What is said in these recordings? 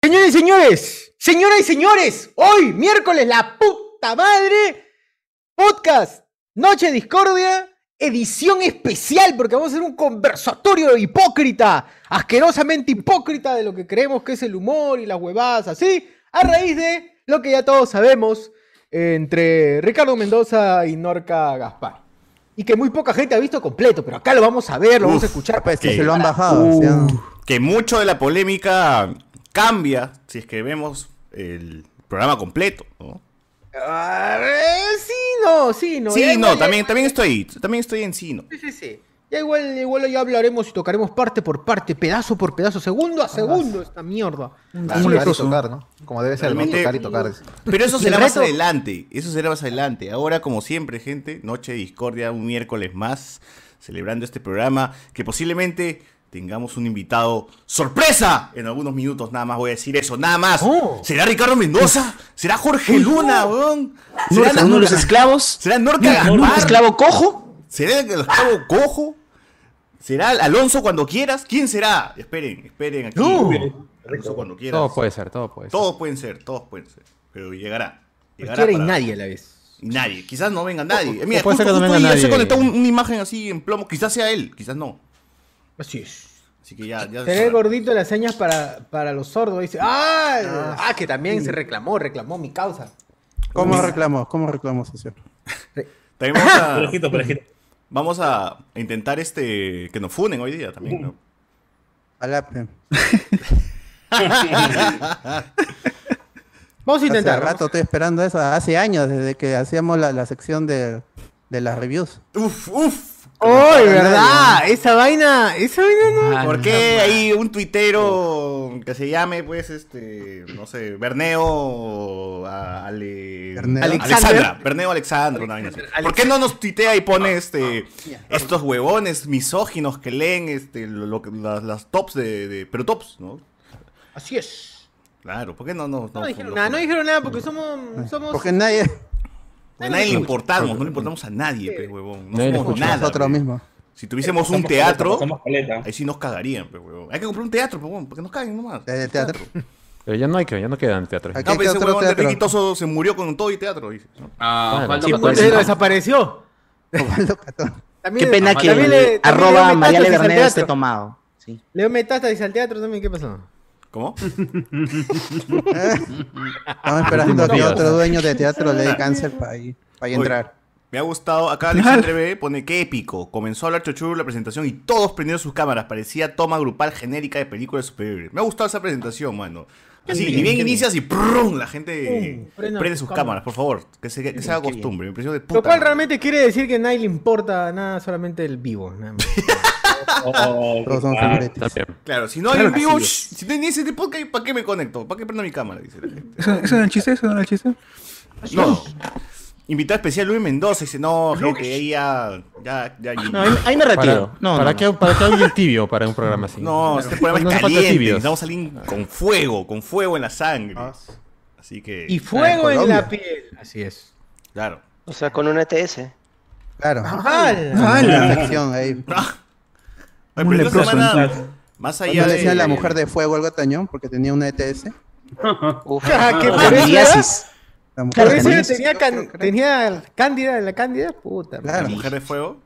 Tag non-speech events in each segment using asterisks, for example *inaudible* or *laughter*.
Señores y señores, señoras y señores, hoy, miércoles, la puta madre, podcast, Noche Discordia, edición especial, porque vamos a hacer un conversatorio hipócrita, asquerosamente hipócrita de lo que creemos que es el humor y las huevadas así, a raíz de lo que ya todos sabemos entre Ricardo Mendoza y Norca Gaspar. Y que muy poca gente ha visto completo, pero acá lo vamos a ver, lo vamos a escuchar. Pues, que se lo han bajado. o sea, Que mucho de la polémica cambia si es que vemos el programa completo, ¿no? Ah, eh, sí, no, sí, no. Sí, ya no, igual- también, también estoy, también estoy en sí, ¿no? Sí, sí, sí. Ya igual, igual ya hablaremos y tocaremos parte por parte, pedazo por pedazo, segundo a segundo esta mierda. Como tocar y tocar, ¿no? Como debe ser. Realmente- tocar y tocar. Pero eso será más adelante, eso será más adelante. Ahora, como siempre, gente, Noche de Discordia, un miércoles más, celebrando este programa, que posiblemente tengamos un invitado sorpresa en algunos minutos, nada más voy a decir eso, nada más. Oh. ¿Será Ricardo Mendoza? ¿Será Jorge Luna, weón? ¿Será, ¿Será uno de los esclavos? ¿Será Norca ¿Un esclavo cojo? ¿Será el esclavo cojo? ¿Será Alonso cuando quieras? ¿Quién será? Esperen, esperen aquí. No. Alonso cuando quieras. Todo puede ser, todo puede ser. Todos pueden ser, todos pueden ser. Pero llegará. llegará Cualquiera y para- nadie a la vez. nadie. Quizás no venga nadie. Eh, Mira, puede ser que no venga ya se nadie. conectó un- una imagen así en plomo. Quizás sea él, quizás no. Así es. Así que ya, ya. Seré gordito las señas para, para los sordos. Dice, ¡ah! Ah, que también se reclamó, reclamó mi causa. ¿Cómo reclamó? ¿Cómo reclamó, socio? También vamos *laughs* a, Parejito, parejito. vamos a intentar este que nos funen hoy día también, ¿no? Alape. *laughs* Vamos a Hace intentar. rato estoy esperando eso. Hace años, desde que hacíamos la, la sección de, de las reviews. Uf, uf. ¡Uy, verdad! Esa vaina, esa vaina no. ¿Por qué hay un tuitero que se llame, pues, este, no sé, Berneo a- Ale... Berneo. Alexandra, Berneo Alexandra, una vaina así. ¿Por qué no nos tuitea y pone este estos huevones misóginos que leen este lo, las, las tops de, de- pero tops, ¿no? Así es. Claro, ¿por qué no no, No dijeron nada, no dijeron nada porque somos. somos Porque nadie, Porque a nadie le importamos, no le importamos a nadie, pues, huevón. No le somos nada. nosotros mismos. Si tuviésemos un teatro, ahí sí nos cagarían, pues, huevón. Hay que comprar un teatro, pues, huevón, porque nos caguen nomás. De teatro. Pero ya no hay que, ya no quedan teatros. No, pero ese huevón de teatro? Ricky Toso se murió con todo y teatro, dice. ¿no? Ah, Claro. Sí, pues, Pero desapareció. Qué pena que arroba María Bernero esté tomado. Sí. Leo Metástasis al teatro también, ¿qué pasó? ¿Cómo? *laughs* Estamos esperando que otro dueño de teatro le dé cáncer para Oye, entrar. Me ha gustado. Acá Alexandre B pone que épico. Comenzó a hablar Chochuru la presentación y todos prendieron sus cámaras. Parecía toma grupal genérica de películas superiores. Me ha gustado esa presentación, mano. Así, bien, y bien inicias y ¡prum! la gente Pum, prenda prende sus cámaras. cámaras, por favor. Que se, que se haga costumbre. Me de puta Lo cual madre. realmente quiere decir que a nadie le importa nada, solamente el vivo. Nada más. *laughs* Oh, Todos ah. También. Claro, si no hay Claro en que vivo, sí. si no hay ni ese tipo, ¿para qué me conecto? ¿Para qué prendo mi cámara? Dice la gente. ¿Eso, eso no era el chiste? ¿Eso no era el chiste? No. Invitado especial Luis Mendoza. Dice, no, gente, ahí ya. Ya, ya. No, ahí, ahí me retiro. Para, no, para, no, para alguien tibio para un programa así. No, este programa es caliente. Necesitamos salir con fuego, con fuego en la sangre. Ah. Así que. Y fuego en Colombia. la piel. Así es. Claro. O sea, con un ETS. Claro. Ahí. Un leproso, semana, más allá de. decía la mujer de fuego algo tañón porque tenía una ETS. *laughs* Uf. Ah, ¿qué? Candidiasis. La mujer de fuego. tenía, can- tenía cándida, la cándida, puta. Claro. La mujer de fuego.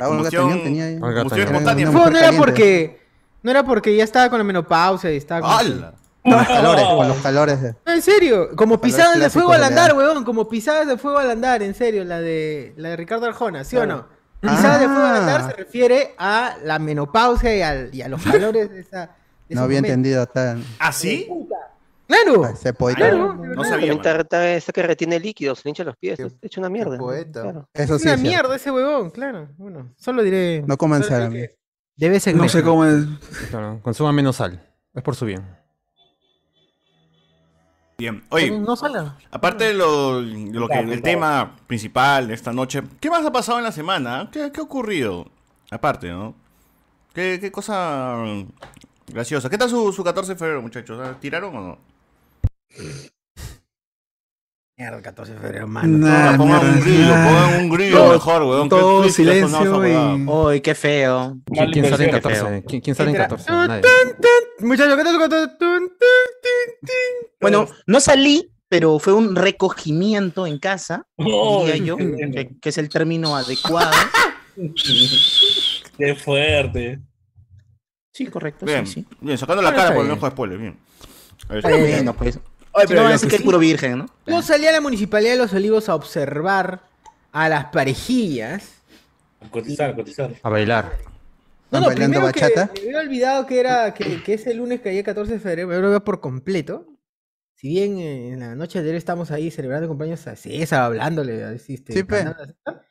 Ah, combustión- tenía combustión espontánea. Fuego no era porque. No era porque ya estaba con la menopausia y estaba con. ¡Hala! Con los calores, con los calores. de- No, en serio, como pisadas de fuego al andar, huevón, como pisadas de fuego al andar, en serio, la de la de Ricardo Arjona, ¿sí o no? Pisadas de fuego al andar Ah. se refiere a la menopausia y, al- y a los calores de esa. de No había momento. entendido tan. ¿Ah, sí? Claro. Ese poeta. Claro. No sabía. Está, está este que retiene líquidos, se le hincha los pies. Es hecho una mierda. poeta. Claro. Eso Es sí. una es cierto. mierda ese huevón, claro. Bueno, solo diré. No coman solo diré salami. que De vez en No sé cómo es. Claro, consuma menos sal. Es por su bien. Bien. Oye, No salga. aparte de lo, de lo que el tema principal de esta noche, ¿qué más ha pasado en la semana? ¿Qué, qué ha ocurrido? Aparte, ¿no? ¿Qué, qué cosa graciosa? ¿Qué tal su, su 14 de febrero, muchachos? ¿Tiraron o no? Mierda, 14 de febrero, mano. Nah, pongan un grillo, pongan un grillo Todo- mejor, weón. ¿Qué todo esa silencio y- Uy, qué feo. ¿Quién, quién sale en inversión. 14? ¿Quién, quién sale en Entra- 14? Tun, Nadie. tun, tun. Muchachos, ¿qué tal su 14? Bueno, no salí, pero fue un recogimiento en casa, Oh, diría yo, que, que es el término adecuado. *laughs* Qué fuerte. Sí, correcto, Bien, sí, sí. bien, sacando la cara por el bien. ojo de spoiler, bien. A ver, Está bien. Bueno, pues. Oye, Si pero no van a lo decir que es puro virgen, ¿no? Yo salí a la Municipalidad de Los Olivos a observar a las parejillas. A cotizar, a cotizar. A bailar. No, ¿Están no, bailando primero que bachata? me había olvidado que era que, que ese lunes que el 14 de febrero, me había por completo. Si bien eh, en la noche de ayer estamos ahí celebrando el cumpleaños a César, hablándole, así, este, Sí, pe. cantándole a César,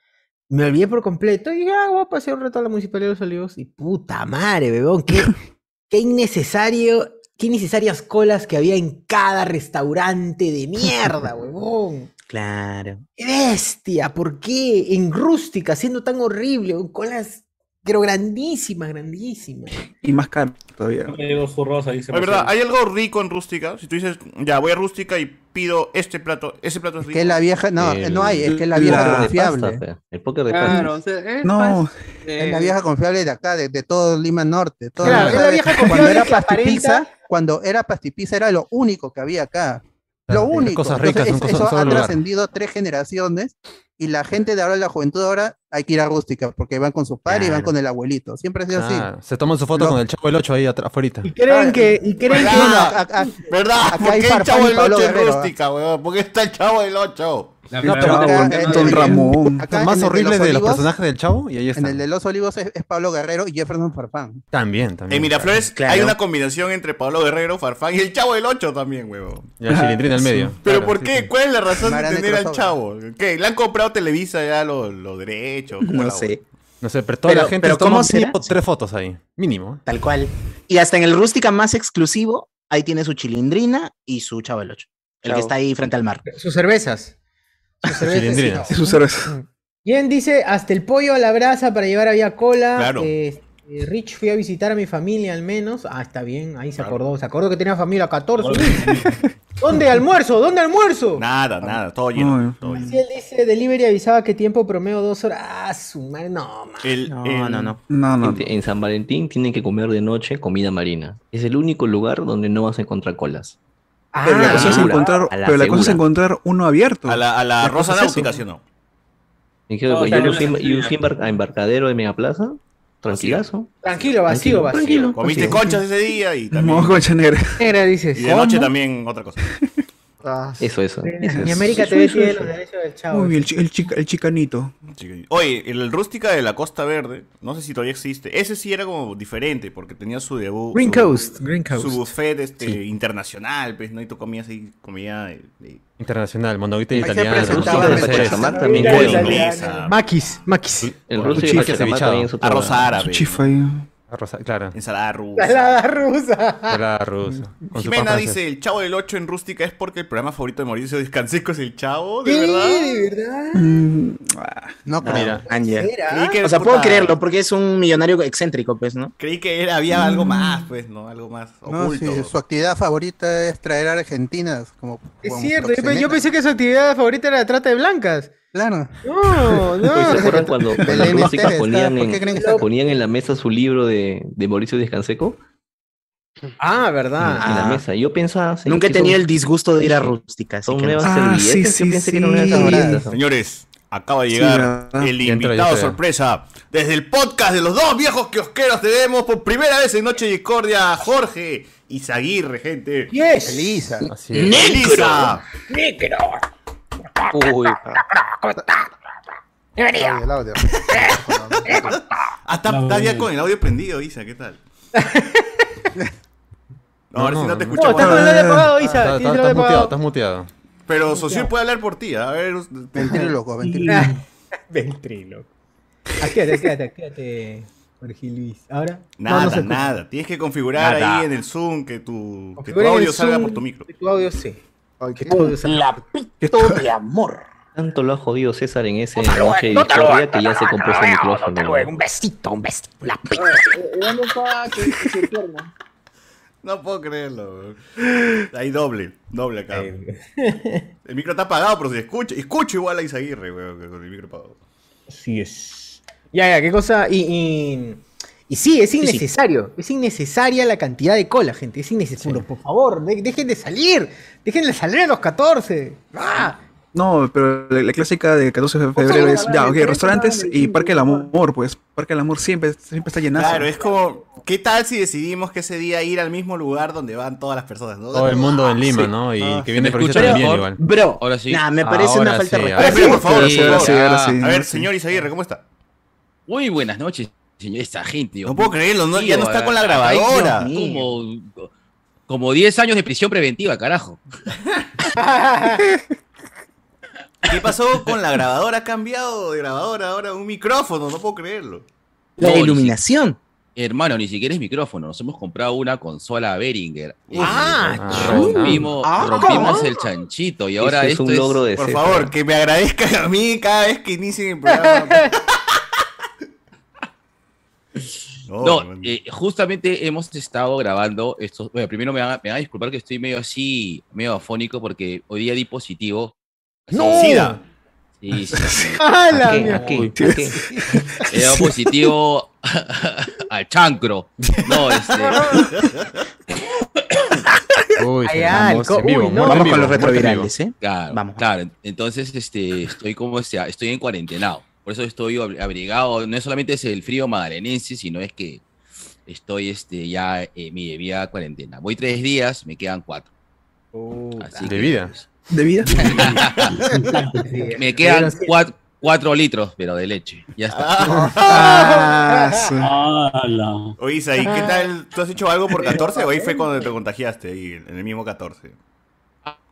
me olvidé por completo y ya, voy a pasear un rato a la Municipalidad de Los Olivos y puta madre, bebón, qué, *laughs* qué innecesario, qué innecesarias colas que había en cada restaurante de mierda, *laughs* huevón. Claro. ¡Qué bestia! ¿Por qué? En rústica, siendo tan horrible, con colas, pero grandísimas, grandísimas. Y más caro todavía. Es verdad, hay algo rico en rústica. Si tú dices, ya voy a rústica y pido este plato, ese plato es Es rico. que la vieja, no, El- no hay, es que la la- vieja confiable. Pasta, el póker de pasta. Claro, o sea, es No, Es la vieja confiable de acá, de, de todo Lima Norte. Todo Claro, Lima es la vieja Cuando confiable era que aparenta- pastipizza, cuando era pastipizza era lo único que había acá. Lo Claro, único. cosas Entonces, ricas en un es- cosa- eso ha lugar. trascendido tres generaciones y la gente de ahora, la juventud de ahora, hay que ir a rústica porque van con sus padres y van Claro. con el abuelito. Siempre ha sido así. Ah, se toman su foto Lo- con el chavo del 8 ahí atrás, afuera. Y creen Ah, que, y creen No, que, no, a- a- ¿Verdad? Acá ¿Por hay qué el chavo del Pablo 8 en Guerrero, rústica, weón? ¿Por qué está el chavo del 8? La No, pero acá, en- Don en- Ramón. acá más en el de horribles de los Olivos, personajes del chavo y ahí En están. el de Los Olivos es, es Pablo Guerrero y Jefferson Farfán. También, también. En Miraflores Claro. hay una combinación entre Pablo Guerrero, Farfán y el chavo del 8 también, weón. Y el cilindrín al *laughs* medio. ¿Pero Claro, por sí, qué? sí. ¿Cuál es la razón de tener al chavo? ¿Qué? ¿Le han comprado Televisa ya los, los derechos? ¿Cómo No la- sé. No sé, pero toda Pero- la gente pero toma ¿cómo será? tres fotos ahí. Mínimo. Tal cual. Y hasta en el rústica más exclusivo, ahí tiene su chilindrina y su chavo el ocho. El Chavo. que está ahí frente al mar. sus cervezas. Sí, su cerveza. Bien, dice, hasta el pollo a la brasa para llevar había cola. Claro. Eh, eh, Rich fui a visitar a mi familia al menos. Ah, está bien, ahí se Claro. acordó. Se acordó que tenía familia 14. *laughs* ¿Dónde almuerzo? ¿Dónde almuerzo? Nada, nada, todo lleno. No, todo lleno. Si él dice delivery avisaba que tiempo promedio dos horas. Ah, su madre, no, man. El- No, el- no, no. No, no. Gente, En San Valentín tienen que comer de noche comida marina. Es el único lugar donde no vas a encontrar colas. Pero la Ah, cosa es segura, encontrar, a la pero la cosa es segura. encontrar uno abierto. A la, a la La Rosa. Náutica, ¿sí o no? Me dijeron, No, yo fui, yo a embarcadero de Megaplaza, tranquilazo. Tranquilo, vacío, Tranquilo, vacío. tranquilo. Comiste Vacío. conchas ese día y también. Mojo concha negra. Negra, dices. Y de noche también otra cosa. *laughs* Eso, eso. Mi América Eso, TV eso, tiene eso. los derechos del chavo. Uy, el, chi- el, chica- el chicanito. Oye, el rústica de la Costa Verde, no sé si todavía existe. Ese sí era como diferente porque tenía su debut. Green su- Coast, Green Coast. Su buffet este, internacional, pues, ¿no? Y tú comías ahí comida de, de- Internacional, se italiana. Pachacamac también Maquis, Maquis. El ruso Pachacamac cevichado. también arroz árabe, Su chifa ahí. Claro. ensalada rusa. Salada rusa. Salada rusa. Jimena dice, el Chavo del 8 en rústica es porque el programa favorito de Mauricio Descanseco es el Chavo, ¿de ¿Qué? verdad? ¿De verdad? Mm, ah, No creo. O sea, puta, puedo creerlo porque es un millonario excéntrico, pues, ¿no? Creí que era, había algo más, pues, ¿no? Algo más No, oculto. sí, su actividad favorita es traer a Argentinas. Como, Es como cierto, yo, pensé que su actividad favorita era la trata de blancas. Claro. No, ¿Se no. acuerdan cuando, *laughs* Rústica Esteves, ponían, ¿por qué creen que en, ponían en la mesa su libro de, de Mauricio Descanseco? Ah, verdad. en la Ah. mesa. Yo pensaba... Nunca he tenido el disgusto de ir a rústica. Son que no. nuevas Ah, servilletas. sí, Yo sí, pensé que eran servilletas. Señores, acaba de Sí, llegar el invitado sorpresa. Desde el podcast de los dos viejos kiosqueros tenemos por primera vez en Noche Discordia a Jorge Izaguirre, gente. Yes. Elisa. Así es. Uy, Audio, el audio. Ah, está, No, ya no. con el audio prendido, Isa, ¿qué tal? No, ahora sí no te no. No, escuchamos. está con el audio apagado, Está- Isa. Estás muteado, estás muteado. Pero Socio puede hablar por ti. A ver, Ventríloco, ventríloco. *laughs* Ventrilo. Actívate, actívate, actívate. Jorge Luis. Ahora. No, nada, no nada. Tienes que configurar Nada. ahí en el Zoom que tu, que tu audio salga por tu micro. que Tu audio sí. Salga. Lapito de amor. Tanto lo ha jodido César en ese noche de discordia que ya se compró su micrófono. Un besito, un besito. Lapito. ¿Dónde está que, que se *laughs* pierda? No puedo creerlo. weón. Hay doble, doble acá. *laughs* El micro está apagado, pero se escucha. Escucho igual a Isaguirre, weón, con el micro apagado. Así es. Ya, ya, qué cosa. Y, y, Y sí, es sí. innecesario. Es innecesaria la cantidad de cola, gente. Es innecesario. Por favor, de- dejen de salir. Dejen de salir a los 14. ¡Ah! No, pero la, la clásica de 14 de febrero es, ya, ok, restaurantes y Parque del Amor, pues. Parque del Amor siempre, siempre está llenazo. Claro, es como, ¿qué tal si decidimos que ese día ir al mismo lugar donde van todas las personas? ¿no? Todo el mundo en Lima, Sí. ¿no? Y Ah, que viene ¿me provincia también mejor? igual. Bro, Ahora sí. nah, me parece Ahora una falta sí, de respeto. por favor, Ahora sí, ahora sí, ahora sí. A ver, señor Isaguirre, ¿cómo está? Muy buenas noches, señor. Esta gente. Dios No puedo mío. creerlo, no- ya no está con la grabadora. Como, como 10 años de prisión preventiva, carajo. *laughs* ¿Qué pasó con la grabadora? Ha cambiado de grabadora ahora un micrófono, no puedo creerlo. La No, ni iluminación. Hermano, ni siquiera es micrófono. Nos hemos comprado una consola Behringer. Ah, Ah, rompimos, Ah, el chanchito y ahora es esto un logro de Por favor, que me agradezcan a mí cada vez que inicien el programa. *laughs* No, eh, justamente hemos estado grabando estos. Bueno, primero me van, a, me van a disculpar que estoy medio así, medio afónico, porque hoy día di positivo. ¡No! Sida. Sí, sí, sí. *laughs* ¡Ah, la ¿A qué? mierda! ¿A qué? ¿A qué? He dado positivo *laughs* al chancro. No, este. *laughs* Uy, ay, vamos co- en vivo, uy, no. muerte en Vamos con los retrovirales, ¿eh? Claro, Vamos. claro. Entonces, este, estoy como sea, estoy en cuarentenado. Por eso estoy ab- abrigado. No es solamente es el frío magdalenense, sino es que estoy este, ya en mi debida cuarentena. Voy tres días, me quedan cuatro. Así ¿De que, vida? pues, ¿De vida? *laughs* me quedan cuatro, cuatro litros, pero de leche. Ya está. Ah. Oye, Isaí, ¿qué tal? ¿Tú has hecho algo por 14 o ahí fue cuando te contagiaste ahí, en el mismo 14?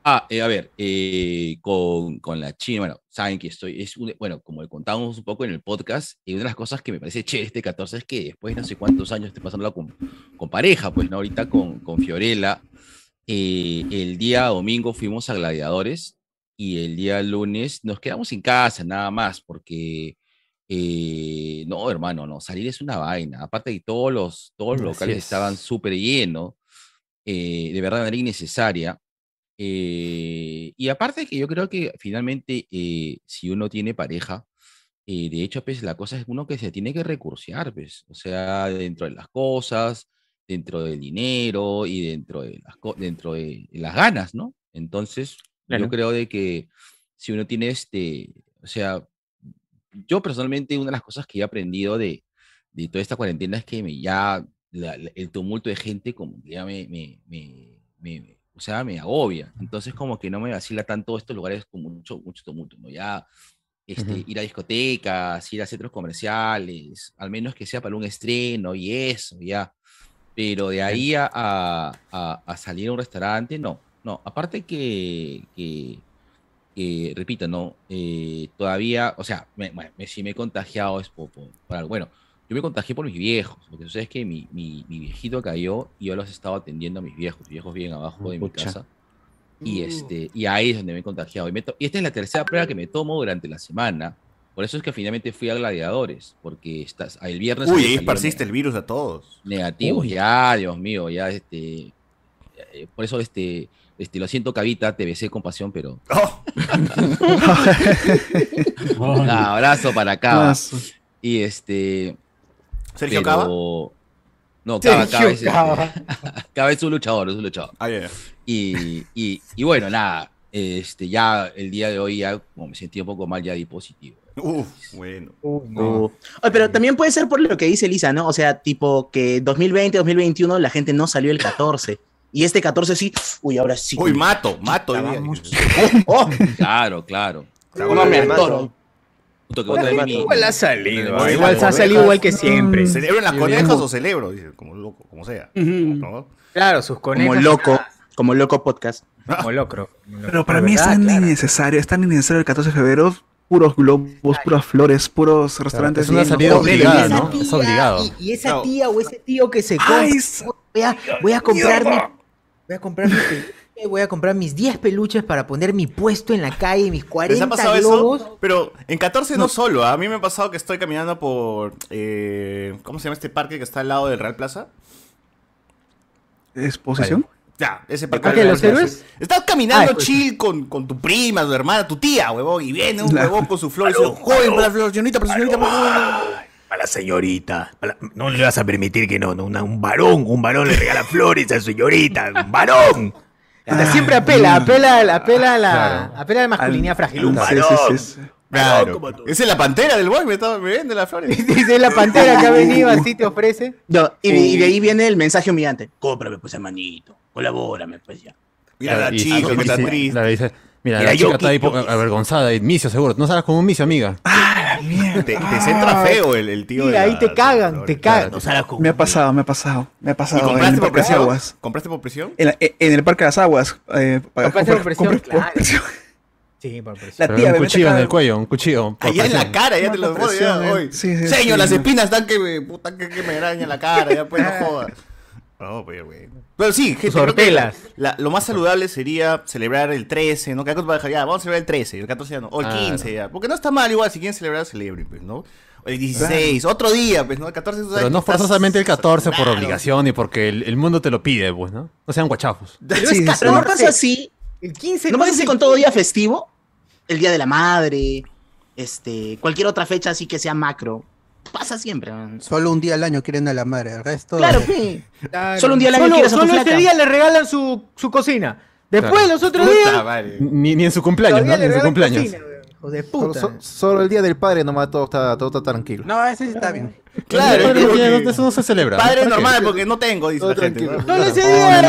Ah, eh, a ver, eh, con, con la China, bueno, saben que estoy, es un- bueno, como le contamos un poco en el podcast, y una de las cosas que me parece chévere este 14 es que después de no sé cuántos años estoy pasándola con, con pareja, pues, ¿no? Ahorita con, con Fiorella, eh, el día domingo fuimos a Gladiadores y el día lunes nos quedamos en casa, nada más, porque, eh, no, hermano, no, salir es una vaina, aparte de todos los, todos los locales es. estaban súper llenos, eh, de verdad manera innecesaria. Eh, y aparte que yo creo que finalmente eh, si uno tiene pareja, eh, de hecho, pues la cosa es uno que se tiene que recursear, pues, o sea, dentro de las cosas, dentro del dinero y dentro de las, dentro de las ganas, ¿no? Entonces, Claro. yo creo de que si uno tiene este, o sea, yo personalmente una de las cosas que he aprendido de, de toda esta cuarentena es que me ya la- la- el tumulto de gente como que ya me, me, me- me- o sea, me agobia. Entonces como que no me vacila tanto estos lugares con mucho, mucho tumulto, ¿no? Ya este, Ujú. ir a discotecas, ir a centros comerciales, al menos que sea para un estreno y eso, ya. Pero de ahí a, a- a- salir a un restaurante, no. No, aparte que, que, que, repito, no, eh, todavía, o sea, me- me- si me he contagiado es por, por- por algo. Bueno, yo me contagié por mis viejos, porque tú sabes que mi, mi, mi viejito cayó y yo los estaba atendiendo a mis viejos, mis viejos viven abajo de mi casa. Y, este, y ahí es donde me he contagiado. Y, me y esta es la tercera prueba que me tomo durante la semana. Por eso es que finalmente fui a Gladiadores, porque estás, el viernes... Uy, ahí esparciste el virus a todos. Negativo, Uy. ya, Dios mío, ya, este... eh, Por eso, este... Este, lo siento, Cavita, te besé con pasión, pero. *laughs* Oh. *laughs* Un abrazo para Cava. Y este. ¿Sergio pero- Cava? No, Cava, Cava es, Cava. *laughs* Cava es un luchador, es un luchador. Ah. Y, y, y bueno, nada. Este, ya el día de hoy, ya como me sentí un poco mal, ya di positivo. Uf, bueno. Uh. Oye, pero también puede ser por lo que dice Lisa, ¿no? O sea, tipo que 2020, 2021 la gente no salió el 14. Y este 14 sí, uy, ahora sí. Uy, mato, mato. *laughs* Oh, Claro, claro. no me atoro. Puto que vos también mi- Igual ha salido. Oye, Igual se ha salido igual que siempre. ¿Celebro las conejas o celebro? Dice, como loco, como sea. ¿no? Claro, sus conejos. Como loco, como loco podcast. Como locro. Pero para mí es tan innecesario, es tan innecesario el 14 de febrero. Puros globos, puras flores, puros restaurantes. es una llenos, salida hoteles obligada, llenos. ¿no? Es obligado. Y, y esa Claro. tía o ese tío que se compra. Voy, a, voy a comprar mi, voy a comprar voy a comprar mis 10 peluches para poner mi puesto en la calle, mis ¿Les 40 ha pasado globos. eso? Pero en 14 no, solo. ¿ah? A mí me ha pasado que estoy caminando por. eh, ¿Cómo se llama este parque que está al lado del Real Plaza? ¿Exposición? Ya, ese parque. ¿Parque del de los. Héroes? Estás caminando Ah, pues. chill con, con tu prima, tu hermana, tu tía, huevón, y viene un La- huevón con su flor y dice, joven para la flor, señorita, para la señorita, por favor". Para la señorita. la- No le vas a permitir que no, no, una- un varón, un varón le regala flores a su señorita, un varón. Hasta siempre apela, apela, a la- apela a la, Claro. apela a la masculinidad frágil. Un Sí, varón. sí, sí, sí. Claro. Esa es la pantera del boy, me, está- me vende las flores. *laughs* Dice la pantera que ha venido así te ofrece. No, y, y de ahí viene el mensaje humillante. Cómprame pues hermanito, colabórame pues ya. Mira la chica y- que está triste. la mira, Mira, la chica está ahí avergonzada, y misio seguro. No sabes como un misio, amiga. Te, te centra feo el, el tío. De ahí la- te cagan, te cagan. Claro. O sea, la- Me ha pasado, me ha pasado. Me ha ¿Y pasado en compraste por presión? Aguas. ¿Compraste por presión? En, la- en el Parque de las Aguas. Eh, ¿Compraste por presión? por Claro. presión. Sí, por presión. La Pero tía un cuchillo en el cuello, un cuchillo. Allá en la cara, ya te No, lo eh. hoy. Sí, sí, Señor, sí. las espinas están que me, puta, que, que me arañan la cara, ya pues no jodas. No, pero güey. Pero sí, gente, hortelas. la- lo más saludable sería celebrar el 13, ¿no? Que acá ya, vamos a celebrar el 13, el 14 ya no, o el Claro. 15 ya. Porque no está mal igual, si quieren celebrar, celebren, pues, ¿no? O el 16, otro día, pues, ¿no? El 14 tú sabes Pero no estás- forzosamente el 14 por Claro. obligación y porque el, el mundo te lo pide, pues, ¿no? No sean guachafos. *laughs* Pero Sí, es sí. Pero no 14. pasa así, El 15 no no pasa así con todo día festivo, el día de la madre, este, cualquier otra fecha así que sea macro. Pasa siempre. man. Solo un día al año quieren a la madre, el resto. Claro, sí. *laughs* Claro. Solo un día al año Solo, quieres a tu solo ese día le regalan su, su cocina. Después, Claro. los otros Puta días. Ni, ni en su cumpleaños, ¿no? Ni en su cumpleaños. cocina, de Solo, puta. so- solo el día del padre nomás todo está, todo está tranquilo. No, ese sí está bien. *laughs* Claro, no- eso no se celebra. Padre normal, porque no tengo, dice Todo la gente. Solo ese día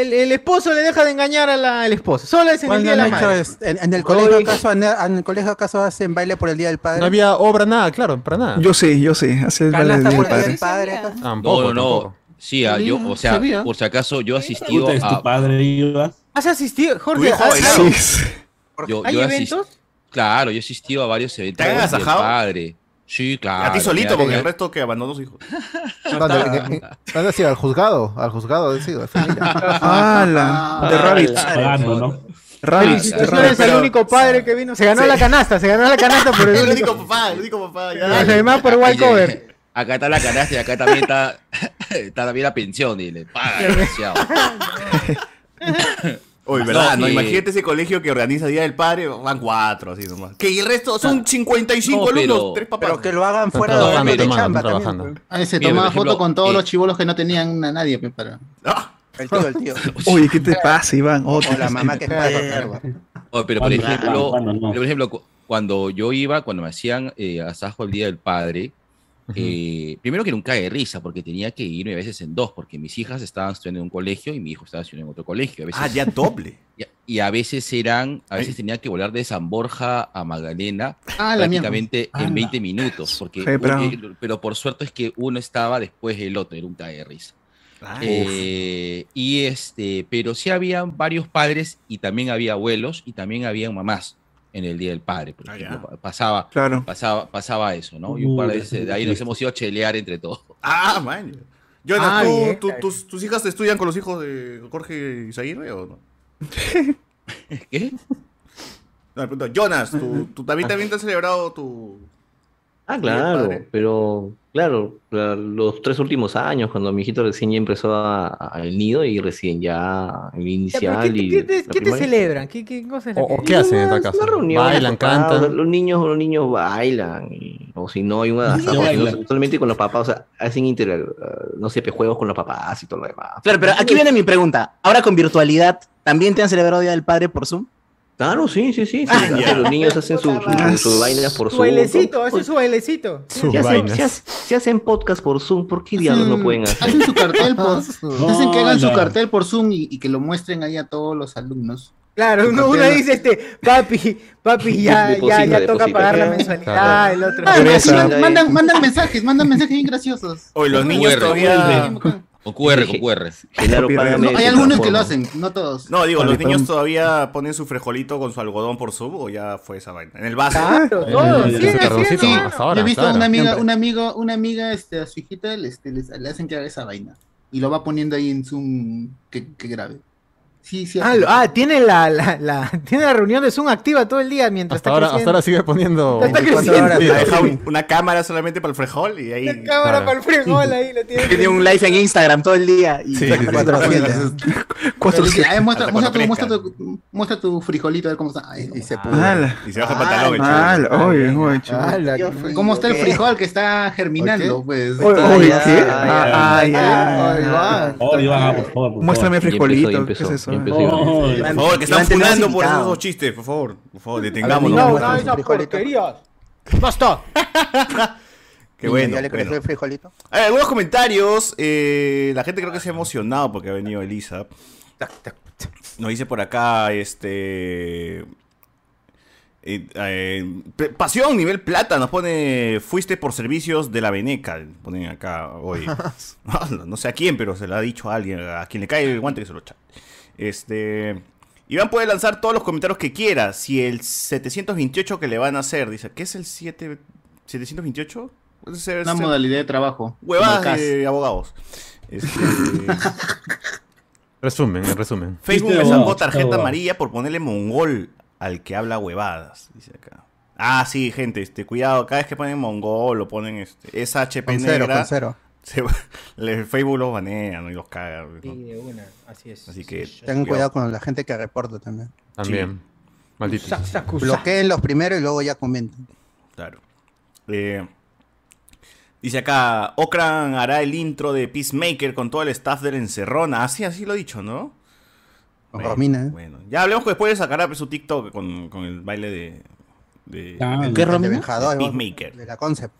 el, el esposo le deja de engañar a la, el esposo. Solo es en el ¿Cuándo día de la madre. es- en, en el colegio acaso, en el colegio acaso hacen baile por el día del padre? No había obra, nada, claro, para nada. Yo sí, yo sí. Hace el baile ¿Canasta del por el día padre. del padre? Tampoco, No, no, tampoco. Sí, ah, yo, o sea, sabía. por si acaso, yo he asistido es tu a. padre iba. ¿Has asistido, Jorge? hijo ¿has- hay-. Yo, ¿Hay yo eventos? Claro, yo he asistido a varios eventos ¿Te han agasajado? padre. Sí, claro. A ti solito, porque el resto que abandonó a sus hijos. ¿Dónde, en- en- ¿Dónde has ido? ¿Al juzgado? Al juzgado he sido, de familia. *laughs* ¡Hala! De Rabbits. Pagando, ¿no? Rabbits. Tú eres el único padre que vino. Se ganó la canasta, se ganó la canasta por *laughs* el El único. papá, el único papá. ya. Los demás por Walcover. Acá está la canasta y acá también está, *laughs* está también la pensión y le paga demasiado. Oye, ¿verdad? No, No, imagínate ese colegio que organiza Día del Padre, van cuatro, así nomás. Que el resto son 55 No, pero- alumnos, tres papás. Pero que lo hagan fuera de horario de chamba también, trabajando. Ahí se Mira, por tomaba ejemplo, foto con todos eh, los chivolos que no tenían a nadie, pues, para. Ah, El tío, el tío. *laughs* Oye, ¿qué te pasa, Iván? Oh, O la mamá que es padre. Oh, pero por ejemplo, ¿Cuándo no? pero, por ejemplo, cu- cuando yo iba, cuando me hacían eh, asajo el día del padre, eh, primero que nunca de risa, porque tenía que irme a veces en dos, porque mis hijas estaban estudiando en un colegio y mi hijo estaba estudiando en otro colegio. A veces, Ah, ya doble. *laughs* y, y a veces eran, a veces tenía que volar de San Borja a Magdalena Ah, prácticamente en 20 minutos, porque eh, pero por suerte es que uno estaba después del otro, era un cae de risa. Ah, Eh, y este, pero sí había varios padres y también había abuelos y también había mamás en el Día del Padre. Por Ah, ejemplo, pasaba, Claro. pasaba, pasaba eso, ¿no? Y un par de veces de ahí nos hemos ido a chelear entre todos. Ah, man. Jonas, Ah, ¿tú- tus, tus hijas te estudian con los hijos de Jorge Izaguirre o no? *laughs* ¿Qué? No, me pregunto, Jonas, ¿tú, *laughs* tú también, también te has celebrado tu... Ah, claro, pero claro, la- los tres últimos años, cuando mi hijito recién ya empezó a- a- al nido y recién ya el inicial ¿Qué, y qué te, qué celebran? ¿Qué, qué cosa es la O, qué hacen en esta Una- casa? una reunión, Bailan, cantan. los niños, los niños bailan, y- o si no hay un agasajo, si no, bailan. solamente con los papás, o sea, hacen inter, eh, no sé, juegos con los papás y todo lo demás. Claro, pero aquí viene mi pregunta. Ahora con virtualidad, ¿también te han celebrado Día del Padre por Zoom? Claro, sí, sí, sí. sí. Ah, ya. Los niños hacen sus Ah, su, su vainas por Su Zoom. bailecito, su bailecito. Hacen, se hace- se hacen podcast por Zoom, ¿por qué diablos no Hacen- pueden hacer? Hacen su cartel por. Hacen que hagan su Hola. cartel por Zoom y, y que lo muestren ahí a todos los alumnos. Claro, Su uno, uno dice este, papi, papi, ya, ya, Deposita, ya toca deposita. pagar la mensualidad, claro. el otro. Ah, mandan, mandan, mensajes, mandan mensajes bien graciosos. Oye, los niños todavía... Con QR, con QR. No, hay algunos que lo hacen, no todos. No, digo, Vale, ¿los niños todavía ponen su frijolito con su algodón por Zoom o ya fue esa vaina? En el vaso. Claro, todo, sí, sí, sí, Yo he visto claro. una amiga, Siempre. una amigo, una amiga este, a su hijita le, este, le hacen que haga esa vaina. Y lo va poniendo ahí en Zoom que, que grabe. Sí, sí. Ah, lo- ah, tiene la, la, la- tiene la reunión de Zoom activa todo el día mientras Hasta está ahora, hasta creciendo. ahora sigue poniendo. Está 24 creciendo. horas. Ha dejado un- una cámara solamente para el frijol y ahí. La cámara para el frijol ahí lo tiene. Tiene un live en Instagram todo el día. Y Sí, sí, sí. Cuatro "Ay, muestra, Hasta tu, muestra, crezca. tu, muestra tu frijolito a ver cómo está. Ay, Y se. Ala. Y se baja el pantalón. chico. oye, oye, ¿Cómo está el frijol que está germinando? Pues. Oye, Ah, ¿qué? Ah, ah, Ay. Oh, ah, favor, por Muéstrame frijolito. ¿Qué es eso? Empezó. Por favor, que están funando por esos chistes, por favor. Por favor, No, detengámonos. no, no, esas frijolito. porquerías. Basta. *laughs* Qué bueno. ¿Ya le creció bueno. el frijolito? Hay algunos comentarios. eh, la gente creo que se ha emocionado porque ha venido Elisa. Nos dice por acá, este. eh, eh, pasión, nivel plata, nos pone. Fuiste por servicios de la Veneca. Ponen acá hoy. no, *laughs* *laughs* no sé a quién, pero se lo ha dicho a alguien. A quien le cae el guante que se lo echa. Este. Iván puede lanzar todos los comentarios que quiera. Si el 728 que le van a hacer, dice, ¿qué es el 7, 728? Puede ser- Una ser- modalidad de trabajo. Huevadas de abogados. Este, Resumen, en resumen. Facebook de sacó tarjeta amarilla por ponerle mongol al que habla huevadas, dice acá. Ah, sí, gente, este, cuidado, cada vez que ponen mongol o ponen este, esa HP Con cero, negra, con cero. Se va- *laughs* le- Facebook los banea ¿no? y los caga. ¿no? Sí, de una, así es. Así que Tengan cuidado con la gente que reporta también. También. Maldito. Sa- sacusa. Bloqueen los primero y luego ya comenten. Claro. Eh, dice acá, Okran hará el intro de Peacemaker con todo el staff del Encerrona. Así, así lo he dicho, ¿no? Con Bueno, Romina, ¿eh? Bueno, ya hablemos que después sacará su TikTok con, con el baile de, de, Ah, ¿Qué El de. Peacemaker. De la Concept.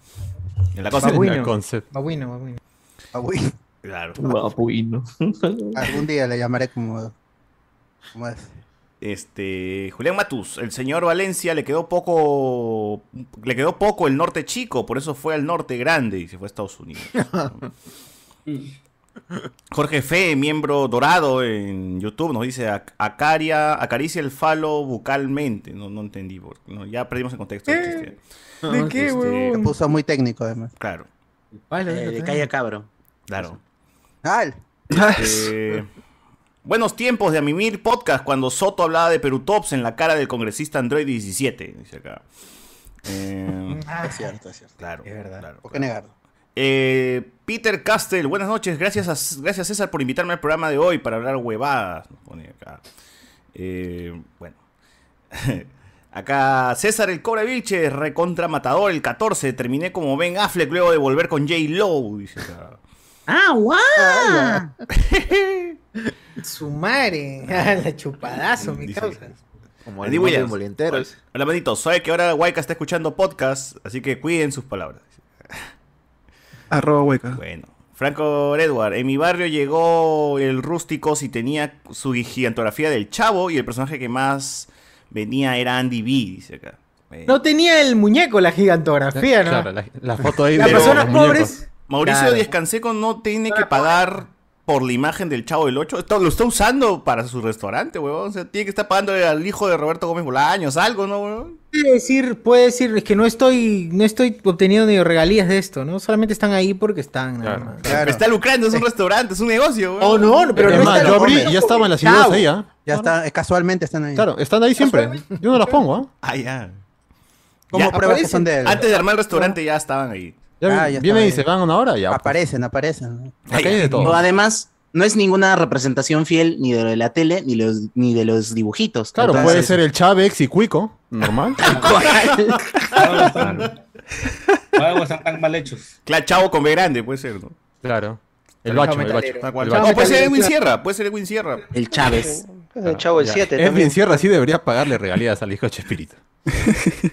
En la cosa Babuino. El concept. Babuino, babuino. Claro. Papuino. *laughs* Algún día le llamaré como. como es. Este, Julián Matus, el señor Valencia le quedó poco, le quedó poco el norte chico, por eso fue al norte grande y se fue a Estados Unidos. *laughs* *laughs* Jorge Fe, miembro dorado en YouTube, nos dice "Ac- acaria, acaricia el falo bucalmente. No, no entendí, no, ya perdimos el contexto. chiste. ¿De qué, Este, Se puso muy técnico, además. Claro, Vale, Eh, de calle cabro. claro. ¡Al! Eh, buenos tiempos de Amimir Podcast cuando Soto hablaba de Perutops en la cara del congresista Android 17, dice acá. Eh, Es cierto, es cierto. claro, Es verdad. claro. ¿Por qué negarlo? Eh, Peter Castle, buenas noches. Gracias, a- gracias César por invitarme al programa de hoy para hablar huevadas. nos pone acá. Eh, bueno. *laughs* acá César el Cobra Vilche, recontra matador, el 14. Terminé como Ben Affleck luego de volver con J. Lowe. Dice acá. *laughs* ¡Ah, guau! *laughs* Su madre. *laughs* La chupadazo, mi Dice- causa. Como Andy el mundo Williams. Molinteros. Hola, manitos. Sabe que ahora Waika está escuchando podcast, así que cuiden sus palabras. Arroba hueca. Bueno. Franco Edward, en mi barrio llegó el rústico si tenía su gigantografía del chavo y el personaje que más venía era Andy B, dice acá. Bueno. No tenía el muñeco la gigantografía, ¿no? Claro, la, la foto ahí Las de personas los muñecos. pobres. Mauricio Claro. Díaz Canseco no tiene que pagar por la imagen del chavo del 8. Esto lo está usando para su restaurante, weón. O sea, tiene que estar pagando al hijo de Roberto Gómez Bolaños, algo, ¿no, weón? Puede decir, puede decir, es que no estoy, no estoy obteniendo ni regalías de esto, ¿no? Solamente están ahí porque están, nada Claro. más. Claro. Está lucrando, es un restaurante, es un negocio, weón. Oh, no, pero Es no está yo abrí ya estaban las ideas ahí, ¿ah? Ya está, eh, casualmente están ahí. Claro, están ahí siempre. Yo no las pongo, ¿ah? Ah, ya. ¿Cómo Ya, pruebas que aparecen. son de él? Antes de armar el restaurante ya estaban ahí. Ya Ah, ya vienen y se van una hora y ya. pues. Aparecen, aparecen. Acá hay de todo. además, no es ninguna representación fiel ni de lo de la tele ni, los, ni de los dibujitos. Claro, Entonces, puede ser el Chávez y Cuico, normal. *laughs* Ahora están, tan mal hechos. Claro, chavo con B grande, puede ser, ¿no? Claro. El bacho, el bacho. No, puede ser Edwin. Sierra, puede ser Edwin Sierra. El Chávez. El chavo el Ya. 7 Edwin también. Sierra sí debería pagarle regalías al hijo de Chespirito. *laughs*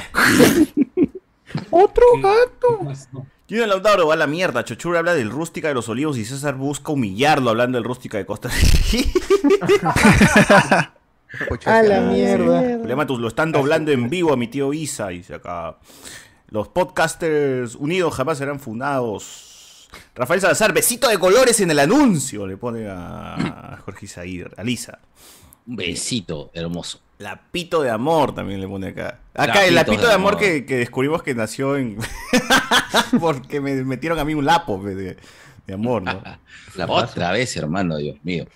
*laughs* Otro gato. Gino Lautaro va a la mierda. Chochur habla del rústica de los olivos y César busca humillarlo hablando del rústica de Costa *laughs* A la mierda. Lo están doblando en vivo a mi tío Isa, dice acá. Los podcasters unidos jamás serán fundados. Rafael Salazar, besito de colores en el anuncio, le pone a Jorge Isaír, a Lisa. Un besito hermoso. Lapito de amor también le pone acá. Acá el lapito de, de amor, amor. Que, que descubrimos que nació en. *laughs* porque me metieron a mí un lapo. pues, de- De amor, ¿no? *laughs* La Otra vez, hermano, Dios mío.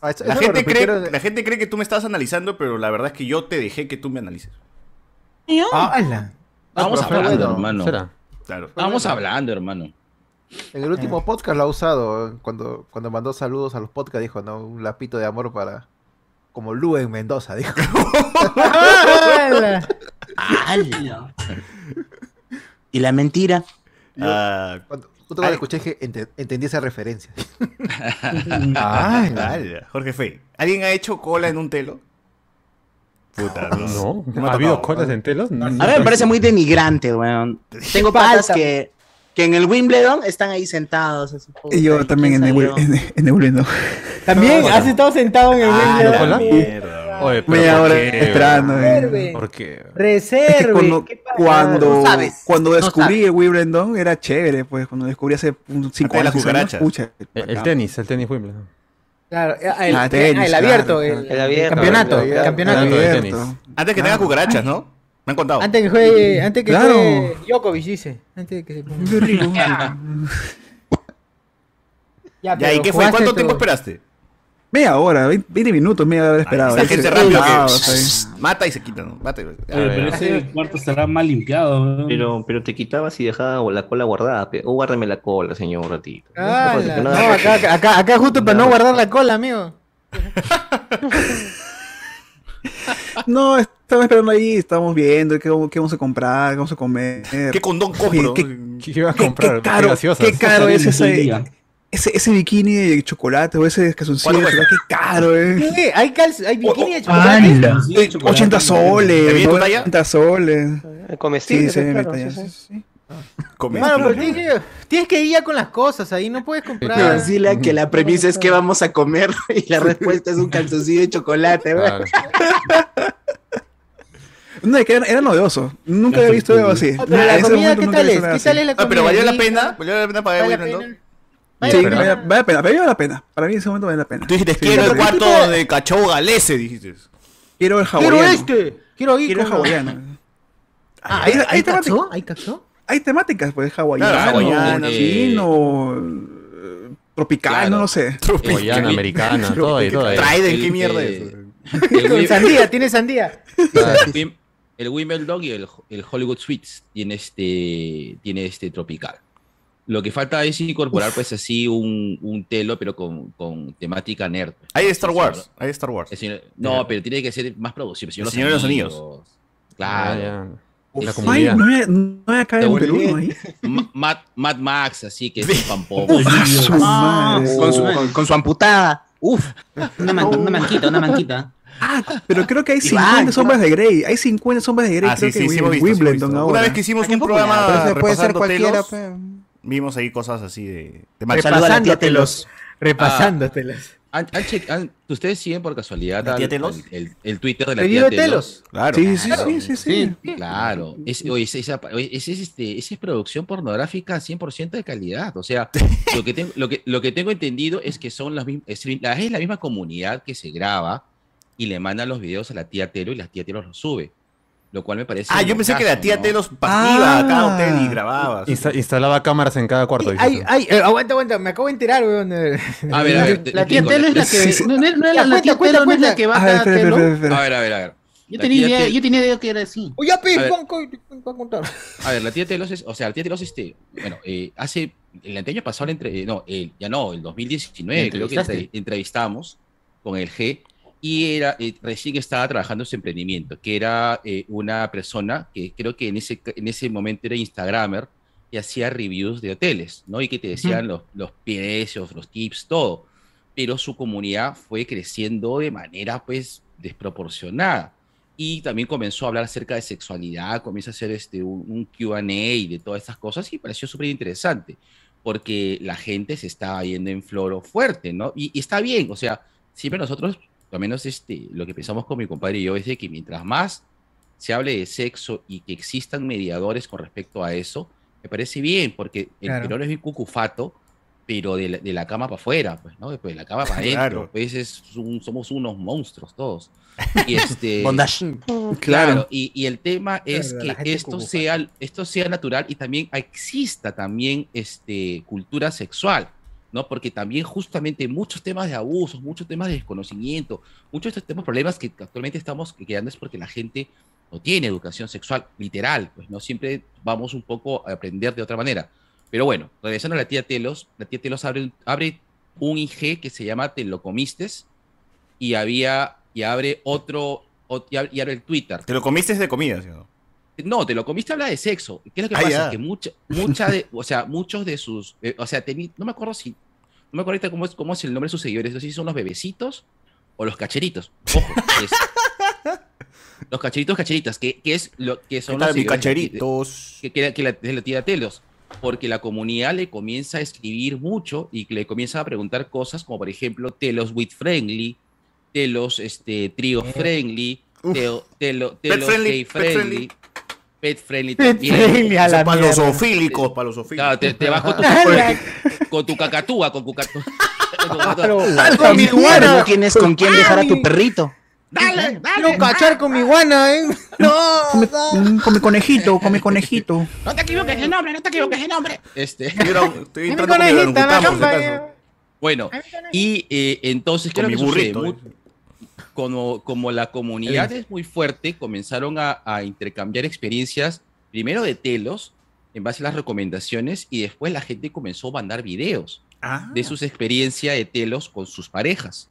Ah, eso- La eso gente, cree, la gente cree que tú me estás analizando, pero la verdad es que yo te dejé que tú me analices. ¡Hala! Vamos pero fue hablando, bueno. hermano. ¿Será? Claro. Vamos hablando, hermano. En el último podcast lo ha usado. eh, Cuando, cuando mandó saludos a los podcasts, dijo, ¿no? Un lapito de amor para. Como Lu en Mendoza, dijo. *laughs* Y la mentira. Ah, Cuando, justo cuando Ay. escuché que ente- entendí esa referencia. *laughs* ah, ala. Jorge Fey. ¿Alguien ha hecho cola en un telo? Puta, no. No, ¿ha habido colas en telos? A mí me parece muy denigrante, weón. Tengo patas que, que en el Wimbledon están ahí sentados. así, Y yo también en ¿quién el, salió? en, en el Wimbledon. También has estado sentado en el Ah, Wimbledon. ¿no. Oye, pero Media ¿por hora qué, esperando. eh. Reserve. ¿Por qué? Es que Reserve. cuando, ¿qué pasa? cuando, No sabes. cuando No descubrí sabes. el Wimbledon era chévere, pues cuando descubrí hace un cinco Acá las años, seis años, cucarachas. El, el tenis, el tenis Wimbledon. Claro, ah, el, Ah, tenis, ah, el abierto, claro, el, El abierto, campeonato, el el campeonato. Abierto. tenis. Antes que tenga cucarachas, ¿no? Me han contado. Antes que juegue, antes que Claro. juegue Djokovic, dice. Antes de que se ponga. *laughs* Ya, Ya, ¿y qué fue? ¿Cuánto tiempo esperaste? Media hora, 20, 20 minutos, media hora esperado. Esa gente rápido Ah, que mata y se quita, ¿no? Mata y- pero Ah, ese cuarto estará mal limpiado. weón. Pero, pero te quitabas y dejaba la cola guardada. O guárdame la cola, señor, un ratito. No, No, no, acá, acá, acá justo para no guardar la cola, amigo. *laughs* *laughs* *laughs* No, estamos esperando ahí, estamos viendo qué, vamos- qué vamos a comprar, qué vamos a comer. ¿Qué condón compro? qué, ¿Qué iba a qué- comprar? qué caro, qué caro es Ese ese, ese, bikini de chocolate o ese calzoncillo de ¿Cuánto chocolate, qué caro, eh. ¿Qué? ¿Hay, calz hay bikini de chocolate? Sí, chocolate. 80 ¿Te soles, vi tu talla? 90 soles. Eh, Comestible, Sí, sí, claro, mi talla, sí, sí. *laughs* Mano, pero tienes que, tienes que ir ya con las cosas ahí, no puedes comprar. Decirle que la premisa es que vamos a comer *laughs* y la respuesta es un calzoncillo de chocolate. Claro. *laughs* No, es que era, era novedoso. Nunca había visto algo así. Ah, pero la comida, ¿qué tal es? ¿Qué tal es la comida? Ah, pero valió la pena. Valió la pena pagar ¿Vale la Wimbledon. pena? Sí, Vale la vale, pena. vale la pena. Para mí vale la pena. Para mí en ese momento vale la pena. Tú dijiste, Sí, quiero el cuarto de cachao galese, dijiste. Quiero el Quiero hawaiano. este. Quiero ir Quiero el hawaiano. Ah, Hay- ¿hay, hay hay caxó? ¿Hay caxó? Hay temáticas, pues, hawaiano, Claro, hawaiano, chino, eh, tropical, Claro. no lo sé. Hawaiana, americana, todo ahí, todo ahí. Trident, El- ¿qué mierda eh, es eso? El, *laughs* Con sandía, tiene sandía. el Wim- el Wimbledon y el, el Hollywood Suites tiene este, tiene este tropical. Lo que falta es incorporar, pues, así un, un telo, pero con, con temática nerd. Hay Star Wars. Hay Star Wars. El señor- no, pero tiene que ser más producido. El Señor de los Anillos. Claro. Ah. La ay, comunidad. no había, no acá en Según- Perú, ¿no? Ahí. *laughs* Ma- Mad, Mad Max, así que es un pampoco. Ah, su madre. Con su, con, con su amputada. Uf. Una, man- una manquita, una manquita. Ah, pero creo que hay Y 50 va, sombras de Grey. Hay 50 sombras de Grey. Ah, creo sí, que sí, en Wimbledon ahora. Una vez que hicimos Ah, un programa Pero ese puede ser repasando cualquiera, telos, pe. vimos ahí cosas así de... de Saluda a la tía Telos. Repasándotelas. Han- han check- han- ¿Ustedes siguen por casualidad el, el Twitter de la tía Telos? Claro. Sí, sí, Claro. sí, sí, sí. Claro, es, oye, oye, ese es, este, esa es producción pornográfica 100% de calidad. O sea, *laughs* lo que, tengo, lo, que, lo que tengo entendido es que son las mismas, es, la- es la misma comunidad que se graba y le manda los videos a la tía Telo y la tía Telo los sube. Lo cual me parece. Ah, yo pensé que la tía ¿no? Telos pa- iba a cada Ah. hotel y grababa. Insta- instalaba cámaras en cada cuarto. Ay, ay, eh, aguanta, aguanta, me acabo de enterar, weón. de- A ver, a ver. La tía explico, Telo es la que. sí. No, no, la, tía cuenta, Telo no es la que va A cada espera, Telo. espera, espera. A ver, a ver, a ver. Yo tenía idea, yo tenía idea que era así. Oye, pe, A contar. A ver, la tía Telos es, o sea, la tía Telos, este, bueno, eh, hace, el año pasado, entre, eh, no, el, ya no, el 2019, ¿La creo que entrevistamos con el G y era, eh, recién estaba trabajando en su emprendimiento, que era eh, una persona que creo que en ese, en ese momento era Instagramer y hacía reviews de hoteles, ¿no? Y que te decían los, los precios, los tips, todo. Pero su comunidad fue creciendo de manera, pues, desproporcionada y también comenzó a hablar acerca de sexualidad, comienza a hacer este, un, un QA de todas estas cosas y pareció súper interesante, porque la gente se estaba yendo en floro fuerte, ¿no? Y, y está bien, o sea, siempre nosotros, al menos este, lo que pensamos con mi compadre y yo es de que mientras más se hable de sexo y que existan mediadores con respecto a eso, me parece bien, porque el Claro. peruano es bien cucufato, pero de la, de la cama para afuera, pues, ¿no? Después de la cama para *laughs* adentro, Claro. pues es un- somos unos monstruos todos. Y este, *laughs* Bondage. Claro, y, y el tema es que esto sea, esto sea natural y también exista también este, cultura sexual. ¿No? Porque también justamente muchos temas de abusos, muchos temas de desconocimiento, muchos de estos temas, problemas que actualmente estamos quedando es porque la gente no tiene educación sexual, literal, pues no siempre vamos un poco a aprender de otra manera. Pero bueno, regresando a la tía Telos, la tía Telos abre, abre un IG que se llama Te lo comistes y había y abre otro ot- y abre, y abre el Twitter. Te lo comiste de comida, ¿sí no? No, te lo comiste habla de sexo. ¿Qué es lo que Ah, pasa? Que mucha, mucha de, o sea, muchos de sus, eh, o sea, teni- no me acuerdo si, me acuerdo ahorita cómo es, cómo es el nombre de sus seguidores, no sé si son los bebecitos o los cacheritos. *laughs* Ojo, es- los cacheritos, cacheritas, que, que es lo que son ¿Qué tal, los mis cacheritos? que, que, que la, tía Telos, porque la comunidad le comienza a escribir mucho y le comienza a preguntar cosas como, por ejemplo, Telos with friendly, Telos este, trio friendly, Telo- Pet Telos friendly, gay pet friendly, friendly. pet friendly también. a la Para los zoofílicos, para los zoofílicos. Claro, te, te vas con tu, *laughs* con tu cacatúa, con tu cacatúa. Pero, *laughs* Con con mi mi guana. no tienes con quién dejar a tu perrito. Dale, Quiero cachar con mi guana, ¿eh? *laughs* No, no. Mm, Come conejito, come conejito. No te equivoques de nombre, no te equivoques de nombre. Este, Mira, estoy Es mi entrando con el conejita, la orangután, por si campa, acaso. eh. bueno, y eh, entonces, ¿qué es Con lo mi que sucede? burrito. Mu- eh. Como, como la comunidad es muy fuerte, comenzaron a, a intercambiar experiencias, primero de telos, en base a las recomendaciones, y después la gente comenzó a mandar videos Ah. de sus experiencias de telos con sus parejas.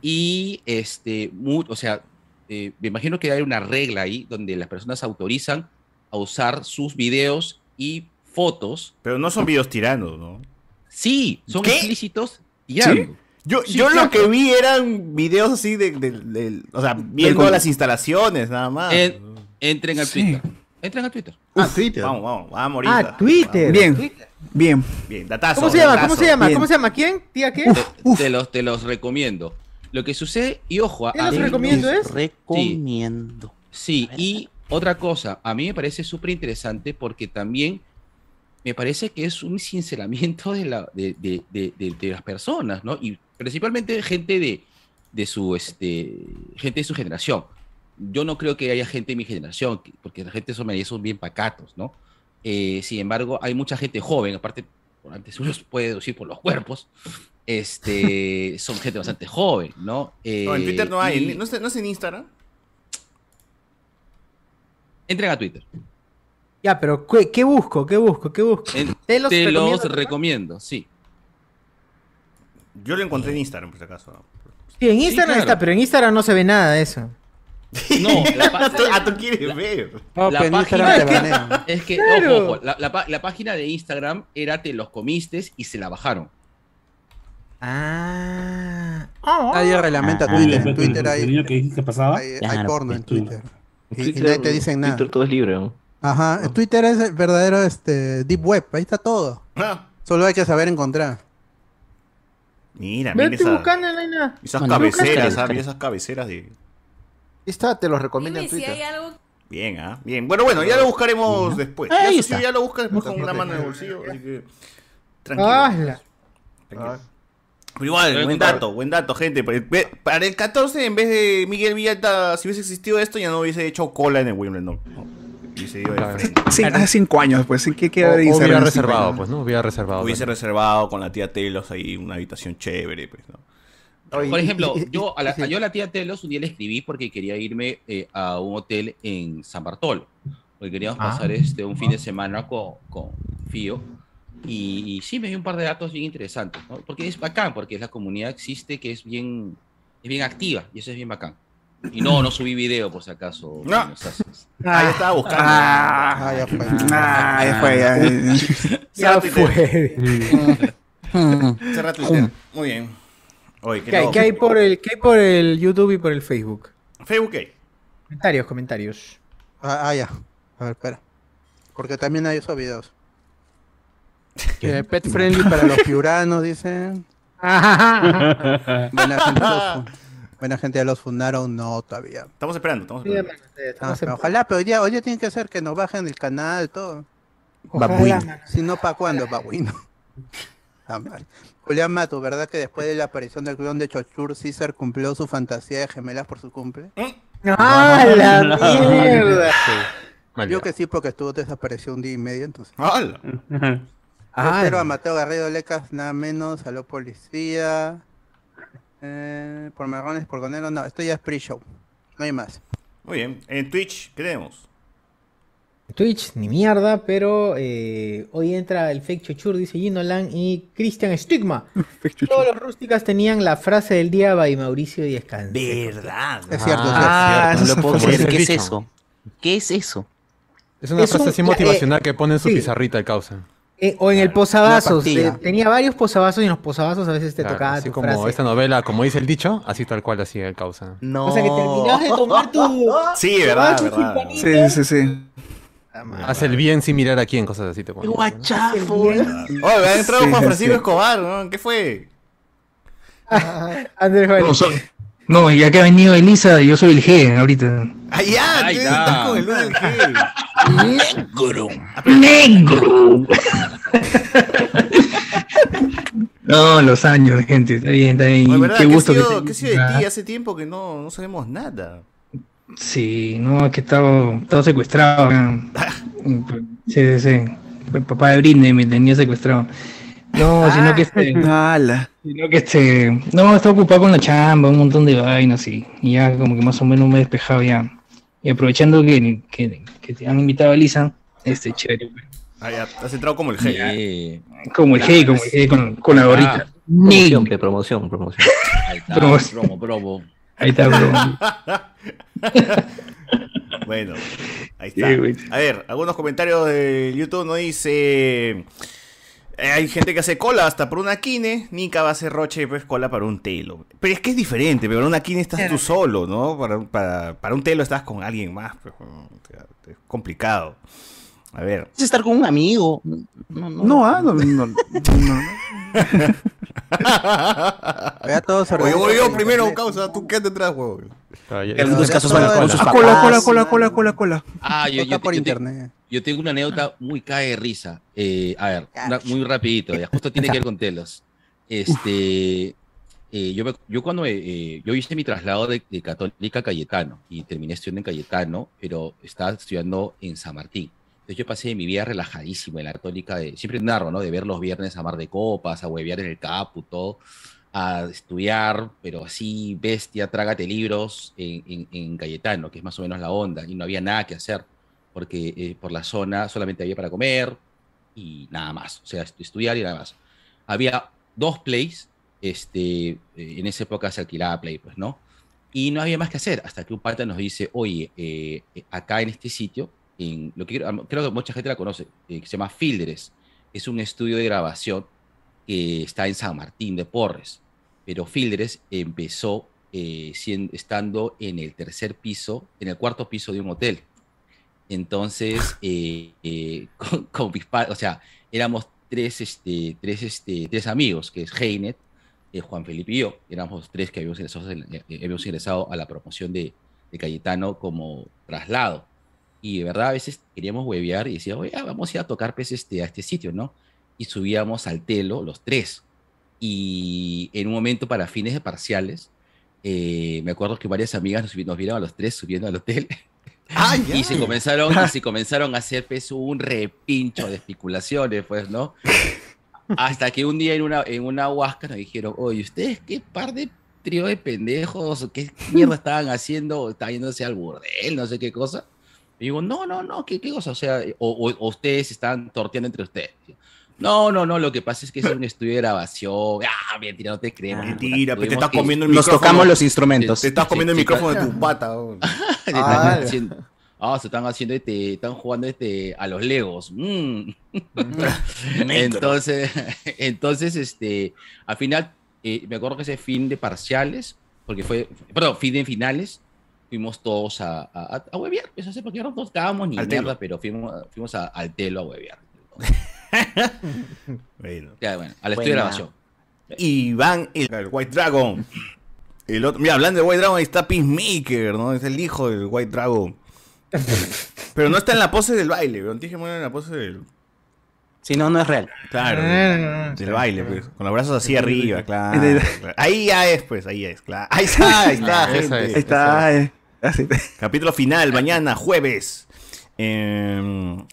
Y, este, o sea, eh, me imagino que hay una regla ahí donde las personas autorizan a usar sus videos y fotos. Pero no son videos tirando, ¿no? Sí, son ¿Qué? explícitos tirando. Yo, Sí, yo claro. lo que vi eran videos así de, de- de- o sea, viendo con- las instalaciones, nada más. En- entren al Sí. Twitter. Entren al Twitter. Ah, Twitter. Vamos, vamos, vamos ahorita. Ah, Twitter. Bien. Twitter. Bien. Bien, datazo. ¿Cómo se llama? datazo. ¿Cómo se llama? Bien. ¿Cómo se llama? ¿Quién? ¿Tía qué? Te, te los, te los recomiendo. Lo que sucede, y ojo, ¿Qué a los mí- recomiendo es? Recomiendo. Sí, y otra cosa, a mí me parece súper interesante porque también me parece que es un sinceramiento de, la, de, de- de- de- de las personas, ¿no? Y principalmente gente de, de su este gente de su generación. Yo no creo que haya gente de mi generación, que- porque la gente son, son bien pacatos, ¿no? Eh, sin embargo, hay mucha gente joven, aparte, por antes uno puede deducir por los cuerpos, este, *laughs* son gente bastante joven, ¿no? No, en Eh, Twitter no hay. y- ¿No es, no es en Instagram? Entren a Twitter. Ya, pero ¿qué, qué busco? ¿Qué busco? ¿Qué busco? En- ¿Te los te los recomiendo? recomiendo, sí. Yo lo encontré en Instagram, por si acaso. Sí, en Instagram claro. está, pero en Instagram no se ve nada de eso. *laughs* No, la, pa- *laughs* ¿Tú, ah, tú quieres ver? No, la pero página Instagram te banean. *laughs* es que, Claro. ojo, ojo, la, la pa- la página de Instagram era te los comiste y se la bajaron. Ah. Oh. Nadie reglamenta Ah. Twitter. En Twitter ¿El hay, niño que dijiste pasaba? hay, hay Claro, porno en Twitter. Y, nadie te dicen nada. Twitter todo es libre, ¿no? Ajá, Twitter es el verdadero este, deep web. Ahí está todo. Ah, Solo hay que saber encontrar. Mira, mira estoy esa- buscando en vaina. esas Bueno, cabeceras, búscate. Mira esas cabeceras de... Está, te los recomiendo en Dime si Twitter. hay algo Bien, ¿ah? Bien. Bueno, bueno, ya lo buscaremos después. Ahí ya, si está. ya lo buscas después con una mano en el bolsillo, así que... Tranquilo. ¡Hala! tranquilo. Pero igual, buen dato, buen dato, gente. Para el- ve- Para el 14, en vez de Miguel Villata, si hubiese existido esto, ya no hubiese hecho cola en el Wimbledon. No, Claro. Sí, hace cinco años, pues. ¿Qué O, queda de hubiera reservado, pues, ¿no? Hubiera reservado. Hubiese también. reservado con la tía Telos ahí una habitación chévere, pues, ¿no? Por ejemplo, yo a, la, yo a la tía Telos un día le escribí porque quería irme eh, a un hotel en San Bartolo. Porque queríamos Ah. pasar este, un fin de semana con, con Fío. Y, y sí me dio un par de datos bien interesantes, ¿no? Porque es bacán, porque la comunidad existe que es bien, es bien activa y eso es bien bacán. Y no, no subí video por si acaso. No. Ah, ya estaba buscando. Ah, ya fue. Ah, ya fue, ya. Ya fue. Cerra Twitter. Muy bien. Oye, qué ¿Qué hay, loco. qué hay por el, ¿Qué hay por el YouTube y por el Facebook? Facebook, ¿qué? Comentarios, comentarios. Ah, ah, ya. A ver, espera. Porque también hay esos videos. Eh, pet friendly para los *laughs* piuranos, dicen. *laughs* Buena gente, los, fu- buena gente ya los fundaron, no todavía. Estamos esperando, estamos Sí, esperando. sí, Ah, estamos pero en- ojalá, pero hoy día, hoy día tiene que ser que nos bajen el canal, todo. Babuino. Si no, ¿para cuándo? Babuino. Ah, mal. Julián Mato, ¿verdad que después de la aparición del clon de Chochur, César cumplió su fantasía de gemelas por su cumple? ¡Ah, la mierda! Mal Yo que sí, porque estuvo desaparecido un día y medio, entonces. ¡Hala! Ah, Pero a Mateo Garrido Lecas, nada menos, saló policía. Eh, por marrones, por conero, no, esto ya es pre-show. No hay más. Muy bien. En Twitch, ¿qué tenemos? Twitch, ni mierda, pero eh, hoy entra el fake chuchur, dice Gino Lang y Christian Stigma. *laughs* Todos los rústicas tenían la frase del día by Mauricio Díaz Verdad. Es cierto, es Ah, eso no es lo puedo creer. ¿Qué es eso? ¿Qué es eso? Es una Es frase un- así eh, motivacional que pone en su sí. pizarrita el causa. Eh, o en el posavasos. eh, tenía varios posavasos y en los posavasos a veces te Claro, tocaba así tu como frase. esta novela, como dice el dicho, así tal cual así el causa. No. O sea que terminabas de tomar tu. *laughs* Sí, verdad, tu verdad. Sí, sí, sí. Hace el bien sin mirar a quién, cosas así te ponen. ¿no? Guachafo. Oye, ha entrado Sí, Juan sí. Francisco Escobar, ¿no? ¿Qué fue? *laughs* Andrés Valle. No, ya que ha venido Elisa, yo soy el G ahorita. ¡Ah, ya! Está. estás con el G. Negro. Negro. *laughs* No, los años, gente. Está bien, está bien. ¿verdad? Qué ¿Qué, ha gusto que sido, te- qué ha sido de Ah, ti? Hace tiempo que no, no sabemos nada. Sí, no, es que estaba, estaba secuestrado. acá. Sí, sí, sí. El papá de Britney me tenía secuestrado. No, sino que este. Ala. Sino que este. No, estaba ocupado con la chamba, un montón de vainas y, y ya como que más o menos me he despejado ya. Y aprovechando que, que, que te han invitado a Lisa, este chévere. pues. Ah, ya, has entrado como el G. Eh, Como el G, como el G con, con la gorrita. Ah, Promoción, pe, promoción, promoción. ahí está, Promoción. *laughs* promo, promo. Ahí está, bro. *laughs* Bueno, ahí está. Sí. A ver, algunos comentarios de YouTube nos dice. Eh, hay gente que hace cola hasta por una kine, Nika va a hacer roche pues cola para un telo. Pero es que es diferente, pero para una kine estás tú solo, ¿no? Para, para, para un telo estás con alguien más, pues, es complicado. A ver. Es estar con un amigo. No, no. No, ah, no, no, no. Ya *laughs* todos Oye, voy yo primero, causa, tú qué te traes, huevón. Ah, En algunos casos van con el- sus Ah, cola, cola, papás. cola, cola, cola, cola. Ah, yo, yo, por yo te- internet. Yo tengo una anécdota muy cae de risa. Eh, a ver, una- muy rapidito, ya justo tiene que ver con telos. Este, eh, yo, yo cuando eh, eh, yo hice mi traslado de, de Católica a Cayetano y terminé estudiando en Cayetano, pero estaba estudiando en San Martín. Entonces yo pasé mi vida relajadísimo en la Católica, de, siempre narro, ¿no? De ver los viernes a mar de copas, a huevear en el capu, todo, a estudiar, pero así bestia, trágate libros en, en- en Cayetano, que es más o menos la onda, y no había nada que hacer, porque eh, por la zona solamente había para comer y nada más, o sea, est- estudiar y nada más. Había dos plays, este, eh, en esa época se alquilaba play, pues, ¿no? Y no había más que hacer, hasta que un pata nos dice, oye, eh, eh, acá en este sitio, en lo que creo, que mucha gente la conoce, que se llama Fildres, es un estudio de grabación que está en San Martín de Porres, pero Fildres empezó eh, sien- estando en el tercer piso, en el cuarto piso de un hotel. Entonces, eh, eh, *laughs* con, con mis pa- o sea, éramos tres, este, tres, este, tres amigos, que es Heinet, eh, Juan Felipe y yo, éramos tres que habíamos ingresado, en- eh, habíamos ingresado a la promoción de, de Cayetano como traslado. Y de verdad a veces queríamos huevear y decía, oye, vamos a ir a tocar pues, este, a este sitio, ¿no? Y subíamos al telo los tres. Y en un momento para fines de parciales, eh, me acuerdo que varias amigas nos, nos vieron a los tres subiendo al hotel. *laughs* y se comenzaron, y *laughs* se comenzaron a hacer pues, un repincho de especulaciones, pues, ¿no? Hasta que un día en una, en una huasca nos dijeron, oye, ¿ustedes qué par de trío de pendejos? ¿Qué mierda *laughs* estaban haciendo? Estaban yéndose al burdel, no sé qué cosa. Y digo, no, no, no, ¿qué, qué cosa? O sea, o, o- o ustedes están torteando entre ustedes. No, no, no, lo que pasa es que es un estudio de grabación. Ah, mentira, no te creemos. Mentira, pues te estás comiendo el Nos micrófono. tocamos los instrumentos. Te estás comiendo el micrófono de tu pata. weón. Se *laughs* están Ah, haciendo- ah, se están haciendo este, están jugando este a los Legos. Mm. *laughs* entonces, *laughs* entonces, este, al final, eh, me acuerdo que ese fin de parciales, porque fue, perdón, fin de finales, fuimos todos a, a, a, a huevear, pues, o sea, porque no nos estábamos ni Al mierda, telo. pero fuimos, fuimos a- al telo a huevear. Bueno. Ya, bueno, al estudio de grabación. Iván, el, el White Dragon. El otro, mira, hablando de White Dragon, ahí está Peacemaker, ¿no? Es el hijo del White Dragon. Pero no está en la pose del baile. Tienes que poner en la pose del. Si no, no es real. Claro, No, no, no, no. del baile, pues. Con los brazos así arriba, claro. Ahí claro. Ahí ya es, pues, ahí es, claro. Ahí está, ahí está, gente. es. Ahí está, eh. Capítulo final, mañana, jueves. Em,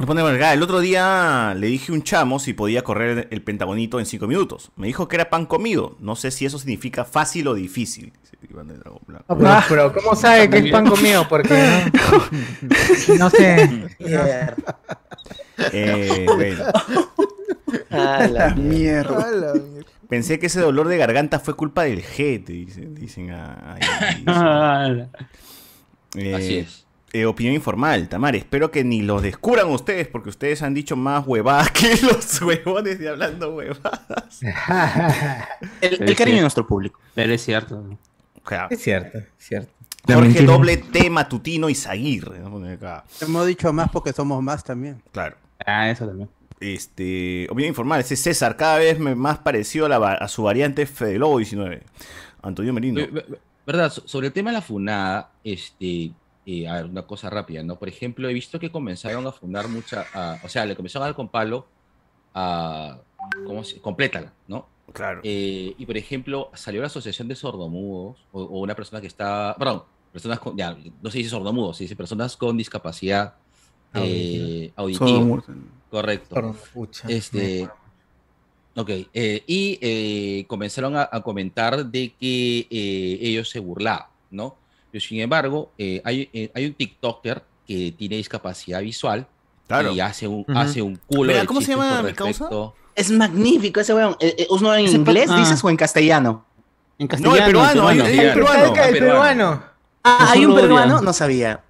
Nos pone Vergara, El otro día le dije a un chamo si podía correr el pentagonito en 5 minutos. Me dijo que era pan comido. No sé si eso significa fácil o difícil. No, pero, pero ¿cómo sabe que es pan comido? Porque no, *laughs* no sé. *laughs* Eh, bueno. Ah, la Mierda. Pensé que ese dolor de garganta fue culpa del G, te dicen, dicen a-. *laughs* Ah, Eh, Así es. Eh, opinión informal, Tamar. Espero que ni los descubran ustedes, porque ustedes han dicho más huevadas *laughs* que los huevones de hablando huevadas. *laughs* El, el cariño de nuestro público. Pero es cierto. Es cierto, es cierto. Jorge mentira. doble T matutino y Zaguirre. ¿no? Hemos dicho más porque somos más también. Claro. Ah, eso también. Este, opinión informal, ese César, cada vez más parecido a, la va- a su variante Fede Lobo 19. Antonio Merino. Ve- ve- ve- ¿Verdad? So- Sobre el tema de la funada, este, eh, a ver, una cosa rápida, ¿no? Por ejemplo, he visto que comenzaron a fundar mucha, a- o sea, le comenzaron a dar con palo a, ¿cómo se? Complétala, ¿no? Claro. Eh, y por ejemplo, salió la Asociación de Sordomudos, o, o una persona que está, perdón, personas con, ya, no se dice sordomudos, se dice personas con discapacidad eh, auditiva. Sordomudos. Correcto. Sordopucha. Este, ok, eh, y eh, comenzaron a, a comentar de que eh, ellos se burlaban, ¿no? Pero, sin embargo, eh, hay, eh, hay un TikToker que tiene discapacidad visual Claro. y hace un, hace un culo Mira, de ¿cómo se llama mi causa? Es magnífico ese weón. Eh, ¿Uno en inglés ah. dices o en castellano? En No, castellano. el peruano, hay- hay peruano. peruano. Peruano. peruano. Ah, hay un peruano, no sabía.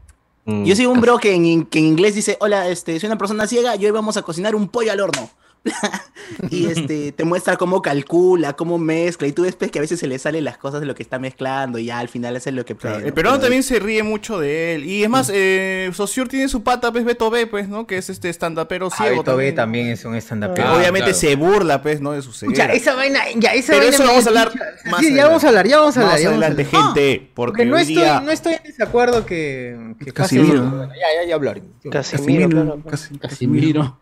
Mm, Yo sigo un bro que en, que en inglés dice, hola, este, soy una persona ciega y hoy vamos a cocinar un pollo al horno. *laughs* y este, te muestra cómo calcula, cómo mezcla, y tú ves pues, que a veces se le salen las cosas de lo que está mezclando y ya al final hace lo que Claro, puede. El ¿no? peruano Pero- también se ríe mucho de él. Y es más, eh, Saussure tiene su pata, pues Beto B, pues, ¿no? Que es este stand-upero Ah, ciego. Beto B también. es un stand-up. Que Ah, obviamente claro. se burla, pues, ¿no? De su ceguera. Escucha, esa vaina, ya esa Pero vaina eso lo vamos a hablar más Sí, ya vamos a hablar, ya vamos a hablar. Más ya vamos a adelante, hablar. gente. Porque Porque no estoy, día... no estoy en desacuerdo que, que Casimiro. ya, ya, ya hablaré. Casimiro, claro. Casi- Casimiro.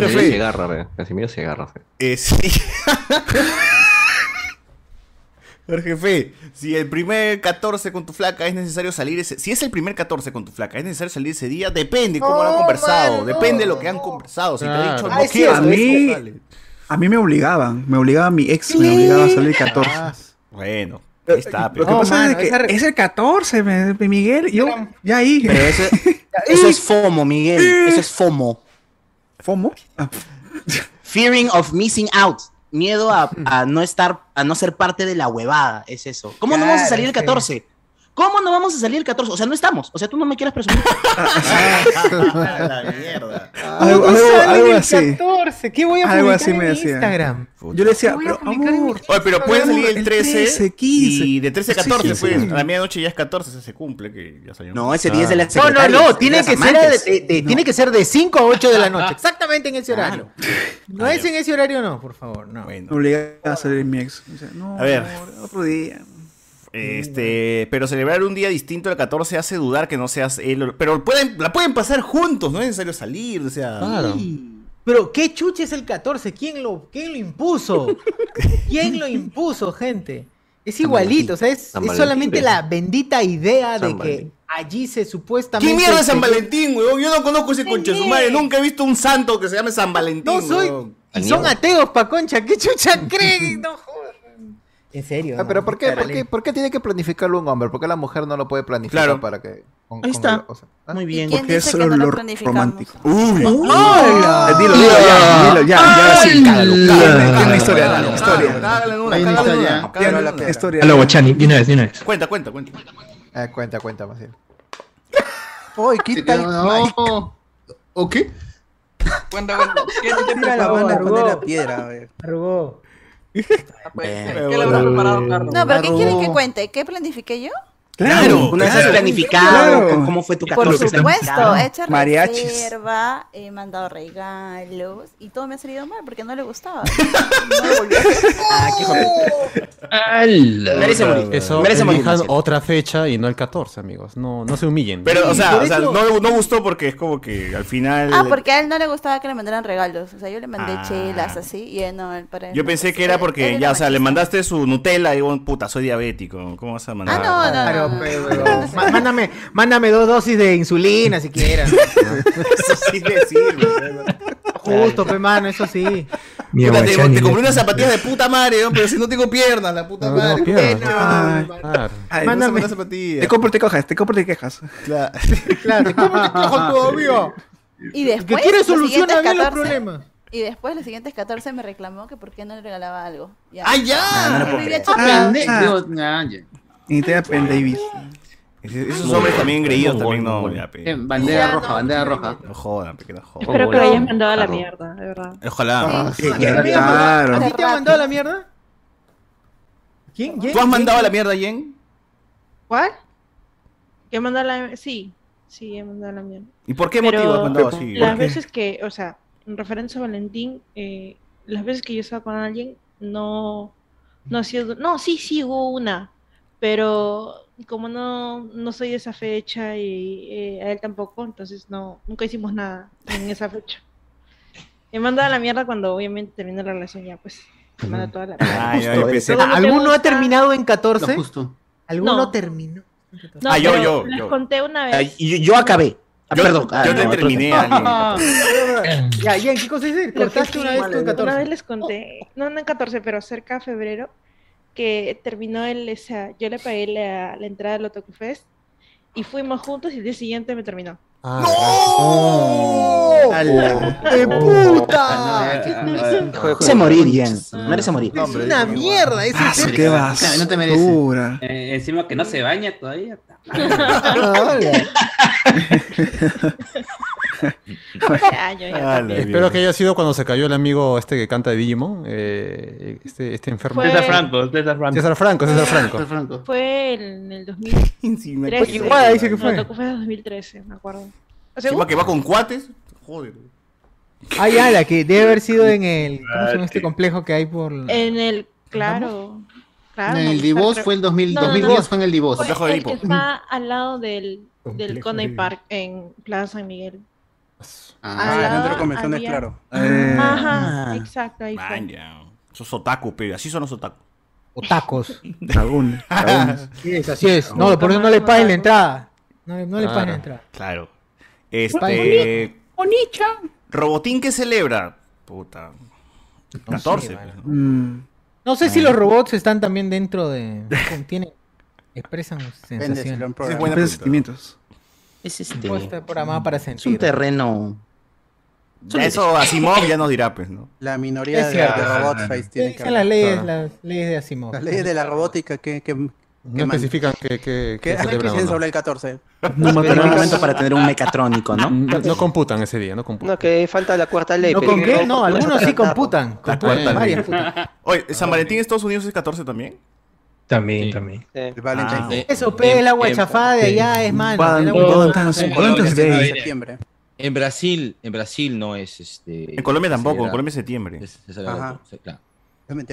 Jorge Casimiro se agarra, ve. Casimiro se agarra. fe. eh, sí. *laughs* Jorge Fe, si el primer 14 con tu flaca es necesario salir ese... Si es el primer 14 con tu flaca, es necesario salir ese día, depende cómo lo han conversado, depende de no, lo que han conversado. Si te ha dicho, no es quiero, A mí, sale. a mí me obligaban, me obligaba mi ex, me obligaba a salir 14. Bueno, ahí está. Lo pero- que No, pasa mano, es que esa es el 14, me- me- Miguel, yo ya ahí. Pero *laughs* eso es FOMO, Miguel. Eso es FOMO. ¿FOMO? Ah, Fearing of missing out. Miedo a, a no estar, a no ser parte de la huevada. Es eso. ¿Cómo no vamos a salir el sí. 14? ¿Cómo no vamos a salir el 14? O sea, no estamos. O sea, tú no me quieras presumir. A *laughs* la mierda. algo, ¿Cómo algo- sale algo el así. 14? ¿Qué voy a Algo publicar así me en decía. Instagram? Yo le decía, ¿Qué voy a pero amor, Oye, pero puede salir el El 13, 13, 15. y de 13 a Sí, 14, sí, pues. sí. A la medianoche ya es 14, se, se cumple, que ya salió. No, ese día es de la No, no, no, de tiene que, ser de, de- tiene que ser de 5 a 8 de la noche, exactamente en ese horario. No es en ese horario, no, por favor, no. Bueno. me obligaba a salir mi ex. O sea, no, A ver. amor, otro día. Este, pero celebrar un día distinto al 14 hace dudar que no seas él. Pero pueden, la pueden pasar juntos, no es necesario salir, o sea. Claro. Pero qué chuche es el 14, ¿quién lo, quién lo impuso? *laughs* ¿Quién lo impuso, gente? Es igualito, o sea, es, es solamente la bendita idea de que allí se supuestamente... ¿Quién mierda es San Valentín, weón? Yo no conozco ese concha su madre. Nunca he visto un santo que se llame San Valentín. No soy... weón. Y son ateos, pa' concha, ¿qué chucha *laughs* creen? No jodan. En serio. Ah, no, pero ¿por qué, por, qué, ¿por qué tiene que planificarlo un hombre? ¿Por qué la mujer no lo puede planificar Claro. para que... con- Ahí con está. sea, ¿ah? Muy bien. ¿Quién Porque dice eso que es no lo planificamos? romántico. Uy. ¡Hola! Eh, Dilo, dilo ya, dilo ya, ya, sí, cágalo, cágalo. Tiene una historia, una historia. cágalo en una, Hay una cágalo en historia. cágalo en una Guachani, de una vez, de una vez. Cuenta, cuenta, cuenta. Eh, cuenta, cuenta, más bien. Uy, no. ¿O qué? Cuenta, cuenta. ¿Qué te Tira la a poner la piedra? A ver. Arrugó. *laughs* ¿Qué le habrá preparado, No, pero ¿qué quieren que cuente? ¿Qué planifiqué yo? Claro, Una vez claro. planificado, Claro. cómo fue tu Por 14 supuesto, planificado. he hecho Mariachis. reserva, he mandado regalos y todo me ha salido mal porque no le gustaba. No *laughs* hacer. Ah, qué ¡Hala! Merece morir. Eso, Merece morir. otra fecha y no el 14, amigos. No, no se humillen. Pero, o sea, por o sea, no, no gustó porque es como que al final. Ah, porque a él no le gustaba que le mandaran regalos. O sea, yo le mandé Ah. chelas así y él no, él para él Yo no. pensé que era porque ya, o sea, le mandaste su Nutella y digo, puta, soy diabético. ¿Cómo vas a mandar? Ah, no, no, Mándame, mándame dos dosis de insulina si quieres. *laughs* Eso sí le sirve. Justo, pe, mano, eso sí. Mi Puta, te, te compré ¿no? unas zapatillas de puta madre, ¿no? pero si no tengo piernas, la puta No, madre. no, piernas. Coño, Ay, madre. Claro. Ay, Mándame. Unas zapatillas. Te compro y te quejas, te compro y te quejas. Claro. Claro, ¿cómo te quejas todavía? Y Que después. quiere los solucionar bien los 14 problemas. Y después, los siguientes 14 me reclamó que por qué no le regalaba algo. Ya. ¡Ay, ya! Ah, no Ah. Ah. Y te da Pen Davis. Esos hombres también engreídos también no. Ya, pe. Eh, Bandera roja, bandera roja. No jodan, pe, que no jodan. Espero que lo hayas mandado a la mierda, de verdad. Ojalá. Sí, Ah, sí, claro. ¿A ti te ha rato. mandado la mierda? ¿Quién? ¿Quién? ¿Tú has mandado a la mierda, Jen? ¿Cuál? ¿Que he mandado a la Sí, sí, he mandado a la mierda. ¿Y por qué Pero motivo has mandado así? Las veces que, o sea, en referencia a Valentín, eh, las veces que yo estaba con alguien, no, no ha sido, no, sí, sí hubo una, pero como no, no soy de esa fecha y eh, a él tampoco, entonces no, nunca hicimos nada en esa fecha. Me manda a la mierda cuando obviamente termina la relación ya, pues, me manda toda la mierda. Ah, ya lo que ¿Alguno ha terminado en Lo 14? justo. ¿Alguno No. terminó? No, Ah, yo, pero yo, les yo. conté una vez. Ay, yo, yo acabé. Ah, Yo, perdón. ah, yo no, te terminé a alguien. *laughs* Ya, Jen, ¿qué cosa es? ¿Cortaste una vez tú en Una 14? vez les conté, no, no en 14, pero cerca de febrero, que terminó el, o sea, yo le pagué la, la entrada al Otaku Fest y fuimos juntos y el día siguiente me terminó. Ah, ¡No! Ala. ¡De puta! Ah, Merece morir, Jen. Merece morir. Es una mierda, ese Ah, es qué No te merece. basura. Eh, encima que no se baña todavía. *laughs* *laughs* Ya Ah, Espero que haya sido cuando se cayó el amigo este que canta de Digimon, eh, este, este enfermo. Fue- César Franco, César Franco. César Franco, César Franco. César Franco. Fue en el 2013. Encima Iguala dice que No, fue. Otaku Fest 2013, me acuerdo. O sea, Encima que va con cuates. Joder. Ah, ya, la que debe haber sido en el. ¿Cómo se llama este complejo que hay por.? en el, claro. claro En el Divos fue el 2000, No, no, no. 2010 fue en el Divos. Fue Complejo de el que Edipo. está al lado del, del Coney Park en Plaza San Miguel. Ah, Al Ah, lado centro de convenciones, había- claro. Eh, Ajá, exacto, ahí fue. Man, ya. Esos otaku, pe. Así son los otaku. O tacos. Dragón. *laughs* dragón. Sí, es, así es. No, por eso no le paguen la entrada. No, le- no le paguen la entrada. Claro. Este. Robotín que celebra. Puta. 14. mano. pues, ¿no? Mm, No sé si los robots están también dentro de. Tienen. Expresan sensaciones. lo han Esa es programado. buena Buenos pregunta. sentimientos. Es este. Pues está programada para Es un sentir. terreno. Ya eso Asimov ya nos dirá, pues, ¿no? La minoría Es de, de robot face ¿Qué tiene que las leyes, Claro. las leyes de Asimov? Las leyes de la robótica que, que, No especifican que, que, que celebran sobre el 14. No un momento para tener un mecatrónico, ¿no? Computan ese día, no computan. No, que falta la cuarta ley. ¿No con qué? No, algunos sí computan. La cuarta ley. Oye, ¿San Valentín en Estados Unidos es 14 también? También, Sí. también. Sí. El Valentine's Ah, Day. Eso, pe, el agua chafada de allá es malo. En septiembre. En Brasil, en Brasil no es este. En Colombia tampoco, en Colombia es septiembre. es- es Ajá. claro.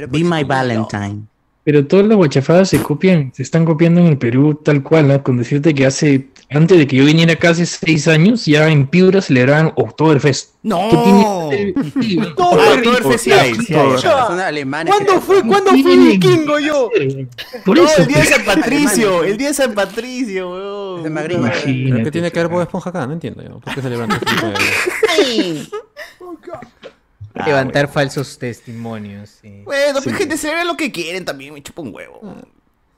Be my. Valentine. Pero todas las guachafadas se copian, se están copiando en el Perú tal cual, ¿ah? con decirte que hace, antes de que yo viniera acá hace seis años, ya en Piura celebraban Oktoberfest. ¡No! ¿Qué tiene? Ah, *laughs* Oktoberfest sí hay, sí. ¿Cuándo fue? ¿Cuándo fui vikingo yo? Por No, eso, el día de San Patricio, el día de San Patricio, weón. De. ¿Pero qué imagínate, tiene que ver Bob Esponja acá? No entiendo yo. ¿Por qué celebran Ah, *laughs* Levantar falsos testimonios, sí. Bueno, pues gente, celebra lo que quieren también, me chupa un huevo.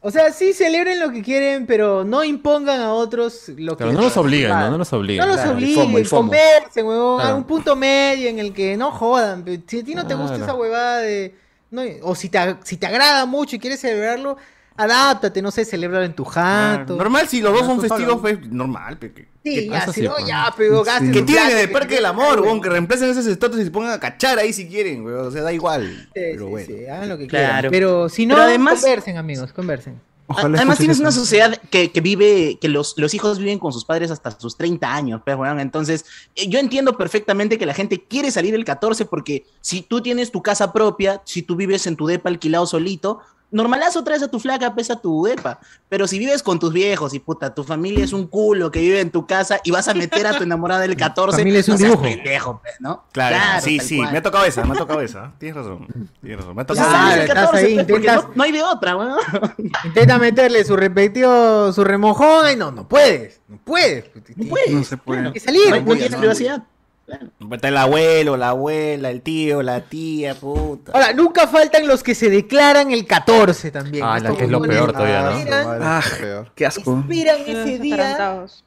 O sea, sí celebren lo que quieren, pero no impongan a otros lo que Pero no los obliguen, ¿no? No los obliguen. No los Claro, obliguen, FOMO, el FOMO. conversen, huevón, Claro. a un punto medio en el que no jodan. Si a ti no te gusta esa huevada de... no, o si te, si te agrada mucho y quieres celebrarlo, adáptate, no sé, celebrarlo en tu jato. Normal, si los dos son festivos, pues normal. pe, que- Sí, ¿qué ya, pasa? si no, ya, pero gasten Sí. Que tienen en el Parque del Amor, weón, que reemplacen esas estatuas y se pongan a cachar ahí si quieren, weón. O sea, da igual. Sí, Pero sí, bueno. sí, hagan lo que Claro. quieran. Pero si no, Pero además- conversen, amigos, conversen. Ojalá Además tienes una sociedad que, que vive, que los, los hijos viven con sus padres hasta sus 30 años, pues, weón. Entonces, eh, yo entiendo perfectamente que la gente quiere salir el 14 porque si tú tienes tu casa propia, si tú vives en tu depa alquilado solito, normalazo traes a tu flaca, pesa tu depa. Pero si vives con tus viejos y puta, tu familia es un culo que vive en tu casa y vas a meter a tu enamorada del *laughs* 14, familia es un no seas dibujo. pendejo, pues, ¿no? Claro, sí, sí, cual. me ha tocado esa, me ha tocado esa. Tienes razón, tienes razón. Me ha Pues tocado estás 14, ahí, pues, intentas- no, no hay de otra, weón. *laughs* Intenta meterle su respectivo, su remojón y no, no puedes, no puedes. No puedes. No se puede. Hay que salir. No, no pues. tienes Está el abuelo, la abuela, el tío, la tía, puta. Ahora, nunca faltan los que se declaran el 14 también. Ah, la que es lo peor todavía, ¿no? esperan- Ah, qué asco. Esperan ese día. Atarantados.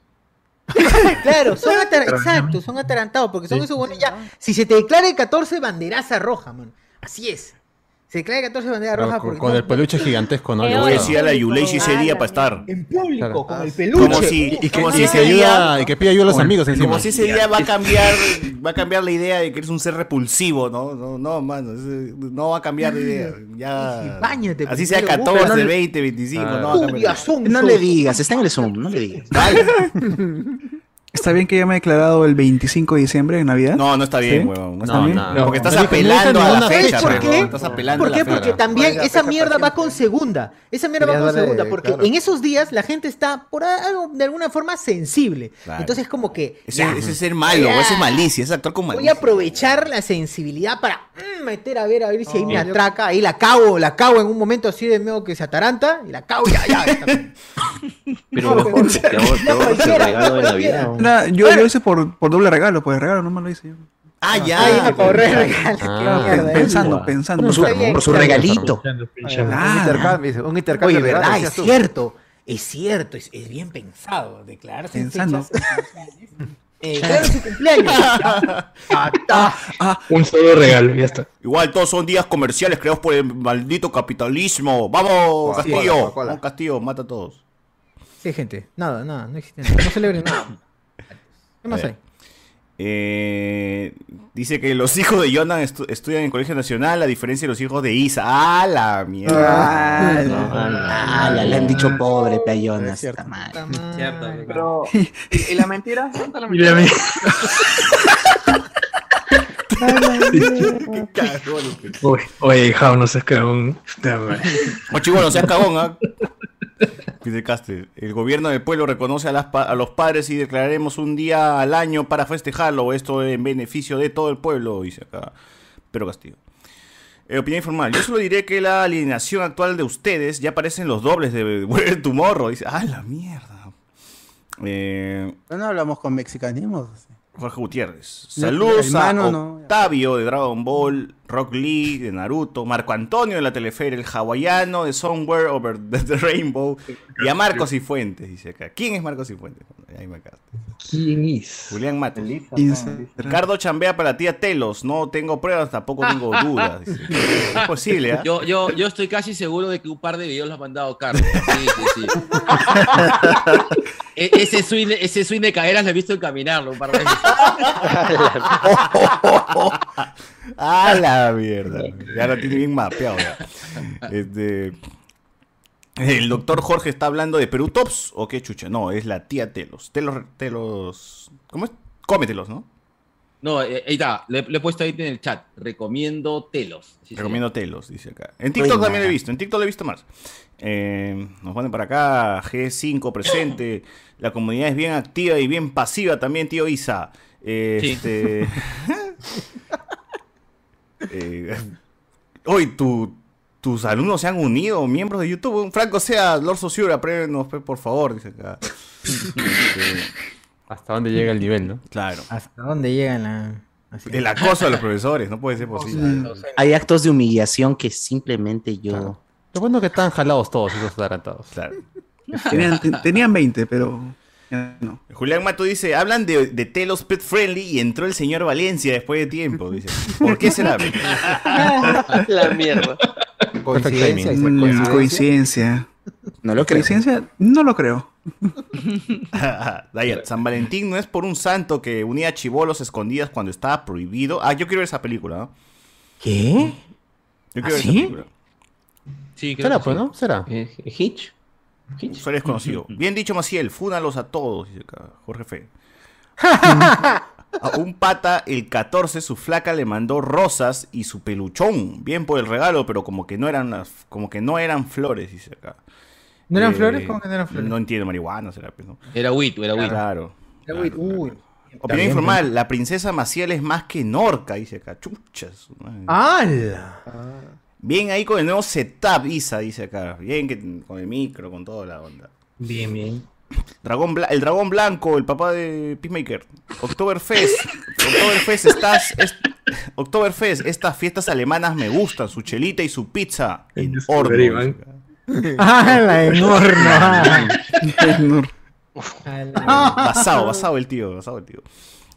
*laughs* claro, son atar- exacto, son atarantados, porque son esos buenos ya. Si se te declara el 14, banderaza roja, man. Así es. Se declara el 14 bandera roja Con, porque con no- el peluche gigantesco, ¿no? Le Yo gusta. decía a la Yuleishi ese día para estar. en público, Claro. con el peluche. Como si, Y que, como y si que ese ayuda, día, y que pide ayuda a los amigos encima. como si ese día va a *laughs* cambiar, va a cambiar la idea de que eres un ser repulsivo, ¿no? No, no, mano, no va a cambiar la idea. Ya. Báñate Así sea primero, 14, pero no- 20, 25, Ah. no va a cambiar. No le digas, está en el Zoom, no le digas. *laughs* ¿Está bien que ya me he declarado el 25 de diciembre en Navidad? No, no está bien, ¿Sí? huevón. No No, está bien. no. Porque estás apelando a la fecha, ¿por qué? Estás apelando ¿Por a la qué? fecha. Porque también esa mierda va con segunda. Esa mierda va con darle, segunda. Porque claro. en esos días la gente está por algo, de alguna forma sensible. Claro. Entonces, como que. Ese, ya, ese es ser malo, Ya. ese es malicia, ese es actuar con Voy a malicia. aprovechar la sensibilidad para mm, meter a ver a ver si ahí me atraca. Ahí la cago, la cago en un momento así de medio que se ataranta. Y la cago ya, ya. Pero te ahorras el regalo de. Navidad. Nah, yo, yo lo hice por, por doble regalo, pues regalo nomás lo hice yo. Ah, Ahí ya. regalo. Ah, Qué Pe- mierda, ¿eh? pensando, pensando. Por su, por regalito. Un intercambio, dice, un intercambio Oye, ¿verdad? Es tú. cierto. Es cierto, es, es bien pensado. Declararse en Pensando. Eh, *laughs* claro, su cumpleaños. *laughs* Ah, ah, Un solo regalo, ya está. Igual todos son días comerciales creados por el maldito capitalismo. Vamos, Castillo. Vamos, Castillo, mata a todos. Sí, gente. Nada, nada, no existe nada. No celebren nada. ¿Qué más A hay? Eh, dice que los hijos de Jonan estu- estudian en Colegio Nacional, a diferencia de los hijos de Isa. ¡Ah, la mierda! Ah, ah, la- le han dicho pobre, peyonas. Es cierto. está mal. Cierto, pero. ¿Y, y la mentira? ¿Cuánta la Mira, mentira? Oye, oye, Jao, no seas cagón. Mochigo, no seas cagón, ¿ah? Dice Castel, el gobierno del pueblo reconoce a, las pa- a los padres y declararemos un día al año para festejarlo. Esto en beneficio de todo el pueblo, dice acá. Pero Castillo. Eh, opinión informal. Yo solo diré que la alineación actual de ustedes ya parecen los dobles de *laughs* Where Tomorrow. Dice, ¡ah, la mierda! Eh, ¿No no hablamos con mexicanismos? Jorge Gutiérrez. Saludos a no. Octavio de Dragon Ball, Rock Lee de Naruto, Marco Antonio de la Telefer, el hawaiano de Somewhere Over the, the Rainbow y a Marcos y Fuentes, dice acá. ¿Quién es Marcos y Fuentes? Ahí me acá. ¿Quién es? Julián. Instagram. Ricardo chambea para la tía Telos. No tengo pruebas, tampoco tengo dudas. dice. *laughs* Es posible, ¿ah? Yo, yo, yo estoy casi seguro de que un par de videos los ha mandado Carlos. Sí, sí, sí. *laughs* E- ese, swing, ese swing de caderas lo he visto encaminarlo un par de. *laughs* ¡A la mierda! Ya lo tiene bien mapeado. Este, el doctor Jorge está hablando de Perú Tops o qué chucha. No, es la tía Telos. Telos, Telos. ¿Cómo es? Cómetelos, ¿no? No, eh, ahí está. Le, le he puesto ahí en el chat. Recomiendo telos. Recomiendo Telos, dice acá. En TikTok también lo he visto, en TikTok lo he visto más. Eh, nos ponen para acá, G5 presente. *coughs* La comunidad es bien activa y bien pasiva también, tío Isa. Eh, Sí. Este... *laughs* Eh, hoy tu, tus alumnos se han unido, miembros de YouTube. Franco sea, Lord Sociura, aprévenos, pe, por favor, dice acá. *laughs* Hasta dónde llega el nivel, ¿no? claro. ¿Hasta dónde llega la.? así? El acoso de los profesores, no puede ser posible. Hay actos de humillación que simplemente yo. Lo bueno que están jalados todos esos atarantados. Claro. *laughs* Tenían, te- tenían 20, pero no. Julián Mato dice, hablan de, de Telos Pet Friendly y entró el señor Valencia después de tiempo. Dice, ¿por qué será? *laughs* La mierda. Coincidencia, Mm, coincidencia. No lo creo. ¿Coincidencia? No lo creo. Dayat, San Valentín no es por un santo que unía chivolos escondidas cuando estaba prohibido. Ah, yo quiero ver esa película, ¿no? ¿Qué? Yo quiero ¿Ah, ver sí? esa película. Sí, creo ¿Será, que pues, sí. no? ¿Será? Eh, Hitch. Soy desconocido. *laughs* Bien dicho, Maciel, fúnalos a todos, dice acá, Jorge Fe. *laughs* A un pata, el 14, su flaca le mandó rosas y su peluchón. Bien por el regalo, pero como que no eran las, como que no eran flores, dice acá. ¿No eran Eh, flores? ¿Cómo que no eran flores? No entiendo, marihuana será, pues, ¿no? Era weed, era weed. Claro. Era weed, uy. Opinión informal, la princesa Maciel es más que Norca, dice acá. Chuchas. ¡Hala! Bien ahí con el nuevo setup, Isa, dice acá. Bien que, con el micro, con toda la onda. Bien, bien. Dragón Bla- el dragón blanco, el papá de Peacemaker. Oktoberfest. Oktoberfest, estás. es- Oktoberfest, estas fiestas alemanas me gustan. Su chelita y su pizza. En horno. Rodrigo, dice ¿eh? acá. ¡Hala! En horno! ah. Basado, basado el tío, basado el tío.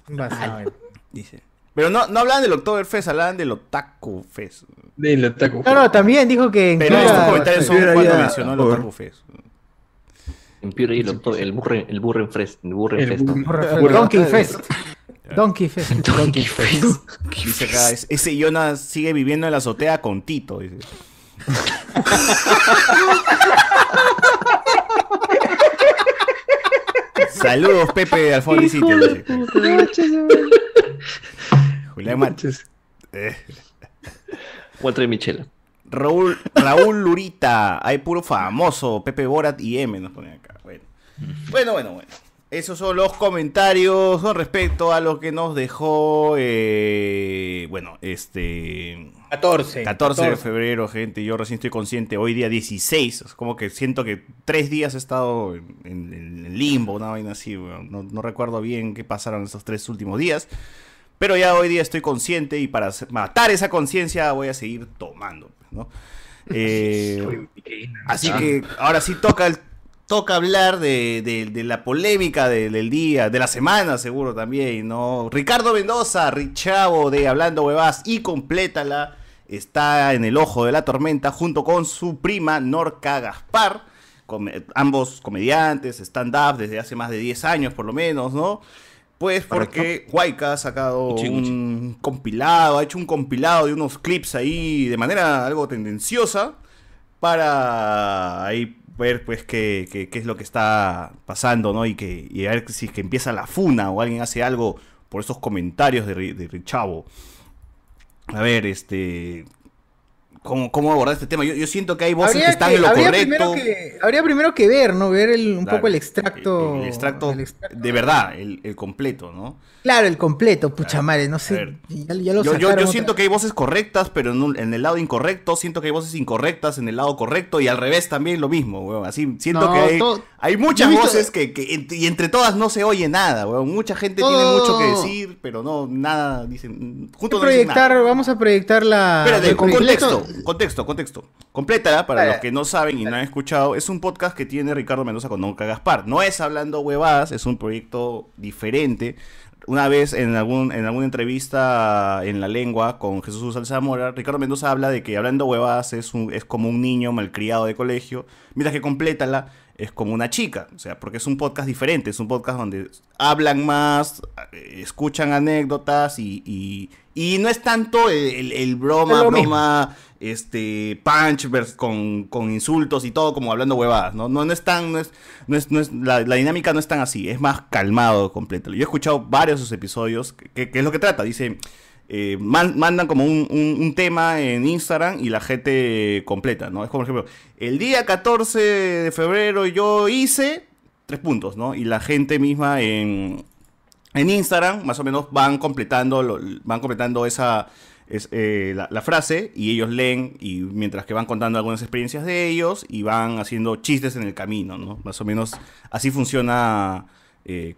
Basado. Dice. Pero no, no hablan del Oktoberfest, hablan del Otaku Fest. Del Otaku No, no, también dijo que en Pero estos comentarios son cuando mencionó el Otaku Fest. En Pure y el, burren, el burren fest, el burren El fest. Donkey Fest. *laughs* Donkey Fest. Donkey Face. Dice acá, es- ese Jonas sigue viviendo en la azotea con Tito. dice. *laughs* Saludos, Pepe de Alfonso y Sitio. dice. Julián Mar- Eh. *laughs* Walter Michela. Raúl, Raúl Lurita, hay puro famoso, Pepe Borat y M nos ponen acá. Bueno, bueno, bueno. bueno. Esos son los comentarios con respecto a lo que nos dejó, eh, bueno, este... 14. 14 de febrero, gente, yo recién estoy consciente, hoy día 16, es como que siento que tres días he estado en, en- en limbo, una vaina así, weón. no, no recuerdo bien qué pasaron esos tres últimos días, pero ya hoy día estoy consciente y para matar esa conciencia voy a seguir tomando, pues, ¿no? *laughs* Eh, así que ahora sí toca el- toca hablar de, de- de la polémica de- del día, de la semana seguro también, ¿no? Ricardo Mendoza, Richavo de Hablando Huevas y complétala, está en el ojo de la tormenta junto con su prima Norca Gaspar, ambos comediantes, stand-up desde hace más de 10 años por lo menos, ¿no? Pues porque Huayca ha sacado Uchi, uchi. un compilado, ha hecho un compilado de unos clips ahí de manera algo tendenciosa para ahí ver pues qué, qué- es lo que está pasando, ¿no? Y que y a ver si es que empieza la funa o alguien hace algo por esos comentarios de, de Richavo. A ver, este... ¿Cómo, cómo abordar este tema? Yo, yo siento que hay voces que están que- en lo habría correcto. Primero que, habría primero que ver, ¿no? Ver el- un Claro, poco el extracto. El extracto, de verdad, el, el completo, ¿no? Claro, el completo, pucha madre, no sé. Ya, ya lo Yo, yo- yo siento que hay voces correctas, pero en, un- en el lado incorrecto. Siento que hay voces incorrectas en el lado correcto y al revés también lo mismo, weón. Así, siento No, que hay, todo- hay muchas visto- voces que, que ent- y entre todas no se oye nada, weón. Mucha gente tiene mucho que decir, pero no, nada, dicen, Hay juntos dicen proyectar, nada. vamos a proyectar la. Espérate, el contexto, contexto, contexto. Complétala, para los que no saben y no han escuchado, es un podcast que tiene Ricardo Mendoza con Nonca Gaspar. No es hablando huevadas, es un proyecto diferente. Una vez en, algún, en alguna entrevista en La Lengua con Jesús Alzamora, Ricardo Mendoza habla de que hablando huevadas es, un, es como un niño malcriado de colegio, mientras que Complétala es como una chica, o sea, porque es un podcast diferente, es un podcast donde hablan más, eh, escuchan anécdotas y, y, y no es tanto el, el- el broma, Es lo mismo. broma, este, punch con, con insultos y todo como hablando huevadas, ¿no? No, no es tan, no es, no es, no es- la, la dinámica no es tan así, es más calmado completo. Yo he escuchado varios de sus episodios, que, que- que es lo que trata, dice, eh, man- mandan como un, tema en Instagram y la gente completa, ¿no? Es como, por ejemplo, el día 14 de febrero yo hice tres puntos, ¿no? Y la gente misma en, en Instagram más o menos van completando, lo- van completando esa, es, eh, la, frase y ellos leen y mientras que van contando algunas experiencias de ellos y van haciendo chistes en el camino, ¿no? Más o menos así funciona eh.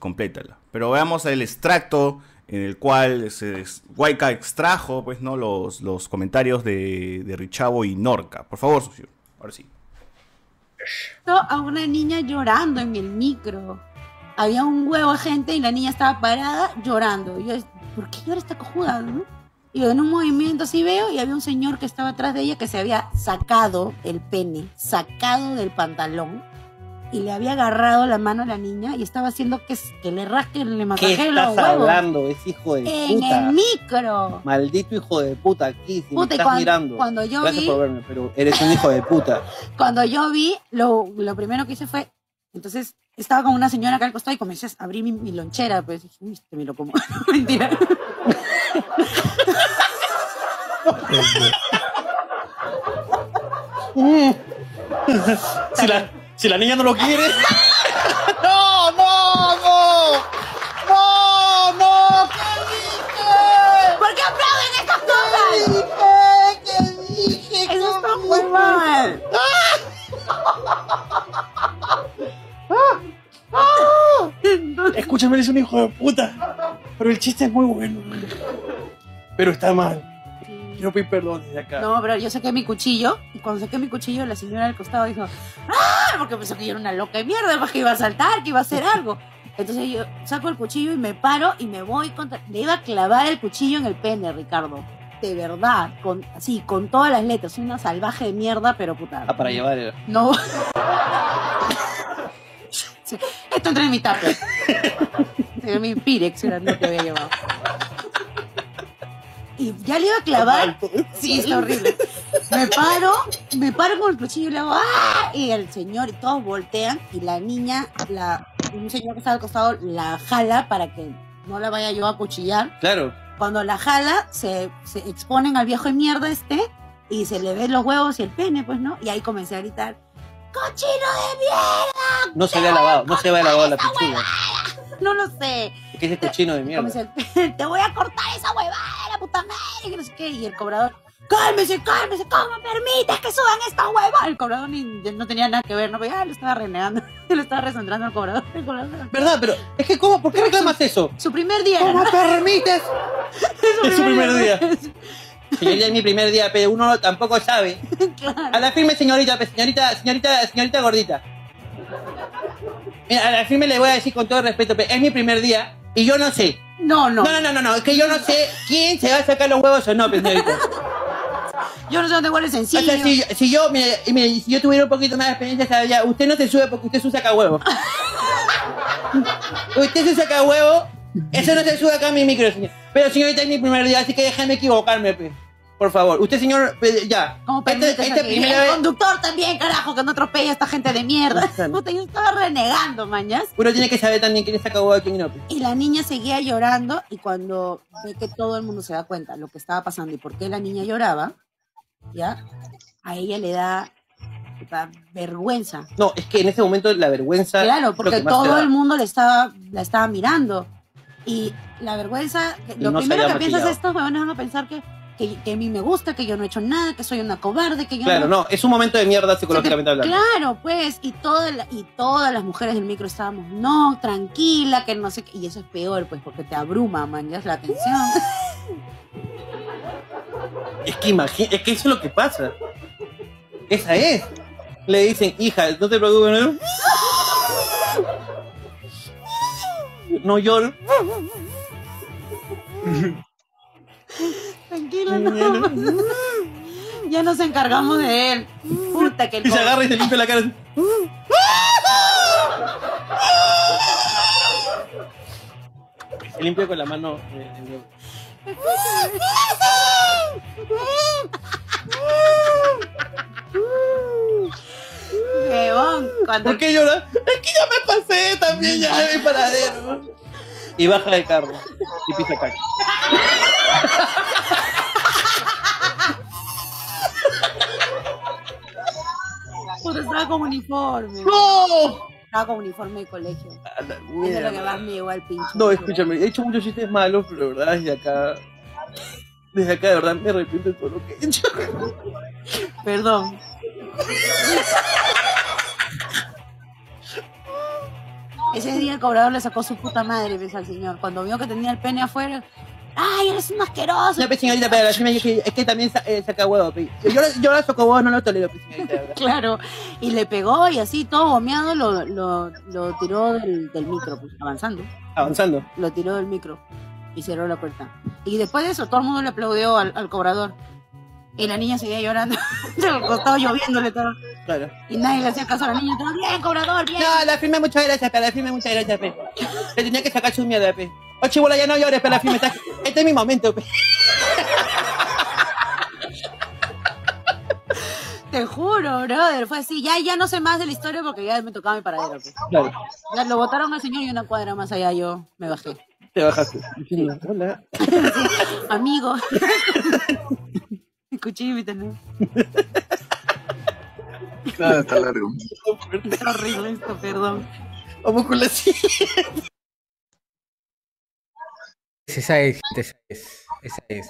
Pero veamos el extracto en el cual se, Waika extrajo, pues, ¿no? Los, los comentarios de, de Richavo y Norca. Por favor, Sucio. Ahora sí. a una niña llorando en el micro. Había un huevo de gente y la niña estaba parada llorando. Y yo, ¿por qué llora esta cojuda? no? Y en un movimiento así veo y había un señor que estaba atrás de ella que se había sacado el pene, sacado del pantalón y le había agarrado la mano a la niña y estaba haciendo que, que le rasque, le ¿Qué masajee los estás huevos. hablando? Es hijo de En puta. el micro. Maldito hijo de puta aquí, si Puta, me y estás cuan- mirando. cuando yo Gracias vi- por verme, pero eres un hijo de puta. *laughs* Cuando yo vi, lo, lo primero que hice fue Entonces estaba con una señora acá al costado y comencé a abrir mi, mi lonchera, pues dije, "Uy, este me lo como. *laughs* Mentira. *laughs* si, la, si la niña no lo quiere. *laughs* ¡No, no, no! ¡No, no! ¿Por qué aplauden estas cosas? ¿Qué dije? Eso está muy mal. *laughs* Escúchame, eres un hijo de puta. Pero el chiste es muy bueno. Pero está mal. Quiero pedir perdón desde acá. No, pero yo saqué mi cuchillo y cuando saqué mi cuchillo la señora del costado dijo, ¡ah! Porque pensó que yo era una loca de mierda, pues que iba a saltar, que iba a hacer algo. Entonces yo saco el cuchillo y me paro y me voy contra... Le iba a clavar el cuchillo en el pene, Ricardo. De verdad, con, así, con todas las letras. Soy una salvaje de mierda, pero puta. Ah, para llevar el... No. Esto entra en mi. Era mi Pirex, era lo que había llevado. Y ya le iba a clavar. Sí, está horrible. Me paro, me paro con el cuchillo y le hago ¡ah! Y el señor y todos voltean y la niña, la, un señor que estaba al costado, la jala para que no la vaya yo a cuchillar. Claro. Cuando la jala, se, se exponen al viejo de mierda este y se le ven los huevos y el pene, pues, ¿no? Y ahí comencé a gritar, ¡cochino de mierda! No se había lavado, no se había lavado la pichula. *laughs* No lo sé. ¿Qué es ese cochino de mierda? Comencé, *laughs* te voy a cortar esa huevada, la puta madre, que no sé qué. Y el cobrador, cálmese, cálmese, ¿cómo permites que suban esta hueva? El cobrador ni, no tenía nada que ver, no, ya lo estaba renegando, *laughs* lo estaba recentrando al cobrador. El cobrador. ¿Verdad? Pero es que, ¿cómo? ¿Por qué reclamas eso? Su primer día. ¿Cómo permites? Es su primer día. Señorita, es mi primer día, pero uno tampoco sabe. A la firme, señorita, pe, señorita, señorita, señorita gordita. Mira, a la firme le voy a decir con todo respeto, pe, es mi primer día y yo no sé. No, no. No, no, no, no, no, es que yo no sé quién se va a sacar los huevos o no, pe, señorita. Yo no sé dónde huele el O sencillo. sea, si, si yo, mire, mire, si yo tuviera un poquito más de experiencia, sabría, usted no se sube porque usted es un saca huevo. *laughs* usted es un saca huevo, eso no se sube acá a mi micro, señor. Pero señorita es mi primer día, así que déjame equivocarme, pe. Por favor, usted señor, pe, ya. ¿Cómo Este- aquí? primera el conductor también, carajo, que no atropella a esta gente de mierda. *laughs* Puta, yo estaba renegando, mañas. uno tiene que saber también quién es saca huevo y quién no. Y la niña seguía llorando y cuando ve que todo el mundo se da cuenta lo que estaba pasando y por qué la niña lloraba, ya, a ella le da vergüenza. No, es que en ese momento la vergüenza. Claro, porque todo el mundo le estaba, la estaba mirando. Y la vergüenza, lo no primero que piensas maquillado. es estos huevones van a pensar que, que, que a mí me gusta, que yo no he hecho nada, que soy una cobarde, que yo Claro, no, es un momento de mierda psicológicamente hablando. Claro, pues, y, toda la- y todas las mujeres del micro estábamos, no, tranquila, que no sé qué, y eso es peor, pues, porque te abruma, man, ya es la atención. Es que imagina, es que eso es lo que pasa. Esa es. Le dicen, hija, no te preocupes, no, *laughs* no lloro. *laughs* Tranquila, no. *laughs* ya nos encargamos de él. Puta que el Y se agarra y se limpia la cara. Se limpia con la mano. eh, Huevón, cuando ¿Por qué llora? Es que ya me pasé también ya de mi paradero. Y baja del carro. Y pisa caca. Puta, estaba con uniforme. ¡No! Estaba con uniforme de colegio. Eso es lo que más me llegó al pincho. No, escúchame, he hecho muchos chistes malos, pero de verdad desde acá. Desde acá de verdad me arrepiento de todo lo que he hecho. Perdón. Ese día el cobrador le sacó su puta madre, ves al señor. Cuando vio que tenía el pene afuera, ¡ay, eres un asqueroso! Ya, pues, señorita, pero es que, es que también sa- eh, saca huevo, pe. Yo, yo la saco huevo, no lo tolero, pues, señorita. *laughs* Claro, y le pegó y así, todo gomeado, lo, lo, lo tiró del, del micro, pues, avanzando. Avanzando. Lo tiró del micro y cerró la puerta. Y después de eso, todo el mundo le aplaudió al, al cobrador. Y la niña seguía llorando. *laughs* Estaba lloviéndole todo. Claro. Y nadie le hacía caso a la niña. Todo bien, cobrador, bien. No, la firme, muchas gracias, pero la firme, muchas gracias, pe. Le tenía que sacar su mierda, pe. Oh, chibola, ya no llores, pero la firme, está- este es mi momento, pe. *laughs* Te juro, brother. Fue así. Ya, ya no sé más de la historia porque ya me tocaba mi paradero. pues. Claro. Ya lo botaron al señor y una cuadra más allá yo me bajé. Te bajaste. Hola. *laughs* Amigo. Escuché, invítame. Nada, está largo. Está horrible esto, perdón. Vamos con la siguiente. Esa es, esa es, esa es.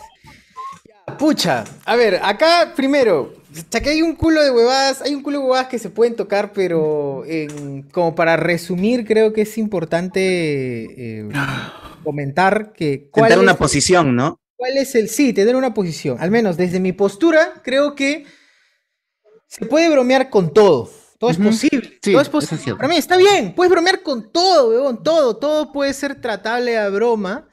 Pucha, a ver, acá primero, ya que hay un culo de huevadas, hay un culo de huevadas que se pueden tocar, pero en- como para resumir, creo que es importante eh, *gasps* comentar que cuál Sentar una es- posición, ¿no? ¿Cuál es el sí? Tener una posición. Al menos desde mi postura, creo que se puede bromear con todo. Todo es posible. todo es posible. Para mí está bien. Puedes bromear con todo, weón. Todo. Todo puede ser tratable a broma.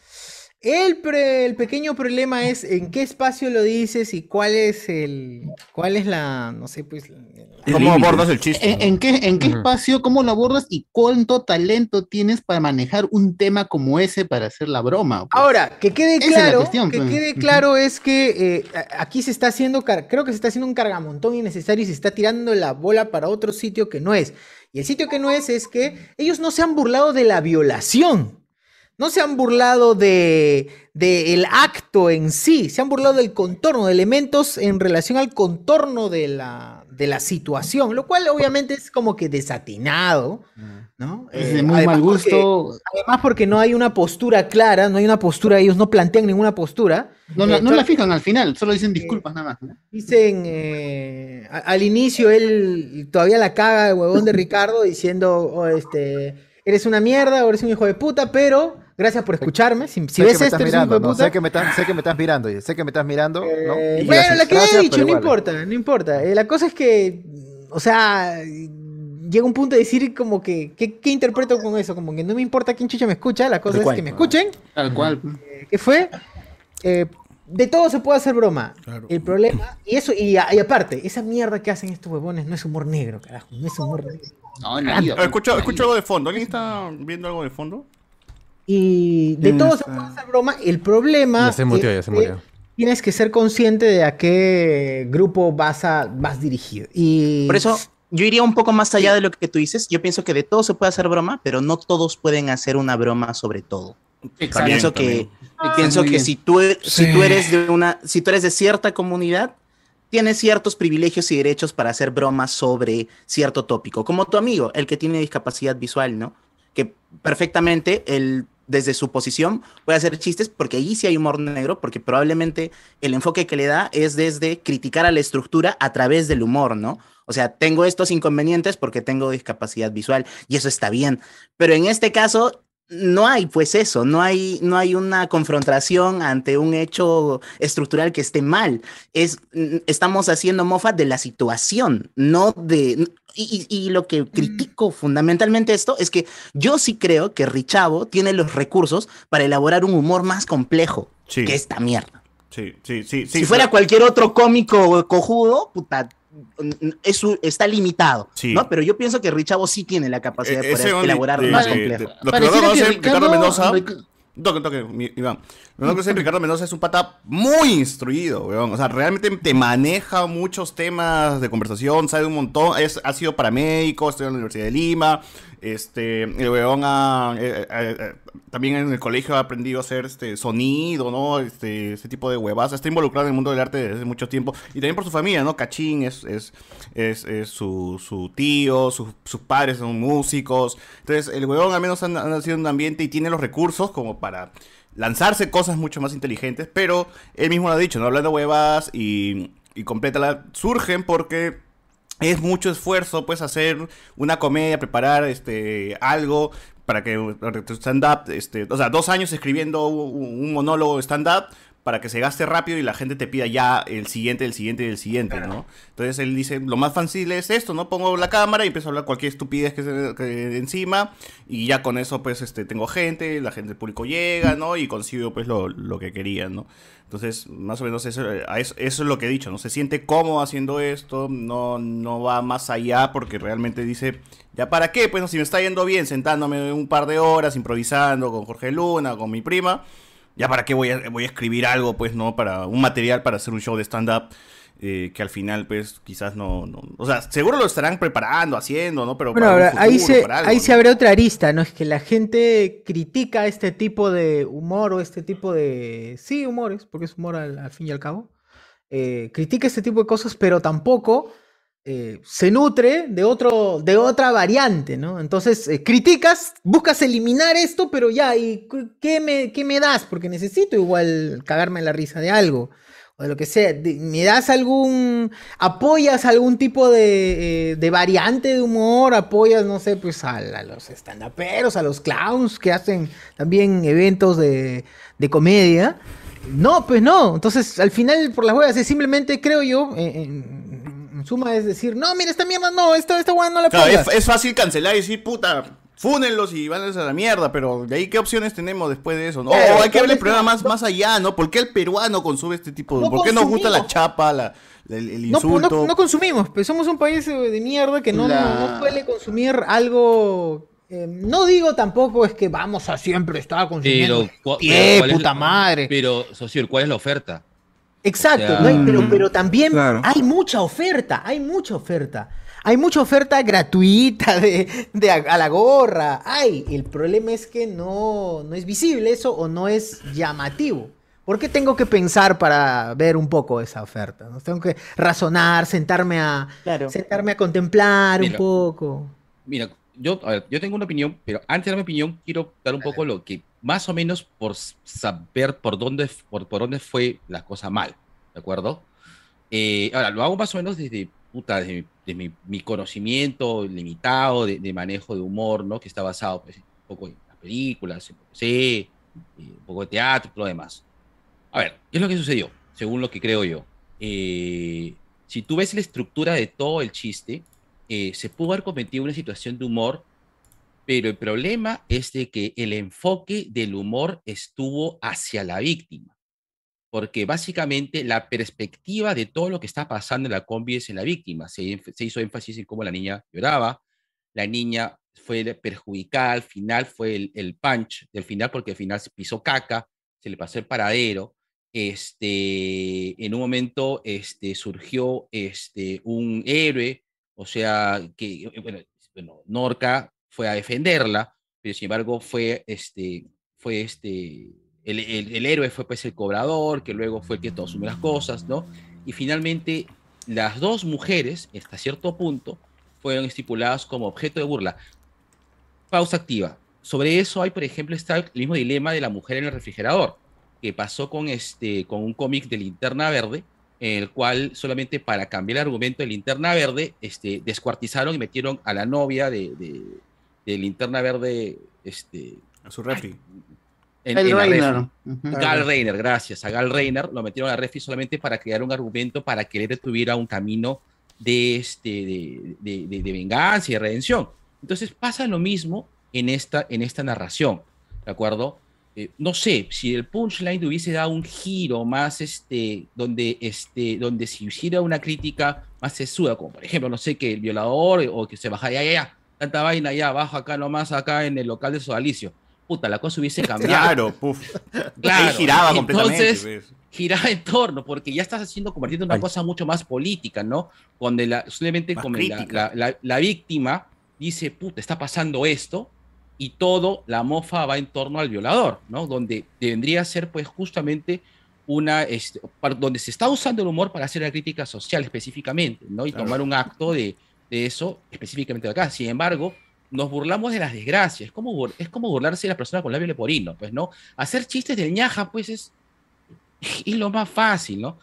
El, pre- el pequeño problema es en qué espacio lo dices y cuál es el. cuál es la. no sé, pues. ¿Cómo abordas el chiste? ¿En, en qué, en qué espacio, cómo lo abordas y cuánto talento tienes para manejar un tema como ese para hacer la broma? pues? Ahora, que quede claro, cuestión, que pues. quede claro es que eh, aquí se está haciendo, creo que se está haciendo un cargamontón innecesario y se está tirando la bola para otro sitio que no es. Y el sitio que no es es que ellos no se han burlado de la violación. No se han burlado de, de el acto en sí, se han burlado del contorno, de elementos en relación al contorno de la, de la situación, lo cual obviamente es como que desatinado, ¿no? Es Eh, de muy además mal porque- gusto. además porque no hay una postura clara, no hay una postura, ellos no plantean ninguna postura. No, la- Eh, no solo la fijan al final, solo dicen disculpas nada más. ¿no? Dicen, eh, a- al inicio él todavía la caga el huevón de Ricardo diciendo, oh, este, eres una mierda o eres un hijo de puta, pero gracias por escucharme. Si, ves mirando, de ¿no? puta. Sé que, me estás, sé que me estás mirando, sé que me estás mirando, ¿no? Eh, bueno, gracias- la que he dicho, no importa, no importa. Eh, la cosa es que, o sea, llega un punto de decir como que, ¿qué, qué interpreto con eso? Como que no me importa quién chucha me escucha, la cosa es cual. que me escuchen. Tal cual. Eh, ¿Qué fue? Eh, de todo se puede hacer broma. El problema, y eso, y, a- y aparte, esa mierda que hacen estos huevones no es humor negro, carajo, no es humor negro. No, la Ah, vida. escucho, escucho algo de fondo. ¿Alguien está viendo algo de fondo? Y de todo se puede hacer broma. El problema Ya se murió, es ya se que murió. tienes que ser consciente de a qué grupo vas a vas dirigido. Y Por eso yo iría un poco más allá de lo que tú dices. Yo pienso que de todo se puede hacer broma, pero no todos pueden hacer una broma sobre todo. Exacto. pienso que, pienso que si tú, e- si tú eres de una, si tú eres de cierta comunidad, tienes ciertos privilegios y derechos para hacer bromas sobre cierto tópico. Como tu amigo, el que tiene discapacidad visual, ¿no? Que perfectamente él desde su posición puede hacer chistes porque ahí sí hay humor negro, porque probablemente el enfoque que le da es desde criticar a la estructura a través del humor, ¿no? O sea, tengo estos inconvenientes porque tengo discapacidad visual y eso está bien. Pero en este caso no hay pues eso, no hay, no hay una confrontación ante un hecho estructural que esté mal. Es, mm, estamos haciendo mofa de la situación, no de... Y, y- y lo que critico fundamentalmente esto es que yo sí creo que Richavo tiene los recursos para elaborar un humor más complejo Sí. que esta mierda. Sí, sí, sí. sí si fuera cualquier otro cómico cojudo, puta, mm, es está limitado, Sí. ¿no? Pero yo pienso que Richavo sí tiene la capacidad de poder de- elaborar de- más de- complejo. de- Lo que Ricardo Mendoza. Toque, toque, Iván. Lo que Ricardo Mendoza es un pata muy instruido, weón. O sea, realmente te maneja muchos temas de conversación, sabe un montón. Es, ha sido paramédico, estudió en la Universidad de Lima. Este, el weón ha, eh, eh, eh, también en el colegio ha aprendido a hacer este sonido, ¿no? Este, ese tipo de huevas. Está involucrado en el mundo del arte desde mucho tiempo. Y también por su familia, ¿no? Cachín es, es, es, su, su tío, sus- sus padres son músicos. Entonces, el huevón al menos ha, ha nacido en un ambiente y tiene los recursos como para lanzarse cosas mucho más inteligentes. Pero él mismo lo ha dicho, ¿no? Hablando huevas y, y complétala, surgen porque es mucho esfuerzo, pues, hacer una comedia, preparar este algo para que stand-up, este, o sea, dos años escribiendo un, un monólogo stand-up para que se gaste rápido y la gente te pida ya el siguiente, el siguiente el siguiente, ¿no? Entonces él dice, lo más fácil es esto, ¿no? Pongo la cámara y empiezo a hablar cualquier estupidez que se que encima y ya con eso, pues, este, tengo gente, la gente del público llega, ¿no? Y consigo, pues, lo, lo que quería, ¿no? Entonces, más o menos eso, eso es lo que he dicho, ¿no? Se siente cómodo haciendo esto, no, no va más allá porque realmente dice, ¿ya para qué? Pues no, si me está yendo bien sentándome un par de horas improvisando con Jorge Luna, con mi prima, ¿ya para qué voy a, voy a escribir algo, pues, no? Para un material para hacer un show de stand-up. eh, que al final, pues, quizás no, no- O sea, seguro lo estarán preparando, haciendo, ¿no? Pero Bueno, para ahí se, para algo, ahí ¿no? se abre otra arista, ¿no? Es que la gente critica este tipo de humor o este tipo de... Sí, humores, porque es humor al, al fin y al cabo. Eh, critica este tipo de cosas, pero tampoco eh, se nutre de, otro, de otra variante, ¿no? Entonces, eh, criticas, buscas eliminar esto, pero ya, ¿y qué me, qué me das? Porque necesito igual cagarme la risa de algo. O de lo que sea. ¿Me das algún. apoyas algún tipo de, eh, de variante de humor? ¿Apoyas, no sé, pues a, a los estandaperos, a los clowns que hacen también eventos de, de comedia? No, pues no. Entonces, al final, por las huevas, es simplemente, creo yo, eh, en, en suma, es decir, no, mira, esta mierda no, esta, esta hueá no la Claro, es, es fácil cancelar y decir, puta, fúnenlos y van a la mierda, pero de ahí, ¿qué opciones tenemos después de eso? ¿no? Claro, o hay que ver el ¿cuál es problema más, más allá, ¿no? ¿Por qué el peruano consume este tipo de... No ¿Por qué nos gusta la chapa, la- la- el, el No, no- insulto? no consumimos, pues somos un país eh, de mierda que no, La- no, no suele consumir algo. eh, no digo tampoco es que vamos a siempre estar consumiendo. Pero, cua- ¡Qué pero ¿cuál es puta la- madre! Pero, socio, ¿cuál es la oferta? Exacto, O sea, no hay- pero, Mm. pero también Claro. hay mucha oferta, hay mucha oferta. Hay mucha oferta gratuita de, de a, a la gorra. Hay. El problema es que no, no es visible eso o no es llamativo. ¿Por qué tengo que pensar para ver un poco esa oferta? ¿no? Tengo que razonar, sentarme a, sentarme a contemplar Mira. un poco. Mira, yo, a ver, yo tengo una opinión, pero antes de dar mi opinión, quiero dar un poco lo que, más o menos, por saber por dónde, por, por dónde fue la cosa mal, ¿de acuerdo? Eh, ahora, lo hago más o menos desde, puta, desde, desde mi, mi conocimiento limitado de, de manejo de humor, ¿no? Que está basado, pues, un poco en las películas, sé, eh, un poco de teatro, todo lo demás. A ver, ¿qué es lo que sucedió? Según lo que creo yo. Eh, si tú ves la estructura de todo el chiste, eh, se pudo haber cometido una situación de humor, pero el problema es de que el enfoque del humor estuvo hacia la víctima. Porque básicamente la perspectiva de todo lo que está pasando en la combi es en la víctima. Se, se hizo énfasis en cómo la niña lloraba, la niña fue perjudicada, al final fue el, el punch del final, porque al final se pisó caca, se le pasó el paradero. Este, en un momento este, surgió este, un héroe, o sea, que, bueno, bueno, Norca fue a defenderla, pero sin embargo fue este, fue este, el, el- el héroe fue pues el cobrador, que luego fue el que todo asumió las cosas, ¿no? Y finalmente las dos mujeres, hasta cierto punto, fueron estipuladas como objeto de burla. Pausa activa. Sobre eso hay, por ejemplo, está el mismo dilema de la mujer en el refrigerador, que pasó con, este, con un cómic de Linterna Verde, en el cual solamente para cambiar el argumento de Linterna Verde, este, descuartizaron y metieron a la novia de, de, de Linterna Verde, este, A su refri. en, Gal en Reiner. refri. Ujú. Gal Reiner, gracias. A Gal Reiner lo metieron a la refri solamente para crear un argumento para que él tuviera un camino de, este, de, de- de- de venganza y de redención. Entonces pasa lo mismo en esta, en esta narración, ¿de acuerdo? Eh, no sé, si el punchline hubiese dado un giro más, este, donde, este, donde si hiciera una crítica más sesuda, como por ejemplo, no sé, que el violador o que se baja, ya, ya, ya, tanta vaina, ya, bajo acá nomás, acá en el local de Sodalicio. Puta, la cosa hubiese *laughs* cambiado. Claro, puf. *laughs* Claro, Ahí giraba completamente. entonces, pues. giraba en torno, porque ya estás haciendo, convirtiendo en una cosa mucho más política, ¿no? Donde la, simplemente la, la- la- la víctima dice, puta, está pasando esto, y todo, la mofa va en torno al violador, ¿no? Donde vendría a ser, pues, justamente una, este, donde se está usando el humor para hacer la crítica social específicamente, ¿no? Y Claro. tomar un acto de, de eso específicamente acá. Sin embargo, nos burlamos de las desgracias. Es como, es como burlarse de la persona con labio leporino, pues, ¿no? Hacer chistes del ñaja, pues, es, es lo más fácil, ¿no?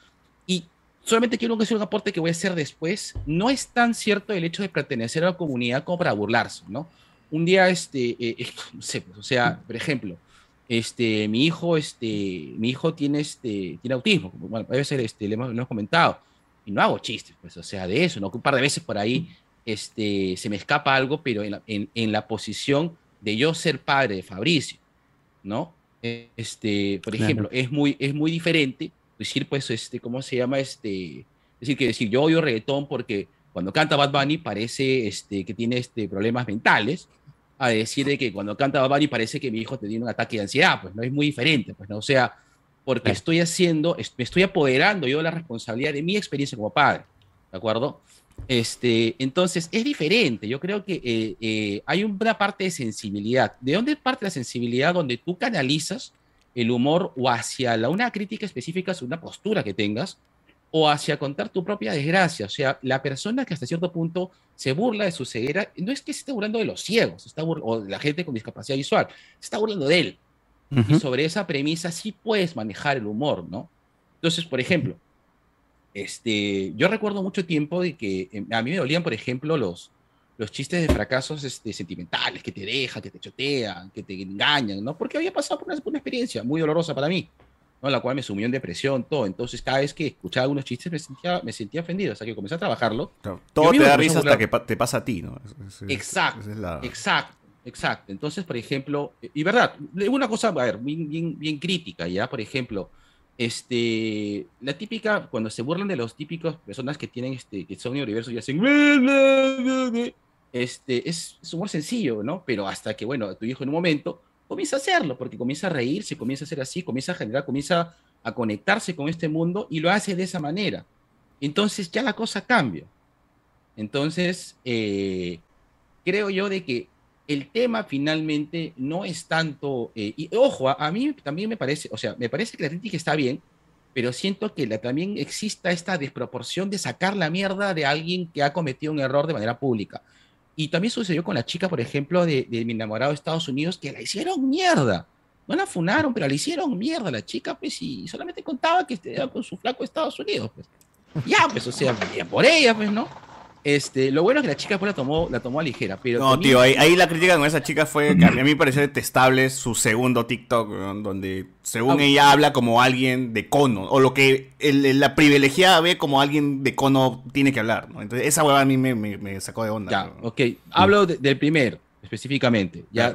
Y solamente quiero hacer un aporte que voy a hacer después. No es tan cierto el hecho de pertenecer a la comunidad como para burlarse, ¿no? Un día, este, eh, eh, no sé, pues, o sea, por ejemplo, este, mi hijo, este, mi hijo tiene, este, tiene autismo, bueno, a veces este, le hemos, lo hemos comentado, y no hago chistes, pues, o sea, de eso, ¿no? Un par de veces por ahí, este, se me escapa algo, pero en la, en, en la posición de yo ser padre de Fabricio, ¿no? Eh, Este, por Claro. ejemplo, es muy, es muy diferente decir, pues, este, ¿cómo se llama? Este, decir que decir, yo odio reggaetón porque cuando canta Bad Bunny parece este, que tiene este, problemas mentales, a decir de que cuando canta Bad Bunny parece que mi hijo tiene un ataque de ansiedad, pues, ¿no? Es muy diferente, pues, ¿no? O sea, porque estoy haciendo, me estoy apoderando yo de la responsabilidad de mi experiencia como padre, ¿de acuerdo? Este, entonces, es diferente. Yo creo que eh, eh, hay una parte de sensibilidad. ¿De dónde parte la sensibilidad? Donde tú canalizas el humor o hacia la, una crítica específica sobre una postura que tengas, o hacia contar tu propia desgracia. O sea, la persona que hasta cierto punto se burla de su ceguera, no es que se esté burlando de los ciegos, se está o de la gente con discapacidad visual, se está burlando de él. Y sobre esa premisa sí puedes manejar el humor, ¿no? Entonces, por ejemplo, este, yo recuerdo mucho tiempo de que eh, a mí me dolían, por ejemplo, los, los chistes de fracasos este, sentimentales, que te dejan, que te chotean, que te engañan, ¿no? Porque había pasado por una, por una experiencia muy dolorosa para mí, ¿no? La cual me sumió en depresión, todo. Entonces, cada vez que escuchaba algunos chistes me sentía, me sentía ofendido, sea, que comencé a trabajarlo. Todo Yo te da risa hasta que pa- te pasa a ti, ¿no? Es- es- Exacto, es la- exacto, exacto. Entonces, por ejemplo, y verdad, una cosa, a ver, bien, bien, crítica, ¿ya? Por ejemplo, este, la típica, cuando se burlan de los típicos personas que tienen, este, que son neurodiversos y hacen, este, es, es humor sencillo, ¿no? Pero hasta que, bueno, tu hijo en un momento comienza a hacerlo, porque comienza a reírse, comienza a ser así, comienza a generar, comienza a conectarse con este mundo y lo hace de esa manera. Entonces ya la cosa cambia. Entonces, eh, creo yo de que el tema finalmente no es tanto, eh, y ojo, a, a mí también me parece, o sea, me parece que la crítica está bien, pero siento que la, también exista esta desproporción de sacar la mierda de alguien que ha cometido un error de manera pública. Y también sucedió con la chica, por ejemplo, de, de mi enamorado de Estados Unidos, que la hicieron mierda. No la funaron, pero la hicieron mierda la chica, pues, y solamente contaba que estaba con su flaco de Estados Unidos, pues. Ya, pues, o sea, bien por ella, pues, ¿no? Este, lo bueno es que la chica pues la tomó, la tomó a ligera, pero No, tío, ahí, ahí la crítica con esa chica fue que a mí me pareció detestable su segundo TikTok, donde según ella habla como alguien de cono, o lo que el- la privilegiada ve como alguien de cono tiene que hablar, ¿no? Entonces esa hueva a mí me, me- me sacó de onda. Ya, ok. Hablo de- del primero, específicamente. Ya,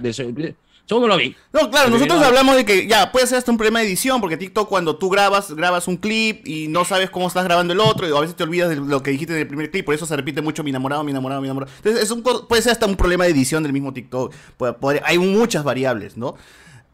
seg- segundo lo vi. No, claro, nosotros hablamos de que ya puede ser hasta un problema de edición, porque TikTok cuando tú grabas, grabas un clip y no sabes cómo estás grabando el otro, y a veces te olvidas de lo que dijiste en el primer clip, por eso se repite mucho mi enamorado, mi enamorado, mi enamorado. Entonces es un, puede ser hasta un problema de edición del mismo TikTok. Puede- puede- hay muchas variables, ¿no?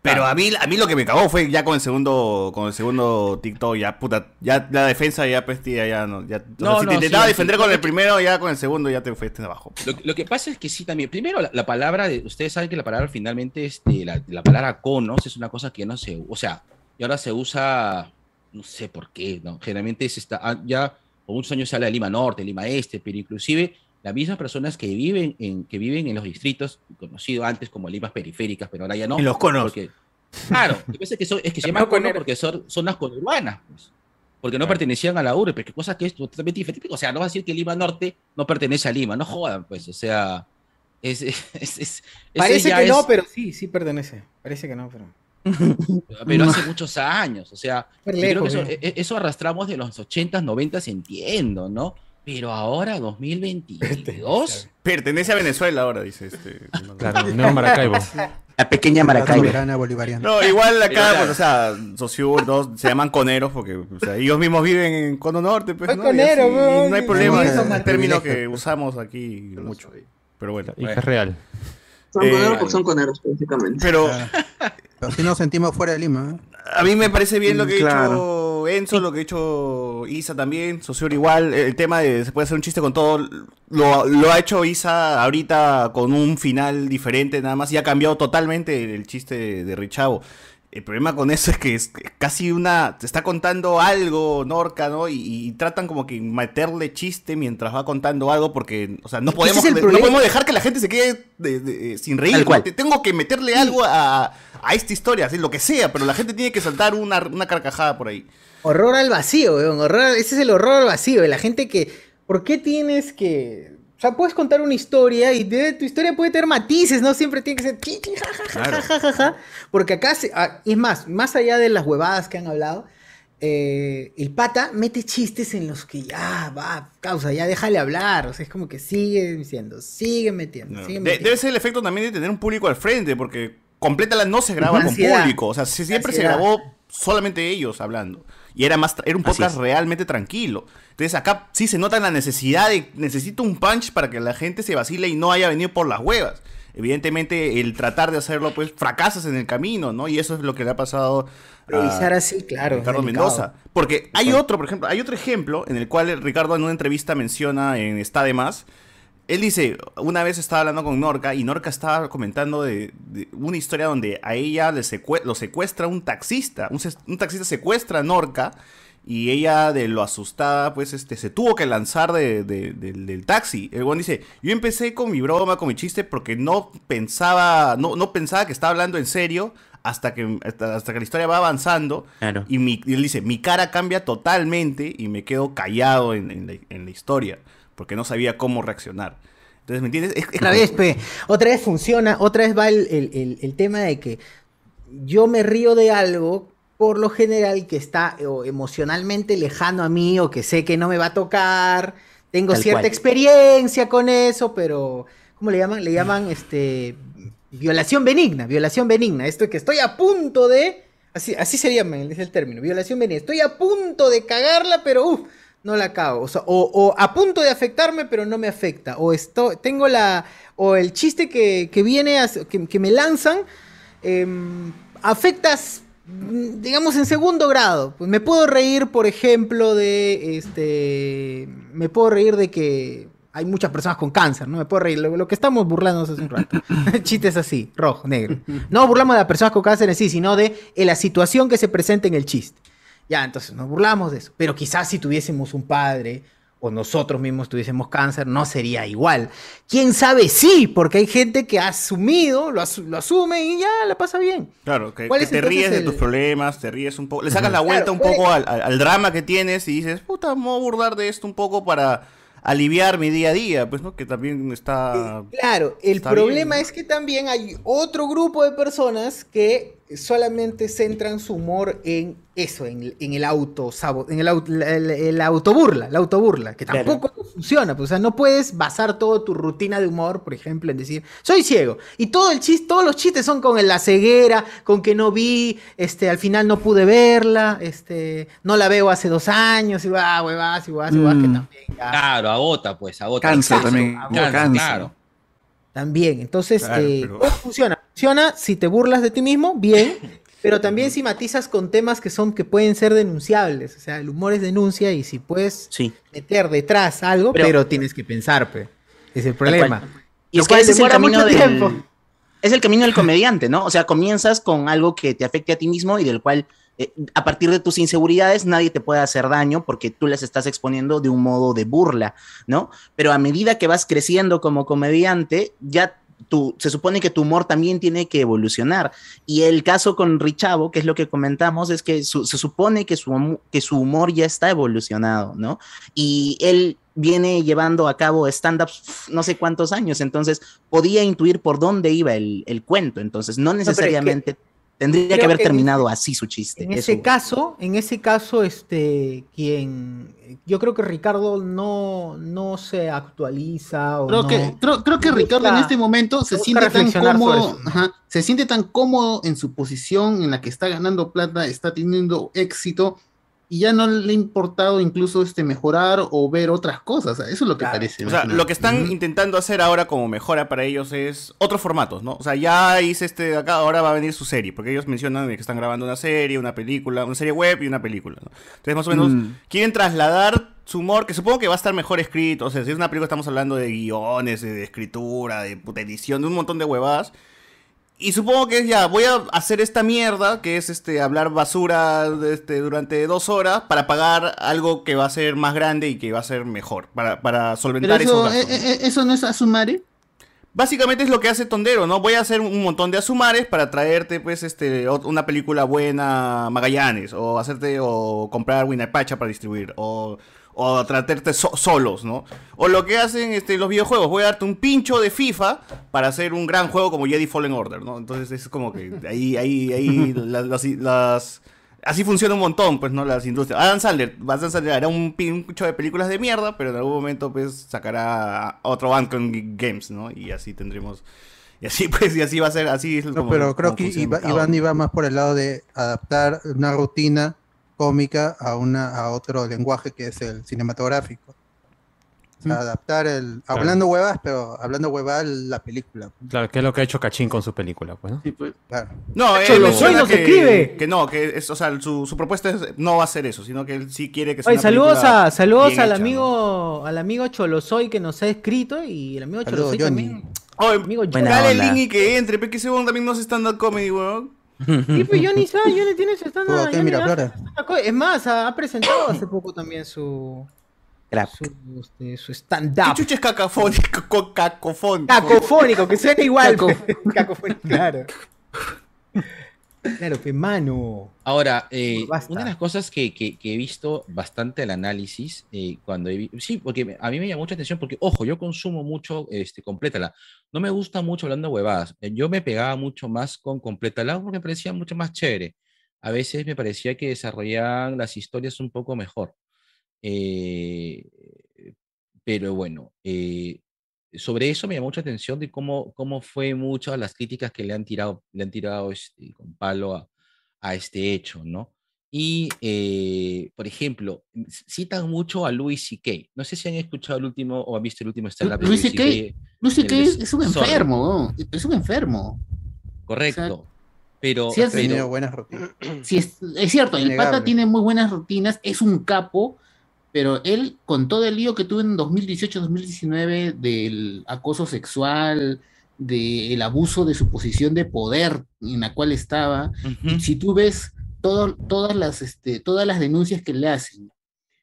Pero a mí, a mí lo que me cagó fue ya con el segundo, con el segundo TikTok, ya puta, ya la defensa ya pues tía, ya no, ya, o sea, No, si no, te intentaba sí, defender sí. con el primero, ya con el segundo ya te fuiste abajo. Lo, lo que pasa es que sí también. Primero, la, la palabra de. Ustedes saben que la palabra finalmente, este, la, la palabra conos es una cosa que no se. O sea, y ahora se usa. No sé por qué, ¿no? Generalmente se está. ah, Ya por muchos años se habla de Lima Norte, Lima Este, pero inclusive las mismas personas que viven en, que viven en los distritos, conocido antes como limas periféricas, pero ahora ya no. En los conos. Porque, claro, lo que pasa es que, son- es que se llaman conos porque son zonas conurbanas, pues porque no pertenecían a la urbe, pero qué cosa que es totalmente diferente. O sea, no va a decir que Lima Norte no pertenece a Lima, no jodan, pues, o sea, es, es, es- Parece que no, pero sí, sí pertenece. Parece que no, pero. pero hace muchos años, o sea, yo creo que lejos, eso, ¿eh? e- eso arrastramos de los 80s, 90s, entiendo, ¿no? Pero ahora, 2022, Pertenece a Venezuela ahora, dice este. Claro, Nuevo Maracaibo. *laughs* La pequeña Maracaibo. No, igual acá, claro. pues, o sea, Sociur, dos, se llaman coneros porque o sea, ellos mismos viven en Cono Norte, pues, ¿no? Y así, no hay problema, es un término que usamos aquí mucho. Pero bueno. Y que es real. Son Eh, coneros porque son coneros, básicamente. Pero Pero si nos sentimos fuera de Lima. ¿eh? a mí me parece bien lo que ha Claro. hecho Enzo, lo que ha hecho Isa también, Sociur igual, el tema de se puede hacer un chiste con todo, lo, lo ha hecho Isa ahorita con un final diferente nada más y ha cambiado totalmente el chiste de, de Richavo. El problema con eso es que es casi una. Te está contando algo, Norca, ¿no? Y, y tratan como que meterle chiste mientras va contando algo, porque, o sea, no podemos, no podemos dejar que la gente se quede de- de- sin reír. Tengo que meterle algo a, a esta historia, así, lo que sea, pero la gente tiene que saltar una, una carcajada por ahí. Horror al vacío, weón. Horror, ese es el horror al vacío. La gente que. ¿Por qué tienes que.? Sea, puedes contar una historia y de, tu historia puede tener matices, no siempre tiene que ser. ji, ji, ja, ja, ja, Claro. ja, ja, ja. Porque acá, se- ah, es más, más allá de las huevadas que han hablado, eh, el pata mete chistes en los que ya va, causa, ya déjale hablar. O sea, es como que sigue diciendo, sigue metiendo, No. sigue De- metiendo. debe ser el efecto también de tener un público al frente, porque Complétala no se graba con público, o sea, si- siempre se grabó solamente ellos hablando. Y era más, era un podcast realmente tranquilo. Entonces acá sí se nota la necesidad de, necesito un punch para que la gente se vacile y no haya venido por las huevas. Evidentemente el tratar de hacerlo pues fracasas en el camino, ¿no? Y eso es lo que le ha pasado Revisar así, claro. Ricardo. Mendoza. Porque hay otro, por ejemplo, hay otro ejemplo en el cual Ricardo en una entrevista menciona en Está de Más. Él dice, una vez estaba hablando con Norca y Norca estaba comentando de, de una historia donde a ella le secue- lo secuestra un taxista. Un, taxista secuestra a Norca y ella de lo asustada pues este se tuvo que lanzar de- de- del- del taxi. El buen dice, yo empecé con mi broma, con mi chiste porque no pensaba, no, no pensaba que estaba hablando en serio hasta que, hasta, hasta que la historia va avanzando. Claro. Y, mi- y él dice, mi cara cambia totalmente y me quedo callado en, en la, en la historia, porque no sabía cómo reaccionar. Entonces, ¿me entiendes? Es- es Otra como- vez, pe, otra vez funciona, otra vez va el, el- el- el tema de que yo me río de algo por lo general que está eh, o emocionalmente lejano a mí o que sé que no me va a tocar, tengo Tal cierta cual. experiencia con eso, pero ¿cómo le llaman? Le llaman este violación benigna, violación benigna, esto que estoy a punto de así así se llama, es el término, violación benigna. Estoy a punto de cagarla, pero uf, no la cago. O, a punto de afectarme, pero no me afecta. O esto, tengo la. O el chiste que, que viene, a- que, me lanzan, em, afectas, digamos, en segundo grado. Pues me puedo reír, por ejemplo, de. Este. Me puedo reír de que. Hay muchas personas con cáncer, ¿no? Me puedo reír. Lo, lo que estamos burlándonos hace un rato. *laughs* Chistes así, rojo, negro. No burlamos de las personas con cáncer en sí, sino de la situación que se presenta en el chiste. Ya, entonces nos burlamos de eso. Pero quizás si tuviésemos un padre o nosotros mismos tuviésemos cáncer, no sería igual. ¿Quién sabe? Sí, porque hay gente que ha asumido, lo, asu- lo asume y ya la pasa bien. Claro, que, ¿Cuál que es te ríes de tus problemas, te ríes un poco, le sacas la Claro, vuelta un poco al, al- al drama que tienes y dices, puta, me voy a burlar de esto un poco para aliviar mi día a día, pues, ¿no? Que también está... Claro, el Está problema bien. es que también hay otro grupo de personas que solamente centran su humor en eso, en, en el auto en el, auto, el, el autoburla, la autoburla, que Claro. tampoco funciona, pues, o sea, no puedes basar toda tu rutina de humor, por ejemplo, en decir, soy ciego, y todo el chiste, todos los chistes son con la ceguera, con que no vi, este, al final no pude verla, este, no la veo hace dos años, y va, huevas, y huevas, y huevas, que Mm. también ya- Claro, agota, pues, agota. Cansa también, Cansa, cansa. claro. También, entonces, Claro, eh, pero- ¿cómo funciona? Funciona si te burlas de ti mismo, bien, *laughs* pero también si matizas con temas que son que pueden ser denunciables, o sea, el humor es denuncia y si puedes meter detrás algo, pero, Pero- tienes que pensarpe. Es el problema. Y es que ese es el camino mucho del, tiempo. es el camino del comediante, ¿no? O sea, comienzas con algo que te afecte a ti mismo y del cual eh, a partir de tus inseguridades nadie te puede hacer daño porque tú las estás exponiendo de un modo de burla, ¿no? Pero a medida que vas creciendo como comediante, ya tu, se supone que tu humor también tiene que evolucionar. Y el caso con Richavo, que es lo que comentamos, es que su- se supone que su, que su humor ya está evolucionado, ¿no? Y él viene llevando a cabo stand-ups no sé cuántos años, entonces podía intuir por dónde iba el, el cuento, entonces no es que- tendría que haber que terminado así su chiste. En eso. ese caso, en ese caso, este, quien, yo creo que Ricardo no, no se actualiza o Creo no- que, creo, creo que Ricardo en este momento se siente tan cómodo, ajá, se siente tan cómodo en su posición en la que está ganando plata, está teniendo éxito y ya no le ha importado incluso este mejorar o ver otras cosas. Eso es lo que parece. O sea, que lo que están intentando hacer ahora como mejora para ellos es otros formatos, ¿no? O sea, ya hice este de acá, ahora va a venir su serie, porque ellos mencionan que están grabando una serie, una película, una serie web y una película, ¿no? Entonces, más o menos, Mm. quieren trasladar su humor, que supongo que va a estar mejor escrito, o sea, si es una película estamos hablando de guiones, de, de escritura, de puta edición, de un montón de huevadas. Y supongo que es ya, voy a hacer esta mierda, que es este hablar basura este, durante dos horas, para pagar algo que va a ser más grande y que va a ser mejor, para, para Pero solventar eso, esos eh, eh, eso no es Asumare. Básicamente es lo que hace Tondero, ¿no? Voy a hacer un montón de asumares para traerte, pues, este, una película buena Magallanes, o hacerte, o comprar Winapacha para distribuir, o, o tratarte so- solos, ¿no? O lo que hacen este, los videojuegos, voy a darte un pincho de FIFA para hacer un gran juego como Jedi Fallen Order, ¿no? Entonces es como que ahí, ahí, ahí, *laughs* las, las- las- Así funciona un montón, pues, ¿no? Las industrias. Adam Sandler, Adam Sandler hará un pincho de películas de mierda, pero en algún momento, pues, sacará otro Banco Games, ¿no? Y así tendremos... Y así, *laughs* pues, y así va a ser, así es No, como- pero creo que el Iba-. Iván iba más por el lado de adaptar una rutina cómica a una a otro lenguaje que es el cinematográfico. O sea, adaptar el hablando huevas, pero hablando huevas la película. Claro, que es lo que ha hecho Cachín con su película, pues, ¿no? Claro. No, él Cholo menciona Soy nos que, escribe. que no, que es, o sea, su, su propuesta es, no va a ser eso, sino que él sí quiere que sea Oye, una saludos a saludos al hecha, amigo al amigo Cholosoy que nos ha escrito y el amigo Cholosoy también. Oye, amigo dale el link y que entre, porque ese también no hace stand-up comedy, weón. Sí, pues Johnny *laughs* sabe, Johnny tiene su stand en Miraflores. Es más, ha, ha presentado hace poco también su su, este, su stand-up. ¿Qué chucha es cacafónico? co- Cacofónico. Cacofónico, que suena igual. *laughs* Cacofónico, claro. Claro, que mano. Ahora, eh, una de las cosas que, que- que he visto bastante el análisis, eh, cuando he sí, porque a mí me llama mucha atención, porque, ojo, yo consumo mucho, este, Complétala. No me gusta mucho hablando huevadas. Eh, Yo me pegaba mucho más con Complétala porque me parecía mucho más chévere. A veces me parecía que desarrollaban las historias un poco mejor. Eh, pero bueno, eh, sobre eso me llamó mucha atención de cómo, cómo fue muchas las críticas que le han tirado, le han tirado este, con palo a, a este hecho, ¿no? Y, eh, por ejemplo, citan mucho a Louis C.K. No sé si han escuchado el último o han visto el último stand-up de Luis Louis C.K. Luis C.K. de es, un enfermo, ¿no? es un enfermo. Correcto. Pero, Sí, es- pero- Tiene buenas rutinas. *clears throat* Sí, es, es cierto, el pata tiene muy buenas rutinas, es un capo, pero él, con todo el lío que tuvo en 2018-2019 del acoso sexual, del abuso de su posición de poder en la cual estaba, si tú ves todo- todas, las, este, todas las denuncias que le hacen,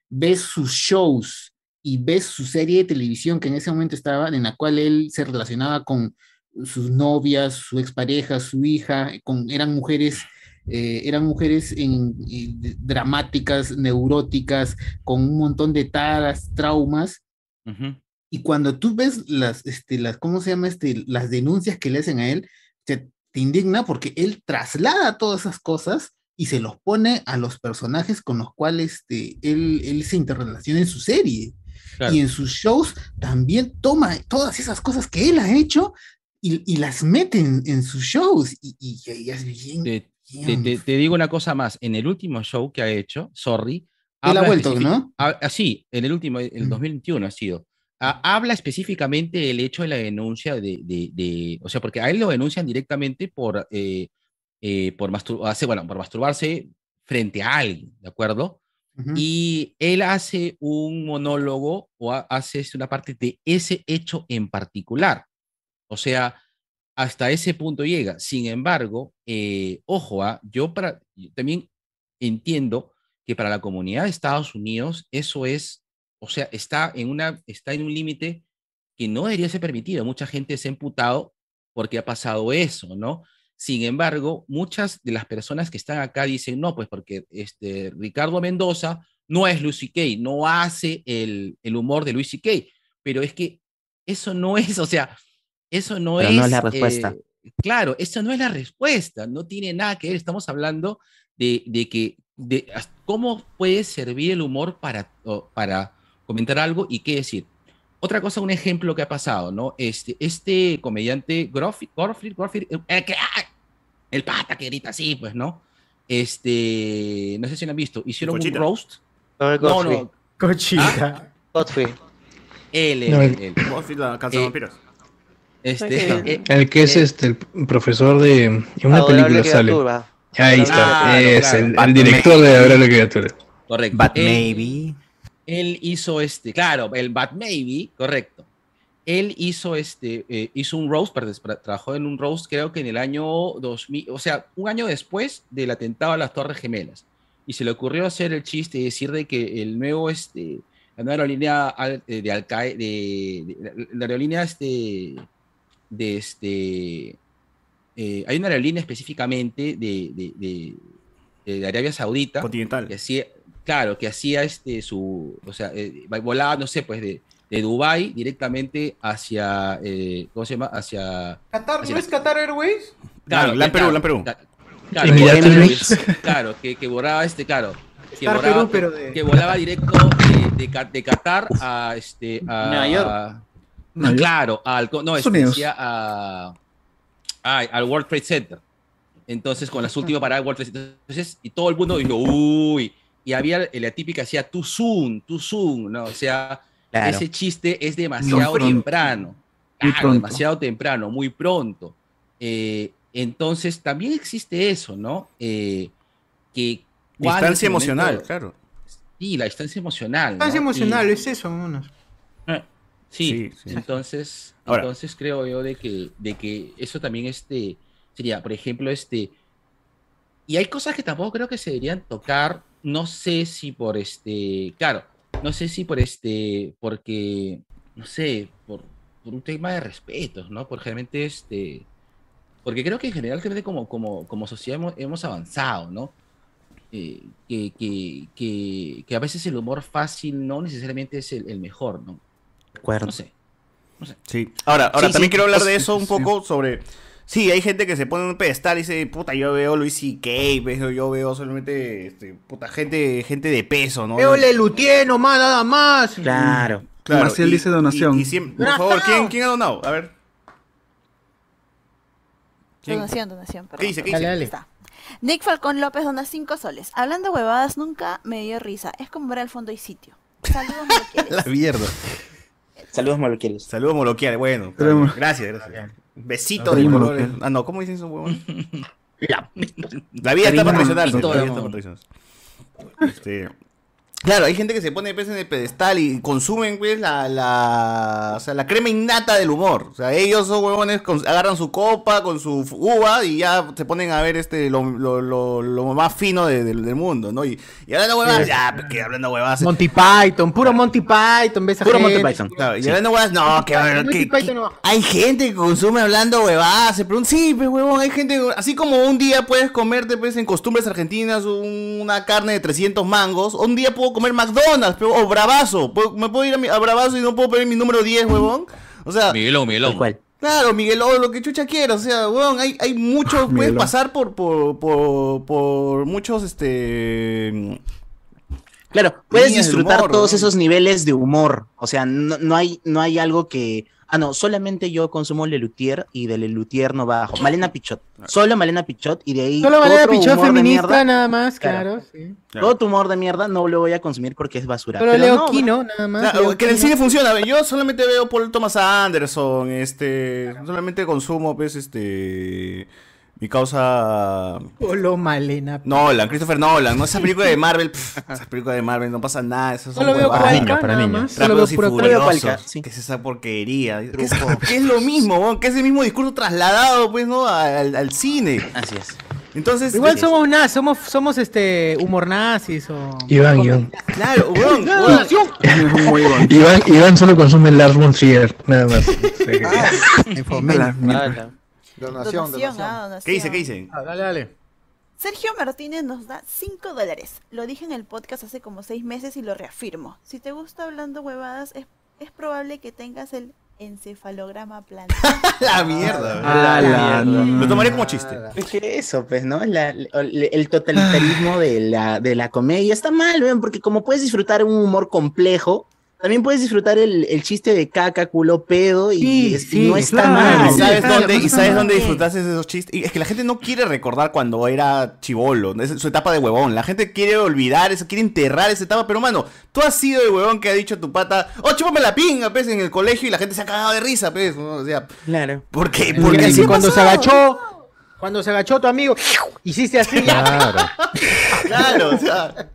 ves sus shows y ves su serie de televisión que en ese momento estaba, en la cual él se relacionaba con sus novias, su expareja, su hija, con, eran mujeres, eh, eran mujeres en- en- dramáticas, neuróticas, con un montón de taras, traumas. Ujú. Y cuando tú ves las, este, las, ¿cómo se llama? Este, las denuncias que le hacen a él, te, te indigna porque él traslada todas esas cosas y se los pone a los personajes con los cuales este, él, él se interrelaciona en su serie. Claro. Y en sus shows también toma todas esas cosas que él ha hecho y, y las mete en, en sus shows. Y, y, y es bien. te, te- te- te digo una cosa más. En el último show que ha hecho, Sorry. Él ha vuelto, ¿no? ha- ah, en el último, el 2021 ha sido. Ha- habla específicamente del hecho de la denuncia de, de- de- o sea, porque a él lo denuncian directamente por, eh, eh, por, masturbarse, bueno, por masturbarse frente a alguien, ¿de acuerdo? Y él hace un monólogo o ha- hace una parte de ese hecho en particular. O sea, hasta ese punto llega. Sin embargo, eh, ojo, ah, yo para, yo también entiendo que para la comunidad de Estados Unidos eso es, o sea, está en, una, está en un límite que no debería ser permitido. Mucha gente se ha emputado porque ha pasado eso, ¿no? Sin embargo, muchas de las personas que están acá dicen, no, pues porque este, Ricardo Mendoza no es Luis C.K., no hace el, el humor de Luis C.K., pero es que eso no es, o sea, eso no Pero es... no es la respuesta. eh, claro, eso no es la respuesta, no tiene nada que ver, estamos hablando de, de que, de cómo puede servir el humor para, para comentar algo y qué decir. Otra cosa, un ejemplo que ha pasado, ¿no? Este, este comediante Gorfi- Gorfried, Gorfried, eh, que- ¡ah! El pata que grita así, pues, ¿no? Este, no sé si lo han visto, hicieron Cochita. un roast. No, No, no. Cochita. Godfrey. Él, él, No, él, el- él. Godfrey, la Eh, calzavampiros. Este, eh, El que es eh, este, el profesor de. En una Adorable película sale. criatura. Ahí está. Claro, es claro. el, director de Adorable Criatura. Correcto. But Él- maybe. Él hizo este, claro, el Bat Maybe, correcto. Él hizo este, eh, hizo un roast, perdón, tra- trabajó en un roast creo que en el año 2000, o sea, un año después del atentado a las Torres Gemelas. Y se le ocurrió hacer el chiste y decir de que el nuevo, este, la nueva aerolínea eh, de Al Qaeda, de, de- la- aerolínea este, de este, eh, hay una aerolínea específicamente de, de, de- de Arabia Saudita. Continental. Que hacía, claro, que hacía este su, o sea, eh, volaba, no sé, pues de, de Dubái directamente hacia, eh, ¿cómo se llama? Hacia... ¿Qatar? hacia ¿No es Qatar Airways? Claro, Lan que- Perú, claro, Lan Perú. Claro, que- claro, que, que volaba este, claro. Que volaba, Perú, pero de- que volaba directo de, de, Ca- de Qatar a este a, Nueva York. a- Nueva York. claro, al no, este, decía a, ay, al World Trade Center. Entonces, con las últimas paradas World Trade Center. Entonces, y todo el mundo dijo, uy, y había la típica, hacía too soon, too soon, ¿no? O sea, Claro. ese chiste es demasiado temprano. Claro, demasiado temprano, muy pronto. Eh, entonces, también existe eso, ¿no? Eh, que Distancia momento- emocional, claro. Sí, la distancia emocional. Distancia ¿no? emocional, Y- es eso, vámonos. Sí, Sí, sí. entonces, *laughs* Ahora. entonces creo yo de que, de que eso también este, sería, por ejemplo, este, y hay cosas que tampoco creo que se deberían tocar, no sé si por este, claro, no sé si por este, porque, no sé, por, por un tema de respetos, ¿no? Porque realmente este, porque creo que en general creo que como, como, como sociedad hemos, hemos avanzado, ¿no? Eh, que, que, que, que a veces el humor fácil no necesariamente es el, el mejor, ¿no? No sé. Sí. Ahora, ahora Sí, también sí, quiero hablar pues, de eso un poco sobre. Sí, hay gente que se pone en un pedestal y dice, puta, yo veo Luis C.K., yo veo solamente, este, puta, gente, gente de peso, ¿no? Veo Lelutier nomás, nada más. Claro. Claro, Marcial y- dice donación. Y, y siempre- por favor, ¿quién, ¿quién ha donado? A ver. ¿Quién? Donación, donación. ¿Qué dice? ¿Qué dice? Ahí está. Nick Falcón López dona 5 soles. Hablando huevadas nunca me dio risa. Es como ver al fondo y sitio. Saludos, *laughs* La mierda. Saludos moloquiales. Saludos moloquiales, bueno. Saludos. Gracias, gracias. Besito de colores. Ah, no, ¿cómo dicen esos huevos? *laughs* La, La vida está para traicionarse. Este, Claro, hay gente que se pone pues, en el pedestal y consumen pues la, la, o sea, la crema innata del humor. O sea, ellos son huevones, con- agarran su copa con su uva y ya se ponen a ver este lo, lo, lo, lo más fino de- del- del mundo, ¿no? Y, y hablando huevadas, ya, que hablando huevadas. Monty Python, puro Monty Python, ves a Puro gente. Monty Python. Claro, y hablando huevadas, no, que, que- hay gente que consume hablando huevadas, se pregunta, sí, pues huevón, hay gente, así como un día puedes comerte pues en costumbres argentinas un- una carne de 300 mangos, un día puedo comer McDonald's, pero- o Bravazo, puedo- me puedo ir a, mi- a Bravazo y no puedo pedir mi número 10, huevón. O sea, Miguelón, Miguelón. Claro, Miguel, o lo que chucha quiera, o sea, weón, hay, hay mucho, puedes Miguelón. pasar por, por, por, por muchos, este... Claro, puedes disfrutar humor, todos ¿no? esos niveles de humor. O sea, no, no hay, no hay algo que. Ah, no, solamente yo consumo Lelutier y de Lelutier no bajo. Malena Pichot. Solo Malena Pichot y de ahí. Solo Malena Pichot feminista mierda, nada más, Claro. claro. sí. Todo tu humor de mierda no lo voy a consumir porque es basura. Pero Pero Leo no, Kino, nada más. Claro, que en el Kino. cine funciona, yo solamente veo Paul Thomas Anderson, este, solamente consumo, pues, este, mi causa... Solo Malena. Nolan, Christopher Nolan, no esa película de Marvel, pff, esa película de Marvel, no pasa nada, eso Solo veo Para nada niños. más. Solo Rápidos y Furiosos, Cualca, ¿qué es esa porquería? ¿Qué es, qué es lo mismo, weón? que es el mismo discurso trasladado, pues, ¿no? Al, al cine. Así es. Entonces, Igual somos nada, somos, somos este humor nazis o. Iván, Iván. Claro, nación. Iván, Iván solo consume Lars von Trier, nada más. Donación, Donación, donación. ah, donación. ¿Qué dice? ¿Qué dice? Ah, dale, dale. Sergio Martínez nos da 5 dólares. Lo dije en el podcast hace como 6 meses y lo reafirmo. Si te gusta hablando huevadas, es, es probable que tengas el encefalograma plano. *laughs* La mierda. Ah, la mierda. Lo tomaré como chiste. Es que eso, pues, ¿no? La- el, el totalitarismo de la, de la comedia está mal, weón, porque como puedes disfrutar un humor complejo, también puedes disfrutar el, el chiste de caca, culo, pedo, y, es- y no está mal. ¿Y sabes dónde, y sabes dónde disfrutaste de esos chistes? Y es que la gente no quiere recordar cuando era chivolo, es su etapa de huevón. La gente quiere olvidar eso, quiere enterrar esa etapa. Pero, mano, tú has sido el huevón que ha dicho tu pata, oh, chúpame la pinga, pues, en el colegio y la gente se ha cagado de risa, pues. ¿no? O sea, Claro. ¿por qué? Porque Porque así cuando se agachó, cuando se agachó tu amigo, hiciste así. Claro. *laughs* Claro, o sea,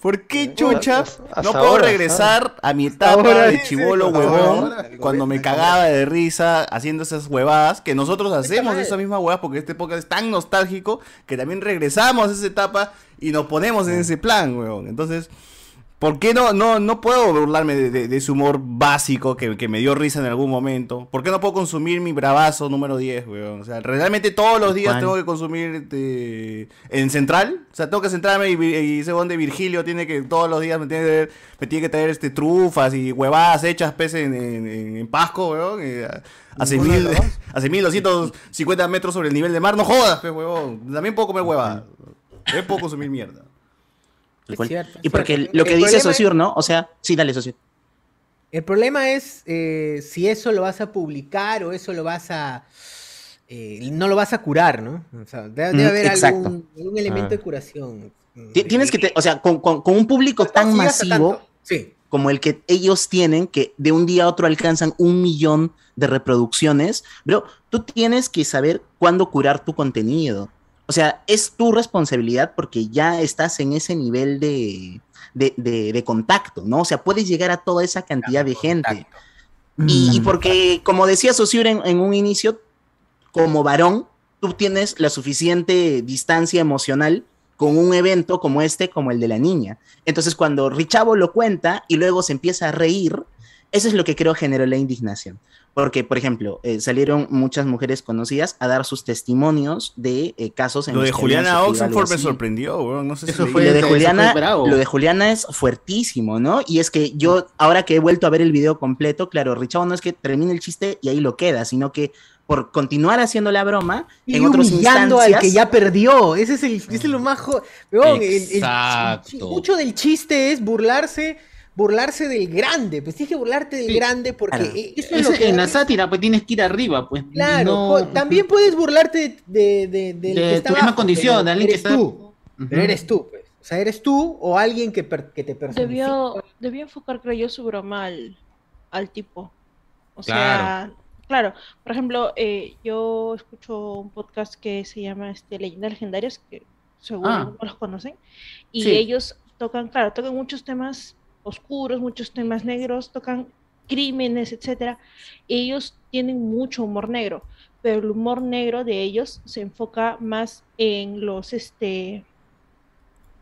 ¿por qué chucha no puedo ahora, regresar a mi etapa Ahora de chivolo huevón ahora. cuando me cagaba de risa haciendo esas huevadas que nosotros hacemos esas mismas huevadas porque este podcast es tan nostálgico que también regresamos a esa etapa y nos ponemos en ese plan, huevón. Entonces, ¿Por qué no, no, no puedo burlarme de, de- de ese humor básico que, que me dio risa en algún momento? ¿Por qué no puedo consumir mi bravazo número 10, weón? O sea, realmente todos los días tengo que consumir este, en Central. O sea, tengo que centrarme y, y según de Virgilio tiene que todos los días me tiene que me tiene que traer este, trufas y huevadas hechas pues, en, en, en- Pasco, weón. a, a 6.000 a 6.250 metros sobre el nivel de mar. No jodas, pues, weón. También puedo comer huevadas. *laughs* También puedo consumir mierda. Tal cual. cierto, y porque cierto. lo que El dice Sosur, ¿no? O sea, sí, dale, Sosur. El problema es eh, si eso lo vas a publicar o eso lo vas a. eh, no lo vas a curar, ¿no? O sea, debe, debe Mm, haber algún, algún elemento Ah. de curación. Ti- Tienes que, te- o sea, con, con- con un público tan masivo. Sí. como el que ellos tienen, que de un día a otro alcanzan un millón de reproducciones, bro, tú tienes que saber cuándo curar tu contenido. O sea, es tu responsabilidad porque ya estás en ese nivel de, de, de- de contacto, ¿no? O sea, puedes llegar a toda esa cantidad de gente. Y, y porque, como decía Saussure en, en un inicio, como varón, tú tienes la suficiente distancia emocional con un evento como este, como el de la niña. Entonces, cuando Richavo lo cuenta y luego se empieza a reír, eso es lo que creo generó la indignación. Porque, por ejemplo, eh, salieron muchas mujeres conocidas a dar sus testimonios de eh, casos en Lo los de que Juliana Oxenford me sorprendió, weón. No sé si Eso fue lo de Juliana, bravo. lo de Juliana es fuertísimo, ¿no? Y es que yo, ahora que he vuelto a ver el video completo, claro, Richavo no es que termine el chiste y ahí lo queda, sino que por continuar haciendo la broma, Y en humillando instancias... al que ya perdió. Ese es el, ese es lo más jo- Weón, el- el- Exacto. mucho del chiste es burlarse, burlarse del grande. Pues tienes que burlarte del grande porque Claro. eh, eso es lo que en la sátira, pues tienes que ir arriba, pues. Claro, No- también puedes burlarte de, de, del De que está tu misma abajo, condición, pero de alguien que eres está- tú. Pero eres tú, pues. O sea, eres tú o alguien que, per- que te personifica. Debió, debió enfocar, creo yo, su broma al, al tipo. O Claro. sea, claro, por ejemplo, eh, yo escucho un podcast que se llama este, Leyendas Legendarias, que seguro Ah. algunos los conocen, y Sí. ellos tocan, claro, tocan muchos temas oscuros, muchos temas negros, tocan crímenes, etcétera. Ellos tienen mucho humor negro, pero el humor negro de ellos se enfoca más en los, este,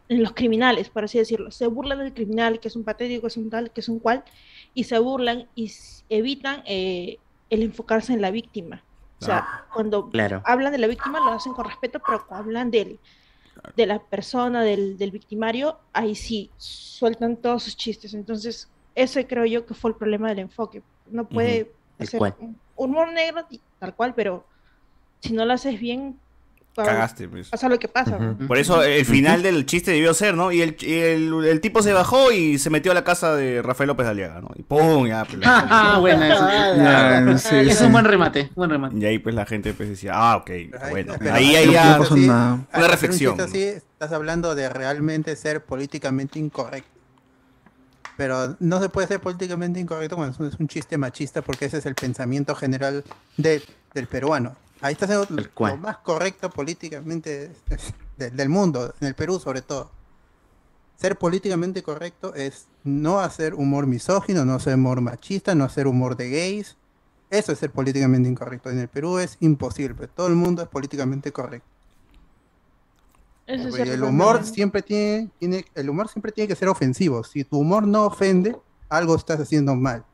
en los criminales, por así decirlo. Se burlan del criminal, que es un patético, que es un tal, que es un cual, y se burlan y evitan eh, el enfocarse en la víctima. O sea, cuando Claro. hablan de la víctima lo hacen con respeto, pero cuando hablan de la persona, del, del victimario, ahí sí sueltan todos sus chistes. Entonces, ese creo yo que fue el problema del enfoque. No puede Ujú, tal hacer un humor negro tal cual, pero si no lo haces bien, Cagaste, pues. pasa lo que pasa. ¿no? Por eso el final del chiste debió ser, ¿no? Y el, y el, el tipo se bajó y se metió a la casa de Rafael López de Aliaga, ¿no? Y ¡pum! Ya, pues, la- Ah, bueno, eso. *laughs* Ya, sí, es sí. un buen remate, buen remate. Y ahí pues la gente pues decía, ah, ok, bueno. Pero Ahí, un ya así- una reflexión. así, estás hablando de realmente ser políticamente incorrecto. Pero no se puede ser políticamente incorrecto cuando es un chiste machista porque ese es el pensamiento general de- del peruano. Ahí está siendo lo cual. más correcto políticamente *laughs* de- del mundo, en el Perú sobre todo. Ser políticamente correcto es no hacer humor misógino, no hacer humor machista, no hacer humor de gays. Eso es ser políticamente incorrecto. En el Perú es imposible, pero todo el mundo es políticamente correcto. Es el humor siempre tiene, tiene, el humor siempre tiene que ser ofensivo. Si tu humor no ofende, algo estás haciendo mal.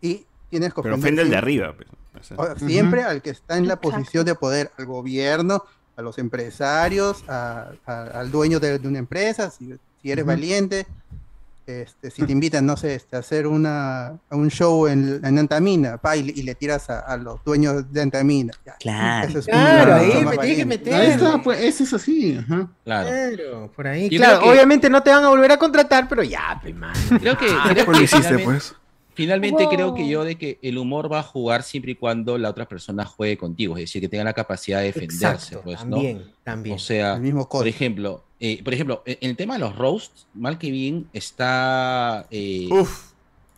Y tienes que Pero ofende el de arriba. pues. O sea. o- Siempre al que está en la posición de poder, al gobierno, a los empresarios, a- a- al dueño de, de una empresa, si, si eres valiente, este, si te invitan, no sé, este, a hacer una, a un show en, en Antamina, pa, y, le- y le tiras a, a los dueños de Antamina. ya. Claro. Eso es Claro, ahí me tienes que meter. Ahí está, pues, ese es así. Ajá. Claro. Claro, por ahí. Yo claro, que- obviamente no te van a volver a contratar, pero ya, *laughs* man. Creo que, Ah, creo pues que lo hiciste, pues. Finalmente creo que yo de que el humor va a jugar siempre y cuando la otra persona juegue contigo, es decir, que tenga la capacidad de defenderse, Exacto, pues, también, ¿no? también. O sea, El mismo por ejemplo, eh, por ejemplo, en en el tema de los roasts, mal que bien está eh,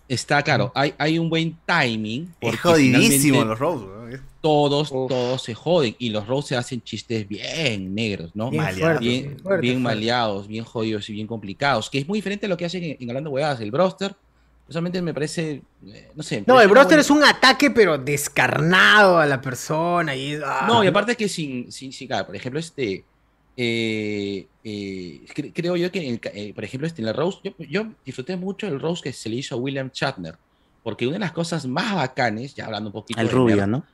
está claro, hay, hay un buen timing. porque Es jodidísimo finalmente los roasts. Todos, todos se joden y los roasts se hacen chistes bien negros, ¿no? Bien Maleados, bien, fuertes, bien maleados, bien jodidos y bien complicados, que es muy diferente a lo que hacen en, en Hablando Huevadas. El broster, personalmente me parece, eh, no sé. No, el broster es un ataque, pero descarnado a la persona. Y, ah. No, y aparte que sin, sin, sin- claro, por ejemplo, este, eh, eh, cre- creo yo que, en el eh, por ejemplo, este, en el roast, yo, yo disfruté mucho el roast que se le hizo a William Shatner, porque una de las cosas más bacanes, ya hablando un poquito Al de rubio, ¿no?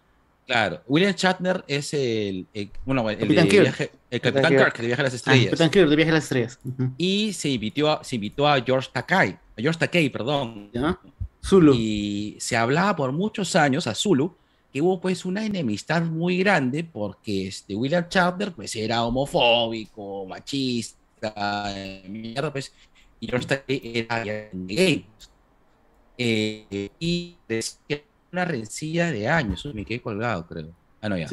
Claro, William Shatner es el, el- bueno, el, Capitán de Kirk. viaje, el Capitán Capitán Kirk. Kirk de Viaje a las Ah, Estrellas. Capitán Kirk, de Viaje a las Estrellas. Y se invitó a, se invitó a George Takei, a George Takei, perdón. Zulu. Y se hablaba por muchos años a Zulu que hubo pues una enemistad muy grande porque este William Shatner pues era homofóbico, machista, mierda pues, y George Takei era gay. Eh, y decía una rencilla de años, Uy, me quedé colgado creo. Ah, no, ya.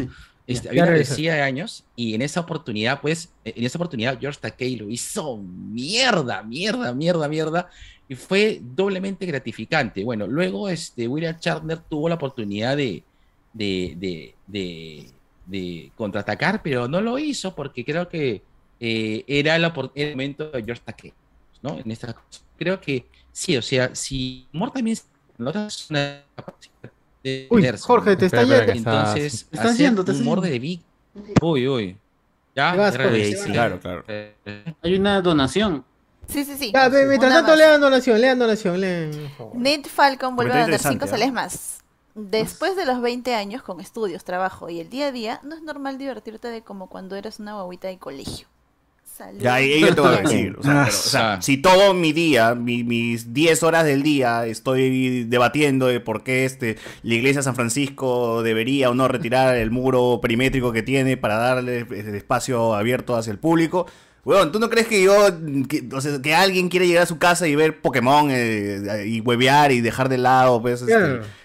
Este, había una travesía de años y en esa oportunidad, pues, en esa oportunidad George Takei lo hizo mierda, mierda, mierda, mierda y fue doblemente gratificante. Bueno, luego este, William Shatner tuvo la oportunidad de, de, de, de, de contraatacar, pero no lo hizo porque creo que eh, era el momento de George Takei, ¿no? En esta. Creo que sí, o sea, si humor también notas una capacidad de Uy, Jorge, te está yendo. Entonces, Te hacer yendo, te estás humor de Vic. Uy, uy. Ya, vas, Jorge. Claro, claro. Hay una donación. Sí, sí, sí. Ya, ve, mientras tanto lean donación, lean donación, lean. Nate Falcon vuelve a donar 5 interesante, soles más. Después de los 20 años con estudios, trabajo y el día a día, no es normal divertirte de como cuando eras una guaguita de colegio. Salud. Ya, ahí yo te voy a decir. O sea, Ah, pero, o sea, si todo mi día, mi- mis 10 horas del día, estoy debatiendo de por qué este, la iglesia de San Francisco debería o no retirar el muro perimétrico que tiene para darle el espacio abierto hacia el público. Weón, ¿tú no crees que yo, que, o sea, que alguien quiere llegar a su casa y ver Pokémon eh, y huevear y dejar de lado, pues, este.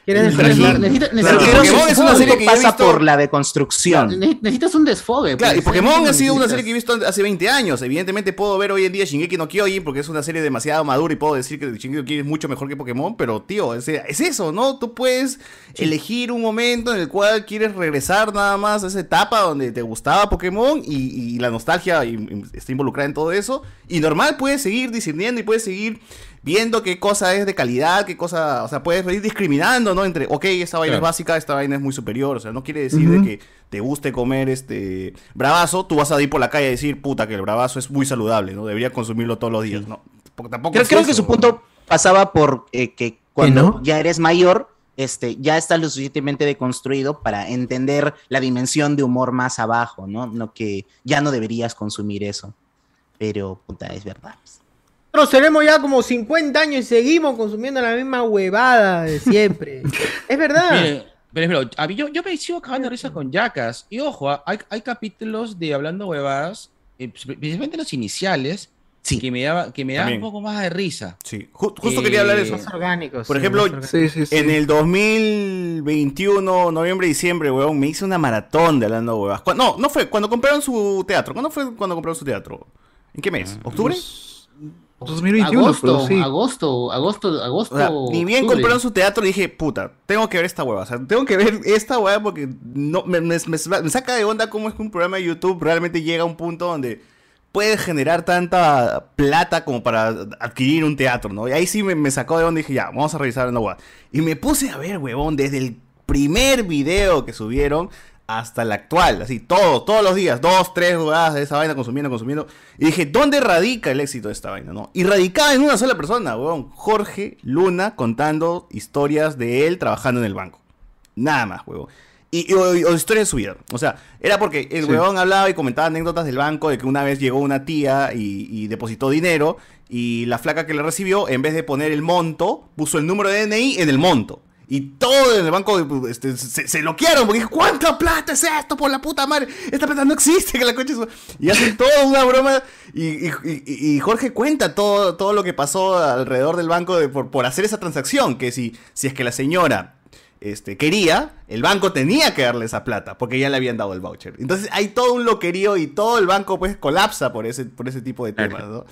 ¿Quieres el descargar? trajín? Necesita- Claro, necesita- Pokémon es una serie que yo he pasa visto... por la deconstrucción. Ne- Necesitas un desfogue. Claro, y pues, Pokémon ¿sabes? ha sido una Necesitas- serie que he visto hace 20 años. Evidentemente puedo ver hoy en día Shingeki no Kyojin porque es una serie demasiado madura y puedo decir que Shingeki no Kyojin es mucho mejor que Pokémon, pero tío, es, es eso, ¿no? Tú puedes elegir un momento en el cual quieres regresar nada más a esa etapa donde te gustaba Pokémon y, y la nostalgia y- y está involucrada en todo eso. Y normal, puedes seguir discerniendo y puedes seguir viendo qué cosa es de calidad, qué cosa, o sea, puedes ir discriminando, ¿no? Entre, ok, esta vaina es básica, esta vaina es muy superior, o sea, no quiere decir de que te guste comer este bravazo, tú vas a ir por la calle a decir, puta, que el bravazo es muy saludable, ¿no? Debería consumirlo todos los días, ¿no? Porque tampoco Creo, es creo eso, que su ¿no? punto pasaba por eh, que cuando no? ya eres mayor, este, ya estás lo suficientemente deconstruido para entender la dimensión de humor más abajo, ¿no? No que ya no deberías consumir eso. Pero, puta, es verdad. Nosotros tenemos ya como 50 años y seguimos consumiendo la misma huevada de siempre. *laughs* es verdad. Pero, pero, a mí- yo, yo me sigo cagando de risa con Jackas. Y ojo, ah, hay, hay capítulos de Hablando Huevadas, eh, principalmente los iniciales, que me daba, que me daban También. un poco más de risa. Sí, ju- justo quería hablar de eso. Eh, Más orgánicos. Por sí, ejemplo, orgánicos. en el 2021, noviembre, diciembre, weón, me hice una maratón de hablando huevas. No, no fue cuando compraron su teatro. ¿Cuándo fue cuando compraron su teatro? ¿En qué mes? ¿Octubre? 2021, Agosto, pero sí. agosto, agosto, agosto. O sea, ni bien octubre. compraron su teatro, dije, puta, tengo que ver esta hueva. O sea, tengo que ver esta hueva porque no, me, me- me- me saca de onda cómo es que un programa de YouTube realmente llega a un punto donde puede generar tanta plata como para adquirir un teatro, ¿no? Y ahí sí me, me sacó de onda y dije, ya, vamos a revisar una hueva. Y me puse a ver, huevón, desde el primer video que subieron hasta el actual, así, todo, todos los días, dos, tres huevadas de esa vaina consumiendo, consumiendo. Y dije, ¿dónde radica el éxito de esta vaina, no? Y radicaba en una sola persona, huevón, Jorge Luna contando historias de él trabajando en el banco. Nada más, huevón. Y, y- o, o historias de su vida. O sea, era porque el Sí. huevón hablaba y comentaba anécdotas del banco de que una vez llegó una tía y, y depositó dinero y la flaca que le recibió, en vez de poner el monto, puso el número de DNI en el monto. Y todo en el banco este, se, se bloquearon porque dijo, ¿cuánta plata es esto por la puta madre? Esta plata no existe, que la coche Y hacen toda una broma y, y- y- y Jorge cuenta todo, todo lo que pasó alrededor del banco de- por, por hacer esa transacción, que si, si es que la señora este, quería, el banco tenía que darle esa plata, porque ya le habían dado el voucher. Entonces hay todo un loquerío y todo el banco pues colapsa por ese, por ese tipo de temas, ¿no?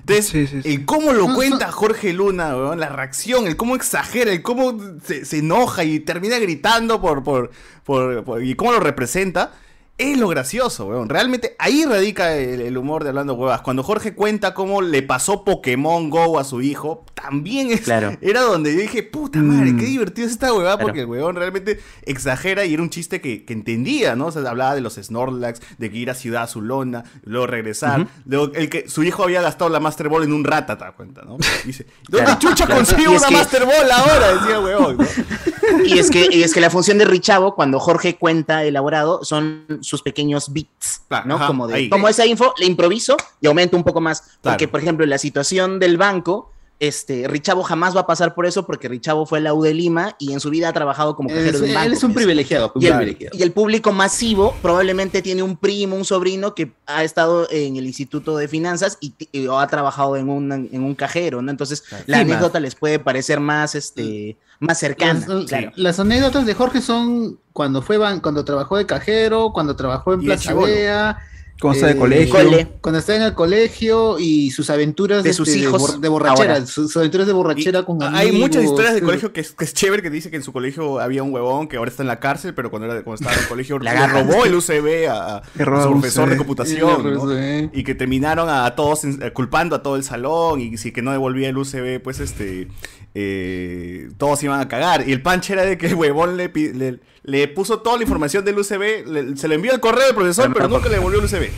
Entonces, el cómo lo cuenta Jorge Luna, la reacción, el cómo exagera, el cómo se, se enoja y termina gritando por, por, por, por- y cómo lo representa, es lo gracioso, weón. Realmente ahí radica el, el humor de Hablando Huevas. Cuando Jorge cuenta cómo le pasó Pokémon Go a su hijo, también es, era donde yo dije, puta madre, qué divertido es esta huevada, porque el weón realmente exagera y era un chiste que, que entendía, ¿no? O sea, hablaba de los Snorlax, de que ir a Ciudad Azulona, luego regresar, luego el que su hijo había gastado la Master Ball en un rata, te das cuenta, ¿no? Dice, ¿dónde Claro, chucha claro. consigo una que- Master Ball ahora? Decía el weón, ¿no? *laughs* Y es que, y es que la función de Richavo, cuando Jorge cuenta elaborado, son sus pequeños beats, ¿no? ajá, como de, ahí. tomo esa info, le improviso y aumento un poco más. Porque, por ejemplo, la situación del banco, este, Richavo jamás va a pasar por eso porque Richavo fue la U de Lima y en su vida ha trabajado como cajero Es- de un banco. él es un privilegiado, Y el, privilegiado. y el público masivo probablemente tiene un primo, un sobrino que ha estado en el Instituto de Finanzas y, ti- y- o ha trabajado en un, en un cajero, ¿no? Entonces la Sí, anécdota les puede parecer más, este, más cercana. Las, claro. las anécdotas de Jorge son cuando fue ban- cuando trabajó de cajero, cuando trabajó en Plaza. Vea, Cuando está de eh, colegio. Cole. cuando está en el colegio y sus aventuras De sus este, hijos bor- de borrachera, ahora. sus, sus aventuras de borrachera con Hay amigos, muchas historias de colegio que es, que es chévere, que dice que en su colegio había un huevón que ahora está en la cárcel, pero cuando, era, cuando estaba en el colegio *laughs* le robó el UCB a, a *laughs* su el profesor UCB. de computación, Y que terminaron a todos en- eh, culpando a todo el salón y si que no devolvía el UCB, pues este eh, todos iban a cagar. Y el panche era de que el huevón le, le, le puso toda la información del UCB, le- se le envió el correo del profesor, pero nunca le devolvió el UCB.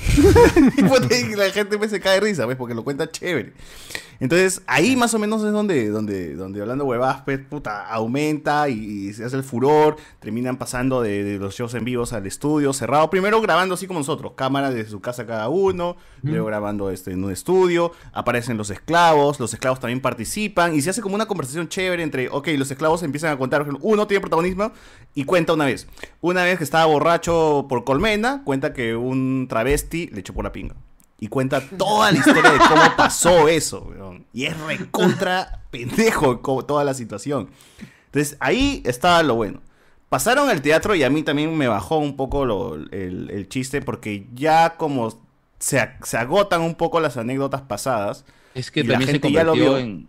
*laughs* y la gente pues, se cae de risa, pues, porque lo cuenta chévere. Entonces, ahí más o menos es donde, donde, donde hablando huevadas, pues, puta, aumenta y, y se hace el furor. Terminan pasando de, de los shows en vivos al estudio cerrado. Primero grabando así como nosotros, cámara de su casa cada uno. Luego grabando este, en un estudio. Aparecen los esclavos. Los esclavos también participan. Y se hace como una conversación chévere entre, ok, los esclavos empiezan a contar. Uno tiene protagonismo y cuenta una vez. Una vez que estaba borracho por colmena, cuenta que un travesti le echó por la pinga. Y cuenta toda la historia de cómo *laughs* pasó eso, weón. Y es recontra pendejo como toda la situación. Entonces, ahí estaba lo bueno. Pasaron al teatro y a mí también me bajó un poco lo- el, el chiste porque ya como se, se agotan un poco las anécdotas pasadas. Es que y la también se gente ya lo vio. en.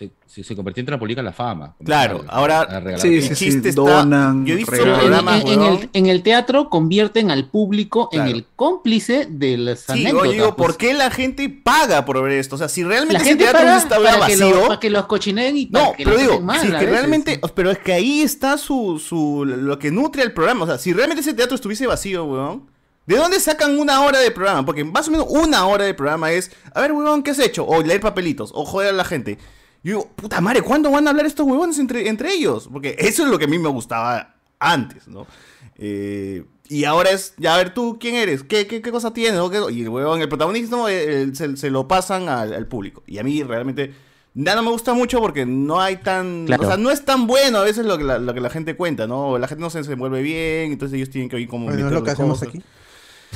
Se, se, se convirtió en trampolina a la fama. Claro, A- ahora a sí, está- donan, yo he visto en, programas, en- en weón. el, en el teatro convierten al público Claro. en el cómplice de las Sí, anécdotas. oye, digo, pues. ¿por qué la gente paga por ver esto? O sea, si realmente La ese gente teatro que, vacío. lo- para que los cochineen y para No, que pero digo, mal sí, que veces. realmente, pero es que ahí está su, su, lo que nutre el programa. O sea, si realmente ese teatro estuviese vacío, weón, ¿de dónde sacan una hora de programa? Porque más o menos una hora de programa es, a ver, weón, ¿qué has hecho? O leer papelitos, o joder a la gente. Yo digo, puta madre, ¿cuándo van a hablar estos huevones entre, entre ellos? Porque eso es lo que a mí me gustaba antes, ¿no? Eh, y ahora es, ya a ver tú, ¿quién eres? ¿Qué, qué, qué cosa tienes? ¿O qué- Y el huevón, el protagonismo eh, eh, se, se lo pasan al, al público. Y a mí realmente ya no me gusta mucho porque no hay tan... Claro. O sea, no es tan bueno a veces lo que la, lo que la gente cuenta, ¿no? La gente no se desenvuelve bien, entonces ellos tienen que oír como... Bueno, es lo que hacemos cosas. aquí.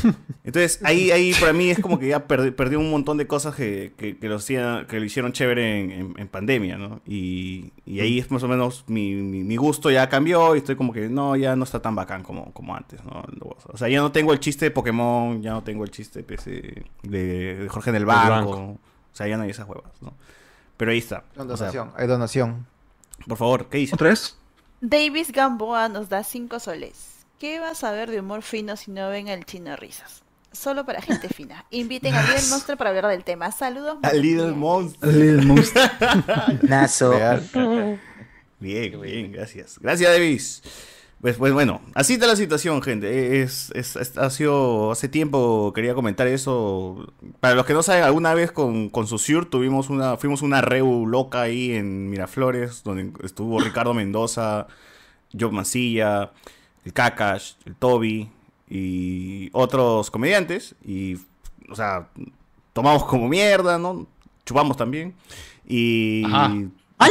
*laughs* Entonces, ahí, ahí para mí es como que ya perdi- perdió un montón de cosas que, que, que lo, hacía- que lo hicieron chévere en, en- en pandemia, ¿no? Y, y ahí es más o menos mi, mi, mi gusto ya cambió y estoy como que no, ya no está tan bacán como, como antes, ¿no? O sea, ya no tengo el chiste de Pokémon, ya no tengo el chiste de, de Jorge en el banco. banco. O sea, ya no hay esas huevas, ¿no? Pero ahí está. Hay O sea, donación, hay donación. por favor, ¿qué dice? ¿Otra vez? Davis Gamboa nos da 5 soles. ¿Qué vas a ver de humor fino si no ven al chino risas? Solo para gente fina. Inviten a Little Monster para hablar del tema. Saludos. A Little Monster. Little Monster. *laughs* Nazo. *laughs* Bien, bien, gracias. Gracias, Davis. Pues, pues bueno, así está la situación, gente. Es, es- es- ha sido hace tiempo quería comentar eso. Para los que no saben, alguna vez con, con Susur tuvimos una, fuimos una reu loca ahí en Miraflores, donde estuvo Ricardo Mendoza, Job Mancilla, el Kakash, el Toby y otros comediantes. Y, o sea, tomamos como mierda, ¿no? Chupamos también. Y. Ajá. *laughs* Ah,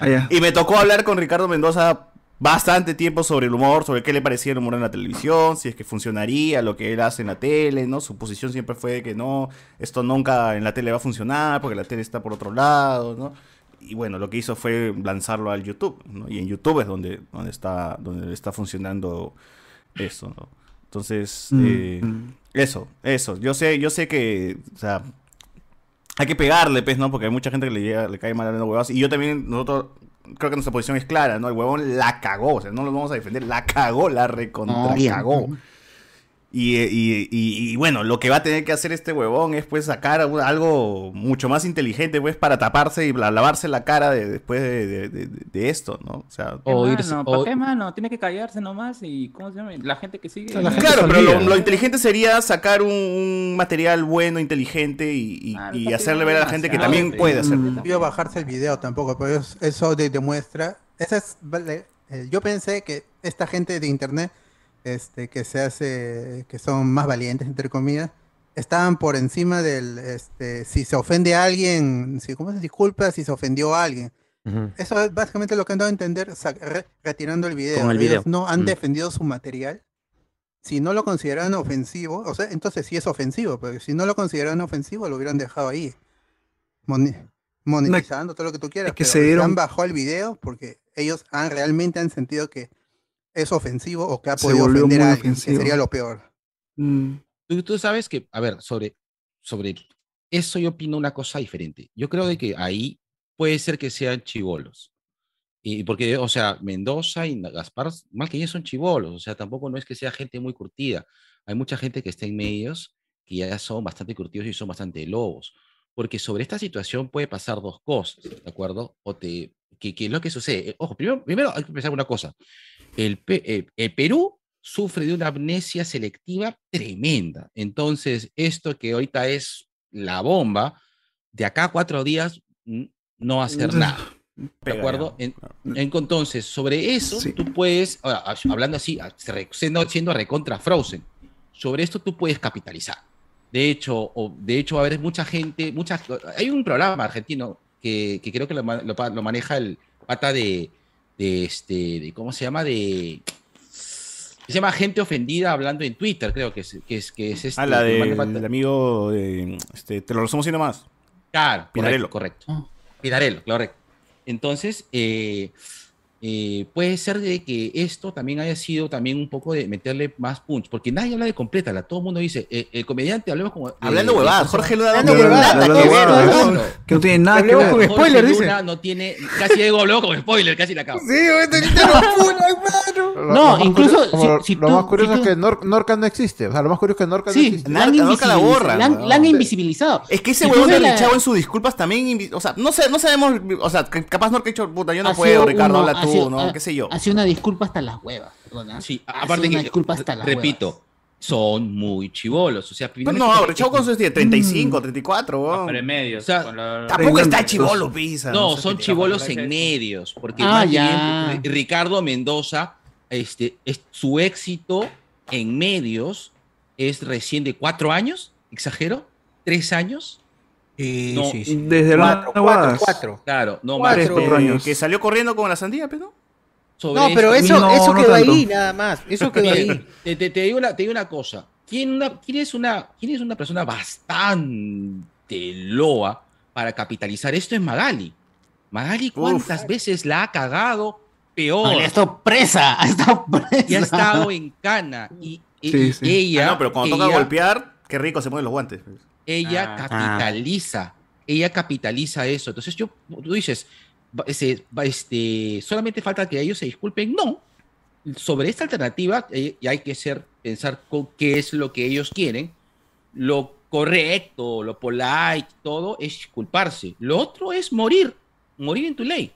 ah. Y me tocó hablar con Ricardo Mendoza bastante tiempo sobre el humor, sobre qué le parecía el humor en la televisión, si es que funcionaría lo que él hace en la tele, ¿no? Su posición siempre fue que no, esto nunca en la tele va a funcionar porque la tele está por otro lado, ¿no? Y bueno, lo que hizo fue lanzarlo al YouTube, ¿no? Y en YouTube es donde, donde, está, donde está funcionando eso, ¿no? Entonces, Mm. eh, eso, eso. Yo sé, yo sé que, o sea, hay que pegarle, pues, ¿no? Porque hay mucha gente que le, llega, le cae mal hablando huevadas. Y yo también, nosotros, creo que nuestra posición es clara, ¿no? El huevón la cagó, o sea, no lo vamos a defender, la cagó, la recontra cagó. Y, eh, y- y- y, bueno, lo que va a tener que hacer este huevón es pues sacar algo- mucho más inteligente pues para taparse y la- lavarse la cara de, después de, de- de- de esto, ¿no? O sea, O Mano, irse- ¿Para o- qué, mano? Tiene que callarse nomás y, ¿cómo se llama? La gente que sigue. Claro, pero lo, lo inteligente sería sacar un, un material bueno, inteligente y, y- Ah, hacerle ver a la gente que también puede hacerlo. No quiero bajarse el video tampoco, pero es- eso de- demuestra. Esa es, vale, eh, yo pensé que esta gente de internet, este, que se hace, que son más valientes, entre comillas, estaban por encima del, este, si se ofende a alguien, si, ¿cómo se disculpa si se ofendió a alguien? Eso es básicamente lo que han dado a entender re- retirando el video. Con el Ellos video. no han Mm. defendido su material. Si no lo consideran ofensivo, o sea, entonces sí es ofensivo, pero si no lo consideran ofensivo, lo hubieran dejado ahí. Moni- monetizando todo lo que tú quieras. es que pero se dieron- han bajado el video porque ellos han realmente han sentido que es ofensivo o que ha Se podido ofender muy a alguien, que ofensivo. sería lo peor. Tú, tú sabes que, a ver, sobre, sobre eso yo opino una cosa diferente. Yo creo de que ahí puede ser que sean chivolos. Y porque, o sea, Mendoza y Gaspar, mal que ellos son chivolos, o sea, tampoco no es que sea gente muy curtida. Hay mucha gente que está en medios que ya son bastante curtidos y son bastante lobos. Porque sobre esta situación puede pasar dos cosas, ¿de acuerdo? O te, que, que es lo que sucede. Ojo, primero, primero hay que pensar una cosa. El, eh, el Perú sufre de una amnesia selectiva tremenda. Entonces, esto que ahorita es la bomba, de acá a cuatro días no va a hacer nada. ¿De acuerdo? En- en- entonces, sobre eso, tú puedes, ahora, a- hablando así, a- re- siendo, siendo recontra Frozen, sobre esto tú puedes capitalizar. De hecho, o, de hecho va a haber mucha gente, mucha, hay un programa argentino que, que creo que lo, lo lo maneja el pata de, de este, de, ¿cómo se llama? De, se llama Gente Ofendida hablando en Twitter, creo que es, que es, que es este. Ah, la pata- del amigo de. Este, te lo resumo así nomás. Claro, Pinarello. correcto, correcto. Pinarello, correcto. Entonces, eh, eh, puede ser de que esto también haya sido también un poco de meterle más punch, porque nadie habla de complétala, todo el mundo dice, eh, el comediante, hablemos como... Hablando eh, huevadas, eh, Jorge Luna hablando huevadas, que no tiene nada que Hablemos ver. con spoiler, dice. Luna no tiene, casi llegó luego con spoiler, casi la acabo. Sí, No, incluso lo más curioso es que Nor- Norca no existe. O sea, lo más curioso es que Norca no existe. la nunca la La han, la invisibilizado. Es que ese huevón de ves la- Richao en sus disculpas también, o sea, no sé, no sabemos, o sea, capaz no que ha dicho, puta, yo no puedo, Ricardo, ha tú, sido- ¿no? ha- ¿Qué sé yo? Ha sido una disculpa hasta las huevas. perdona. Sí, Ha aparte sido que, una disculpa hasta las repito, son muy chivolos, o sea, Pero no, Richao con sus 35, 34, Ah, weón. pero en medio. O sea, con la- Tampoco está chivolo, pisa. No, sé son chivolos en medios, porque Ah, más ya. Ri- Ricardo Mendoza, este, es, su éxito en medios es recién de cuatro años, exagero, tres años. No, Desde la Cuatro, cuatro, cuatro. Claro, no Cuatro. más. años. Que salió corriendo con la sandía, pero sobre No, pero eso, No, eso no quedó tanto. ahí nada más. Eso quedó ahí. te, te- te digo una, te digo una cosa. ¿Quién, una- quién es una, ¿Quién es una persona bastante loa para capitalizar esto? Es Magali. Magali, ¿cuántas veces la ha cagado? Peor. Ha estado presa, *laughs* ha estado presa. Y ha estado en cana. Y, y- Sí, y sí. ella. Ah, no, pero cuando toca ella- golpear, qué rico se ponen los guantes. Ella Ah. capitaliza, ella capitaliza eso. Entonces yo, tú dices, va- este, solamente falta que ellos se disculpen. No, sobre esta alternativa eh, y hay que ser, pensar con qué es lo que ellos quieren. Lo correcto, lo polite, todo es disculparse. Lo otro es morir, morir en tu ley,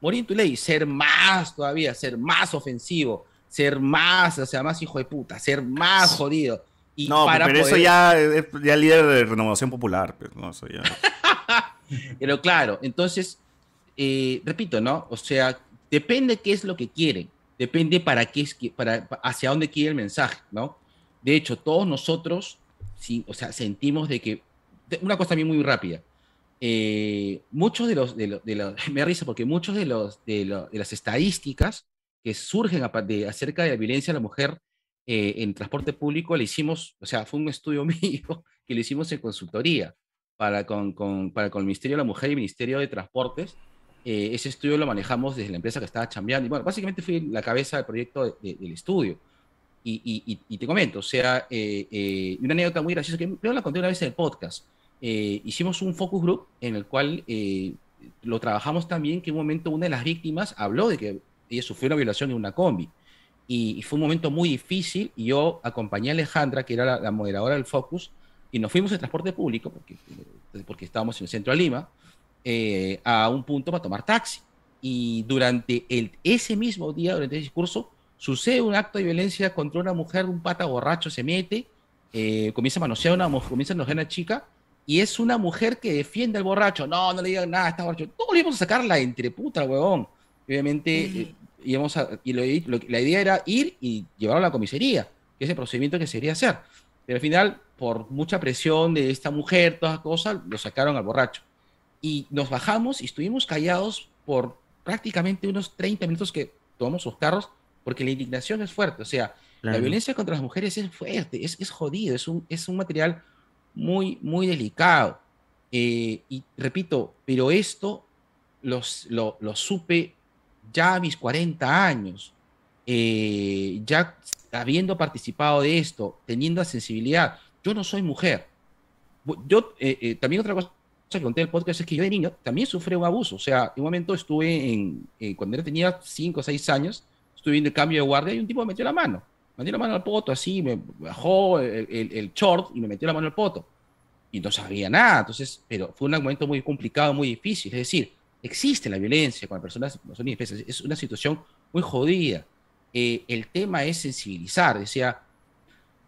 morir en tu ley, ser más todavía, ser más ofensivo, ser más, o sea, más hijo de puta, ser más jodido. Y No, para pero eso ya es ya líder de renovación popular. Pues, no, eso ya. *laughs* Pero claro, entonces, eh, repito, ¿no? O sea, depende qué es lo que quieren, depende para qué es, que- para, hacia dónde quiere el mensaje, ¿no? De hecho, todos nosotros, sí, o sea, sentimos de que, una cosa también muy rápida, eh, muchos de los, de los, de los- *laughs* me risa porque muchos de, los, de, lo- de las estadísticas que surgen de- acerca de la violencia a la mujer eh, en transporte público le hicimos, o sea, fue un estudio *laughs* mío que le hicimos en consultoría para con, con- para con el Ministerio de la Mujer y el Ministerio de Transportes. Eh, ese estudio lo manejamos desde la empresa que estaba chambeando. Y bueno, básicamente fui la cabeza del proyecto de- de- del estudio. Y, y- y- te comento, o sea, eh, eh, una anécdota muy graciosa que creo la conté una vez en el podcast. Eh, hicimos un focus group en el cual eh, lo trabajamos también, que en un momento una de las víctimas habló de que ella sufrió una violación en una combi. Y, y fue un momento muy difícil y yo acompañé a Alejandra, que era la, la moderadora del Focus, y nos fuimos en transporte público, porque, porque estábamos en el centro de Lima, eh, a un punto para tomar taxi. Y durante el, ese mismo día, durante el discurso, sucede un acto de violencia contra una mujer, un pata borracho se mete, eh, comienza a manosear a una comienza a manosear a una chica, y es una mujer que defiende al borracho. No, no le digan nada, está borracho. No, le íbamos a sacar la entreputa, huevón. Obviamente, eh, íbamos a- y lo- lo- la idea era ir y llevarlo a la comisaría, que es el procedimiento que se quería hacer. Pero al final, por mucha presión de esta mujer, todas las cosas, lo sacaron al borracho. Y nos bajamos y estuvimos callados por prácticamente unos 30 minutos que tomamos los carros, porque la indignación es fuerte. O sea, la violencia contra las mujeres es fuerte, es, es jodido, es un, es un material muy, muy delicado. Eh, y repito, pero esto los, lo, lo supe ya a mis 40 años, eh, ya habiendo participado de esto, teniendo sensibilidad. Yo no soy mujer. Yo, eh, eh, también otra cosa que conté en el podcast es que yo de niño también sufrí un abuso. O sea, en un momento estuve en, eh, cuando yo tenía 5 o 6 años, estuve en el cambio de guardia y un tipo me metió la mano. Me metió la mano al poto, así, me bajó el, el- el short y me metió la mano al poto. Y no sabía nada. Entonces, pero fue un momento muy complicado, muy difícil. Es decir, existe la violencia con personas no son indefensas. Es una situación muy jodida. Eh, el tema es sensibilizar. Decía,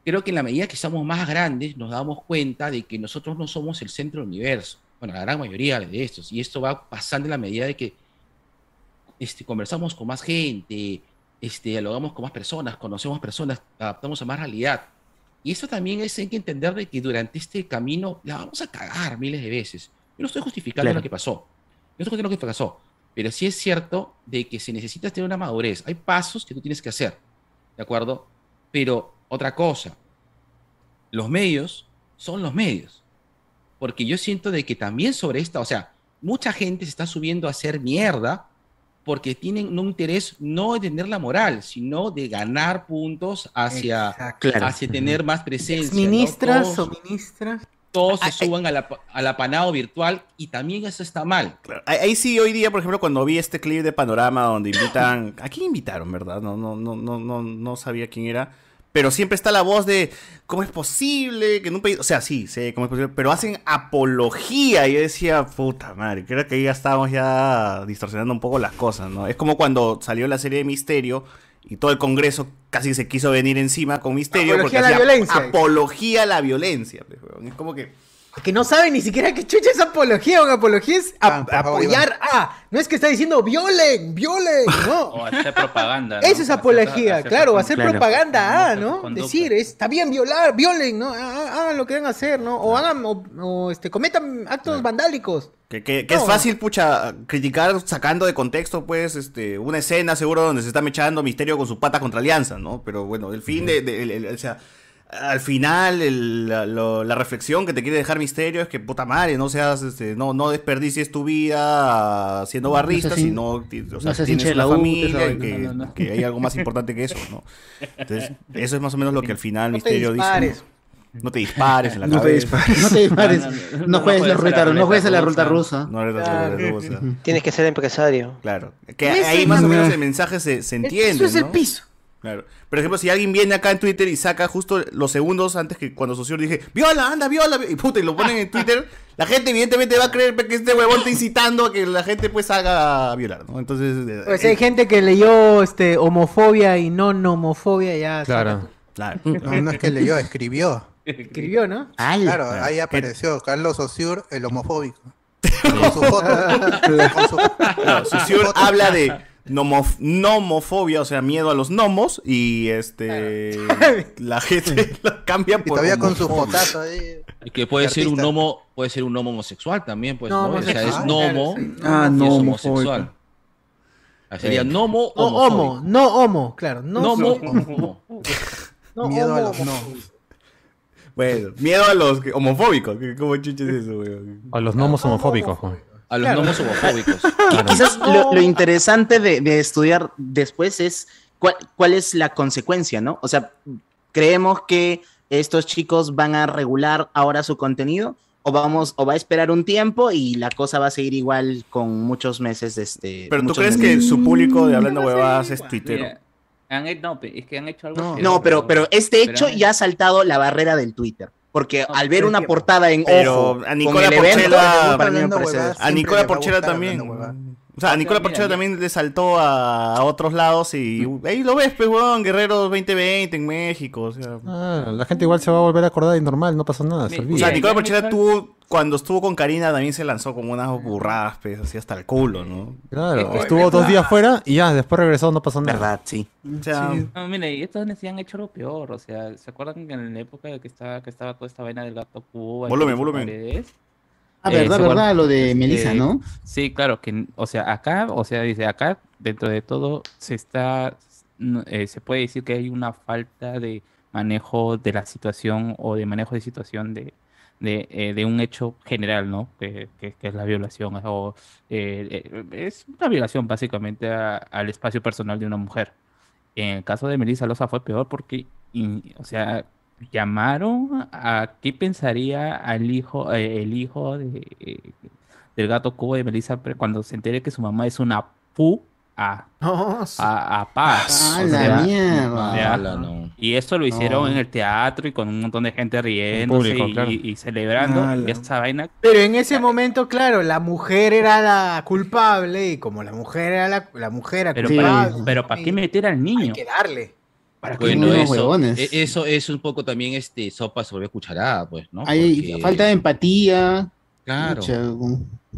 creo que en la medida que estamos más grandes nos damos cuenta de que nosotros no somos el centro del universo. Bueno, la gran mayoría de estos. Y esto va pasando en la medida de que este, conversamos con más gente, este, dialogamos con más personas, conocemos personas, adaptamos a más realidad. Y eso también es hay que entender de que durante este camino la vamos a cagar miles de veces. Yo no estoy justificando Claro. lo que pasó. Yo no estoy justificando lo que pasó. Pero sí es cierto de que si necesitas tener una madurez, hay pasos que tú tienes que hacer. ¿De acuerdo? Pero otra cosa, los medios son los medios. Porque yo siento de que también sobre esta, o sea, mucha gente se está subiendo a hacer mierda porque tienen un interés no de tener la moral, sino de ganar puntos hacia, hacia tener más presencia. Ministras o ministras. Todos se suban a la, a la panado virtual y también eso está mal. Ahí, ahí sí, hoy día, por ejemplo, cuando vi este clip de Panorama donde invitan. ¿A quién invitaron, verdad? No, no, no, no, no, no sabía quién era. Pero siempre está la voz de cómo es posible que en un país. O sea, sí, sé cómo es posible. Pero hacen apología. Y yo decía, puta madre, creo que ahí ya estábamos ya distorsionando un poco las cosas, ¿no? Es como cuando salió la serie de Misterio y todo el Congreso casi se quiso venir encima con Misterio. Apología porque a la hacía violencia. Apología a la violencia. pues. Es como que. Que no sabe ni siquiera qué chucha es apología. Una apología es ap- apoyar a. No es que está diciendo violen, violen. No. *laughs* O hacer propaganda. ¿no? Eso es apología, hacer claro, hacer Claro. propaganda, ah, ¿no? Conducta. Decir, es- está bien violar, violen, ¿no? Ah, ah, Hagan lo que deben hacer, ¿no? O hagan, o, o, este, cometan actos vandálicos. Que, que- que No. es fácil, pucha, criticar sacando de contexto, pues, este, una escena seguro donde se está mechando Misterio con su pata contra Alianza, ¿no? Pero bueno, el fin de, de- el- o sea, al final el- la, lo- la reflexión que te quiere dejar Misterio es que, puta madre, no seas, este, no, no desperdicies tu vida siendo barrista, sino, o sea, no seas tienes de una U, familia y que, no, no, no. que hay algo más importante que eso, ¿no? Entonces, *laughs* eso es más o menos lo que al final No te Misterio dice. dispares. No te dispares en la No te cabeza. dispares. No te dispares. No, no, juegues la ruleta, no juegues a la ruleta rusa. No la Claro. rusa. Tienes que ser empresario. Claro. Que Ese ahí es más o el- menos el mensaje se, se entiende. piso es el piso. Claro. Por ejemplo, si alguien viene acá en Twitter y saca justo los segundos antes que cuando Socio dije, viola, anda, viola, y puta, y lo ponen en Twitter, *laughs* la gente evidentemente va a creer que este huevón está incitando a que la gente pues salga a violar, ¿no? Entonces, eh, Pues eh, hay gente que leyó este homofobia y no homofobia ya. Claro. Claro. *laughs* No, no es que leyó, escribió. Escribió, ¿no? Claro, ahí apareció Carlos Osiur, el homofóbico. *laughs* Con su foto. Con su- No, Saussure foto. habla de nomof- nomofobia, o sea, miedo a los gnomos, y este la gente lo cambia Y por todavía con su fotazo ahí. Y que puede ser un gnomo, puede ser un gnomo homosexual también, pues, No, ¿no? O sea, es homosexual, gnomo. Ah, y no, es homosexual. Ah, Sería gnomo No homo, no homo, claro. No Gnomo homo. *laughs* No Miedo a los no. Bueno, miedo a los homofóbicos. ¿qué- ¿Cómo chuches es eso, weón? A los gnomos homofóbicos. Juan. A los Claro. gnomos homofóbicos. *laughs* Qui- Quizás lo, lo interesante de, de estudiar después es cuál, cuál es la consecuencia, ¿no? O sea, ¿creemos que estos chicos van a regular ahora su contenido? ¿O, vamos, o va a esperar un tiempo y la cosa va a seguir igual con muchos meses de este. Pero tú crees meses? que su público de Hablando Huevadas es tuitero. Mira, han hecho, no, es que han hecho algo. que- No, pero, pero este pero hecho han- ya ha saltado la barrera del Twitter. Porque al ver una portada en Pero ojo a con Nicola el evento, Porchela-. A Nicola Porchela también. O sea, Nicola mira, Porchela ya- también le saltó a, a otros lados y ahí lo ves, pues, weón, Guerrero 2020 en México. O sea, Ah, la gente igual se va a volver a acordar y normal, no pasa nada, se o sea Nicola Porchela tuvo, cuando estuvo con Karina también se lanzó como unas burradas, pues, así hasta el culo, ¿no? Claro, estuvo dos días fuera y ya, después regresó, no pasó nada. Verdad, sí. O sea, No, mira, y estos sí han hecho lo peor, o sea, ¿se acuerdan que en la época de que estaba, que estaba toda esta vaina del gato Cuba? Volumen, volumen. Ah, Eh, verdad, ¿se verdad, lo de Melissa, Eh, ¿no? Sí, claro, que, o sea, acá, o sea, dice, acá, dentro de todo, se está, eh, se puede decir que hay una falta de manejo de la situación o de manejo de situación de, de, eh, de un hecho general, ¿no? Que, que- que es la violación, o eh, eh, es una violación básicamente a- al espacio personal de una mujer. En el caso de Melissa Loza fue peor porque, y- o sea, llamaron a qué pensaría al hijo, eh, el hijo de, eh, del gato cubo de Melissa cuando se entere que su mamá es una pu a, a, a paz. Ah, o la sea, mierda. ya. Ala, no. Y eso lo hicieron No. en el teatro y con un montón de gente público, y, claro. y- y celebrando. Ala. Y esa vaina Pero en ese momento, claro, la mujer era la culpable y como la mujer era la, la mujer era Pero Sí. para, pero ¿para qué meter al niño? hay que darle. ¿Para qué Bueno, eso, huevones? e- eso es un poco también este sopa sobre cucharada, pues, ¿no? Hay Porque- falta de empatía. Claro.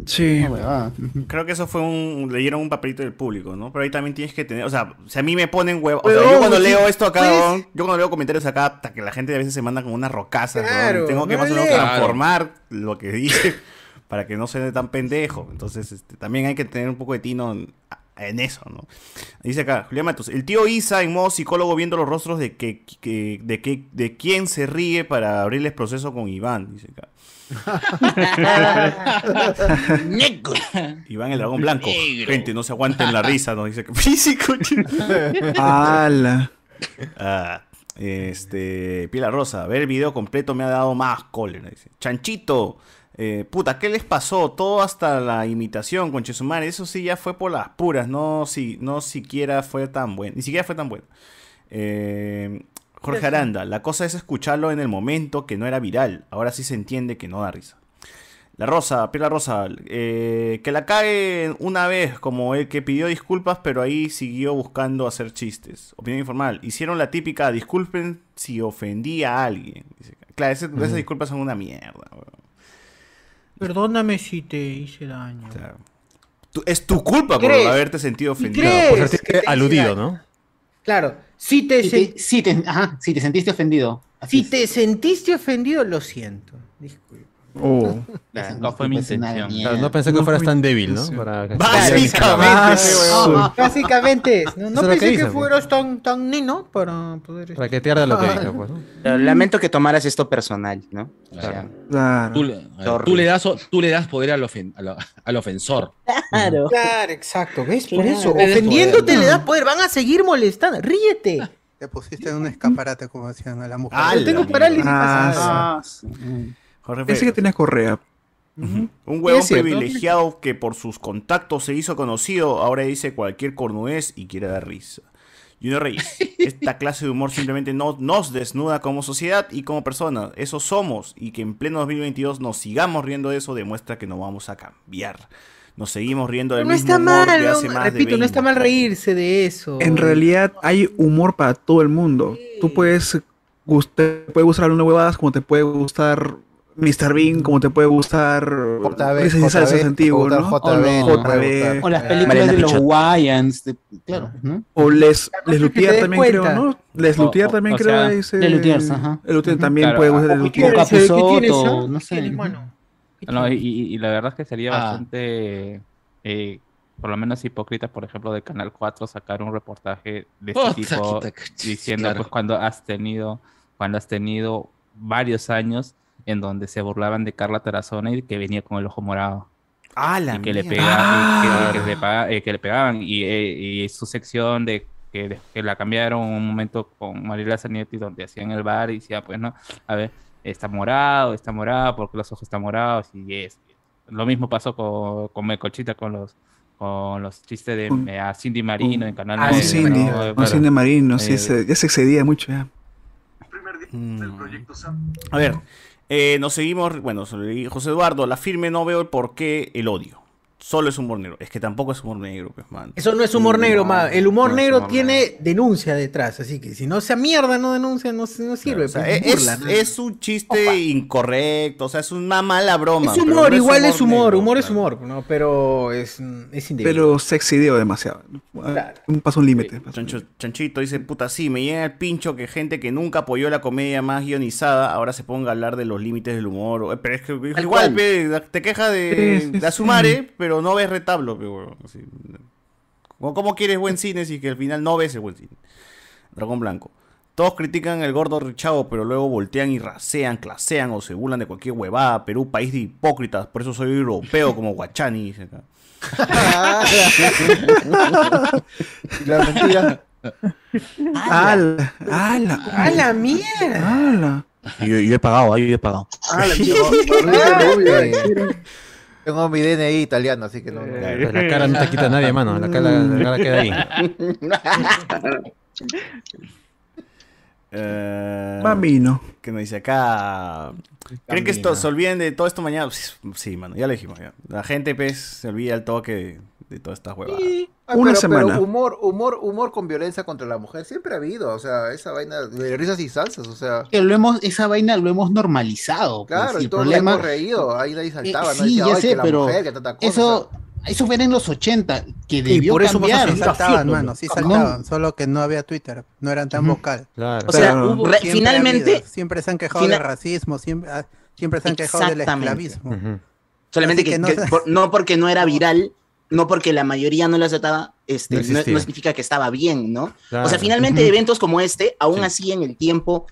Sí. una. Creo que eso fue un. Leyeron un papelito del público, ¿no? Pero ahí también tienes que tener. O sea, si a mí me ponen huevo. O sea, yo cuando leo esto acá, pues. yo cuando leo comentarios acá, hasta que la gente a veces se manda como unas rocasas, huevón, Claro, Tengo que no más o menos transformar lo que dice *laughs* para que no suene tan pendejo. Entonces, este, también hay que tener un poco de tino en, eso, ¿no? Dice acá, Julián Matos, el tío Isa en modo psicólogo viendo los rostros de que, que- de que de quién se ríe para abrirles proceso con Iván, dice acá. *laughs* Iván el dragón blanco. Gente, no se aguanten la risa, nos dice que físico. ¡Hala! Ah, este, Piela Rosa, ver el video completo me ha dado más cólera. Dice. Chanchito, eh, puta, ¿qué les pasó? Todo hasta la imitación con Chesumare. Eso sí ya fue por las puras, no, si, no siquiera fue tan bueno. Ni siquiera fue tan bueno. Eh, Jorge Aranda, la cosa es escucharlo en el momento que no era viral. Ahora sí se entiende que no da risa. La Rosa, Piela Rosa, eh, que la cae una vez como el que pidió disculpas, pero ahí siguió buscando hacer chistes. Opinión informal. Hicieron la típica disculpen si ofendí a alguien. Dice, claro, ese- esas disculpas son una mierda. weón. Perdóname si te hice daño. Tú- es tu culpa por ¿Crees? haberte sentido ¿Y ofendido. crees Por sentirte que te hice aludido? ¿no? Claro, si te, Si sen- te, si te- ajá, si te sentiste ofendido. Así si es. te sentiste ofendido, lo siento. Disculpa. Oh. No fue mi intención. Claro, no pensé que fueras tan débil, ¿no? Para Básicamente, Ah. *laughs* Básicamente, no, no pensé que que, fueras tan, tan neno para poder... Para que te arda lo que dije, pues, ¿no? *laughs* Lamento que tomaras esto personal, ¿no? O sea, Claro. Tú, le, Sorry. tú le das, o- tú le das poder al, ofen- al, al ofensor. claro. Claro, exacto, ¿ves? Por Claro. eso, ofendiéndote poder. le das poder, van a seguir molestando, ríete. Te pusiste en un escaparate, como decían a la mujer. Ah, tengo la parálisis Ah. Ah, sí. Jorge Pensé que tenías correa. Un huevón privilegiado que por sus contactos se hizo conocido, ahora dice cualquier cornudez y quiere dar risa. Junior Reyes, *laughs* esta clase de humor simplemente no, nos desnuda como sociedad y como personas. Eso somos y que en pleno 2022 nos sigamos riendo de eso demuestra que no vamos a cambiar. Nos seguimos riendo del No mismo está humor mal, de no, hace más repito, de no está 20. mal reírse de eso. En realidad hay humor para todo el mundo. Tú puedes te puede gustar algunas huevadas como te puede gustar Mr. Bean, como te puede gustar JB, antiguos, ¿no? JB, O JB. O las Eh, películas Mariana de los. Wayans. de- claro, ¿no? O Les, Les Luthier también creo. ¿no? Les O- Luthier o- también o creo sea, es, Les Luthiers, ajá. El Luthier también Claro, puede ah, gustar Les ¿Qué Luthier. ah? no ¿Qué sé. No, y, y- y la verdad es que sería Ah. bastante, eh, por lo menos hipócrita, por ejemplo, de Canal 4 sacar un reportaje de este tipo diciendo, claro. pues, cuando has tenido, cuando has tenido varios años en donde se burlaban de Carla Tarazona y que venía con el ojo morado. Ah, la y que le, mierda. pega- y que- que le eh, que le pegaban y, eh, y su sección de que, de- que la cambiaron un momento con Mariela Zanetti donde hacían el bar y decía pues no a ver está morado está morado porque los ojos están morados y es lo mismo pasó con, con Melcochita con los con los chistes de eh, a Cindy Marino en Canal Ah, Con 9, sí, Cindy, ¿no? Cindy Marino, sí, Eh, se- ya se excedía mucho ya. Mm. A ver, eh, nos seguimos. Bueno, José Eduardo, la firme no veo el por qué el odio. Solo es humor negro. Es que tampoco es humor negro, pues, man. Eso no es humor negro, ma. El humor no negro humor tiene denuncia detrás, así que si no esa mierda no denuncia, no, no sirve. O sea, pues, es, burla, es- ¿no? es un chiste incorrecto, o sea, es una mala broma. Es pero humor, no igual es humor, negro, humor es claro. humor, ¿no? Pero es, es indebido. Pero se excedió demasiado. Un paso un límite. Chancho- Chanchito dice, puta, sí, me llega el pincho que gente que nunca apoyó la comedia más guionizada ahora se ponga a hablar de los límites del humor. Pero es que igual, pe, te quejas de, Sí, sí, de Asumare, pero no ves retablo, pe, huevón, así. ¿Cómo, cómo quieres buen cine si que al final no ves el buen cine? Dragón Blanco. Todos critican el gordo Richavo, pero luego voltean y rasean, clasean o se burlan de cualquier huevada. Perú, país de hipócritas, por eso soy europeo como Guachani. dice acá. Y *laughs* la mentira. ¡Ala! ¡Ala! ¡A la mierda! ¡Ala! Yo, yo he pagado, yo he pagado. La mierda. *laughs* Tengo mi DNI italiano, así que no. Pero la cara no te quita nadie, mano. La cara, la cara queda ahí. Eh, Bambino. Que nos dice acá. ¿Creen que esto, se olviden de todo esto mañana? Sí, Sí, mano, ya lo dijimos. ya. La gente, pues, se olvida al toque de, de todas estas huevadas. Ah, Una pero, semana. pero humor, humor, humor con violencia contra la mujer siempre ha habido, o sea, esa vaina de risas y salsas, o sea, Que lo hemos, esa vaina lo hemos normalizado. pues, claro, y y el todos problema, hemos reído, ahí nadie Eh, saltaba, ¿no? sí, Decía, ya "Ay, sé, que la pero mujer, que tanta cosa", eso, eso fue en los 80, que debió por eso cambiar. Sí saltaban, mano, sí No, saltaban, solo que no había Twitter, no eran tan vocal. Claro. O sea, hubo- re- Siempre finalmente- habido, siempre se han quejado del racismo, siempre, ah, siempre se han quejado del esclavismo. Solamente que, que no que se- por- no porque no era viral, no porque la mayoría no lo aceptaba, este, No no, existía. no significa que estaba bien, ¿no? Claro. O sea, finalmente eventos como este, aún así en el tiempo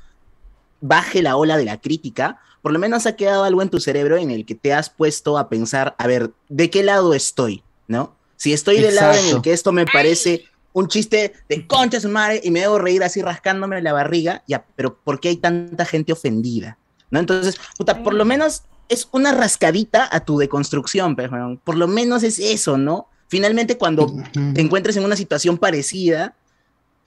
baje la ola de la crítica, por lo menos ha quedado algo en tu cerebro en el que te has puesto a pensar, a ver, ¿de qué lado estoy? ¿No? Si estoy del lado en el que esto me parece un chiste de concha su madre y me debo reír así rascándome la barriga, ya, pero ¿por qué hay tanta gente ofendida? ¿No? Entonces, puta, por lo menos es una rascadita a tu deconstrucción, weón. por lo menos es eso, ¿no? Finalmente, cuando te encuentres en una situación parecida,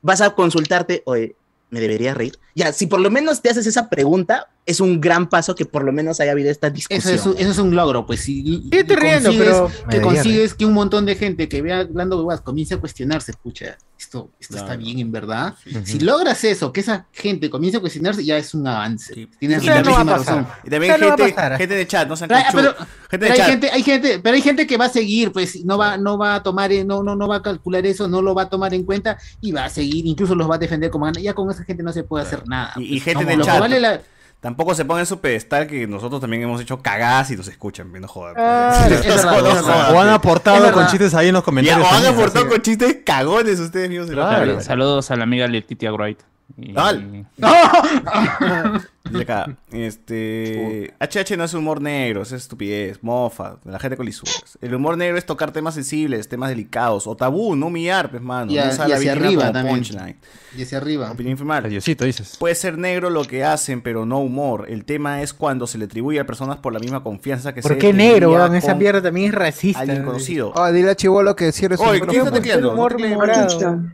vas a consultarte, oye, ¿me debería reír? Ya, si por lo menos te haces esa pregunta, es un gran paso que por lo menos haya habido esta Eso discusión. es, un- eso es un logro, pues si te riendo, consigues, pero- que consigues que un montón de gente que vea hablando huevadas comience a cuestionarse, pucha, esto, esto está bien en verdad. Si logras eso, que esa gente comience a cuestionarse, ya es un avance. Tienes razón. Y también no gente, gente de chat, no Pero, ah, pero- Gente pero de hay chat. gente, hay gente, pero hay gente que va a seguir, pues no va, no va a tomar, eh, no, no, no va a calcular eso, no lo va a tomar en cuenta y va a seguir, incluso los va a defender como. Ya con esa gente no se puede hacer nada. Y, y pues, gente como de lo que chat. vale la- Tampoco se ponga en su pedestal que nosotros también hemos hecho cagadas y nos escuchan, no jodas. Ah, No no O han aportado con chistes ahí en los Ya, comentarios. o han aportado con chistes cagones ustedes mismos. en la Claro. Saludos a la amiga Letitia Wright. Y- Al. *laughs* Dice acá, este. HH no es humor negro, es estupidez, mofa, de la gente con lisuras. El humor negro es tocar temas sensibles, temas delicados, o tabú, no humillar, pues, mano. Y, no a- y hacia arriba también. punchline. Y hacia arriba. Opinión informal. Diosito, dices. Puede ser negro lo que hacen, pero no humor. El tema es cuando se le atribuye a personas por la misma confianza que ¿Por se qué negro, weón? Esa mierda también es racista. Alguien conocido. Ah, dile a Chivolo que cierre su Oye, ¿quién está tecleando? humor No mano.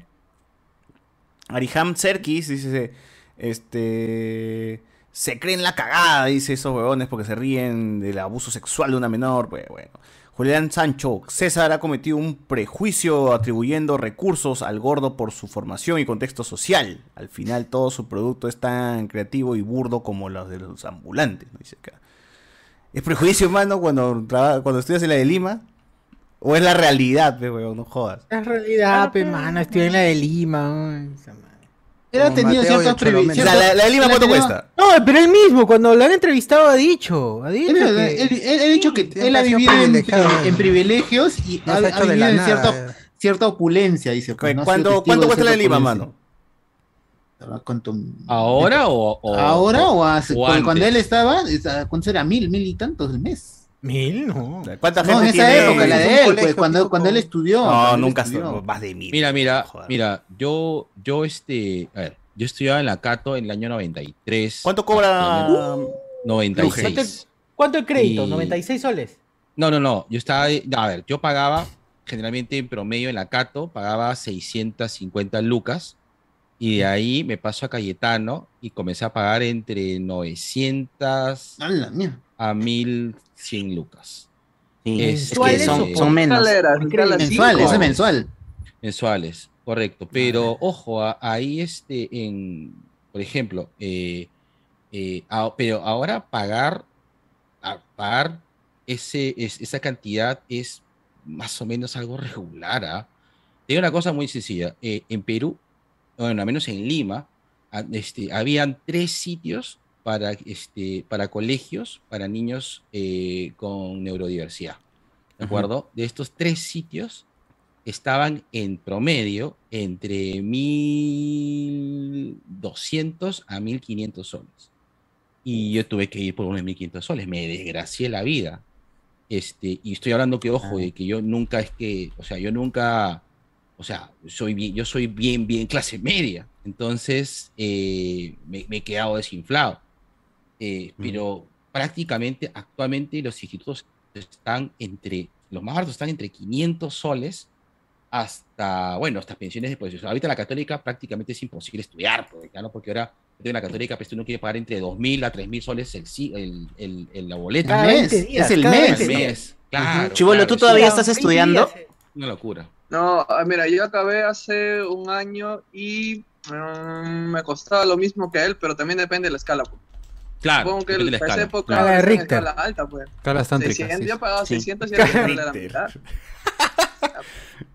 Ariham Serkis dice, este, se creen la cagada, dice esos huevones porque se ríen del abuso sexual de una menor, pues bueno. Julián Sancho, César ha cometido un prejuicio atribuyendo recursos al gordo por su formación y contexto social. Al final todo su producto es tan creativo y burdo como los de los ambulantes, dice acá. ¿Es prejuicio, hermano, cuando, cuando estudias en la de Lima? ¿O es la realidad, pe, huevón? No jodas. Es realidad, pe, mano, estoy en la de Lima. ay, esa madre. Él ha Como tenido Mateo y ciertos el privilegios. Mendes. O sea, la, la de Lima, ¿cuánto cuesta? No, pero él mismo, cuando lo han entrevistado, ha dicho. Ha dicho Él, que- él- él ha dicho que él ha sido vivido en, privilegiado. en privilegios y No ha, se ha ha hecho de vivido la en nada, cierta, eh. cierta opulencia, dice. pues, ¿no? Ha sido ¿Cuánto, testigo ¿cuánto de cuesta la de cierta Lima, opulencia. mano? ¿Cuánto- ¿Ahora o, o- ¿Ahora o, hace- o cuando, antes? él estaba? esa- ¿Cuánto era? Mil, mil y tantos el mes. Mil, no. ¿Cuánta No, gente en esa tiene? época, la de él, pues, cuando, tipo cuando él estudió. No, nunca estudió. más de mil. Mira, mira, Joder. mira, yo, yo este, a ver, yo estudiaba en la Cato en el año 93. ¿Cuánto cobra? hasta el año 96. ¿Cuánto, cuánto el crédito? Y- ¿96 soles? No, no, no, yo estaba, a ver, yo pagaba, generalmente en promedio en la Cato, pagaba 650 lucas, y de ahí me paso a Cayetano y comencé a pagar entre 900 A la mierda. a 1100 lucas. Sí, es que Mensuales son, menos. escaleras, escala Mensual. Mensuales, correcto. Pero ojo, a- ahí este, en, por ejemplo, eh, eh, a- pero ahora pagar, a- pagar ese, es- esa cantidad es más o menos algo regular. ¿ah? Te digo una cosa muy sencilla. eh, en Perú, bueno, al menos en Lima, este, habían tres sitios para, este, para colegios para niños eh, con neurodiversidad. ¿De acuerdo? De estos tres sitios estaban en promedio entre 1.200 a 1.500 soles. Y yo tuve que ir por unos 1.500 soles. Me desgracié la vida. Este, y estoy hablando que, ojo, de que yo nunca es que, o sea, yo nunca, o sea, soy bien, yo soy bien, bien clase media. Entonces, eh, me, me he quedado desinflado. Eh, Pero prácticamente, actualmente, los institutos están entre, los más baratos están entre 500 soles hasta, bueno, hasta pensiones de profesores. Ahorita en la católica prácticamente es imposible estudiar, pues, ¿no? porque ahora en la católica pues, uno quiere pagar entre 2.000 a 3.000 soles el, si- el, el, el- la boleta. Cada 20 días, Es el mes. 20 Al días. mes, claro. Chibolo, claro, ¿tú todavía estás estudiando? Una locura. No, ah, mira, yo acabé hace un año y mm, me costaba lo mismo que él, pero también depende de la escala. pues. Claro, Supongo que depende de la escala. época Escala de Richter. escala alta, pues. Escalas tántricas, 600, sí. yo pagaba Sí. 600 y era Escala de la mitad.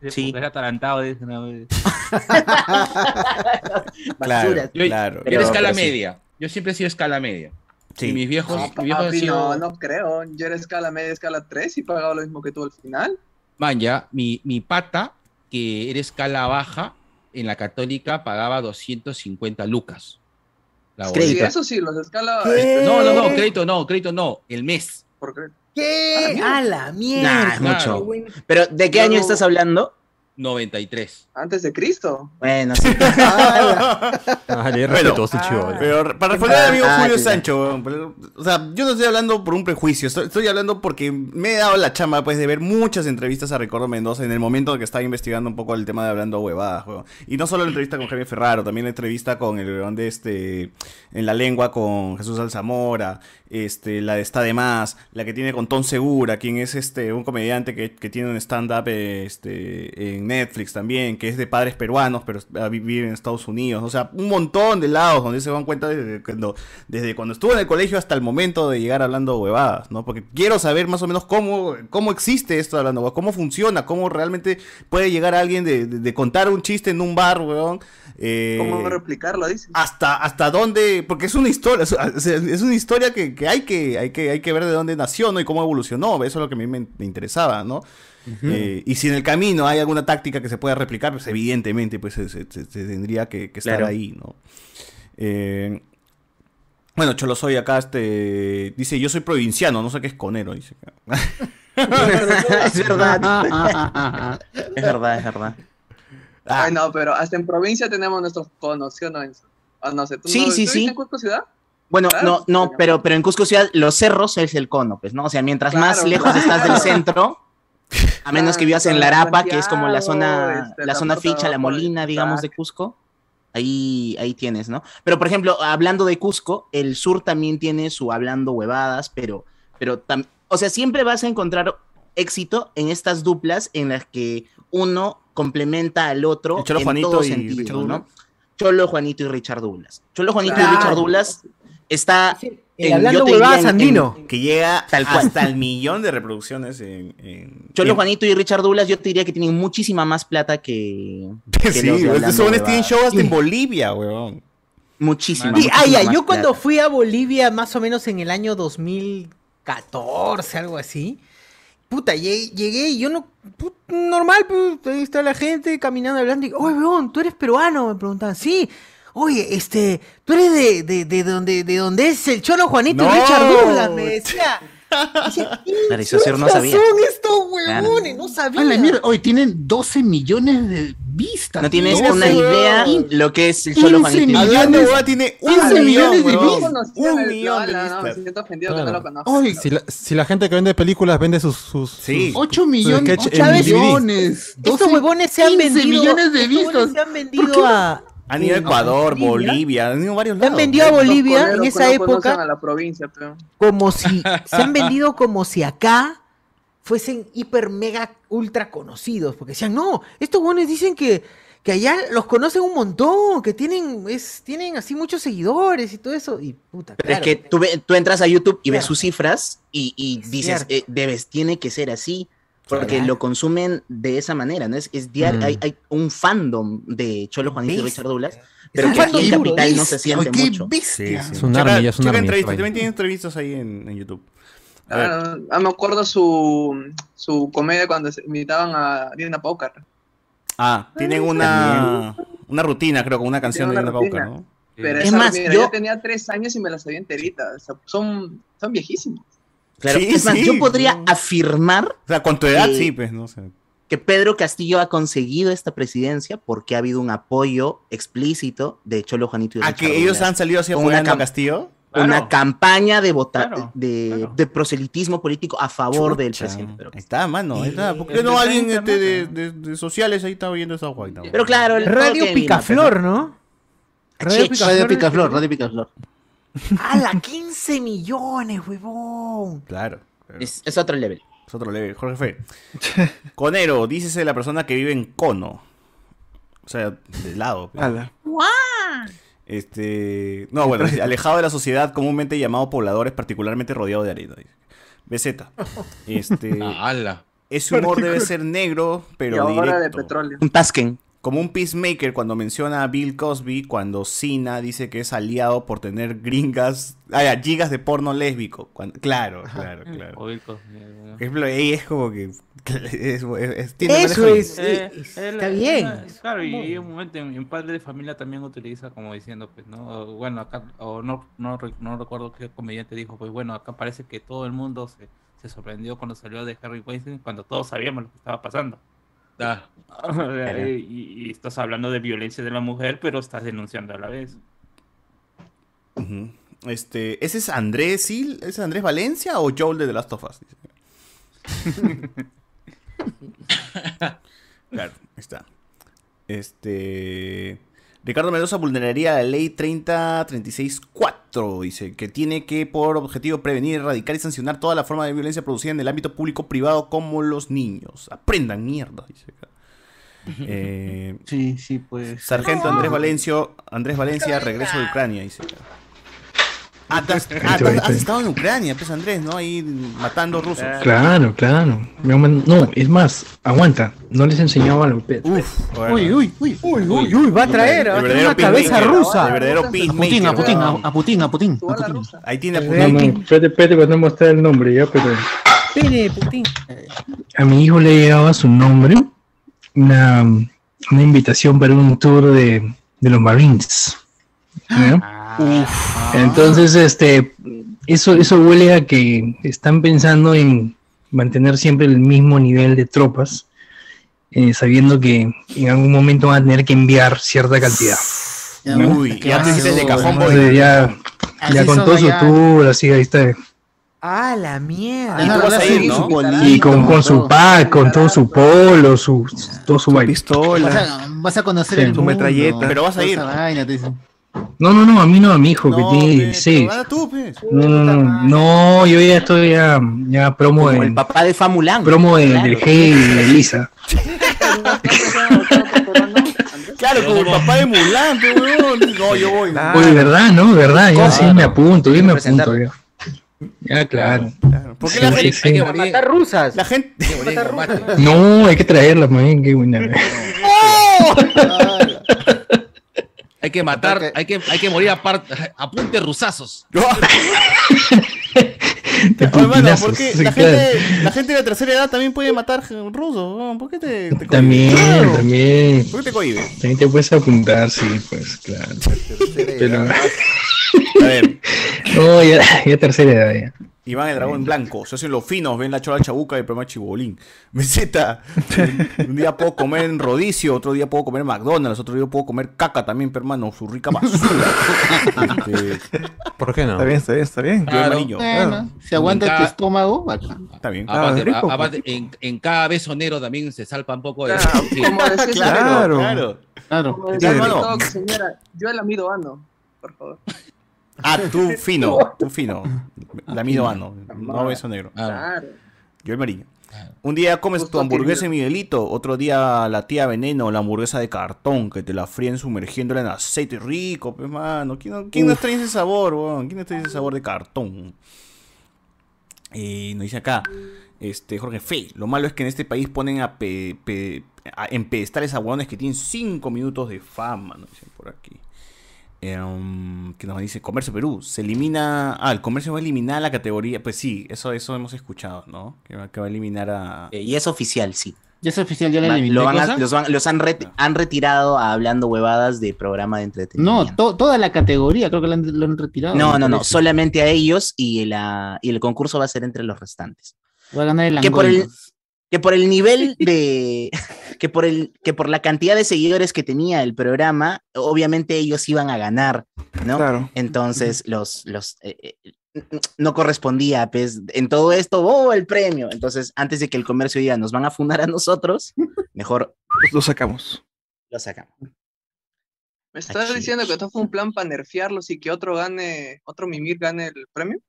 Sí. Es atarantado, dice una *laughs* vez. Claro, Yo, claro. yo era escala Pero sí. media. Yo siempre he sido escala media. Sí. Y mis viejos, No, mis viejos han papi, sido- no, no creo. Yo era escala media, escala 3 y pagaba lo mismo que tú al final. Man, ya, mi, mi pata, que era escala baja, en la católica pagaba 250 lucas. La Sí, eso sí, los escala. Este, No, no, no, crédito no, crédito no, el mes. ¿Por qué? ¿Qué? A la mierda. Nah, es Claro. mucho. Pero, ¿de qué año estás hablando? 93. Antes de Cristo. Bueno, sí. *laughs* Respetuoso, chivo. Pero para responder al amigo Ah, Julio sí. Sancho, o sea, yo no estoy hablando por un prejuicio, estoy, estoy hablando porque me he dado la chamba pues de ver muchas entrevistas a Ricardo Mendoza en el momento en que estaba investigando un poco el tema de hablando huevadas, weón. Y no solo la entrevista con Javier Ferraro, también la entrevista con el weón de este en la lengua con Jesús Alzamora, este, la de Está de Más, la que tiene con Ton Segura, quien es este un comediante que, que tiene un stand-up este, en Netflix también, que es de padres peruanos, pero a vivir en Estados Unidos. O sea, un montón de lados donde se dan cuenta desde cuando, desde cuando estuvo en el colegio hasta el momento de llegar hablando huevadas, ¿no? Porque quiero saber más o menos cómo, cómo existe esto de hablando huevadas, cómo funciona, cómo realmente puede llegar alguien de, de- de contar un chiste en un bar, weón. eh, ¿Cómo replicarlo? Dice. hasta hasta dónde porque es una historia es una historia que, que hay que hay que hay que ver de dónde nació no y cómo evolucionó eso es lo que a mí me, me interesaba no Eh, y si en el camino hay alguna táctica que se pueda replicar pues evidentemente pues se, se- se- se tendría que, que estar Claro. ahí no Eh, bueno Cholo soy acá este dice yo soy provinciano no sé qué es conero dice *laughs* es verdad. es verdad, es verdad. Ay, no, pero hasta en provincia tenemos nuestros conos, ¿sí o no? Ah, no sé, ¿tú Sí, no- sí, ¿tú sí. en Cusco ciudad? Bueno, Claro. no, no, pero, pero en Cusco Ciudad los cerros es el cono, pues, ¿no? O sea, mientras más Claro, lejos claro. estás del centro, a menos que vivas en Larapa, que es como la zona, este, la la zona ficha, la molina, digamos, de Cusco, ahí, ahí tienes, ¿no? Pero, por ejemplo, hablando de Cusco, el sur también tiene su hablando huevadas, pero, pero, tam- o sea, siempre vas a encontrar éxito en estas duplas en las que uno complementa al otro El Cholo en Juanito todo y sentido, Richard ¿no? Douglas. Cholo Juanito y Richard Douglas. Cholo Juanito Claro. y Richard Douglas está el en- hablando yo te diría huevadas andino. en- que llega Tal cual. hasta el *laughs* millón de reproducciones en, en- Cholo en- Juanito y Richard Douglas, yo te diría que tienen muchísima más plata que. *laughs* que sí, los de estos tienen show hasta en Bolivia weón Muchísima. Sí, ah, muchísima ya, más yo cuando fui a Bolivia, más o menos en el año 2014, algo así, puta, llegué, llegué y yo no, put- normal, pues, ahí está la gente caminando, hablando, y, oye, weón, ¿tú eres peruano? Me preguntaban, sí. Oye, este, ¿tú eres de, de, de, donde, de donde es el Cholo Juanito y No. Richard Douglas? Me decía. Claro, *laughs* Saussure no ¿Qué sabía. son estos huevones? No sabía. A la mierda, hoy tienen 12 millones de vistas. No tienes 12 una idea lo que es el Cholo 15 Juanito. y millones. Richard Hablando huevada tiene 15 un millón millones de vistas. un millón de No, no, me vistas siento ofendido que no lo conozco. Oye, Si la, si la gente que vende películas vende sus, sus, Sí. sus- 8 sus millones, sketch 8 en DVD. millones. Estos 12, huevones se han 15 vendido. millones de vistas. se han vendido a. han ido a Ecuador Bolivia han ido a varios Se han lados vendido a Bolivia en esa época a la provincia, pero... como si. Se han *laughs* vendido como si acá fuesen hiper, mega, ultra conocidos. Porque decían, no, estos buenos dicen que, que allá los conocen un montón, que tienen, es, tienen así muchos seguidores y todo eso. Y puta, Pero claro. es que tú, ve- tú entras a YouTube y ves sus cifras y, y dices, eh, debes, tiene que ser así, porque lo consumen de esa manera, ¿no? Es, es diario, Mm. hay, hay un fandom de Cholo Juanito y. Richard Douglas, pero que aquí en Capital no se siente qué mucho. bestia. Sí, sí. Es un Checa- army, es un army, también tiene entrevistas ahí en, en YouTube. A ver, Ah, ah, me acuerdo su, su comedia cuando se invitaban a Dina Paucar. Ah, tienen una, una rutina, creo, con una canción de Tiene Dina una Pauca, rutina. ¿no? Pero Es esa, más, mira, yo- yo tenía tres años y me la sabía enterita. O sea, son, son viejísimos. Claro, Sí, es más, sí. yo podría afirmar O sea, con tu edad, Eh, sí, pues, no sé. que Pedro Castillo ha conseguido esta presidencia porque ha habido un apoyo explícito de Cholo Juanito y ¿A Richard que ellos han salido Con apoyando una a Castillo? Una campaña de votar Claro, de, claro. de proselitismo político a favor del presidente Pedro Ahí está, mano. Está. ¿Por qué no que alguien este, de, de- de sociales ahí está viendo esa vaina? Pero claro, el Radio Picaflor, ¿no? Radio Picaflor, Radio Picaflor. *laughs* ¡Hala! 15 millones, huevón. Claro. claro. Es, es otro level. Es otro leve. Jorge Fe. *laughs* Conero, dícese de la persona que vive en Cono. O sea, de lado. pues. Ala. Este. No, bueno, alejado de la sociedad, comúnmente llamado pobladores, particularmente rodeado de arena. BZ. *laughs* Este. Ah, ala. Ese humor debe ser negro, y pero de directo. petróleo. Un Tasken. Como un peacemaker cuando menciona a Bill Cosby, cuando Cena dice que es aliado por tener gringas, ah, gigas de porno lésbico. Cuando- claro, claro, claro. O Bill Cosby, Por ejemplo, ahí es como que. *laughs* Es, es- es- tiene Eso es. Eh, es- él- está bien. eh, Claro, y hay un momento en, en Padre de Familia también utiliza como diciendo, pues, ¿no? Bueno, acá, o no, no, re- no recuerdo qué comediante dijo, pues bueno, acá parece que todo el mundo se, se sorprendió cuando salió de Harry Weinstein, cuando todos sabíamos lo que estaba pasando. Ah, *laughs* O sea, y, y estás hablando de violencia de la mujer, pero estás denunciando a la vez. Este, ¿ese es Andrés Sil? ¿Es Andrés Valencia o Joel de The Last of Us? *laughs* claro, ahí está. Este. Ricardo Mendoza vulneraría la ley 3036-4, dice, que tiene que por objetivo prevenir, erradicar y sancionar toda la forma de violencia producida en el ámbito público-privado como los niños. Aprendan mierda, dice acá. *laughs* Eh, Sí, sí, pues. Sargento Andrés Valencio, Andrés Valencia, regreso de Ucrania, dice. Te has, ah, te has- has estado en Ucrania, pues Andrés, ¿no? Ahí matando rusos. Claro, claro. No, es más, aguanta. No les enseñaba algo. espera. Uf, Uy, uy, uy. Uy, uy, uy, va a traer, va a traer una cabeza rusa. El verdadero A Putin, a. Putin, a, a Putin, a Putin. A. Ahí tiene a No, Putin. no, espérate, espérate, para no mostrar el nombre ya, pero. Pere, Putin. A mi hijo le llegaba su nombre, una, una invitación para un tour de, de los Marines. Entonces, este, eso, eso huele a que están pensando en mantener siempre el mismo nivel de tropas, eh, sabiendo que en algún momento van a tener que enviar cierta cantidad. ¿no? Uy, ya de cajón, Entonces, ya, con todo su tour, así ahí está. Ah, la mierda. Y vas a ir, ¿no? Y con, con su pack, con todo su polo, su, todo su. Vas Pistola. a, vas a conocer Sí. el Tu mundo. metralleta. Pero vas a ir. esa vaina, te dicen. No, no, no, a mí no, a mi hijo, No, que tiene pe, 16. pero va tú, pues. No, no, no, no, yo ya estoy ya, ya promo Como de, el papá de Famulán. promo de, Claro. del G y de Elisa. *laughs* Claro, como el papá de Mulan, pe, weón. No, yo voy. Oye, ¿verdad, no? ¿Verdad? Yo sí me apunto, yo me apunto. Ya, ya claro. Claro. ¿Por qué la Sí, gente, sí. Hay que matar rusas. la gente, hay que morir en combate. No, hay que traerla, man, qué buena. *laughs* *laughs* Hay que matar, hay que, hay que morir a, par- *laughs* a punte rusazos. *laughs* De Oye, mano, putinazos, ¿por qué sí, la claro. gente, la gente de la tercera edad también puede matar rusos? ¿Por qué te, te cohibes? También, Claro. también. ¿Por qué te cohibes? También te puedes apuntar, sí, pues, claro. Pero, *laughs* A ver, no, ya, ya tercera edad, ya. Iván el dragón blanco, se hacen los finos, ven la chola chabuca y el programa chibolín. *laughs* Meseta, un, un día puedo comer en rodicio, otro día puedo comer en McDonald's, otro día puedo comer caca también, pero hermano, su rica basura. *laughs* Este, ¿Por qué no? Está bien, está bien, está bien. yo Claro. Bueno, si aguanta Nunca- tu estómago. Está bien. Ah, Aparte, rico, pues. aparte, en, en cada beso negro también se salpa un poco de... Claro, *laughs* sí. Claro, claro. Claro. como decía señora, yo el amido ano, por favor. Ah, *laughs* tú fino, tú fino. La mido ano, no beso negro. Claro. Yo el amarillo. Un día comes tu hamburguesa que- Miguelito, otro día la tía Veneno, la hamburguesa de cartón, que te la fríen sumergiéndola en aceite rico, pues mano. ¿Quién, no- quién nos trae ese sabor, weón? ¿Quién nos trae ese sabor de cartón? Y nos dice acá, este, Jorge Fe, lo malo es que en este país ponen a, pe- pe- a- en pedestales a hueones que tienen 5 minutos de fama, nos dicen por aquí. Em, que nos dice Comercio Perú, se elimina, ah, el comercio va a eliminar la categoría, pues sí, eso, eso hemos escuchado, ¿no? Que va, que va a eliminar a... Eh, y es oficial, sí. Ya es oficial, ya la eliminé. lo los, van- los han, ret- han retirado a hablando huevadas de programa de entretenimiento. No, to- toda la categoría, creo que han, lo han retirado. No, no, no, solamente a ellos y, la, y el concurso va a ser entre los restantes. Va a ganar el que por el, que por el nivel *laughs* de que por el que por la cantidad de seguidores que tenía el programa, obviamente ellos iban a ganar, ¿no? Claro. Entonces los los eh, eh, no correspondía, pues, en todo esto, oh, el premio. Entonces, antes de que el comercio diga, nos van a fundar a nosotros, *laughs* mejor Lo sacamos. lo sacamos. ¿Me estás diciendo que esto fue un plan para nerfearlos y que otro gane, otro Mimir gane el premio?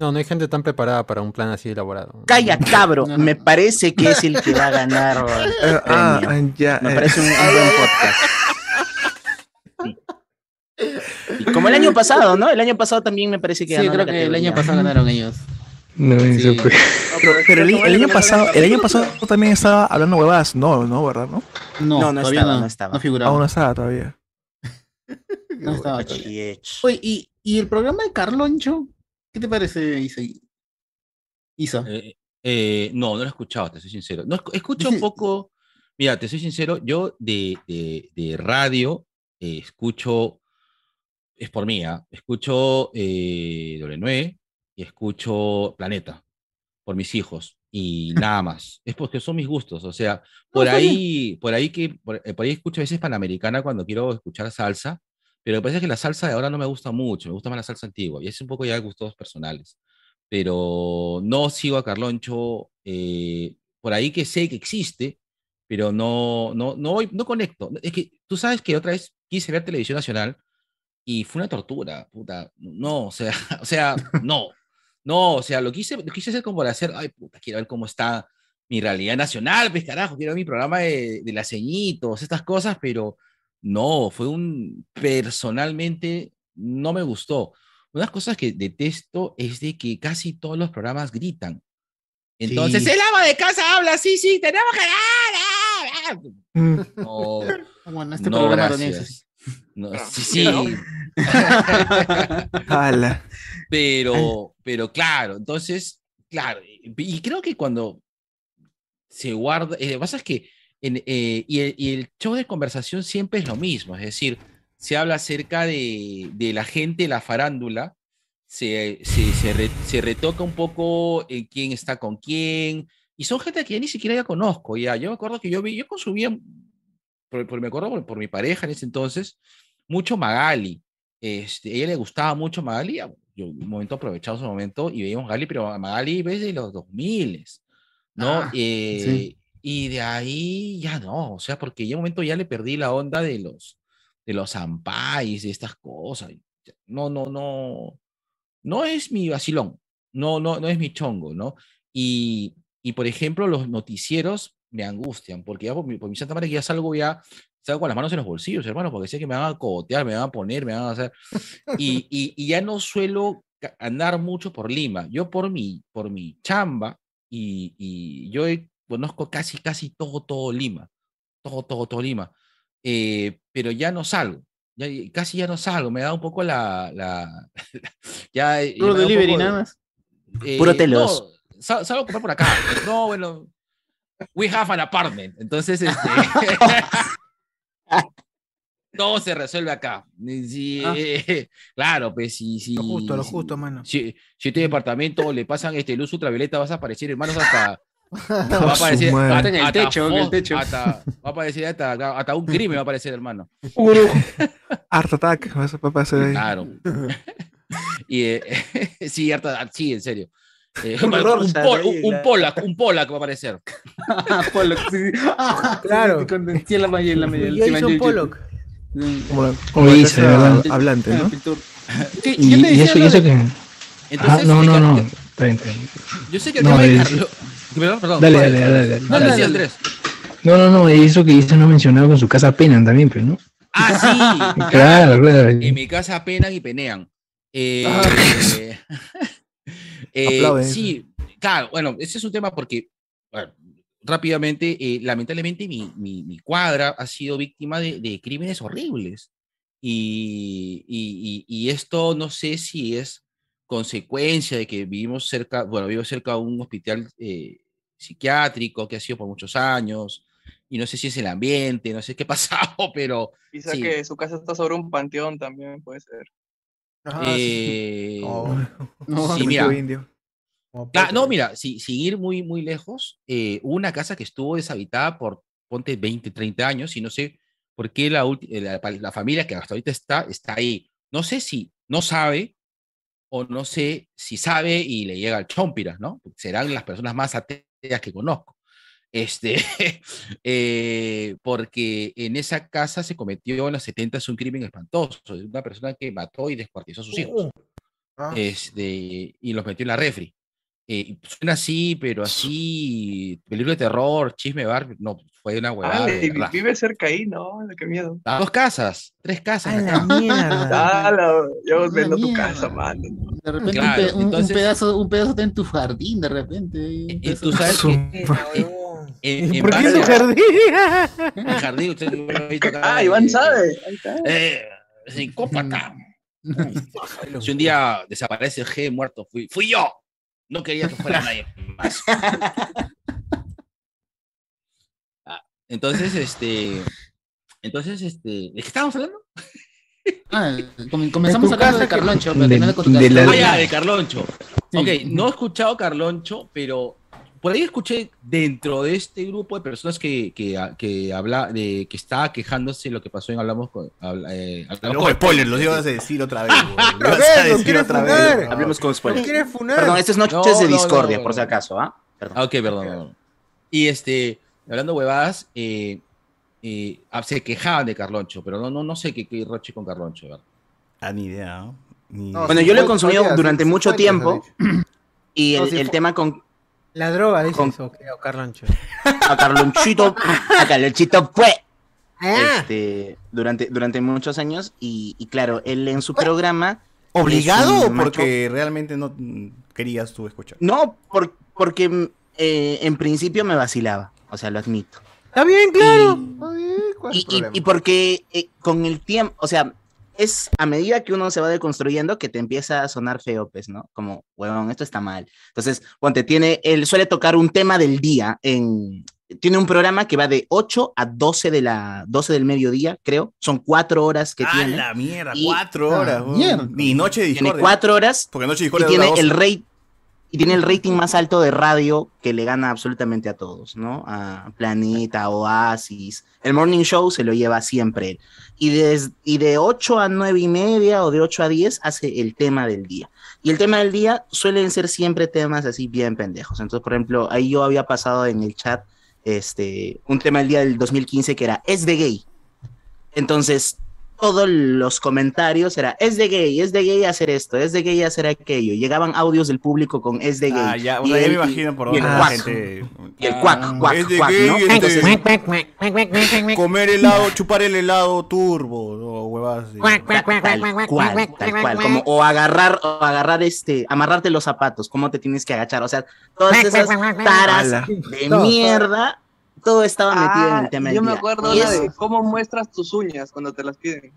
No, no hay gente tan preparada para un plan así elaborado. Calla, cabro, me parece que es el que va a ganar *laughs* el Eh, ah, premio. ya, Me eh. parece un, un buen podcast. Y como el año pasado, ¿no? El año pasado también me parece que Sí, creo que el año pasado ganaron ellos. No. Pero, pero el, el año pasado, el año pasado también estaba hablando huevadas, no, no, ¿verdad? No, No, No, no todavía estaba, no, no estaba. no figuraba. aún no estaba todavía. *laughs* No estaba. Oye, ¿y, y el programa de Carloncho? ¿Qué te parece, Isa? Isa. Eh, eh, no, no lo he escuchado, te soy sincero. No, escu- escucho un poco, mira, te soy sincero, yo de, de- de radio eh, escucho, es por mí, ¿ah? escucho eh, W9 y escucho Planeta, por mis hijos, y *laughs* nada más. Es porque son mis gustos, o sea, por ahí, por ahí que, por, por ahí escucho a veces Panamericana cuando quiero escuchar salsa, pero lo que pasa es que la salsa de ahora no me gusta mucho, me gusta más la salsa antigua, y es un poco ya de gustos personales pero no sigo a Carloncho eh, por ahí que sé que existe, pero no, no, no, voy- no conecto. Es que tú sabes que otra vez quise ver televisión nacional y fue una tortura, puta. No, o sea, *laughs* o sea, no, no, o sea, lo quise, lo quise hacer como para hacer, ay, puta, quiero ver cómo está mi realidad nacional, pues carajo, quiero ver mi programa de, de las ceñitos, estas cosas, pero no, fue un, personalmente, no me gustó. Una de las cosas que detesto es de que casi todos los programas gritan. Entonces, Sí. el ama de casa habla, sí, sí, tenemos que ah, Mm. ah". No, *laughs* Bueno, este no, gracias. No, Ah, sí, sí. *laughs* Pero, pero claro, entonces, claro, y y creo que cuando se guarda, eh, lo que pasa es que, en, eh, y, el, y el show de conversación siempre es lo mismo, es decir, se habla acerca de, de la gente, la farándula, se, se, se, re- se retoca un poco en quién está con quién, y son gente que ya ni siquiera ya conozco, ya, yo me acuerdo que yo vi, yo consumía, por, por- me acuerdo por, por mi pareja en ese entonces, mucho Magali, este, a ella le gustaba mucho Magali, yo un momento aprovechado ese momento y veíamos Magali, pero Magali ves de los 2000, ¿no? Ah, Eh, sí. Y de ahí ya no, o sea, porque ya un momento ya le perdí la onda de los, de los ampais, de estas cosas. No, no, no, no es mi vacilón, no, no, no es mi chongo, ¿no? Y, y por ejemplo, los noticieros me angustian, porque ya por mi, por mi santa madre que ya salgo ya, salgo con las manos en los bolsillos, hermano, porque sé que me van a cogotear, me van a poner, me van a hacer, y, *laughs* y, y ya no suelo andar mucho por Lima, yo por mi, por mi chamba, y, y yo he- conozco casi, casi todo, todo Lima, todo, todo, todo Lima, eh, pero ya no salgo. Ya, casi ya no salgo, me da un poco la. la *laughs* ya, ya Puro delivery poco- nada más. eh, Puro telos. No, sal- salgo a comprar por acá. No, bueno. We have an apartment. Entonces, este. *laughs* todo se resuelve acá. Ah. eh, *laughs* claro, pues si. si Lo justo, lo justo, mano. Si, si este departamento le pasan este luz ultravioleta, vas a aparecer, hermanos, hasta. *laughs* Va a aparecer hasta, En el hasta techo, en el techo. hasta- va a aparecer hasta, hasta un crimen, va a aparecer, hermano. *laughs* Art Attack, a ahí. Claro. *laughs* y eh, sí, harta- sí, en serio. Eh, Un pol-. Polak, un Polak va a aparecer. Sí. Ah, Claro. sí, la Jason Pollock. Como la, hablante, ¿no? Sí, Y, yo te y decía eso, y eso de- que. Entonces, Ah, no, no, no. Yo sé que el No, tema de es- Carlo- Perdón, perdón. Dale, dale, dale, dale. Dale, Dale. Andrés. No, no, no, eso que dice no mencionado con su casa penan también, pero no. Ah, sí. *laughs* Claro, claro. En mi casa penan y penean. Eh, *laughs* eh, eh, sí, claro, bueno, ese es un tema porque, bueno, rápidamente, eh, lamentablemente mi, mi- mi cuadra ha sido víctima de, de crímenes horribles. Y, y- y- y esto no sé si es consecuencia de que vivimos cerca, bueno, vivo cerca de un hospital eh, psiquiátrico que ha sido por muchos años, y no sé si es el ambiente, no sé qué ha *laughs* pasado, pero Quizá sí. que su casa está sobre un panteón también puede ser. Eh, No, *laughs* *laughs* sí, mira. indio. Ah, no, mira, si- sin ir muy, muy lejos, eh, hubo una casa que estuvo deshabitada por, ponte, 20, 30 años y no sé por qué la, eh, la, la familia que hasta ahorita está, está ahí. No sé si no sabe o no sé si sabe y le llega al chompiras, ¿no? Serán las personas más ateas que conozco. Este, *laughs* eh, porque en esa casa se cometió en los 70 un crimen espantoso, de una persona que mató y descuartizó a sus hijos. Ah. Este, y los metió en la refri. Eh, y suena así, pero así, peligro de terror, chisme bar, no, fue una huevada. Ah, de vive cerca ahí, ¿no? Qué miedo. A dos casas, tres casas. A la mierda. Ah, la- yo vendo tu mierda. casa, mano. De repente Claro, un, pe- pedazo, un pedazo está en tu jardín, de repente. Y pedazo- tú sabes que en, en ¿Por qué en tu jardín? En mi jardín, usted lo ha visto acá, Ah, Iván eh, sabe. Ahí está. Eh, psicópata. *laughs* Si un día desaparece el G muerto, fui, fui yo. No quería que fuera nadie más. *laughs* Ah, entonces, este. Entonces, este. ¿De qué estábamos hablando? *laughs* Ah, com- comenzamos hablando casa de Carloncho, de- pero la- Ah, ya, de Carloncho. Sí. Ok, no he escuchado Carloncho, pero por ahí escuché dentro de este grupo de personas que, que, que habla de que estaba quejándose lo que pasó en Hablamos con. habla- eh, Hablamos No, con spoiler, los ibas a decir otra vez. *laughs* Lo ibas a decir otra funar. vez. Hablemos con ¿Lo spoilers. quieres funar? Perdón, esto es Noches No, de no, Discordia, no, por si no. acaso, ¿ah? Perdón. Ok, perdón. perdón. Y este, hablando huevadas, eh, eh, se quejaban de Carloncho, pero no, no, no sé qué, qué roche con Carloncho, ¿verdad? Ah, ni idea. ¿no? Ni No. Bueno, sí yo lo he consumido durante mucho tiempo. *clears throat* Y No, el, sí el tema con La droga, dices, Con- o qué, o Carloncho. a Carlonchito, a Carlonchito fue Ah, este, durante, durante muchos años. Y, y claro, él en su programa. ¿Obligado o macho- porque realmente no querías tú escuchar? No, por- porque eh, en principio me vacilaba, o sea, lo admito. está bien, claro. Está bien, ¿cuál es Y, el y- y porque eh, con el tiempo, o sea, es a medida que uno se va deconstruyendo que te empieza a sonar feo, pues, ¿no? Como, huevón, esto está mal. Entonces, ponte, tiene, él suele tocar un tema del día en... Tiene un programa que va de 8 a 12 de la 12 del mediodía, creo. Son cuatro horas que ¡Ah, tiene. la mierda! Y- Cuatro Ah, horas. güey. mierda. Ni noche de Tiene cuatro horas Porque noche de y discordia tiene dura el doce. Y tiene el rating más alto de radio que le gana absolutamente a todos, ¿no? A Planeta, Oasis. El Morning Show se lo lleva siempre él. Y, des- y de 8 a 9 y media o de 8 a 10 hace el tema del día. Y el tema del día suelen ser siempre temas así bien pendejos. Entonces, por ejemplo, ahí yo había pasado en el chat este, un tema del día del 2015 que era es de gay. Entonces, todos los comentarios era es de gay, es de gay hacer esto, es de gay hacer aquello. Llegaban audios del público con es de gay. Ah, ya, o Y sea, ya el- me imagino por y dónde la cuac. gente. Y el cuac, cuac, Es de cuac, gay, ¿no? este- Entonces, Comer helado, chupar el helado turbo, o huevadas tal cual, tal cual, como o agarrar, o agarrar este, amarrarte los zapatos, cómo te tienes que agachar, o sea, todas esas taras de mierda, todo estaba metido en Ah, el tema yo del me día. acuerdo de cómo muestras tus uñas cuando te las piden.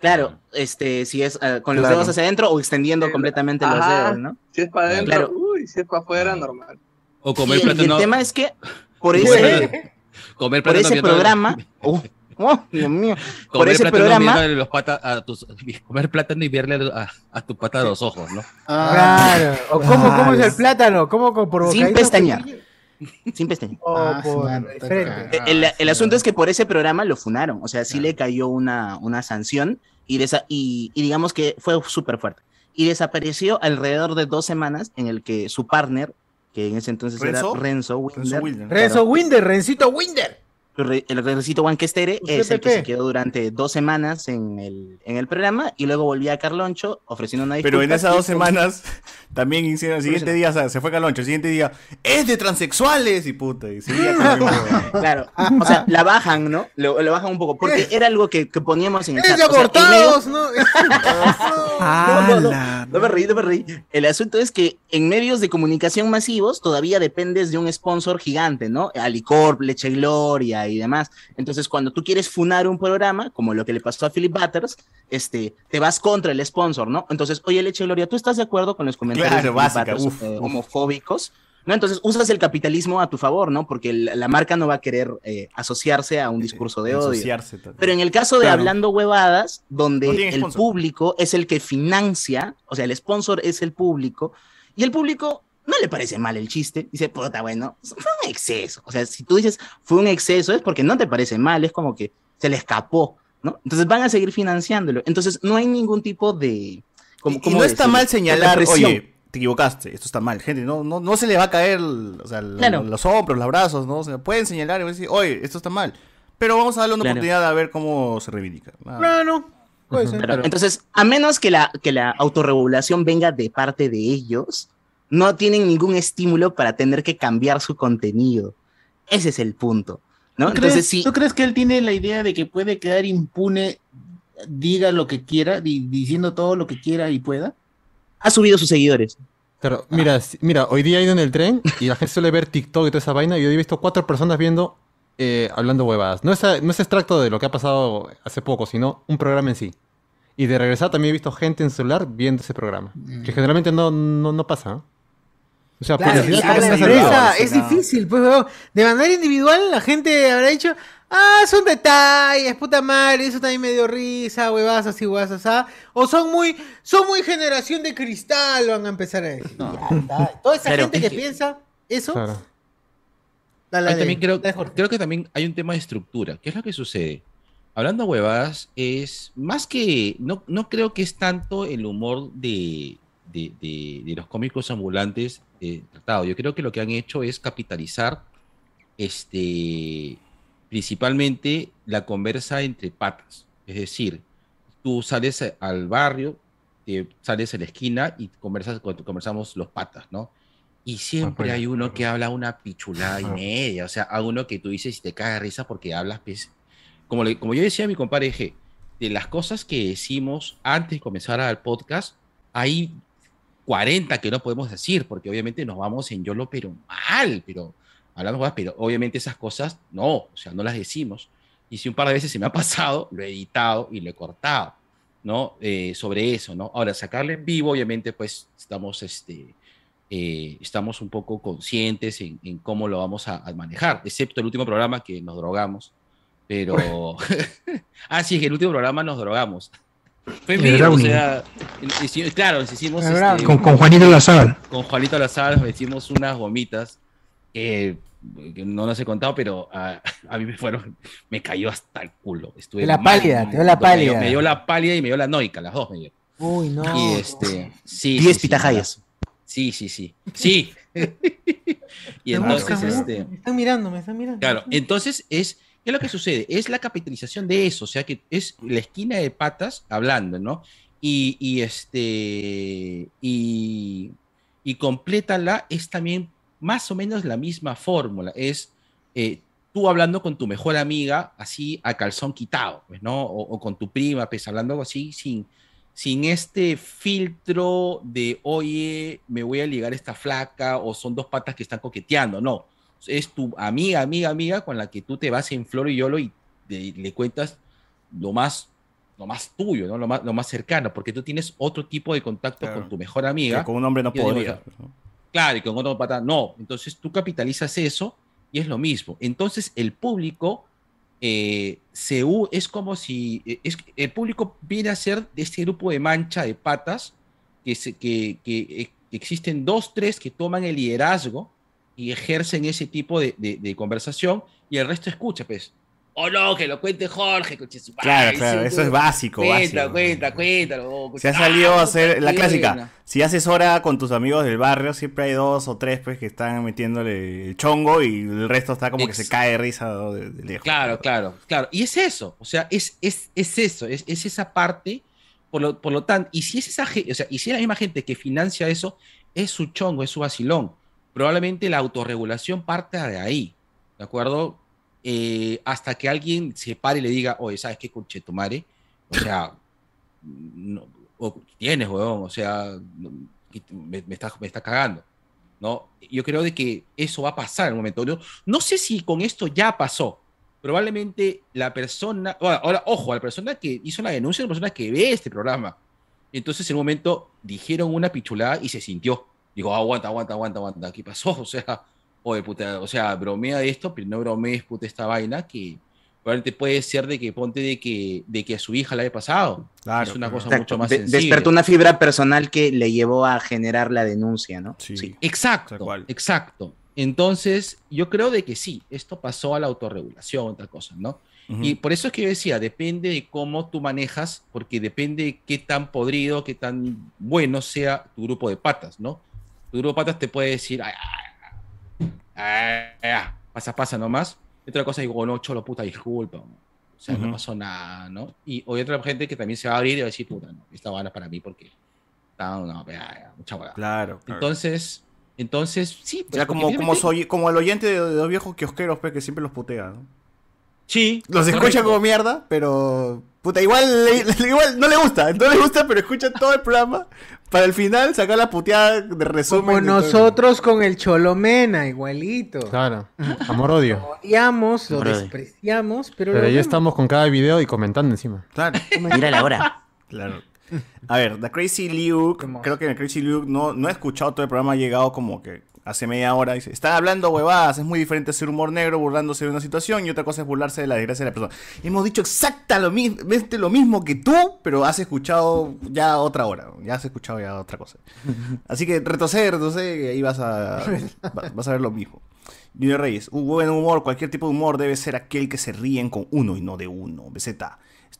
Claro, este, si es eh, con los Claro. dedos hacia adentro o extendiendo completamente los dedos, ¿no? Si es para adentro, Claro. uy, si es para afuera, normal. O Y comer el, y el plátano. tema es que *laughs* por ese, plátano- comer por plátano ese programa, *laughs* oh, oh, Dios mío, por comer ese plátano programa, los patas a tus, *laughs* comer plátano y verle a, a tu pata a los ojos, ¿no? Claro. ¿O cómo, cómo es el plátano? ¿Cómo con por sin pestañear, sin pestañear. *laughs* O Ah, por cagado. El, el asunto es que por ese programa lo funaron, o sea, sí le cayó una, una sanción y, desa- y, y digamos que fue súper fuerte. Y desapareció alrededor de dos semanas en el que su partner, que en ese entonces ¿Renzo? era Renzo Renzo Winder, Wilder. Renzo claro, Winder, Rencito Winder. el Recito Huanquestere Usted, es el que se quedó durante dos semanas en el, en el programa y luego volvía a Carloncho ofreciendo una disculpa. Pero en esas dos con- semanas también hicieron el siguiente día, o sea, se fue Caloncho, el siguiente día, es de transexuales y puta, y seguía con. *laughs* Claro, o sea, la bajan, ¿no? Lo, lo bajan un poco, porque era algo que, que poníamos en el Es chat. de o sea, en abortados, medio- ¿no? *laughs* No, no, no, no me reí, no me reí. El asunto es que en medios de comunicación masivos todavía dependes de un sponsor gigante, ¿no? Alicorp, Leche Gloria y demás. Entonces, cuando tú quieres funar un programa, como lo que le pasó a Philip Butters, este, te vas contra el sponsor, ¿no? Entonces, oye, Leche Gloria, ¿tú estás de acuerdo con los comentarios Claro, uf, eh, homofóbicos? ¿No? Entonces usas el capitalismo a tu favor, ¿no? Porque la marca no va a querer eh, asociarse a un discurso de odio. Pero en el caso de Claro. Hablando Huevadas, donde No el sponsor. público es el que financia, o sea, el sponsor es el público, y el público no le parece mal el chiste, dice, puta, bueno, fue un exceso. O sea, si tú dices fue un exceso, es porque no te parece mal, es como que se le escapó, ¿no? Entonces van a seguir financiándolo. Entonces no hay ningún tipo de... como- Y ¿cómo no está mal señalar, oye, te equivocaste, esto está mal, gente, no, no, no se le va a caer o sea, Claro. los hombros, los brazos, ¿no? O sea, pueden señalar y decir, oye, esto está mal. Pero vamos a darle una Claro. oportunidad a ver cómo se reivindica. Nada. Claro. Puede ser. Claro, Entonces, a menos que la, que la autorregulación venga de parte de ellos, no tienen ningún estímulo para tener que cambiar su contenido. Ese es el punto. ¿no? ¿Tú, Entonces, crees, sí, tú crees que él tiene la idea de que puede quedar impune, diga lo que quiera, di- diciendo todo lo que quiera y pueda? Ha subido sus seguidores. Pero mira, si- mira, hoy día he ido en el tren y la gente suele ver TikTok y toda esa vaina y hoy he visto cuatro personas viendo, eh, hablando huevadas. No es, no es extracto de lo que ha pasado hace poco, sino un programa en sí. Y de regresar también he visto gente en celular viendo ese programa. Que generalmente no, no, no pasa. ¿no? O sea, Claro, la es empresa algo. es difícil, pues, weón. De manera individual, la gente habrá dicho, ah, son detalles, puta madre, eso también me dio risa, huevas así, huevas así. O son muy, son muy generación de cristal, van a empezar a decir. Ya está. Toda esa Pero gente es que, que- piensa eso, Claro. dale, dale. también creo, creo que también hay un tema de estructura. ¿Qué es lo que sucede? Hablando huevadas, es más que. No, no creo que es tanto el humor de, de, de- de los cómicos ambulantes eh, tratado. Yo creo que lo que han hecho es capitalizar este principalmente la conversa entre patas. Es decir, tú sales al barrio, te sales a la esquina y conversas, conversamos los patas, ¿no? Y siempre hay uno que habla una pichulada y media, o sea, a uno que tú dices y te de risa porque hablas, pues, como, le- como yo decía a mi compadre G, de las cosas que decimos antes de comenzar al podcast, hay 40 que no podemos decir, porque obviamente nos vamos en YOLO, pero mal, pero hablamos, huevadas, pero obviamente esas cosas no, o sea, no las decimos. Y si un par de veces se me ha pasado, lo he editado y lo he cortado, ¿no? Eh, sobre eso, ¿no? Ahora, sacarlo en vivo, obviamente, pues estamos, este, eh, estamos un poco conscientes en, en cómo lo vamos a, a manejar, excepto el último programa que nos drogamos, pero... *laughs* *laughs* ah, sí, que el último programa nos drogamos. Fue vivo, o sea, hicimos- claro, nos hicimos... Este. Con- con Juanito Lazar. Con Juanito Lazar nos hicimos unas gomitas que, que no nos he contado, pero a, a mí me fueron, me cayó hasta el culo. Estuve la mal, pálida, mal, te dio la me dio- pálida. Me dio la pálida y me dio la noica, las dos me dio. Uy, no. Y este, sí. Diez sí, sí, pitahayas. Sí, sí, sí. Sí. *laughs* y entonces, este. Me están mirando, me están mirando. Claro, entonces es, ¿qué es lo que sucede? Es la capitalización de eso, o sea que es la esquina de patas hablando, ¿no? Y, y este, y, y complétala es también más o menos la misma fórmula, es eh, tú hablando con tu mejor amiga así a calzón quitado, pues, ¿no? O, o con tu prima, pues hablando así sin, sin este filtro de, oye, me voy a ligar esta flaca o son dos patas que están coqueteando, no es tu amiga, amiga, amiga con la que tú te vas en flor y yolo y te- le cuentas lo más, lo más tuyo, ¿no? lo, más, lo más cercano, porque tú tienes otro tipo de contacto con tu mejor amiga. Que con un hombre no podría, o sea, Claro, y con otro pata no. Entonces tú capitalizas eso y es lo mismo. Entonces el público eh, se es como si eh, es, el público viene a ser de este grupo de mancha de patas que, se- que, que, eh, existen dos, tres que toman el liderazgo y ejercen ese tipo de, de- de conversación y el resto escucha, pues. Oh no, que lo cuente Jorge, coche su Claro, claro, eso es básico, Cuenta, básico. cuenta, cuéntalo. Se ha salido ah, a hacer la clásica. si haces hora con tus amigos del barrio, siempre hay dos o tres pues que están metiéndole el chongo y el resto está como que se cae de risa de, de lejos. Claro, claro, claro. Y es eso, o sea, es, es, es eso, es, es esa parte, por lo, por lo tanto, y si es esa gente, o sea, y si es la misma gente que financia eso, es su chongo, es su vacilón. Probablemente la autorregulación parte de ahí, ¿de acuerdo? Eh, hasta que alguien se pare y le diga, oye, ¿sabes qué, conchetumare? *laughs* O sea, no, o tienes, weón, o sea, me, me está, me está cagando. ¿no? Yo creo de que eso va a pasar en un momento. No, no sé si con esto ya pasó. Probablemente la persona, ahora, ahora, ojo, la persona que hizo la denuncia es una persona que ve este programa. Entonces en un momento dijeron una pichulada y se sintió. Digo, aguanta, aguanta, aguanta, aguanta, ¿qué pasó? *laughs* O sea, oye, puta, o sea, bromea de esto, pero no bromees, puta, esta vaina que probablemente puede ser de que ponte de que, de que a su hija le haya pasado. es una cosa Exacto. mucho más De- sencilla. despertó una fibra personal que le llevó a generar la denuncia, ¿no? Sí. Exacto, exacto. Entonces, yo creo de que sí, esto pasó a la autorregulación, otra cosa, ¿no? Y por eso es que yo decía, depende de cómo tú manejas, porque depende de qué tan podrido, qué tan bueno sea tu grupo de patas, ¿no? Tu grupo de patas te puede decir, ay, ay, ay, ay, pasa, pasa nomás. Y otra cosa digo, no, cholo, puta, disculpa. O sea, no pasó nada, ¿no? Y hay otra gente que también se va a abrir y va a decir, puta, no, esta es para mí porque... No, no, mucha hueá. Claro. claro. Entonces, entonces, sí. O pues, sea, porque como, como, soy, como el oyente de, de los viejos kiosqueros pues, que siempre los putea, ¿no? Sí. Los escucha como mierda, pero. Puta, igual, le- igual no le gusta, no le gusta, pero escucha todo el programa para el final sacar la puteada de resumen. Como de todo el- nosotros con el Cholomena, igualito. Claro. *laughs* Amor-odio. Odiamos, lo despreciamos, pero, Pero lo ya vemos. estamos con cada video y comentando encima. Claro. *laughs* Mira la hora. Claro. A ver, The Crazy Luke, creo que en el Crazy Luke no, no he escuchado todo el programa, ha llegado como que hace media hora. Dice, están hablando huevadas, es muy diferente hacer humor negro burlándose de una situación y otra cosa es burlarse de la desgracia de la persona. Hemos dicho exactamente lo, mi- lo mismo que tú, pero has escuchado ya otra hora, ya has escuchado ya otra cosa. *laughs* Así que retrocede, retrocede, y ahí vas a, va- vas a ver lo mismo. Junior Reyes, un buen humor, cualquier tipo de humor debe ser aquel que se ríen con uno y no de uno. BZ,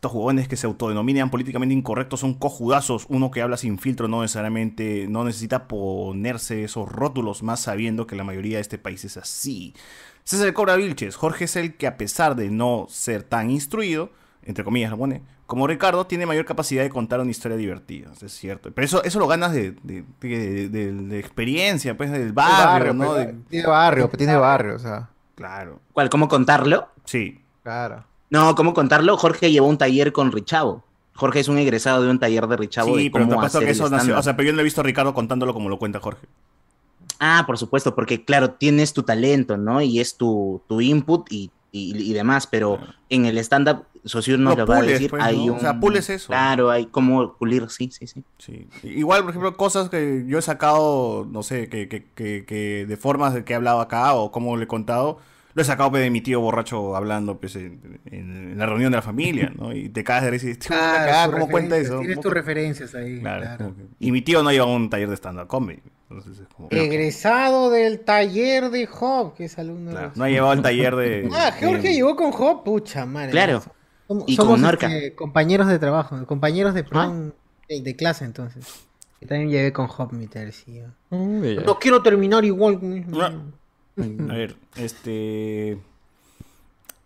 estos huevones que se autodenominan políticamente incorrectos son cojudazos. Uno que habla sin filtro no necesariamente, no necesita ponerse esos rótulos, más sabiendo que la mayoría de este país es así. César Cobra Vilches, Jorge es el que a pesar de no ser tan instruido, entre comillas lo pone, como Ricardo, tiene mayor capacidad de contar una historia divertida, es cierto. Pero eso, eso lo ganas de, de, de- de- de experiencia, pues del barrio, barrio, ¿no? pues, De- tiene barrio, pues, tiene barrio, o sea. Claro. ¿Cuál? ¿Cómo contarlo? Sí. Claro. No, ¿cómo contarlo? Jorge llevó un taller con Richavo. Jorge es un egresado de un taller de Richavo Sí, de pero te cómo hacer que eso nació. O sea, pero yo no he visto a Ricardo contándolo como lo cuenta Jorge. Ah, por supuesto, porque claro, tienes tu talento, ¿no? Y es tu, tu input y, y- y demás, pero en el stand-up, Sociur nos Lo va a decir, pues, hay ¿no? un... O sea, pules eso. Claro, hay como pulir, sí, sí, sí. Sí. Igual, por ejemplo, cosas que yo he sacado, no sé, que, que, que, que de formas de que he hablado acá o cómo le he contado, lo he sacado pues, de mi tío borracho hablando pues, en, en- en la reunión de la familia, ¿no? Y te cagas de risa y dices, "Tío, Claro, sus ¿cómo cuenta eso? Tienes ¿Cómo tus cu-?" referencias ahí. Claro, claro. que- Y mi tío no lleva un taller de stand-up comedy. Entonces es como... Egresado del taller de Job, que es alumno de... No ha llevado el taller de... *laughs* Ah, Jorge de- llegó con Job, pucha madre. Claro. Somos, Y con somos, Norca. este, compañeros de trabajo, compañeros de prom, de, de clase entonces. Yo también llevé con Job mi tercio. No quiero terminar igual. A ver, este...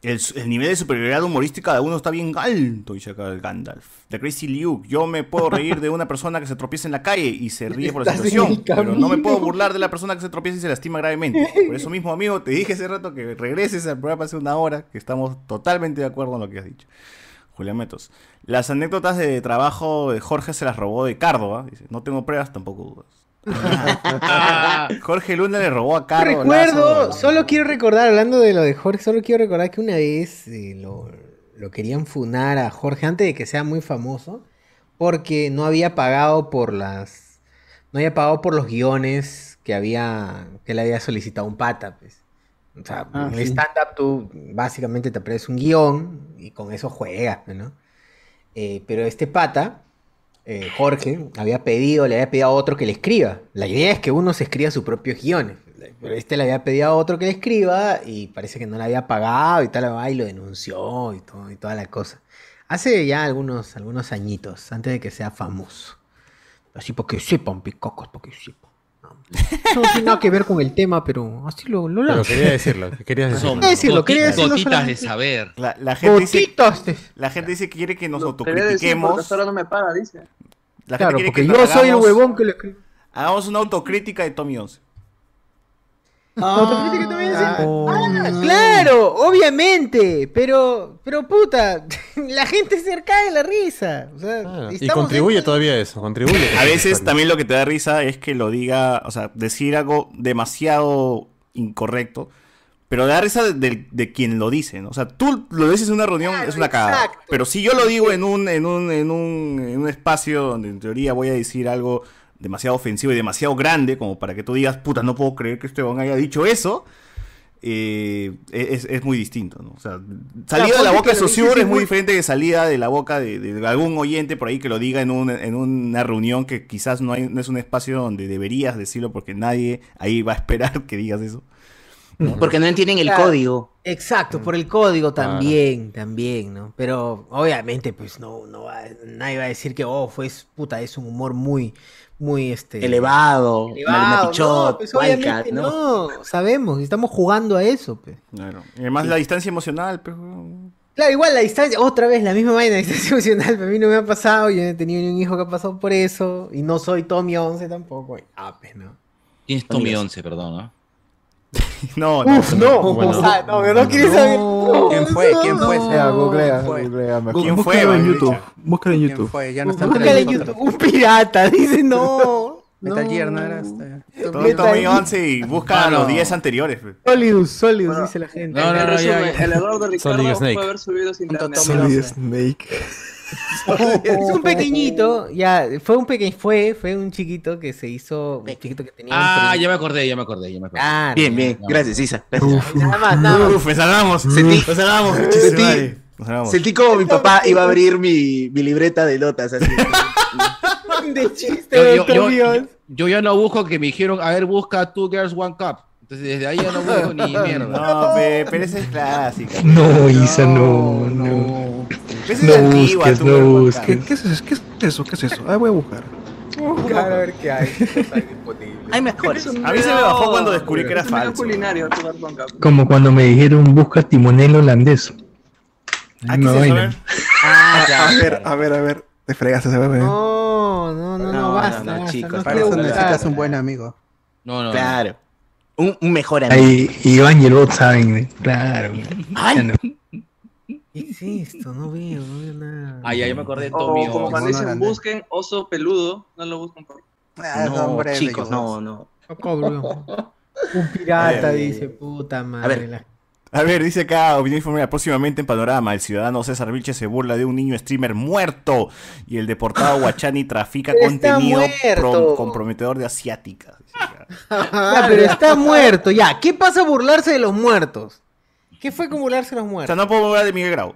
El, el nivel de superioridad humorística de uno está bien alto, dice acá el Gandalf. The Crazy Luke. Yo me puedo *laughs* reír de una persona que se tropieza en la calle y se ríe por la situación. Pero no me puedo burlar de la persona que se tropieza y se lastima gravemente. Por eso mismo, amigo, te dije hace rato que regreses al programa hace una hora, que estamos totalmente de acuerdo en lo que has dicho. Julián Metos. Las anécdotas de trabajo de Jorge se las robó de Cárdoba. Dice, no tengo pruebas, tampoco dudas. *laughs* Jorge Luna le robó a Carlos. Recuerdo, solo quiero recordar, hablando de lo de Jorge, solo quiero recordar que una vez eh, lo, lo querían funar a Jorge antes de que sea muy famoso, porque no había pagado por las. No había pagado por los guiones que había. que le había solicitado un pata, pues. O sea, Ah, en el sí. stand-up tú básicamente te aprendes un guion y con eso juegas, ¿no? Eh, pero este pata, eh, Jorge, había pedido, le había pedido a otro que le escriba. La idea es que uno se escriba sus propios guiones. Pero este le había pedido a otro que le escriba y parece que no le había pagado y tal, y lo denunció y, todo, y toda la cosa. Hace ya algunos, algunos añitos, antes de que sea famoso. Así para que sepan, picocos, para que sepan. No, no tiene nada que ver con el tema, pero así lo, lo Pero lanzo. quería decirlo, quería decirlo. Quería decirlo, quería decirlo gotitas de saber. La, la gente dice, Gotitas de- la gente dice que quiere que nos autocritiquemos. hasta ahora no me para, dice. La gente Claro, quiere porque que yo nos soy el hagamos- huevón que escribe. Hagamos una autocrítica de Tommy 11. Autocrítica también, sí. Ah, claro, obviamente, pero, pero puta, *laughs* la gente se cae de la risa. O sea, Ah, y estamos contribuye todavía a eso, contribuye. A veces también lo que te da risa es que lo diga, o sea, decir algo demasiado incorrecto, pero da risa de, de- de quien lo dice, ¿no? O sea, tú lo dices en una reunión, es una cagada. Pero si yo lo digo en un, en un, en un, en un espacio donde en teoría voy a decir algo demasiado ofensivo y demasiado grande, como para que tú digas, puta, no puedo creer que este hombre haya dicho eso, eh, es, es muy distinto, ¿no? O sea, salida de la boca de Saussure es muy muy- diferente que salida de la boca de, de algún oyente por ahí que lo diga en, un- en una reunión que quizás no, hay, no es un espacio donde deberías decirlo porque nadie ahí va a esperar *laughs* que digas eso. Porque no entienden el Claro. código. Exacto, por el código Claro. también, también, ¿no? Pero obviamente, pues no, no va, nadie va a decir que, oh, fue, puta, es un humor muy, muy, este... Elevado, elevado, Marina no, pues Wildcat, ¿no? no, sabemos, estamos jugando a eso. Claro. Y además la distancia emocional, pues, weón. Claro, igual la distancia, otra vez la misma vaina, la distancia *laughs* emocional, pero a mí no me ha pasado, yo no he tenido ni un hijo que ha pasado por eso, y no soy Tommy 11 tampoco, y, ah, pues no. ¿Quién es Tommy 11, perdón? ¿no? *laughs* No, Uf, no, o sea, no, pero no quieres saber. No, ¿Quién fue? ¿Quién no, fue? no. Googlea, fue? googlea mejor. ¿Quién fue? Búscalo en? YouTube. Búscalo en ¿Quién YouTube. fue? Ya no está en. YouTube, un pirata, dice no. Metal Gear no no. era este. Tommy Gear. 11 y busca Ah, no. los 10 anteriores. Solidus, Solidus, Bueno, dice la gente. No, no, en no, el error de Ricardo fue haber subido sin internet. Solid Snake. Es un pequeñito, ya, fue un pequeño, fue, fue un chiquito que se hizo, un chiquito que tenía Ah, ya me acordé, ya me acordé, ya me acordé. Claro, Bien, bien. Gracias, Isa. Gracias. Nada más, nada más. Uf, me salvamos. Sentí- Me salvamos. Sentí-. Nos. Sentí como mi papá iba a abrir mi, mi libreta de notas. Así. *laughs* De chiste, Yo, yo, yo, ya no busco que me dijeron, a ver, busca Two Girls One Cup. Entonces desde ahí ya no busco ni *laughs* mierda. No, pe- pero esa es clásica. No, Isa, no, no. Esa es No antigua, busques, no busques. ¿Qué, qué es eso? ¿Qué es eso? ¿Qué es eso? Ah, voy a buscar. Buscar a ver qué hay. hay disponible. Hay mejores. A mí se me bajó cuando descubrí que era falso. culinario. Como cuando me dijeron busca timonel holandés. Vaina. ver. Ah, A ver, a ver, a ver. Te fregaste, se ve. No, no, no, no, No, basta, no, no, chicos, no Para eso necesitas un buen amigo. No, no. Claro. Un, mejor amigo. Ahí Iván y el bot saben, claro. güey. ¿Qué es esto? No veo, no veo nada. Ah, ya, ya me acordé de O Tommy como 11. cuando dicen grande. busquen oso peludo, no lo buscan por. Ah, No, hombre, chicos, no, no. *laughs* Un pirata, dice, puta madre. A ver. la- A ver, dice acá, opinión informada, próximamente en Panorama, el ciudadano César Vilche se burla de un niño streamer muerto y el deportado *laughs* Guachani trafica contenido comprometedor de asiáticas. Ya, *laughs* pero está muerto, ya. ¿Qué pasa burlarse de los muertos? ¿Qué fue con burlarse de los O muertos? sea, no puedo hablar de Miguel Grau.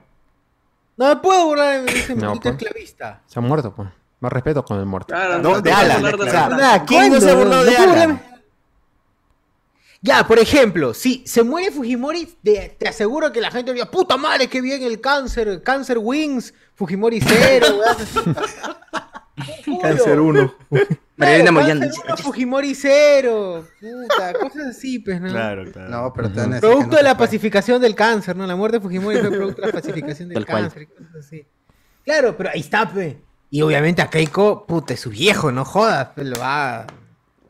No me puedo burlar de ese No, pues. esclavista. Se ha muerto, pues. Más respeto con el muerto. Claro, No, de puedes Alan, de o sea, la- Nada, ¿quién no se ¿cuándo? burló de puedo Alan? Ya, por ejemplo, si se muere Fujimori, te, te aseguro que la gente diría, puta madre, qué bien el cáncer, cáncer wings, Fujimori cero, weón". Juro. *laughs* Cáncer 1. *laughs* María Elena uno, Fujimori cero, puta, cosas así, pues, ¿no? Claro, claro. No, pero Producto no de la pacificación del cáncer, ¿no? La muerte de Fujimori fue producto de la *laughs* pacificación del cáncer y cosas así. Claro, pero ahí está, pe. Y obviamente a Keiko, puta, es su viejo, no jodas, pe, lo va.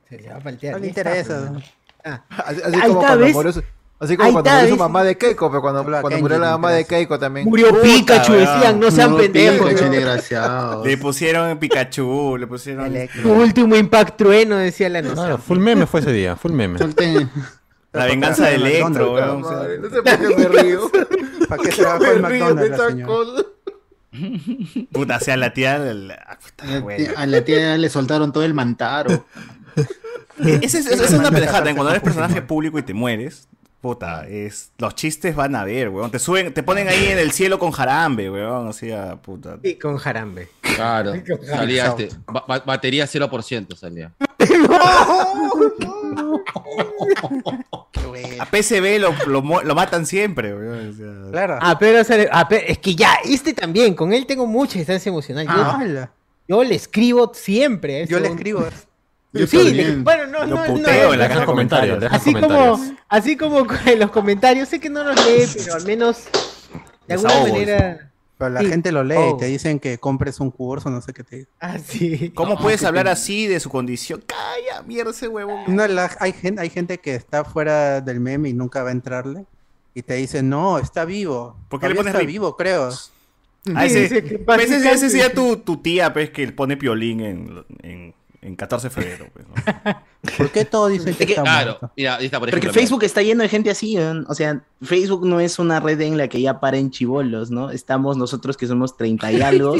Se le va a paltear. No le Ya está, interesa. pe. Ah. Así, así Ahí como está, cuando ¿ves? Así como Ahí cuando está, murió su mamá de Keiko, pero cuando, Habla cuando Kenji, murió la mamá de. Keiko también. Murió Puta, Pikachu, weón. decían, no sean pendejos. Pikachu, ¿no? desgraciado. Le pusieron Pikachu, le pusieron... Electro. Tu último impact trueno, decía la noción. Claro, full meme fue ese día, full meme. *laughs* La venganza de Electro, weón. o sea. Madre, no sé por qué me río. *laughs* ¿Para qué en río de McDonald's la señora? Puta, o sea, la tía... la- puta, bueno. A la tía le soltaron todo el mantaro. Esa es, esa es una pendejada. Cuando eres con personaje público y te mueres, puta, es, los chistes van a ver, weón. Te suben, te ponen ahí en el cielo con jarambe, weón. O sea, puta. Y con jarambe. Claro. *laughs* Salía este. ba- ba- batería 0% salía. *laughs* A PCB lo, lo, matan siempre, weón. o sea. Claro. Ah, pero, o sea, ah, es que ya, este también, con él tengo mucha distancia emocional. Yo, Ah. Yo le escribo siempre. Yo le eso. escribo. Yo sí, le- bueno, no, no, puteo no, en la caja de comentarios. Así como, *laughs* así como en los comentarios, sé que no los lee, pero al menos de alguna Desahogo, manera. Pero la Sí. gente lo lee Oh. y te dicen que compres un curso, no sé qué te Ah, sí. ¿Cómo No, puedes hablar te- así de su condición? Calla, mierda ese huevón. No, la- hay, gente, hay gente que está fuera del meme y nunca va a entrarle. Y te dice, no, está vivo. ¿Por qué le pones está vivo, creo. *laughs* Ah, ese, pues ese, ese básicamente- sería tu, tu tía, pues, que pone piolín en, en, en 14 de febrero. Pues, ¿no? *laughs* ¿Por qué todos dicen que Es que- está Claro, muerto? mira, ahí está, por Porque ejemplo. mira. Facebook está lleno de gente así, ¿no? o sea, Facebook no es una red en la que ya paren chivolos, ¿no? Estamos nosotros que somos 30 y *laughs* algo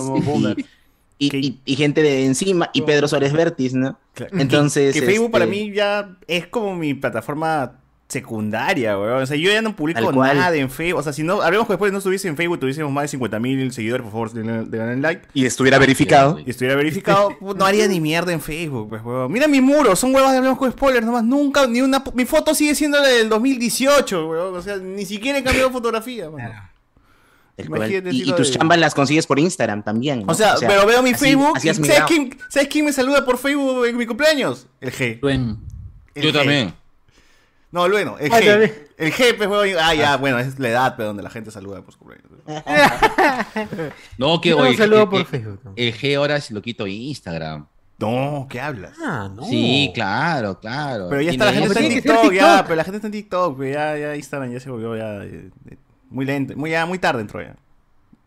y, y- y gente de encima y Pedro Suárez Vértiz, ¿no? Claro. Entonces, Que, que Facebook para este, mí ya es como mi plataforma secundaria, weón. O sea, yo ya no publico nada en Facebook. O sea, si no, hablemos que después no estuviese en Facebook, tuviésemos más de 50 mil seguidores, por favor, denle denle like. y estuviera verificado. Y estuviera verificado, *laughs* no haría ni mierda en Facebook, pues, weón. Mira mi muro, son huevas de hablemos con spoilers, nomás nunca, ni una, mi foto sigue siendo la del 2018, weón. O sea, ni siquiera he cambiado *laughs* fotografía, Y, tus de- chambas las consigues por Instagram también. ¿no? O sea, pero veo mi así- Facebook. así ¿sabes, quién, ¿Sabes quién me saluda por Facebook en mi cumpleaños? El G. El Yo G. también. No, bueno, el Ah, G. El G, pues, weón. Ah, ya, bueno, es la edad, pero donde la gente saluda por su cumpleaños. No, que Yo no oye, saludo el- por el- Facebook. El G ahora es lo quito Instagram. No, ¿qué hablas? Ah, no. Sí, claro, claro. Pero ya está, la gente está en TikTok, ya, pero la gente está en TikTok, pues, ya, ya Instagram ya se volvió ya eh, eh, muy lento, muy, ya, muy tarde entró ya.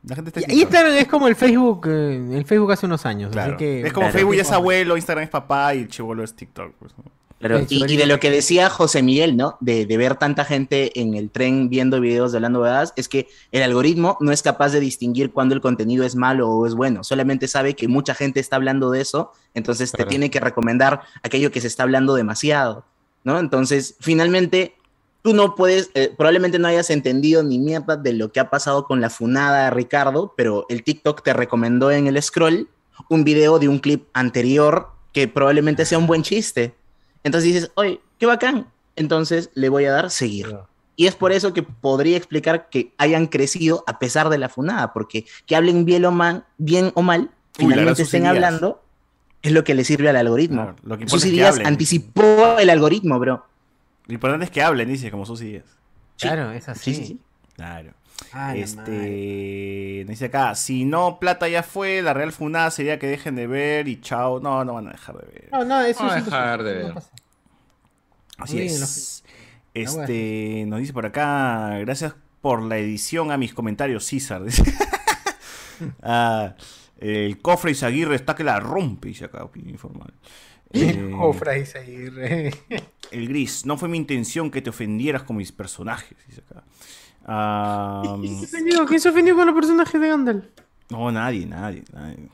La gente está en Y TikTok. Instagram es como el Facebook, eh, el Facebook hace unos años. Claro. Así que, es como Claro. Facebook ya es abuelo, Instagram es papá y el chivolo es TikTok. Pues, ¿no? Claro, y, de lo que decía José Miguel, ¿no? De, de ver tanta gente en el tren viendo videos de hablando huevadas, es que el algoritmo no es capaz de distinguir cuándo el contenido es malo o es bueno. Solamente sabe que mucha gente está hablando de eso, entonces te tiene que recomendar aquello que se está hablando demasiado, ¿no? Entonces, finalmente, tú no puedes, eh, probablemente no hayas entendido ni mierda de lo que ha pasado con la funada de Ricardo, pero el TikTok te recomendó en el scroll un video de un clip anterior que probablemente sea un buen chiste. Entonces dices, oye, qué bacán. Entonces le voy a dar seguir. Y es por eso que podría explicar que hayan crecido a pesar de la funada, porque que hablen bien o mal, bien o mal Uy, finalmente estén hablando, es lo que le sirve al algoritmo. Claro, lo que hablen. anticipó el algoritmo, bro. Lo importante es que hablen, dice, como sus días. Claro, es así. Sí, sí, sí. Claro. La este. Dice acá, si no, plata ya fue, la real funada sería que dejen de ver y chao. No, no van a dejar de ver. No, no, eso Vamos a sí, dejar de no ver. pasa. Así bien, es. Este, nos dice por acá, gracias por la edición a mis comentarios, César. *laughs* *laughs* Ah, el cofre Izaguirre está que la rompe, dice acá, opinión informal. *laughs* Eh, Jofra y Zaguirre. el gris, no fue mi intención que te ofendieras con mis personajes, dice acá. Ah, ¿Quién se ofendió con los personajes de Gandalf? no, nadie, nadie, nadie.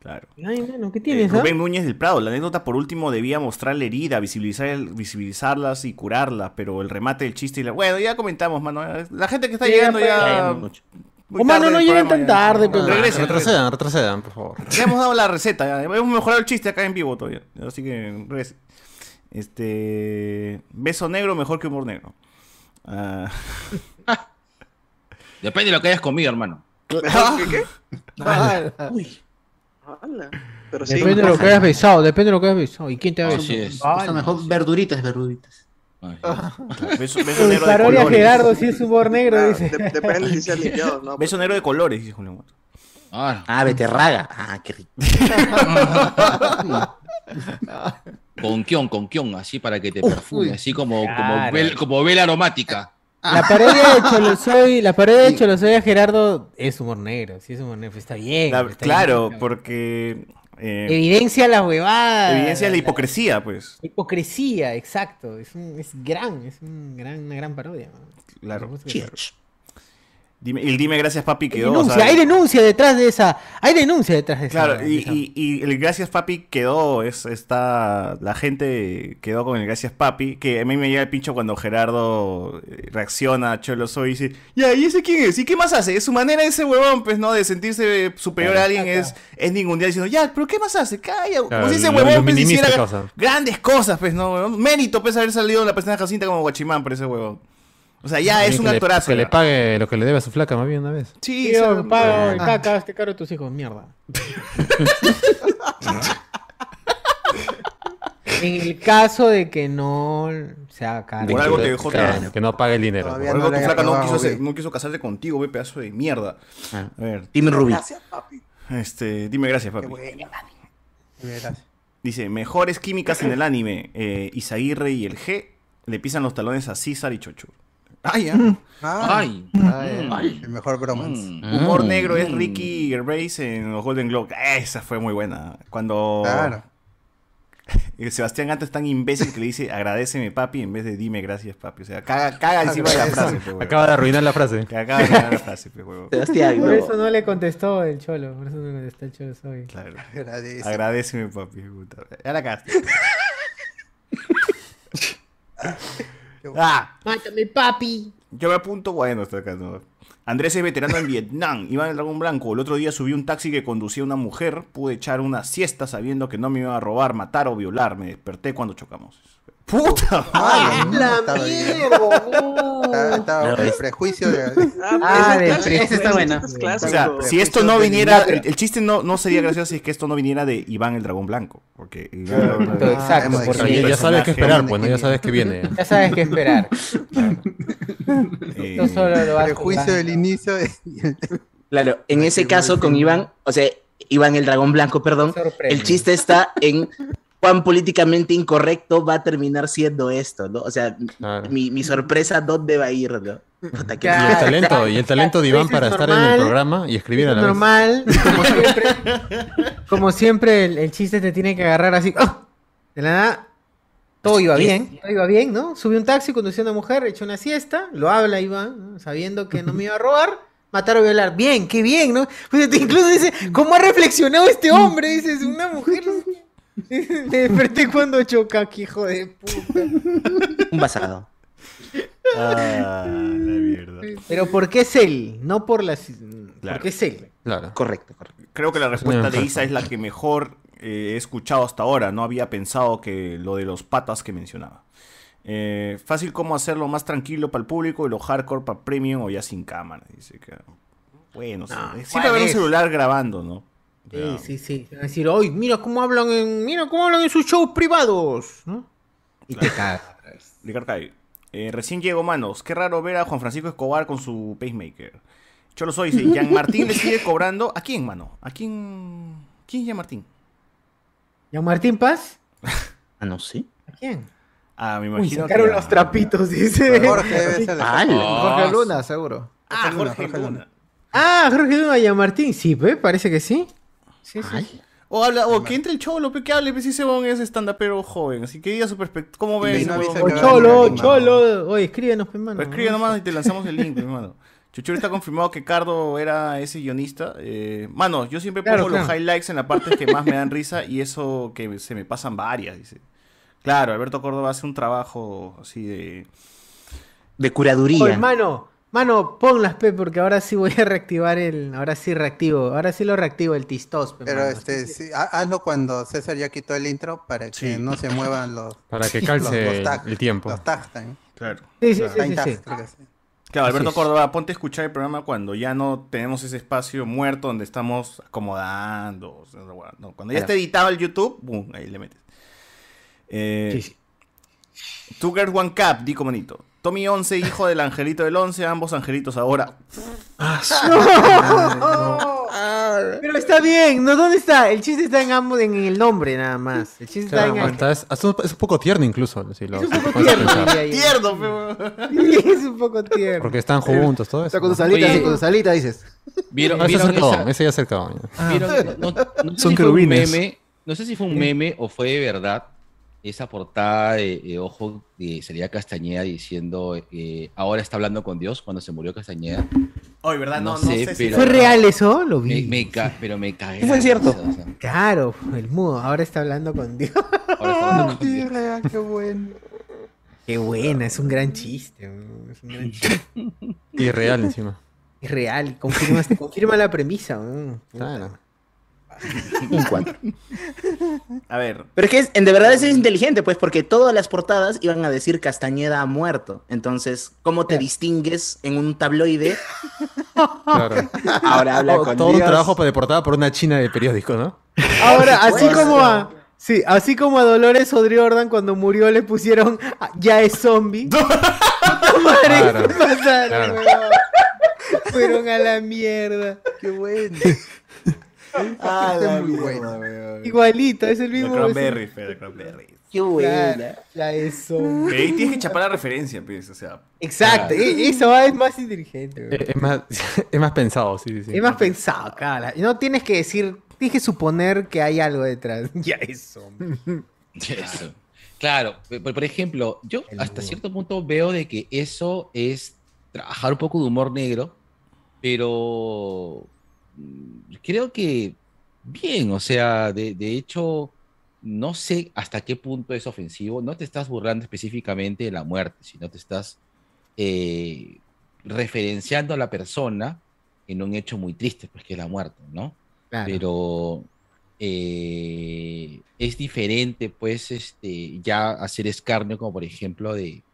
Claro. Ay, bueno, ¿qué Eh, tienes, ah? Rubén Núñez del Prado, la anécdota por último debía mostrar la herida, visibilizar, visibilizarlas y curarlas, pero el remate del chiste y la... Bueno, ya comentamos, mano. La gente que está Sí, llegando ya muy Oh, mano, no lleguen tan tarde, pues. Regresen, retrocedan, retrocedan, por favor. Ya hemos dado la receta, ya. hemos mejorado el chiste acá en vivo todavía. Así que regresen. Este... Beso negro mejor que humor negro. Ah, *laughs* Depende de lo que hayas comido, hermano. *laughs* ¿Qué? qué? Uy. Ala. Pero sí. Depende de lo que hayas besado, depende de lo que hayas besado. ¿Y quién te ha Así besado? es. Vale. Está mejor verduritas, verduritas. *laughs* beso, beso Uy, negro de colores. Gerardo, si es humor negro, Ah, dice. de- depende si se ha limpiado, ¿no? Beso negro de colores, dice Julio. Ah, Ah, beterraga. Ah, qué rico. *laughs* con kion, con kion, así para que te perfume, así como, como, Claro. vel- como vela aromática. La parodia de Cholosoy, la parodia de Cholosoy a Gerardo es humor negro, sí es humor negro, está bien. La- está claro, bien. porque... eh, Evidencia la huevada. evidencia la hipocresía, pues. La hipocresía, exacto. Es, un, es gran, es un gran, una gran parodia. man. Claro. Claro. Dime, el dime gracias papi Hay quedó. o denuncia, sea, hay denuncia detrás de esa. Hay denuncia detrás de esa. Claro, de y, y- y el gracias papi quedó, es, está, la gente quedó con el gracias papi, que a mí me llega el pincho cuando Gerardo eh, reacciona a Cholo Soy y dice, ya, ¿y ese quién es? ¿Y qué más hace? Es su manera ese huevón, pues, ¿no? De sentirse superior a alguien es, es ningún día diciendo, ya, pero ¿qué más hace? Calla, Claro, como si ese huevón lo pues, hiciera grandes cosas, pues, ¿no? Mérito, pues, haber salido en la persona Jacinta como Guachimán por ese huevón. O sea, ya es Que un le- actorazo. Que le pague lo que le debe a su flaca más bien una vez. Sí, Tío, paga, Ah. caca, este caro a tus hijos, mierda. *laughs* en el caso de que no se haga cargo. Por algo te dejó Claro, que no pague el dinero. Por algo tu flaca no quiso, hacer- no quiso casarse contigo, ve, pedazo de mierda. Ah. A ver. Dime, Rubí. Este, dime gracias, papi. Gracias. Dice, mejores químicas en el anime. Eh, Isaguirre y el G le pisan los talones a César y Chocho. Ah, ya. Ay. Ay. El mejor bromance. Humor negro es Ricky Gervais en los Golden Globe. Esa fue muy buena. Cuando Claro. *laughs* el Sebastián Ganta es tan imbécil que le dice agradeceme papi en vez de dime gracias papi. O sea, caga, caga encima de la frase. huevón. Acaba de arruinar la frase. Que acaba de arruinar la frase, pe, huevón. Por eso no le contestó el cholo. Por eso no le contestó el cholo soy. Claro. Agradece. Agradeceme papi. puta. Ya la cagaste. *laughs* ah, Mátame, papi. Yo me apunto, bueno, está acá, ¿no? Andrés es veterano en Vietnam, *laughs* iba en el Dragón Blanco. El otro día subí un taxi que conducía una mujer. Pude echar una siesta sabiendo que no me iba a robar, matar o violar. Me desperté cuando chocamos. ¡Puta Ah, madre! la mierda! Estaba- el prejuicio de. Ah, de Ese prejuicio. está bueno. O sea, si esto no viniera, el, el chiste no, no sería gracioso si es que esto no viniera de Iván el Dragón Blanco. Porque Iván- Exacto, Ah, porque- un Ya, sabes qué esperar, pues. Ya sabes que viene. Ya sabes qué esperar. Eh, Esto solo lo vas Prejuicio del inicio. Claro, en ese caso con Iván, o sea, Iván el dragón blanco, perdón, Sorprende. el chiste está en cuán políticamente incorrecto va a terminar siendo esto, ¿no? O sea, mi, mi sorpresa, ¿dónde va a ir, no? Puta, Y el talento, y el talento de Iván es para estar en el programa y escribir a la vez. normal, *laughs* como siempre. como siempre, el, el chiste te tiene que agarrar así. ¡ah! De la nada. Todo iba bien, todo iba bien, ¿no? Subí un taxi, conducí a una mujer, echó una siesta, lo habla Iván, ¿no? sabiendo que no me iba a robar, matar o violar. Bien, qué bien, ¿no? Pues incluso dice, ¿cómo ha reflexionado este hombre? Dices, una mujer. *laughs* Me desperté cuando choca, que hijo de puta. Un basado. Ah, la mierda. Pero ¿por qué es él? No por las. Claro. ¿Por qué es él? Claro. Correcto, correcto. Creo que la respuesta de Isa es la que mejor eh, he escuchado hasta ahora. No había pensado que lo de los patas que mencionaba. Eh, fácil como hacerlo más tranquilo para el público y lo hardcore para premium o ya sin cámara. Dice que. Bueno, sí. No, siempre haber un celular grabando, ¿no? Sí, sí, sí. A decir, hoy mira cómo hablan en, mira cómo hablan en sus shows privados, ¿no? Y te cagas. *laughs* Ricardo. Eh, recién llego, manos. Qué raro ver a Juan Francisco Escobar con su pacemaker. Cholo soy, dice, Jean *laughs* Martín le sigue cobrando. ¿A quién, mano? ¿A quién? ¿Quién es Jean Martín? ¿Jean Martín Paz? Ah, no sé. ¿A quién? Ah, me Uy, imagino. sacaron que a- los trapitos, dice. Jorge debe ser la- Jorge Luna, seguro. Ah, Jorge Luna. Ah, Jorge Luna Jean Martín, sí, ¿ve? Parece que sí. Sí, sí. O habla, o que entre el cholo, que hable, pues si ese bon es stand-upero joven. Así que diga su perspectiva. ¿Cómo ves? no ese avisa huevón? que O va a Cholo. Cholo. Oye, escríbenos, pe, mano. Pues escribe nomás y te lanzamos el link, hermano. Chuchuri está confirmado que Cardo era ese guionista. Eh, mano, yo siempre Claro, pongo los highlights en la parte que más me dan risa y eso que se me pasan varias, dice. Claro, Alberto Córdoba hace un trabajo así de... De curaduría. Oye, mano, mano, ponlas, pe, porque ahora sí voy a reactivar el. Ahora sí reactivo. Ahora sí lo reactivo el tistos, pe, Pero mano. este, sí, ha- hazlo cuando César ya quitó el intro para que no se muevan los. *laughs* Para que calce los- los tags, el tiempo. Los tags. Claro. Sí, sí, Los sí, tags. Claro, Alberto. Córdoba, ponte a escuchar el programa cuando ya no tenemos ese espacio muerto donde estamos acomodando. o sea, no, cuando ya Claro. esté editado el YouTube, boom, ahí le metes. Eh, Sí, sí. Two Girls One Cup, di manito. Tommy 11, hijo del angelito del 11, ambos angelitos ahora. *laughs* Pero está bien, ¿no? ¿Dónde está? El chiste está en ambos, en el nombre nada más. El chiste está Claro, en el... hasta es, hasta es un poco tierno incluso. Si lo, Es un si poco te pones a tierno, pensar. Tierno, pe, es un poco tierno. Porque están juntos, todo eso. Está con tu salita, Oye. sí, con tu salita, dices. ¿Vieron, No, ese es vieron cercado, esa- ese ya es ya. vieron- no, no sé Son si fue un querubines. meme, no sé si fue un meme o fue de verdad esa portada de, de ojo de salía Castañeda diciendo eh, ahora está hablando con Dios cuando se murió Castañeda. Ay, ¿verdad? No, No no, sé, sé si pero- ¿Fue real eso? Lo vi. Me, me ca- pero me cagué. Fue cierto. risa, o sea, Claro, el mudo. Ahora está hablando con Dios. ahora está hablando con *laughs* Dios. real, qué bueno. Qué buena, es un gran chiste. ¿no? Es un gran chiste. Y real encima. Es real, confirma, confirma la premisa. ¿no? Claro. *laughs* Un 4. A ver. Pero es que es- en de verdad es inteligente, pues, porque todas las portadas iban a decir Castañeda ha muerto. Entonces, ¿cómo te distingues en un tabloide? Claro. *laughs* Ahora habla Todo- con Todo un trabajo de portada por una china de periódico, ¿no? Ahora, así Pues, como a. Sí, así como a Dolores O'Riordan cuando murió le pusieron ah, ya es zombie. *laughs* Madre, Claro, ¿qué pasaron, claro. Fueron a la mierda. Qué bueno. *laughs* Ah, Está la muy bueno. weón. Igualito, es el De mismo. Cranberry, fe, de Cranberry. Qué Claro, ya es zombie. Pero ahí tienes que chapar la referencia, pues, o sea. Exacto, e- eso es más inteligente. weón. Es es más, *laughs* es más pensado, sí, sí, sí. Es más pensado, cara. No tienes que decir, tienes que suponer que hay algo detrás. *laughs* Ya es zombie. Eso. Claro, por, por ejemplo, yo hasta cierto punto veo de que eso es trabajar un poco de humor negro, pero creo que bien, o sea, de, de hecho, no sé hasta qué punto es ofensivo, no te estás burlando específicamente de la muerte, sino te estás eh, referenciando a la persona en un hecho muy triste, pues que es la muerte, ¿no? Claro. Pero eh, es diferente, pues, este, ya hacer escarnio, como por ejemplo, de,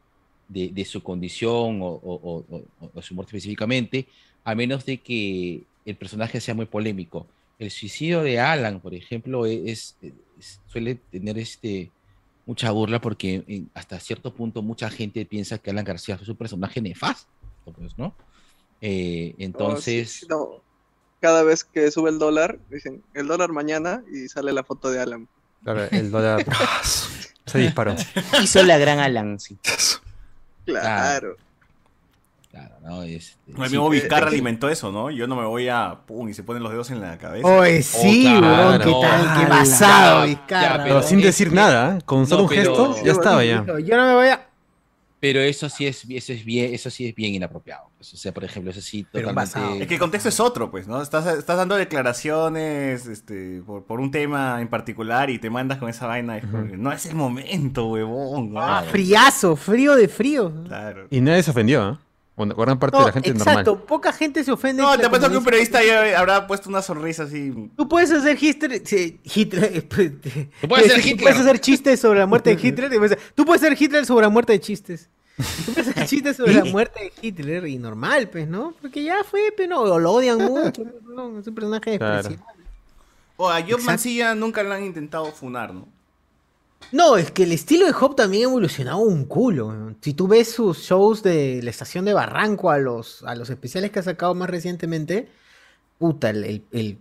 de, de su condición o, o- o- o- o su muerte específicamente, a menos de que el personaje sea muy polémico. El suicidio de Alan, por ejemplo, e, es, es- suele tener este, mucha burla porque en- hasta cierto punto mucha gente piensa que Alan García es un personaje nefasto, pues, ¿no? Eh, Oh, sí, entonces, sí, no. Cada vez que sube el dólar, dicen el dólar mañana y sale la foto de Alan. Claro, el dólar *laughs* se disparó. Hizo la gran Alan, sí. *laughs* Claro. Claro, ¿no? Este, El sí, mismo Vizcarra es alimentó eso, ¿no? Yo no me voy a. Pum, y se ponen los dedos en la cabeza. Oye, sí, weón, ¿qué tal? Qué basado, Vizcarra. Pero sin decir nada, ¿eh? con solo No, un pero- gesto, ya estaba ya. Yo no me voy a. Pero eso sí es, eso es bien, eso sí es bien inapropiado. pues, o sea, por ejemplo, eso sí Pero totalmente. Es que el contexto es otro, pues, ¿no? Estás, estás dando declaraciones este, por, por un tema en particular y te mandas con esa vaina. es que No es el momento, huevón. Ah, friazo, frío de frío. Claro. Y nadie se ofendió, ¿eh? Bueno, gran parte No, de la gente exacto, normal. poca gente se ofende. No, te apuesto que un periodista ya habrá puesto una sonrisa así. Tú puedes hacer Hitler. Hitler *laughs* Tú puedes ser Tú Hitler. puedes hacer chistes sobre la *laughs* muerte de Hitler. Tú puedes ser Hitler sobre la muerte de chistes. Tú puedes hacer chistes sobre la muerte de Hitler y normal, pues, ¿no? Porque ya fue, pero no, o lo odian mucho. No, es un personaje Claro. despreciable. O a Job Mancilla nunca lo han intentado funar, ¿no? No, es que el estilo de Hop también ha evolucionado un culo. Si tú ves sus shows de la estación de Barranco a los, a los especiales que ha sacado más recientemente, puta, el, el- el-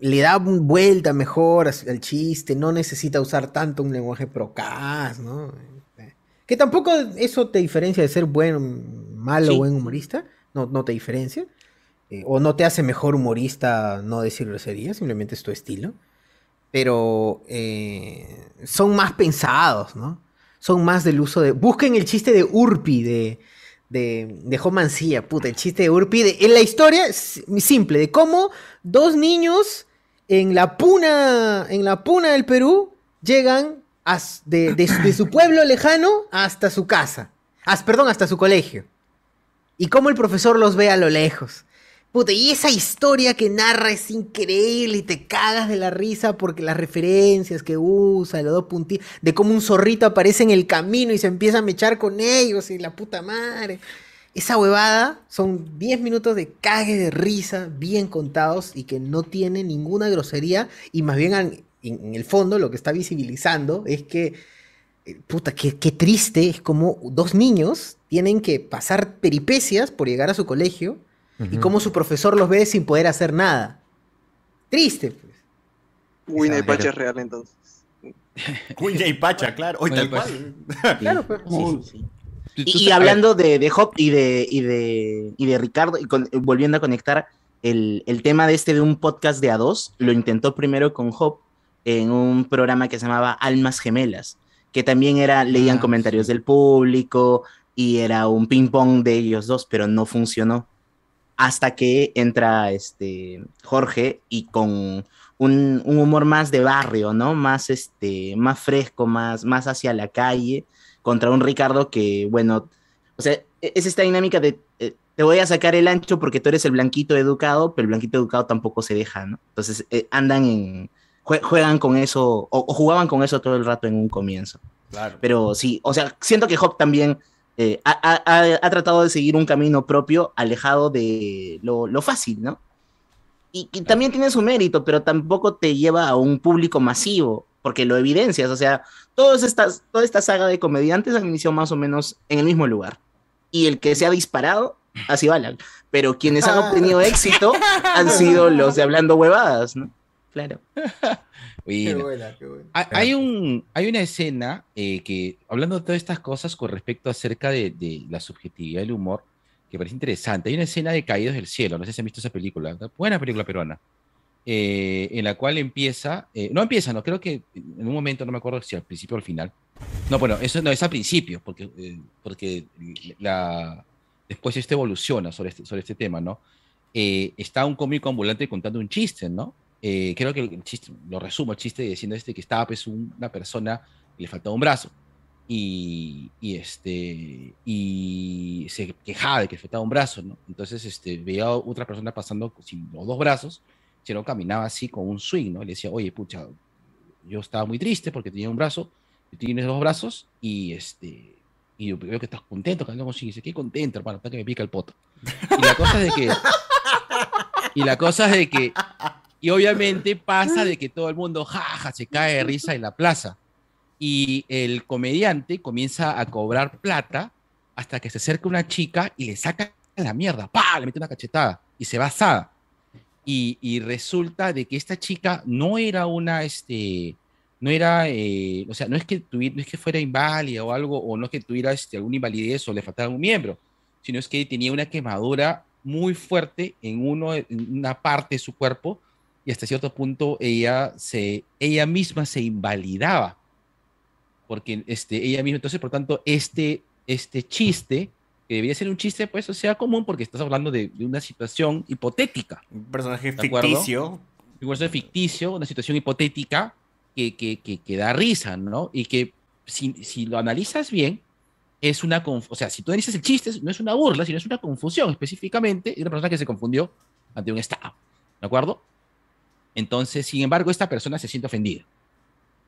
le da vuelta mejor al chiste, no necesita usar tanto un lenguaje procaz, ¿no? Que tampoco eso te diferencia de ser buen, malo o Sí. buen humorista, no, no te diferencia. Eh, o no te hace mejor humorista no decir groserías, simplemente es tu estilo pero eh, son más pensados, ¿no? Son más del uso de... Busquen el chiste de Urpi de, de, de Jo Mancilla, puta, el chiste de Urpi. De, en la historia es simple, de cómo dos niños en la puna, en la puna del Perú llegan de, de su- de su *coughs* pueblo lejano hasta su casa. As- perdón, hasta su colegio. Y cómo el profesor los ve a lo lejos. Puta, y esa historia que narra es increíble y te cagas de la risa porque las referencias que usa, los dos puntitos, de cómo un zorrito aparece en el camino y se empieza a mechar con ellos y la puta madre. Esa huevada son 10 minutos de cague de risa bien contados y que no tiene ninguna grosería y más bien en, el fondo lo que está visibilizando es que eh, puta, qué, qué triste, es como dos niños tienen que pasar peripecias por llegar a su colegio y cómo su profesor los ve sin poder hacer nada. Triste, pues. Winnie Esa- Pacha es real entonces. *laughs* Cuña y Pacha, claro. Hoy tal cual. *laughs* Claro, pues. Y, y hablando de, de Hop y de, y de, y de Ricardo, y con- volviendo a conectar el, el tema de este de un podcast de A2, lo intentó primero con Hop en un programa que se llamaba Almas Gemelas, que también era, leían comentarios del público y era un ping pong de ellos dos, pero no funcionó. Hasta que entra este Jorge y con un, un humor más de barrio, ¿no? Más este, más fresco, más, más hacia la calle, contra un Ricardo que, bueno, o sea, e- es esta dinámica de eh, te voy a sacar el ancho porque tú eres el blanquito educado, pero el blanquito educado tampoco se deja, ¿no? Entonces eh, andan en, jue- juegan con eso, o, o jugaban con eso todo el rato en un comienzo. Claro. Pero sí, o sea, siento que Hop también eh, ha, ha- ha- tratado de seguir un camino propio, alejado de lo, lo fácil, ¿no? Y, y también tiene su mérito, pero tampoco te lleva a un público masivo, porque lo evidencias, o sea, todas estas, toda esta saga de comediantes han iniciado más o menos en el mismo lugar. Y el que se ha disparado ha sido Alan. Pero quienes han obtenido éxito han sido los de hablando huevadas, ¿no? Claro. *laughs* Bueno. buena, qué buena. Hay, hay un, hay una escena eh, que, hablando de todas estas cosas con respecto acerca de, de la subjetividad del humor, que parece interesante. Hay una escena de Caídos del Cielo, no sé si han visto esa película, una buena película peruana, eh, en la cual empieza, eh, no empieza, no, creo que en un momento, no me acuerdo si al principio o al final. No, bueno, eso no es al principio, porque, eh, porque la, después esto evoluciona sobre este, sobre este tema, ¿no? Eh, está un cómico ambulante contando un chiste, ¿no? Eh, creo que el chiste, lo resumo el chiste diciendo este que estaba pues un- una persona que le faltaba un brazo y, y, este y se quejaba de que le faltaba un brazo, ¿no? Entonces este veía a otra persona pasando sin los dos brazos, se no caminaba así con un swing, ¿no? Y le decía, oye, pucha, yo estaba muy triste porque tenía un brazo, tú tienes dos brazos y este y yo veo que estás contento caminando con. Y dice, qué contento, hermano, hasta que me pica el poto. Y la cosa es de que y la cosa es de que y obviamente *gasps* pasa de que todo el mundo jaja se cae de risa en la plaza y el comediante comienza a cobrar plata hasta que se acerca una chica y le saca la mierda, ¡pa! Le mete una cachetada y se va asada. Y, y resulta de que esta chica no era una, este, no era, eh, o sea, no es que tuviera, no es que fuera inválida o algo, o no es que tuviera este, alguna invalidez o le faltaba un miembro, sino es que tenía una quemadura muy fuerte en, uno, en una parte de su cuerpo y hasta cierto punto ella, se, ella misma se invalidaba porque este, ella misma, entonces, por tanto, este, este chiste, que debía ser un chiste, pues, o sea, común, porque estás hablando de, de una situación hipotética. Un personaje ficticio. Un personaje ficticio, una situación hipotética que, que, que, que da risa, ¿no? Y que si, si lo analizas bien, es una, conf- o sea, si tú analizas el chiste, no es una burla, sino es una confusión específicamente de una persona que se confundió ante un Estado, ¿de acuerdo? Entonces, sin embargo, esta persona se siente ofendida.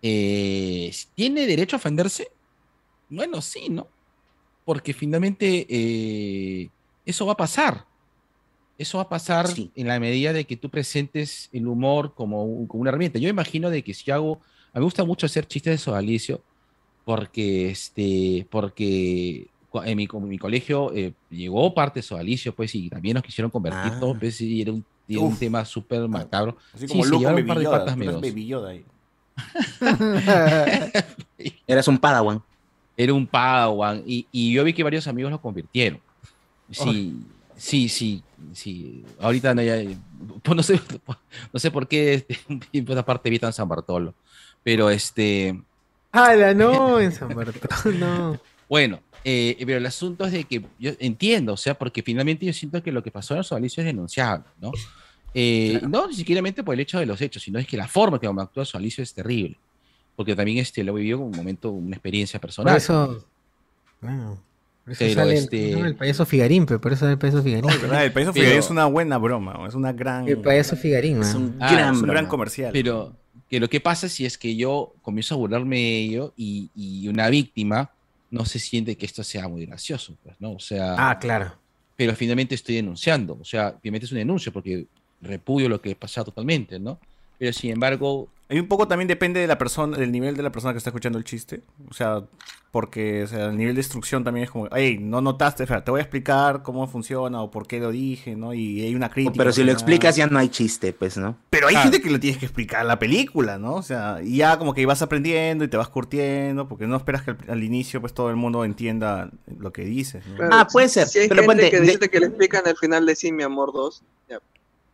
Eh, ¿Tiene derecho a ofenderse? Bueno, sí, ¿no? Porque finalmente eh, eso va a pasar. Eso va a pasar en la medida de que tú presentes el humor como, un- como una herramienta. Yo imagino de que si yo hago, a mí me gusta mucho hacer chistes de sodalicio, porque, este, porque en mi, co- mi colegio eh, llegó parte de sodalicio, pues, y también nos quisieron convertir todos, pues, y era un, era un tema súper macabro. Así Sí, como con llevaron un par de Yoda. patas menos. Baby Yoda ahí. *laughs* Eras un padawan. Era un padawan. Y, y yo vi que varios amigos lo convirtieron. Sí, sí, sí, sí. Ahorita no, ya, pues no, sé, no sé por qué este, *laughs* por parte vi tan San Bartolo. Pero este. ¡Hala, no! En San Bartolo, no. *laughs* Bueno, eh, pero el asunto es de que yo entiendo, o sea, porque finalmente yo siento que lo que pasó en los Alicio es denunciable, ¿no? Eh, No ni siquiera por el hecho de los hechos, sino es que la forma que actúa su Alicio es terrible. Porque también este, lo vivió como un momento, una experiencia Por personal. eso. Bueno, por eso Pero, sale el- este- no, el payaso Figarín, pero por eso el payaso Figarín. ¿verdad? El payaso Pero- Figarín es una buena broma, es una gran. El payaso Figarín, man. Ah, gran, es un gran comercial. Pero que lo que pasa si es que yo comienzo a burlarme de ello y, y una víctima no se siente que esto sea muy gracioso, pues, ¿no? O sea. Ah, claro. Pero finalmente estoy denunciando, o sea, finalmente es un denuncio porque repudio lo que pasa totalmente, ¿no? Pero sin embargo, Hay un poco también depende de la persona, del nivel de la persona que está escuchando el chiste. O sea, porque o sea, el nivel de instrucción también es como, hey, no notaste, espera, te voy a explicar cómo funciona o por qué lo dije, ¿no? Y hay una crítica. Pero si lo explicas ya no hay chiste, pues, ¿no? Pero hay gente que lo tienes que explicar en la película, ¿no? O sea, y ya como que vas aprendiendo y te vas curtiendo, porque no esperas que al, al inicio pues todo el mundo entienda lo que dices. ¿no? Claro, Ah, puede ser, Si hay pero gente ponte, que de- dice que le explican al final de Sí, mi amor 2. Ya.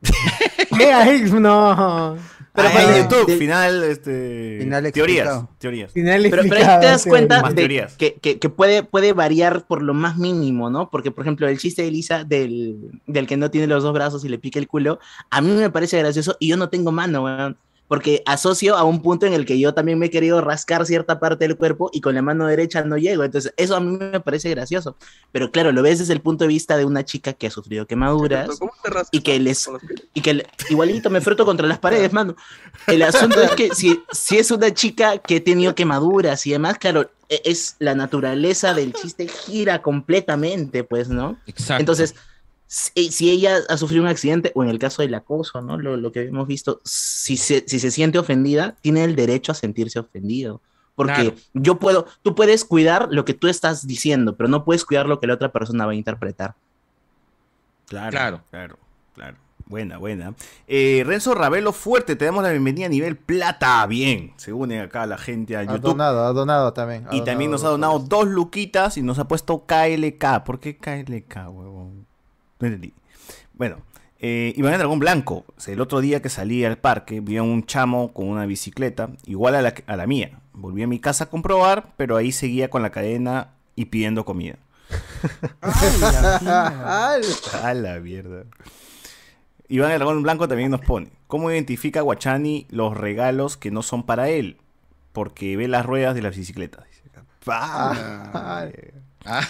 *laughs* ¿Qué? Ay, no. Pero Ah, en de- YouTube, de- final, este. Final teorías. Teorías. Final Pero, pero ahí te das cuenta de que, que- que puede, puede variar por lo más mínimo, ¿no? Porque, por ejemplo, el chiste de Elisa del, del que no tiene los dos brazos y le pica el culo, a mí me parece gracioso y yo no tengo mano, weón. Porque asocio a un punto en el que yo también me he querido rascar cierta parte del cuerpo y con la mano derecha no llego. Entonces, eso a mí me parece gracioso. Pero claro, lo ves desde el punto de vista de una chica que ha sufrido quemaduras y que les y que le- igualito me froto contra las paredes, mano. *laughs* El asunto es que si, si es una chica que ha tenido quemaduras y demás, claro, e- es la naturaleza del chiste gira completamente, pues, ¿no? Exacto. Entonces, si, si ella ha sufrido un accidente, o en el caso del acoso, ¿no? Lo, lo que hemos visto, si se, si se siente ofendida, tiene el derecho a sentirse ofendido. Porque Claro. yo puedo, tú puedes cuidar lo que tú estás diciendo, pero no puedes cuidar lo que la otra persona va a interpretar. Claro, Claro. claro, claro. Buena, buena. Eh, Renzo Ravelo Fuerte, te damos la bienvenida a nivel plata. Bien, se une acá la gente a Ha YouTube. donado, ha donado también. ha Y también nos ha donado donado dos luquitas y nos ha puesto KLK. ¿Por qué KLK, huevón? No entendí. Bueno, eh, Iván el Dragón Blanco. El otro día que salí al parque vi a un chamo con una bicicleta igual a la, a la mía. Volví a mi casa a comprobar, pero ahí seguía con la cadena y pidiendo comida. *laughs* a la mierda. Iván el Dragón Blanco también nos pone. ¿Cómo identifica Guachani los regalos que no son para él? Porque ve las ruedas de las bicicletas. dice acá. Ah.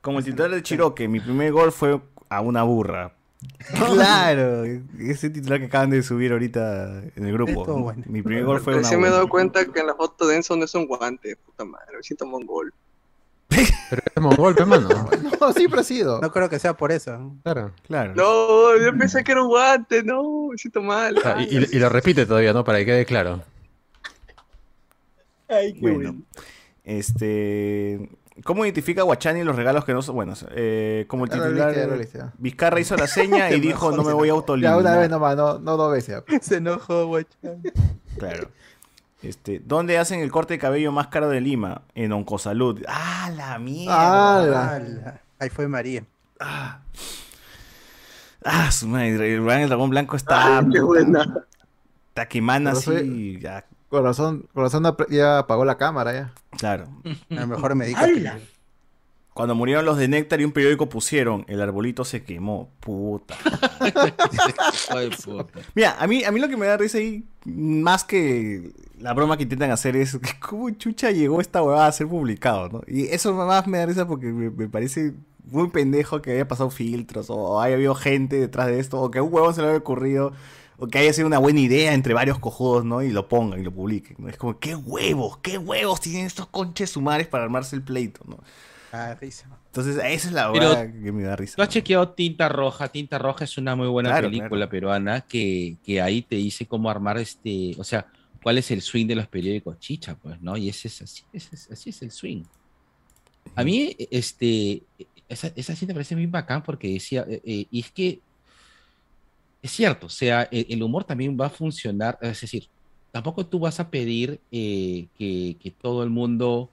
Como el titular de Chiroque, mi primer gol fue a una burra. *laughs* Claro, ese titular que acaban de subir ahorita en el grupo. Bueno. Mi primer gol fue una Recién me he burra. dado cuenta que en la foto de Enzo no es un guante, puta madre, me siento mongol. Pero es mongol, pe, mano. *laughs* No, siempre ha sido. No creo que sea por eso. Claro. Claro. No, yo pensé que era un guante, no, me siento mal. Ah, y, y- y lo repite todavía, ¿no? Para que quede claro. Ay, qué Bueno, este. ¿Cómo identifica Guachani los regalos que no son buenos? Eh, como el Ya lo titular. ya lo ya. Vizcarra hizo la seña *laughs* y dijo: No me voy a Ya autoliminar. una vez nomás, no, no dos veces. ya. *laughs* Se enojó, guachán. Claro. Este, ¿Dónde hacen el corte de cabello más caro de Lima? En Oncosalud. ¡Ah, la mierda! Ala. Ahí fue María. Ah, su madre. El dragón blanco está. qué buena. Está que emana Pero así. soy- Ya, Corazón, corazón ya apagó la cámara ya. claro. A lo mejor *laughs* me dijo Cuando murieron los de Néctar y un periódico pusieron: El arbolito se quemó. Puta. *laughs* Ay, puta. Mira, a mí, a mí lo que me da risa ahí, más que la broma que intentan hacer es cómo chucha llegó esta huevada a ser publicado, ¿no? Y eso más me da risa porque me, me parece muy pendejo que haya pasado filtros o haya habido gente detrás de esto o que a un huevón se le haya ocurrido o que haya sido una buena idea entre varios cojudos, ¿no? Y lo pongan y lo publiquen, ¿no? Es como, qué huevos, qué huevos tienen estos conches sumares para armarse el pleito, ¿no? Ah, risa. Entonces, esa es la huevada que me da risa. Tú has chequeado Tinta Roja. Tinta Roja es una muy buena Claro, película peruana que, que ahí te dice cómo armar este, o sea, cuál es el swing de los periódicos chicha, pues, ¿no? Y ese es así, ese es, así es el swing. A mí, este, esa, esa cinta me parece muy bacán porque decía, eh, eh, y es que es cierto, o sea, el, el humor también va a funcionar, es decir, tampoco tú vas a pedir eh, que, todo el mundo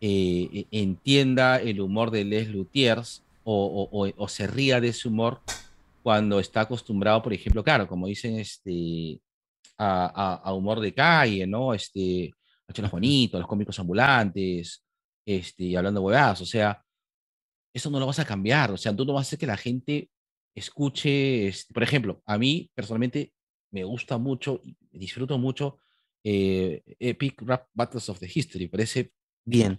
eh, eh, entienda el humor de Les Luthiers o, se ría de ese humor cuando está acostumbrado, por ejemplo, claro, como dicen, este, a, a- a humor de calle, ¿no? Este, a Bonitos, los cómicos ambulantes, este, hablando huevadas, o sea, eso no lo vas a cambiar, o sea, tú no vas a hacer que la gente escuche, este, por ejemplo, a mí personalmente me gusta mucho, y disfruto mucho eh, Epic Rap Battles of the History, me parece Bien.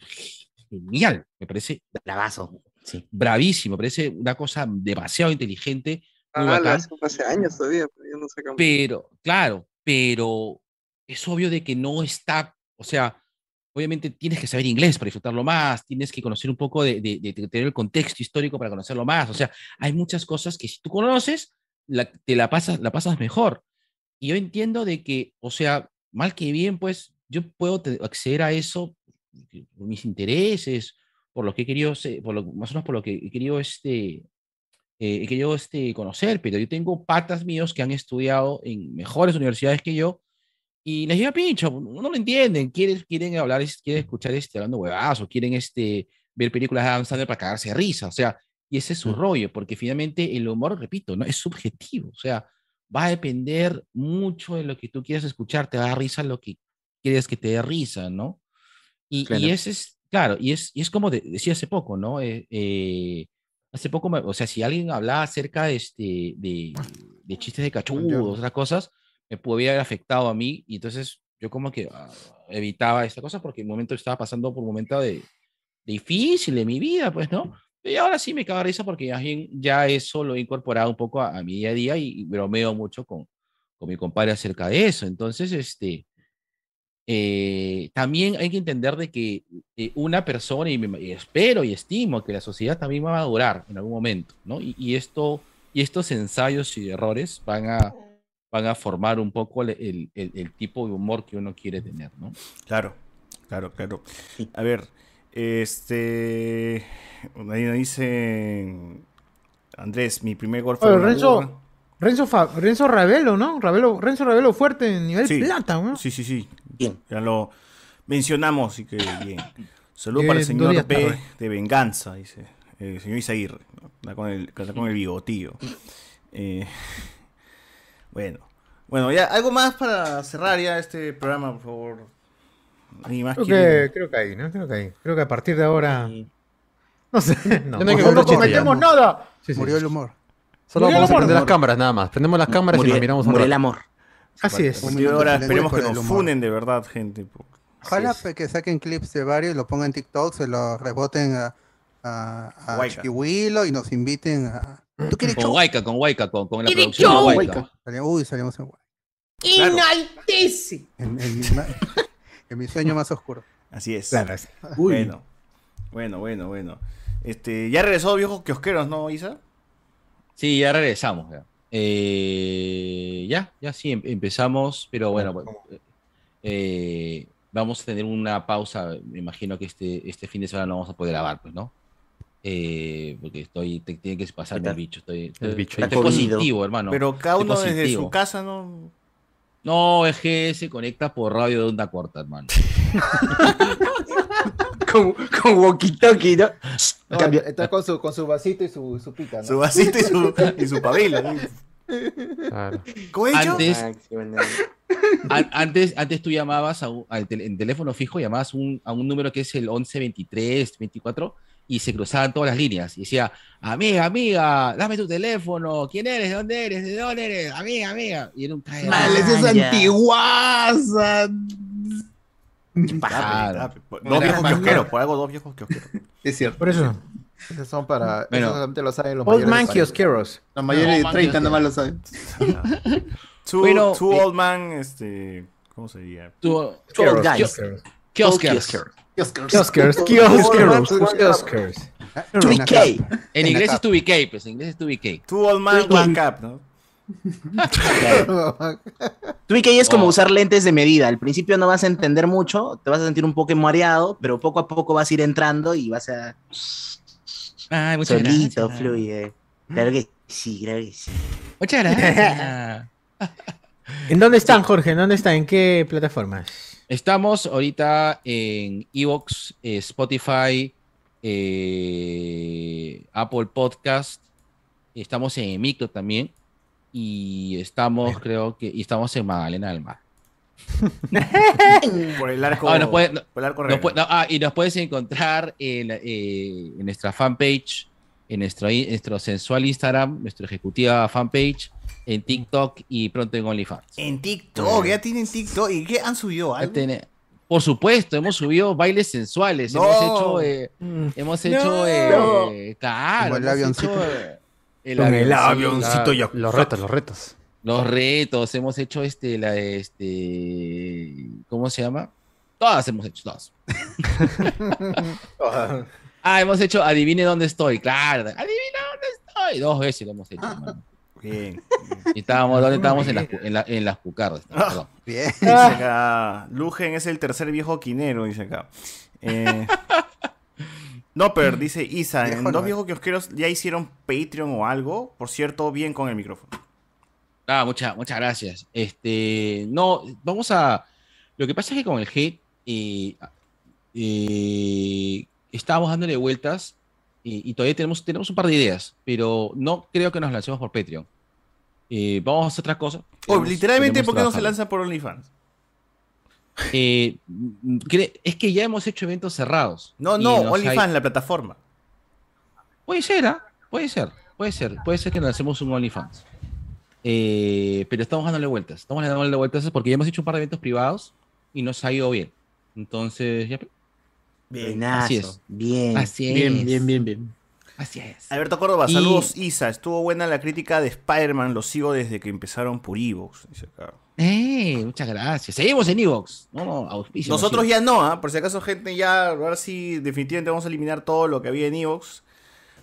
genial, me parece bravazo, sí. bravísimo, me parece una cosa demasiado inteligente, muy Ah, bacán. hace hace años todavía, pero yo no sé cómo. Pero, claro, pero es obvio de que no está, o sea, obviamente tienes que saber inglés para disfrutarlo más, tienes que conocer un poco de, de- de tener el contexto histórico para conocerlo más, o sea, hay muchas cosas que si tú conoces, la- te la pasas, la pasas mejor. Y yo entiendo de que, o sea, mal que bien, pues yo puedo acceder a eso por mis intereses, por lo que he querido, por lo, más o menos por lo que he querido este, eh, querido este, conocer, pero yo tengo patas míos que han estudiado en mejores universidades que yo y les llega pincho, no lo entienden, quieren, quieren hablar, quieren escuchar este, hablando huevadas o quieren este, ver películas de Adam Sandler para cagarse de risa, o sea, y ese es su rollo, porque finalmente el humor, repito, no es subjetivo, o sea, va a depender mucho de lo que tú quieras escuchar, te va a dar risa lo que quieres que te dé risa, ¿no? Y, Claro. y ese es, claro, y es, y es como de- decía hace poco, ¿no? Eh, eh, hace poco, me- o sea, si alguien hablaba acerca de, este, de, de chistes de cachudos, otras cosas, me podía haber afectado a mí y entonces yo como que ah, evitaba esta cosa porque en un momento estaba pasando por un momento de difícil de mi vida, pues, ¿no? Y ahora sí me cago risa porque ya, ya eso lo he incorporado un poco a, a mi día a día y, y bromeo mucho con, con mi compadre acerca de eso. Entonces, este, eh, también hay que entender de que eh, una persona, y, me- y espero y estimo que la sociedad también va a madurar en algún momento, ¿no? Y, y esto, y estos ensayos y errores van a, van a formar un poco el, el- el- el tipo de humor que uno quiere tener, ¿no? Claro, claro, claro. A ver, este. Ahí nos dice. Andrés, mi primer gol fue. Renzo. Renzo, Fa- Renzo Ravelo, ¿no? Ravelo, Renzo Ravelo fuerte en nivel Sí. plata, ¿no? Sí, sí, sí. Ya lo mencionamos y que bien. Saludo para el Bien, señor B tarde. de Venganza, dice. Eh, El señor Isaguirre. Está con el, está con el bigotillo. Eh, *laughs* bueno. Bueno, ya, algo más para cerrar ya este programa, por favor. ¿Alguien más Creo que, creo que ahí, ¿no? Creo que ahí. Creo que a partir de ahora. No sé. No, no no, ya. cometemos nada. Sí, sí. Murió el humor. Solo Murió el vamos a prender las cámaras nada más. Prendemos las cámaras y nos miramos murió el amor. Así es. Ahora esperemos que nos funen de verdad, gente. Ojalá que saquen clips de varios, lo pongan en TikTok, se lo reboten a, a, a. Chiquihuilo y nos inviten a... ¿Tú quieres Con? Waika, con Waika, con, con la ¿Quieres producción de? Waika. Uy, salimos en Huayca. Enaltece. En, en *laughs* en mi sueño más oscuro. Así es. Claro. Bueno. Bueno, bueno, bueno. Este, ya regresó viejos kiosqueros, ¿no, Isa? Sí, ya regresamos. Ya, Eh, ya, ya sí, em- empezamos, pero bueno, bueno, eh, vamos a tener una pausa. Me imagino que este, este fin de semana no vamos a poder grabar, pues, ¿no? Eh, porque estoy, te- tiene que pasarme el bicho. Estoy, estoy, bicho. estoy positivo, hermano. Pero cada Estoy uno desde positivo. su casa, ¿no? No, es que se conecta por radio de onda corta, hermano. *laughs* con, con walkie-talkie, ¿no? No, está con su, con su vasito y su, su pica, ¿no? Su vasito y su, y su pabilo. ¿no? Claro. Antes, an- antes, antes tú llamabas a un, al tel- en teléfono fijo, llamabas un- a un número que es el 11 23 24 y se cruzaban todas las líneas. Y decía, amiga, amiga, dame tu teléfono. ¿Quién eres? ¿De dónde eres? ¿De dónde eres? Amiga, amiga. Y era un cae- Mal, ese es antiguaza. Claro. Dos viejos kiosqueros, por algo dos viejos kiosqueros. Es cierto. Por eso. Esos son para. Bueno. eso solamente lo saben los Old mayores. man de París. kiosqueros. Los mayores de man, 30 Dios nomás lo saben. *laughs* Two, Bueno, two eh, old man, este. ¿Cómo se diría? Tú- Two old guys. Kios- Kioskers. Kioskers, kioskers, kioskers. En 2K. la En En inglés es 2BK, pues en inglés es 2BK. Two old man, one cup, ¿no? *laughs* 2K es como Oh. usar lentes de medida. Al principio no vas a entender mucho, te vas a sentir un poco mareado, pero poco a poco vas a ir entrando y vas a. Ay, muchas Solito gracias. fluye. Claro que sí, claro que sí. Muchas gracias. *laughs* ¿En dónde están, Jorge? ¿En dónde están? ¿En qué plataformas? Estamos ahorita en Evox, eh, Spotify, eh, Apple Podcast. Estamos en Micro también. Y estamos, creo que, y estamos en Magdalena del Mar. *laughs* Por el arco. Ah, nos puede- no- por el arco Nos real. puede- no, ah, y nos puedes encontrar en, eh, en nuestra fanpage, en nuestro, in- nuestro sensual Instagram, nuestra ejecutiva fanpage, en TikTok y pronto en OnlyFans. En TikTok, ya tienen TikTok. ¿Y qué han subido? ¿Algo? tiene- Por supuesto, hemos subido bailes sensuales, No. hemos hecho, eh, hemos hecho, eh, No. claro, Como el avioncito. eh, Con el avioncito ya. Los retos, los retos. los retos, hemos hecho este, la, este, ¿cómo se llama? Todas hemos hecho, todas. *laughs* Ah, hemos hecho Adivine dónde estoy, claro. Adivina dónde estoy. Dos veces lo hemos hecho, hermano. Bien. Y estábamos, ¿dónde estábamos? En las, en la- en las cucardas. no, perdón. Bien. Dice acá, Lugen es el tercer viejo quinero, dice acá. Eh, no, pero dice Isa, en dos viejos kiosqueros ya hicieron Patreon o algo. Por cierto, bien con el micrófono. Ah, muchas, muchas gracias. Este, no, vamos a. Lo que pasa es que con el G eh, eh, estábamos dándole vueltas y, y todavía tenemos, tenemos un par de ideas, pero no creo que nos lancemos por Patreon. Eh, vamos a hacer otra cosa. Oh, literalmente, ¿por qué no se lanza por OnlyFans? Eh, mm, es que ya hemos hecho eventos cerrados. No, no, OnlyFans, hay- la plataforma. Puede ser, ¿ah? Puede ser. Puede ser. Puede ser que lancemos un OnlyFans. Eh, pero estamos dándole vueltas. Estamos dándole vueltas porque ya hemos hecho un par de eventos privados y nos ha ido bien. Entonces, ya. Buenazo, Así es. bien. Así Bien, es. bien, bien, bien. Así es. Alberto Córdoba, Y- saludos Isa. Estuvo buena la crítica de Spider-Man, lo sigo desde que empezaron por Evox. dice acá. Eh, muchas gracias. Seguimos en Evox. No, no, auspicio, Nosotros ya no, ¿ah? por si acaso, gente, ya, ahora sí, definitivamente vamos a eliminar todo lo que había en Evox.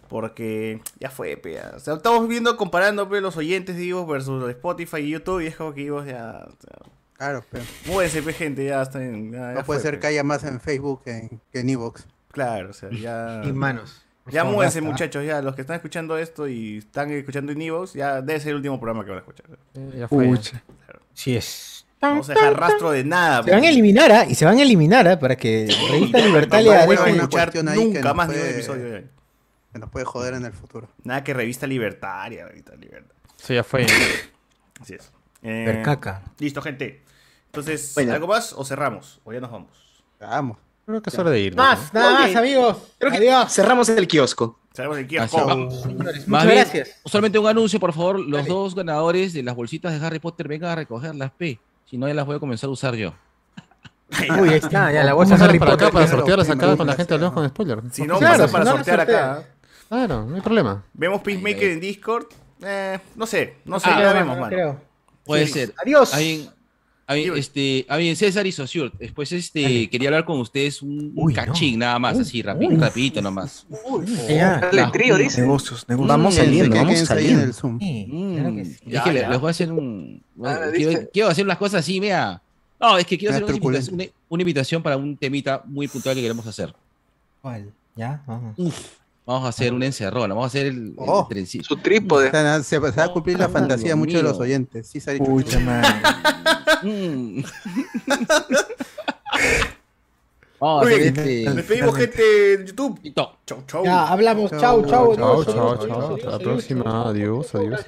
Porque ya fue, pe, ya. O sea, estamos viendo, comparando pe, los oyentes de Evox versus Spotify y YouTube, y es como que Evox ya. o sea, Claro, pero Múdense, pe, gente, ya está en. ya- ya no puede fue, ser pe. que haya más en Facebook que, que en Evox. Claro, o sea, ya. Y manos. por Ya favor, múdense, basta. muchachos, ya. Los que están escuchando esto y están escuchando en Evox, ya debe ser el último programa que van a escuchar. ya fue. Pucha. Sí es. Vamos a dejar rastro de nada. Se van a eliminar, ¿ah? Y se van a eliminar, ¿ah? Para que Revista no vuelvan a escuchar que nunca nos más de un puede- episodio. ya. Que nos puede joder en el futuro. Nada que revista libertaria, revista libertaria. Sí, ya fue. *coughs* Así es. Eh, Percaca. Listo, gente. Entonces, Bueno. ¿algo más o cerramos? O ya nos vamos. Vamos. Creo que es hora de ir. Más, nada más, amigos. Creo que Adiós. cerramos el kiosco. Cerramos el kiosco. Más muchas bien, gracias. solamente un anuncio, por favor. Los dos ganadores de las bolsitas de Harry Potter vengan a recoger las P. Si no, ya las voy a comenzar a usar yo. *laughs* Uy, ahí está, ya la bolsa Vamos a Harry para acá Potter. para sortearlas acá con la gente de León con spoiler. Si no, Claro, pasa si para no, sortear sortea. acá. Claro, no hay problema. Vemos Peacemaker en Discord. Eh, no sé, no sé, Ah, ya no, vemos, no mano. creo. Puede Sí. ser. Adiós. Hay, hay, Dime. este, hay César y Sociur. Después este, Dale. quería hablar con ustedes un, Uy, no. cachín nada más, Uy, así, rapidito, uy. rapidito nomás. Ya. Dale trío, dice. Negocios, negocios. Vamos Quédense, saliendo, vamos saliendo. el Zoom. Sí, Mm, claro que sí. es Ya, que le- ya. les voy a hacer un. Ah, quiero, quiero hacer las cosas así, mira. No, es que quiero hacer una invitación, una, una invitación para un temita muy puntual que queremos hacer. ¿Cuál? ¿Ya? Vamos. Vamos a hacer una encerrona, vamos a hacer el, el Oh. trencito. Su trípode. Se, se va a cumplir la fantasía de muchos de los oyentes. Sí, se ha dicho. Pucha madre. Mm. *laughs* Vamos a hacer bien. este. Despedimos, gente de YouTube. Chau, chau. Ya, hablamos. Chau, Chau, chau. Chao. adiós, Hasta la próxima. Adiós, adiós. adiós.